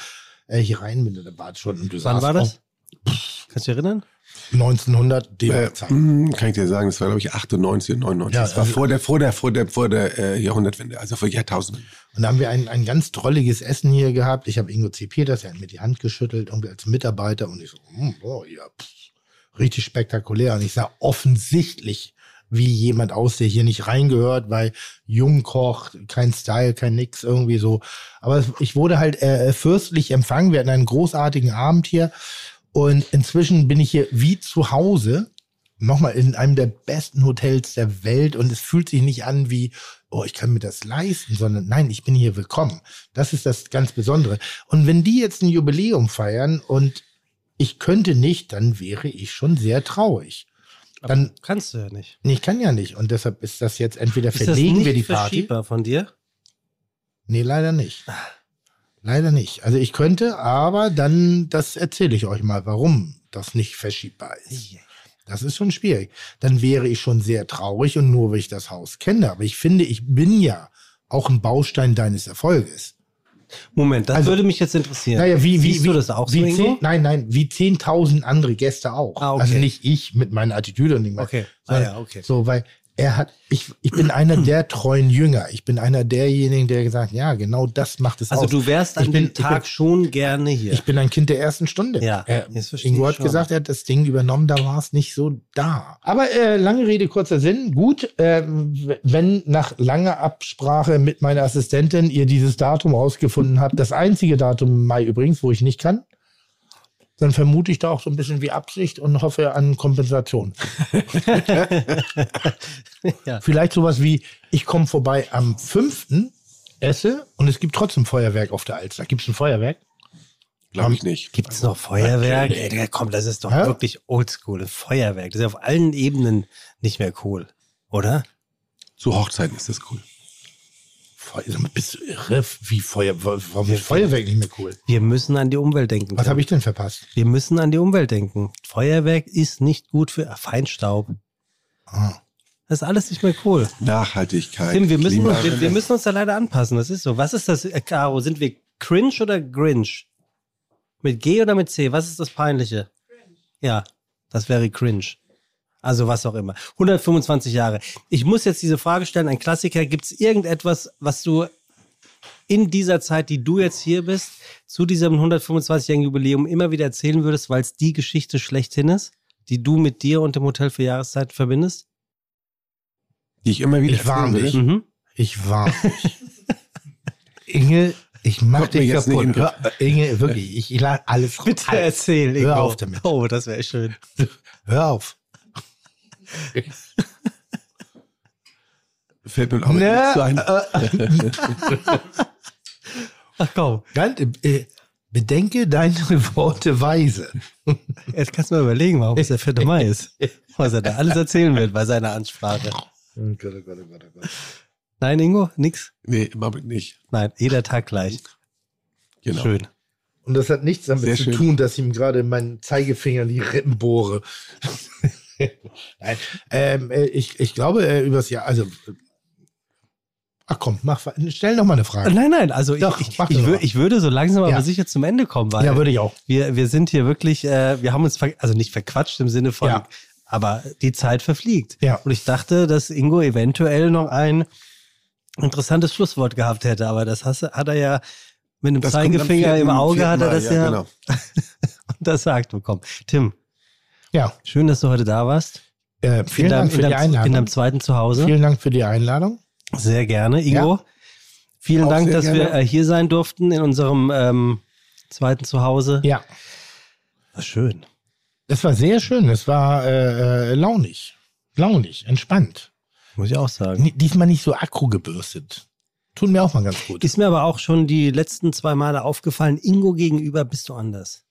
äh, hier rein bin, da war es schon. Und du Wann war das? Auch Kannst du dich erinnern? 1900 Äh, mh, kann ich dir sagen, das war, glaube ich, 98 und 99. Ja, das war also- vor der, vor der, vor der, vor der äh, Jahrhundertwende, also vor Jahrtausenden. Und da haben wir ein, ein ganz drolliges Essen hier gehabt. Ich habe Ingo C. Peters, er hat mir die Hand geschüttelt, irgendwie als Mitarbeiter. Und ich so, hm, oh, ja, pff, richtig spektakulär. Und ich sah offensichtlich, wie jemand aus, der hier nicht reingehört, weil jung kocht, kein Style, kein nix, irgendwie so. Aber ich wurde halt äh, fürstlich empfangen. Wir hatten einen großartigen Abend hier. Und inzwischen bin ich hier wie zu Hause nochmal in einem der besten Hotels der Welt und es fühlt sich nicht an wie, oh, ich kann mir das leisten, sondern nein, ich bin hier willkommen. Das ist das ganz Besondere. Und wenn die jetzt ein Jubiläum feiern und ich könnte nicht, dann wäre ich schon sehr traurig. Dann, Kannst du ja nicht. nee, ich kann ja nicht. Und deshalb ist das jetzt entweder Ist das verlegen nicht wir die Party. verschiebbar von dir? Nee, leider nicht. Leider nicht. Also ich könnte, aber dann, das erzähle ich euch mal, warum das nicht verschiebbar ist. Das ist schon schwierig. Dann wäre ich schon sehr traurig und nur, weil ich das Haus kenne. Aber ich finde, ich bin ja auch ein Baustein deines Erfolges. Moment, das Also- würde mich jetzt interessieren. Naja, wie, wie, Siehst wie, du das auch so, wie Ingo? zehn, Nein, nein, wie 10.000 andere Gäste auch. Ah, okay. Also nicht ich mit meiner Attitüde und dem. Okay. Ah, ja, okay. So, weil er hat, ich, ich bin einer der treuen Jünger. Ich bin einer derjenigen, der gesagt, ja, genau das macht es Also aus. du wärst an Ich bin- dem Tag ich schon gerne hier. Ich bin ein Kind der ersten Stunde. Ja, er, jetzt verstehe Ingo hat schon. gesagt, er hat das Ding übernommen, da war es nicht so da. Aber äh, lange Rede, kurzer Sinn. Gut, äh, wenn nach langer Absprache mit meiner Assistentin ihr dieses Datum rausgefunden habt, das einzige Datum im Mai übrigens, wo ich nicht kann, dann vermute ich da auch so ein bisschen wie Absicht und hoffe an Kompensation. ja. Vielleicht sowas wie, ich komme vorbei am 5. esse und es gibt trotzdem Feuerwerk auf der Alster. Gibt es ein Feuerwerk? Glaube ich nicht. Gibt es noch Feuerwerk? Ey, Digga, komm, das ist doch Hä? wirklich oldschool. Feuerwerk. Das ist auf allen Ebenen nicht mehr cool. Oder? Zu Hochzeiten ist das cool. Bist du irre? Wie Feuer, warum ist Feuerwerk nicht mehr cool? Wir müssen an die Umwelt denken. Was habe ich denn verpasst? Wir müssen an die Umwelt denken. Feuerwerk ist nicht gut für Feinstaub. Ah. Das ist alles nicht mehr cool. Nachhaltigkeit. Tim, wir müssen, uns, wir, wir müssen uns da leider anpassen. Das ist so. Was ist das, äh, Caro? Sind wir cringe oder Grinch? Mit G oder mit C? Was ist das Peinliche? Ja, das wäre cringe. Also was auch immer. 125 Jahre. Ich muss jetzt diese Frage stellen, ein Klassiker. Gibt es irgendetwas, was du in dieser Zeit, die du jetzt hier bist, zu diesem 125-jährigen Jubiläum immer wieder erzählen würdest, weil es die Geschichte schlechthin ist, die du mit dir und dem Hotel für Jahreszeit verbindest? die ich immer wieder Ich dich. will. Mhm. Ich warne dich. Inge, ich mach Kommt mir dich jetzt nicht kaputt. Hör, Inge, wirklich, ich, ich lade alles Bitte alles. erzähl, Hör auf damit. Oh, das wäre schön. Hör auf. Fällt mir auch Ne, nichts zu ein. Ach komm, Ganz, äh, bedenke deine Worte weise. jetzt kannst du mal überlegen, warum es der 4. Mai ist. Was er da alles erzählen wird bei seiner Ansprache. Oh Gott, oh Gott, oh Gott, oh Gott. Nein, Ingo, nix? Nee, im Augenblick nicht. Nein, jeder Tag gleich. Genau. Schön. Und das hat nichts damit Sehr zu schön. tun, dass ich ihm gerade meinen Zeigefinger in die Rippen bohre. Nein, ähm, äh, ich, ich glaube, äh, übers Jahr, also, ach komm, mach, stell noch mal eine Frage. Nein, nein, also Doch, ich, ich, ich, wür, ich würde so langsam Ja. aber sicher zum Ende kommen, weil Ja, würde ich auch. wir, wir sind hier wirklich, äh, wir haben uns, also nicht verquatscht im Sinne von, Ja. aber die Zeit verfliegt. Ja. Und ich dachte, dass Ingo eventuell noch ein interessantes Schlusswort gehabt hätte, aber das hast, hat er ja mit einem Das Zeigefinger im vierten- Auge, vierten hat er das ja, Genau. untersagt bekommen. Tim, Ja, schön, dass du heute da warst. äh, In vielen deinem, Dank für in die deinem, in Einladung. deinem zweiten Zuhause. Vielen Dank für die Einladung. Sehr gerne, Ingo. Vielen Auch Dank, dass wir gerne. äh, hier sein durften in unserem ähm, zweiten Zuhause. Ja, War schön. es war sehr schön. Es war äh, äh, launig. Launig, entspannt. Muss ich auch sagen. Diesmal nicht so aggro gebürstet. Tut mir auch mal ganz gut. Ist mir aber auch schon die letzten zwei Male aufgefallen, Ingo gegenüber bist du anders.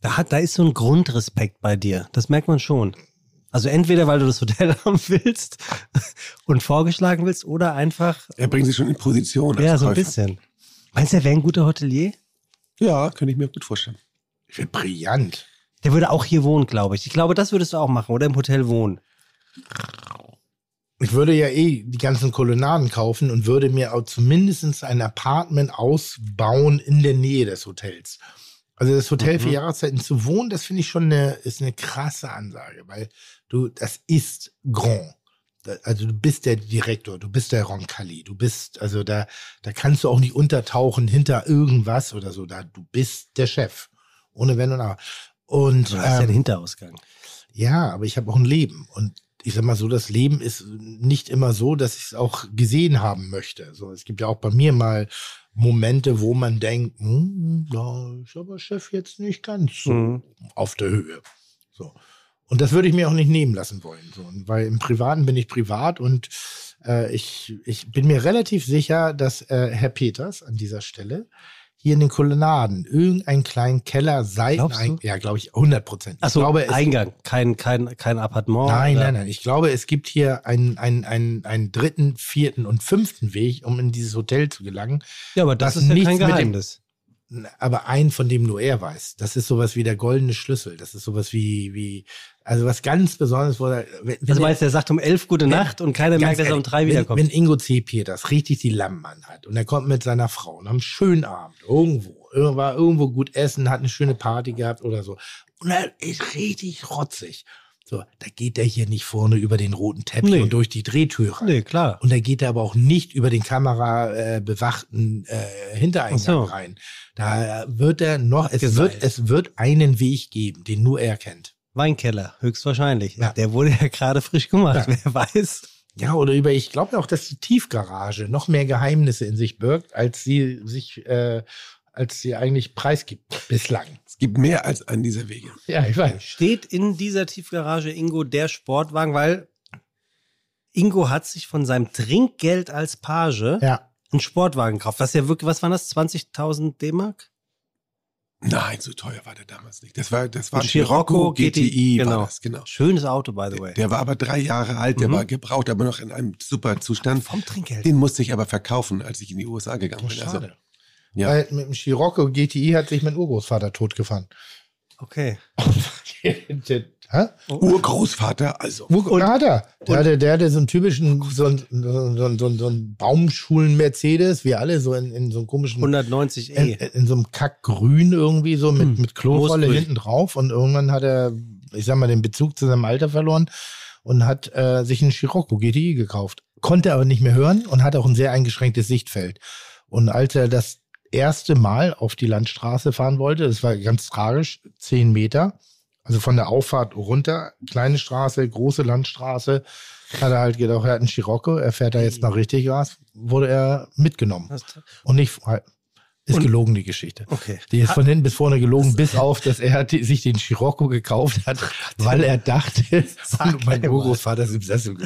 Da, hat, da ist so ein Grundrespekt bei dir. Das merkt man schon. Also entweder, weil du das Hotel haben willst und vorgeschlagen willst, oder einfach, Er bringt sich schon in Position. ja, so ein Käufer. bisschen. Meinst du, er wäre ein guter Hotelier? Ja, könnte ich mir gut vorstellen. Ich bin brillant. Der würde auch hier wohnen, glaube ich. Ich glaube, das würdest du auch machen, oder im Hotel wohnen. Ich würde ja eh die ganzen Kolonnaden kaufen und würde mir auch zumindest ein Apartment ausbauen in der Nähe des Hotels. Also das Hotel für Jahreszeiten zu wohnen, das finde ich schon eine, ist eine krasse Ansage, weil du, das ist grand. Also du bist der Direktor, du bist der Roncalli, du bist, also da, da kannst du auch nicht untertauchen hinter irgendwas oder so, da, du bist der Chef. Ohne Wenn und Aber. Und, Du hast ja ähm, den Hinterausgang. ja, aber ich habe auch ein Leben. Und ich sag mal so, das Leben ist nicht immer so, dass ich es auch gesehen haben möchte. So, es gibt ja auch bei mir mal Momente, wo man denkt, hm, da ist aber Chef jetzt nicht ganz so Mhm. auf der Höhe. So. Und das würde ich mir auch nicht nehmen lassen wollen. So. Weil im Privaten bin ich privat und äh, ich, ich bin mir relativ sicher, dass äh, Herr Peters an dieser Stelle hier in den Kolonnaden irgendeinen kleinen Keller Glaubst Seiten, du? ja, glaube ich, 100 Prozent. Achso, Eingang, kein, kein, kein Appartement. Nein, oder? nein, nein. Ich glaube, es gibt hier einen, einen, einen, einen dritten, vierten und fünften Weg, um in dieses Hotel zu gelangen. Ja, aber das Was ist ja nichts kein Geheimnis. Aber einen, von dem nur er weiß. Das ist sowas wie der goldene Schlüssel. Das ist sowas wie, wie, also was ganz Besonderes, wo er, wenn, wenn Also er- meinst du, er sagt um elf gute Wenn- Nacht und keiner merkt, dass er um drei wenn, wiederkommt. Wenn Ingo C. Peters richtig die Lampen anhat und er kommt mit seiner Frau und hat einen schönen Abend irgendwo, ir- war irgendwo gut essen, hat eine schöne Party gehabt oder so und er ist richtig rotzig. So, da geht er hier nicht vorne über den roten Teppich Nee. und durch die Drehtür rein. nee, klar. Und da geht er aber auch nicht über den kamerabewachten äh, äh, Hintereingang so. rein. Da wird er noch, es wird, es wird einen Weg geben, den nur er kennt. Weinkeller, höchstwahrscheinlich. Ja. Der wurde ja gerade frisch gemacht, Ja. wer weiß. Ja, oder über, ich glaube auch, dass die Tiefgarage noch mehr Geheimnisse in sich birgt, als sie sich, äh, als sie eigentlich preisgibt bislang. Es gibt mehr als einen dieser Wege. Ja, ich weiß. Steht in dieser Tiefgarage Ingo der Sportwagen, weil Ingo hat sich von seinem Trinkgeld als Page Ja. einen Sportwagen gekauft. Was ja wirklich, was waren das? 20.000 D-Mark? Nein, so teuer war der damals nicht. Das war, das war Ein Scirocco GTI, genau. war das, genau. Schönes Auto, by the way. Der war aber drei Jahre alt, der Mhm. war gebraucht, aber noch in einem super Zustand. Vom Trinkgeld. Den musste ich aber verkaufen, als ich in die USA gegangen Oh, bin. Also, schade. Ja. Weil mit dem Scirocco GTI hat sich mein Urgroßvater totgefahren. Okay. Hä? Urgroßvater, also. Wo da hat er? Der hatte, der hatte so einen typischen, so einen, so einen, so einen, so einen Baumschulen-Mercedes, wie alle, so in, in so einem komischen 190 in, E. in so einem Kackgrün irgendwie so mit, Hm, mit Klorolle hinten drauf und irgendwann hat er, ich sag mal, den Bezug zu seinem Alter verloren und hat äh, sich einen Scirocco GTI gekauft. Konnte aber nicht mehr hören und hat auch ein sehr eingeschränktes Sichtfeld. Und als er das erste Mal auf die Landstraße fahren wollte, das war ganz tragisch, zehn Meter, also von der Auffahrt runter, kleine Straße, große Landstraße, hat er halt gedacht, er hat einen Scirocco, er fährt da jetzt mal richtig Gas, wurde er mitgenommen. Und nicht, ist Und- gelogen, die Geschichte. Okay. Die ist von hinten bis vorne gelogen, bis auf, dass er die, sich den Scirocco gekauft hat, weil er dachte, Sag mein. Urgroßvater ist im Sessel.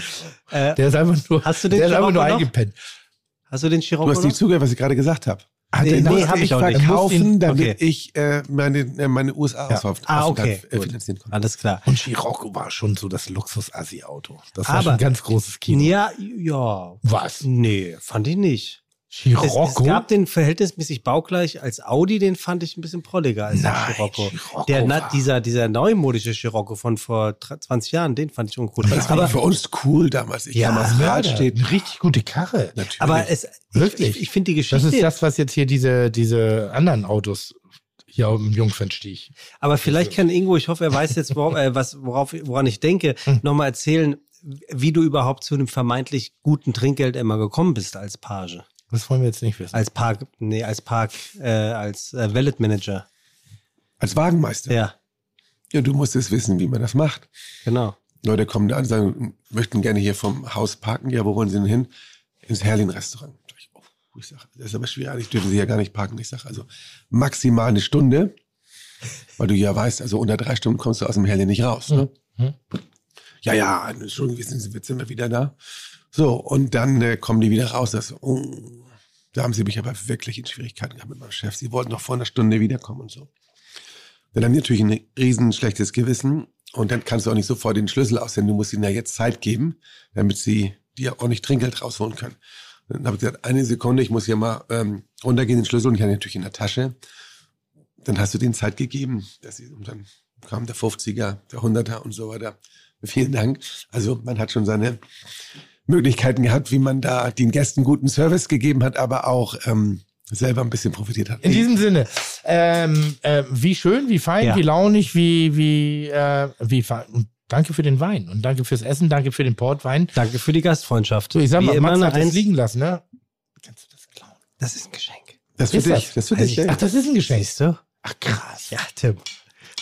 Äh, Der ist einfach nur, Hast du den der ist einfach nur noch? eingepennt. hast du den Du Scirocco hast noch? nicht zugehört, was ich gerade gesagt habe. Hat Nee, er nee, musste hab ich nicht. verkaufen, Er damit okay. ich äh, meine, äh, meine USA-Ausfahrt Ah, okay. äh, Gut. finanzieren konnte. Alles klar. Und Scirocco war schon so das Luxus-Assi-Auto. Das war Aber- schon ein ganz großes Kino. Ja, ja. Was? Nee, fand ich nicht. Es, es gab den verhältnismäßig baugleich als Audi, den fand ich ein bisschen prolliger als der Nein, Scirocco. Scirocco Der, na, dieser, dieser neumodische Scirocco von vor dr- 20 Jahren, den fand ich uncool. Das war Aber, für uns cool damals. Ich ja, Rad Mörder. steht. Eine richtig gute Karre. Natürlich. aber es, ich, Wirklich? ich, ich finde die Das Geschichte, ist das, was jetzt hier diese, diese anderen Autos hier dem Jungfernstieg. aber vielleicht kann Ingo, ich hoffe, er weiß jetzt, worauf, äh, was, worauf, woran ich denke, Hm. nochmal erzählen, wie du überhaupt zu einem vermeintlich guten Trinkgeld immer gekommen bist als Page. Das wollen wir jetzt nicht wissen. Als Park, nee, als Park, äh, als äh, Valet Manager. Als Wagenmeister. Ja, Ja, du musst es wissen, wie man das macht. genau. Leute kommen da an und sagen, möchten gerne hier vom Haus parken. Ja, wo wollen sie denn hin? Ins Herlin-Restaurant. Ich, oh, ich sag, das ist aber schwierig, dürfen sie ja gar nicht parken. Ich sage, also maximal eine Stunde, weil du ja weißt, also unter drei Stunden kommst du aus dem Herlin nicht raus. Ne? Mhm. Ja, ja, Entschuldigung, wir sind, sind wir wieder da. So, und dann äh, kommen die wieder raus. Das, oh, da haben sie mich aber wirklich in Schwierigkeiten gehabt mit meinem Chef. Sie wollten noch vor einer Stunde wiederkommen und so. Dann haben die natürlich ein riesen schlechtes Gewissen und dann kannst du auch nicht sofort den Schlüssel aussenden. Du musst ihnen ja jetzt Zeit geben, damit sie dir auch nicht Trinkgeld rausholen können. Dann habe ich gesagt, eine Sekunde, ich muss hier mal ähm, runtergehen, den Schlüssel und ich hatte natürlich in der Tasche. Dann hast du denen Zeit gegeben, dass sie, und dann kam der 50er, der 100er und so weiter. Vielen Dank. Also man hat schon seine Möglichkeiten gehabt, wie man da den Gästen guten Service gegeben hat, aber auch ähm, selber ein bisschen profitiert hat. In diesem Sinne, ähm, äh, wie schön, wie fein, Ja. wie launig, wie, wie, äh, wie fein. Und danke für den Wein und danke fürs Essen, danke für den Portwein. Danke für die Gastfreundschaft. So, ich sag Wie mal, eine hat das Eins. liegen lassen, ne? Kannst du das klauen? Das ist ein Geschenk. Das für Ist dich. das? Das für dich. Ach, das ist ein Geschenk. Siehst du? Ach, krass. Ja, Tim.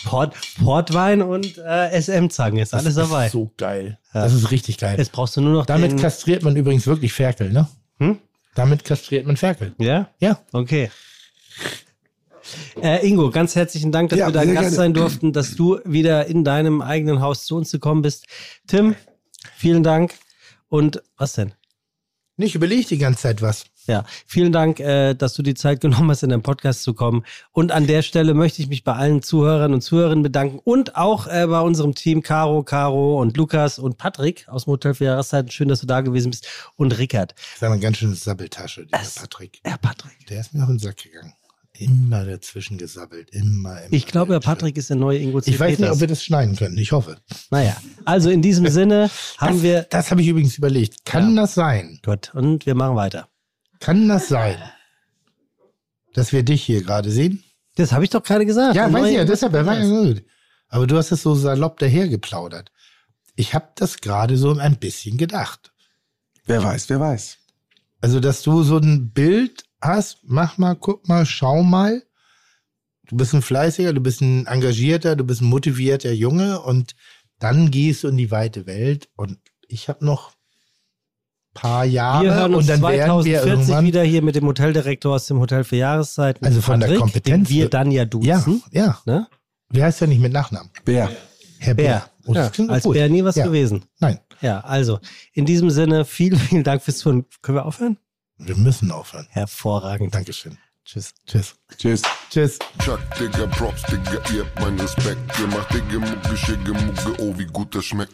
Port, Portwein und äh, SM-Zangen ist alles das dabei. ist so geil. Ja. Das ist richtig geil. Jetzt brauchst du nur noch Damit den, kastriert man übrigens wirklich Ferkel, ne? Hm? Damit kastriert man Ferkel. Ja? Ja. Okay. Äh, Ingo, ganz herzlichen Dank, dass Ja, wir dein Gast gerne. sein durften, dass du wieder in deinem eigenen Haus zu uns gekommen bist. Tim, vielen Dank. Und was denn? Nicht überleg die ganze Zeit was. Ja, vielen Dank, äh, dass du die Zeit genommen hast, in den Podcast zu kommen. Und an der Stelle möchte ich mich bei allen Zuhörern und Zuhörerinnen bedanken und auch äh, bei unserem Team Caro, Caro und Lukas und Patrick aus dem Hotel für Jahreszeiten. Schön, dass du da gewesen bist. Und Rickard. Das ist eine ganz schöne Sabbeltasche, dieser Es- Patrick. Herr Patrick. Der ist mir auf den Sack gegangen. Immer dazwischen gesabbelt. Immer, immer. Ich glaube, Herr Patrick ist der neue Ingo C. Ich weiß nicht, ob wir das schneiden können. Ich hoffe. Naja, also in diesem Sinne haben das, wir. Das habe ich übrigens überlegt. Kann Ja. das sein? Gut, und wir machen weiter. Kann das sein, dass wir dich hier gerade sehen? Das habe ich doch gerade gesagt. Ja, weiß ich ja, deshalb, er. Aber du hast es so salopp dahergeplaudert. Ich habe das gerade so ein bisschen gedacht. Wer weiß, wer weiß. Also, dass du so ein Bild hast, mach mal, guck mal, schau mal. Du bist ein fleißiger, du bist ein engagierter, du bist ein motivierter Junge und dann gehst du in die weite Welt und ich habe noch paar Jahre Wir hören uns und dann werden wir 2040 wieder hier mit dem Hoteldirektor aus dem Hotel für Jahreszeiten. Also von der Patrick, Kompetenz- den wir dann ja duzen. Ja, ja. Ne? Wie heißt der nicht mit Nachnamen? Wer? Herr Bär. Bär. Oh, ja, als gut. Bär nie was Ja. gewesen. Nein, Ja, also in diesem Sinne, vielen, vielen Dank fürs Zuhören. Können wir aufhören? wir müssen aufhören. Hervorragend. Dankeschön. Tschüss. Tschüss. Tschüss. Tschüss. Chuck, Digga, Props, Digga, ihr habt meinen Respekt. Ihr macht Digga, Mucke, Schicke, Mucke, oh, wie gut das schmeckt.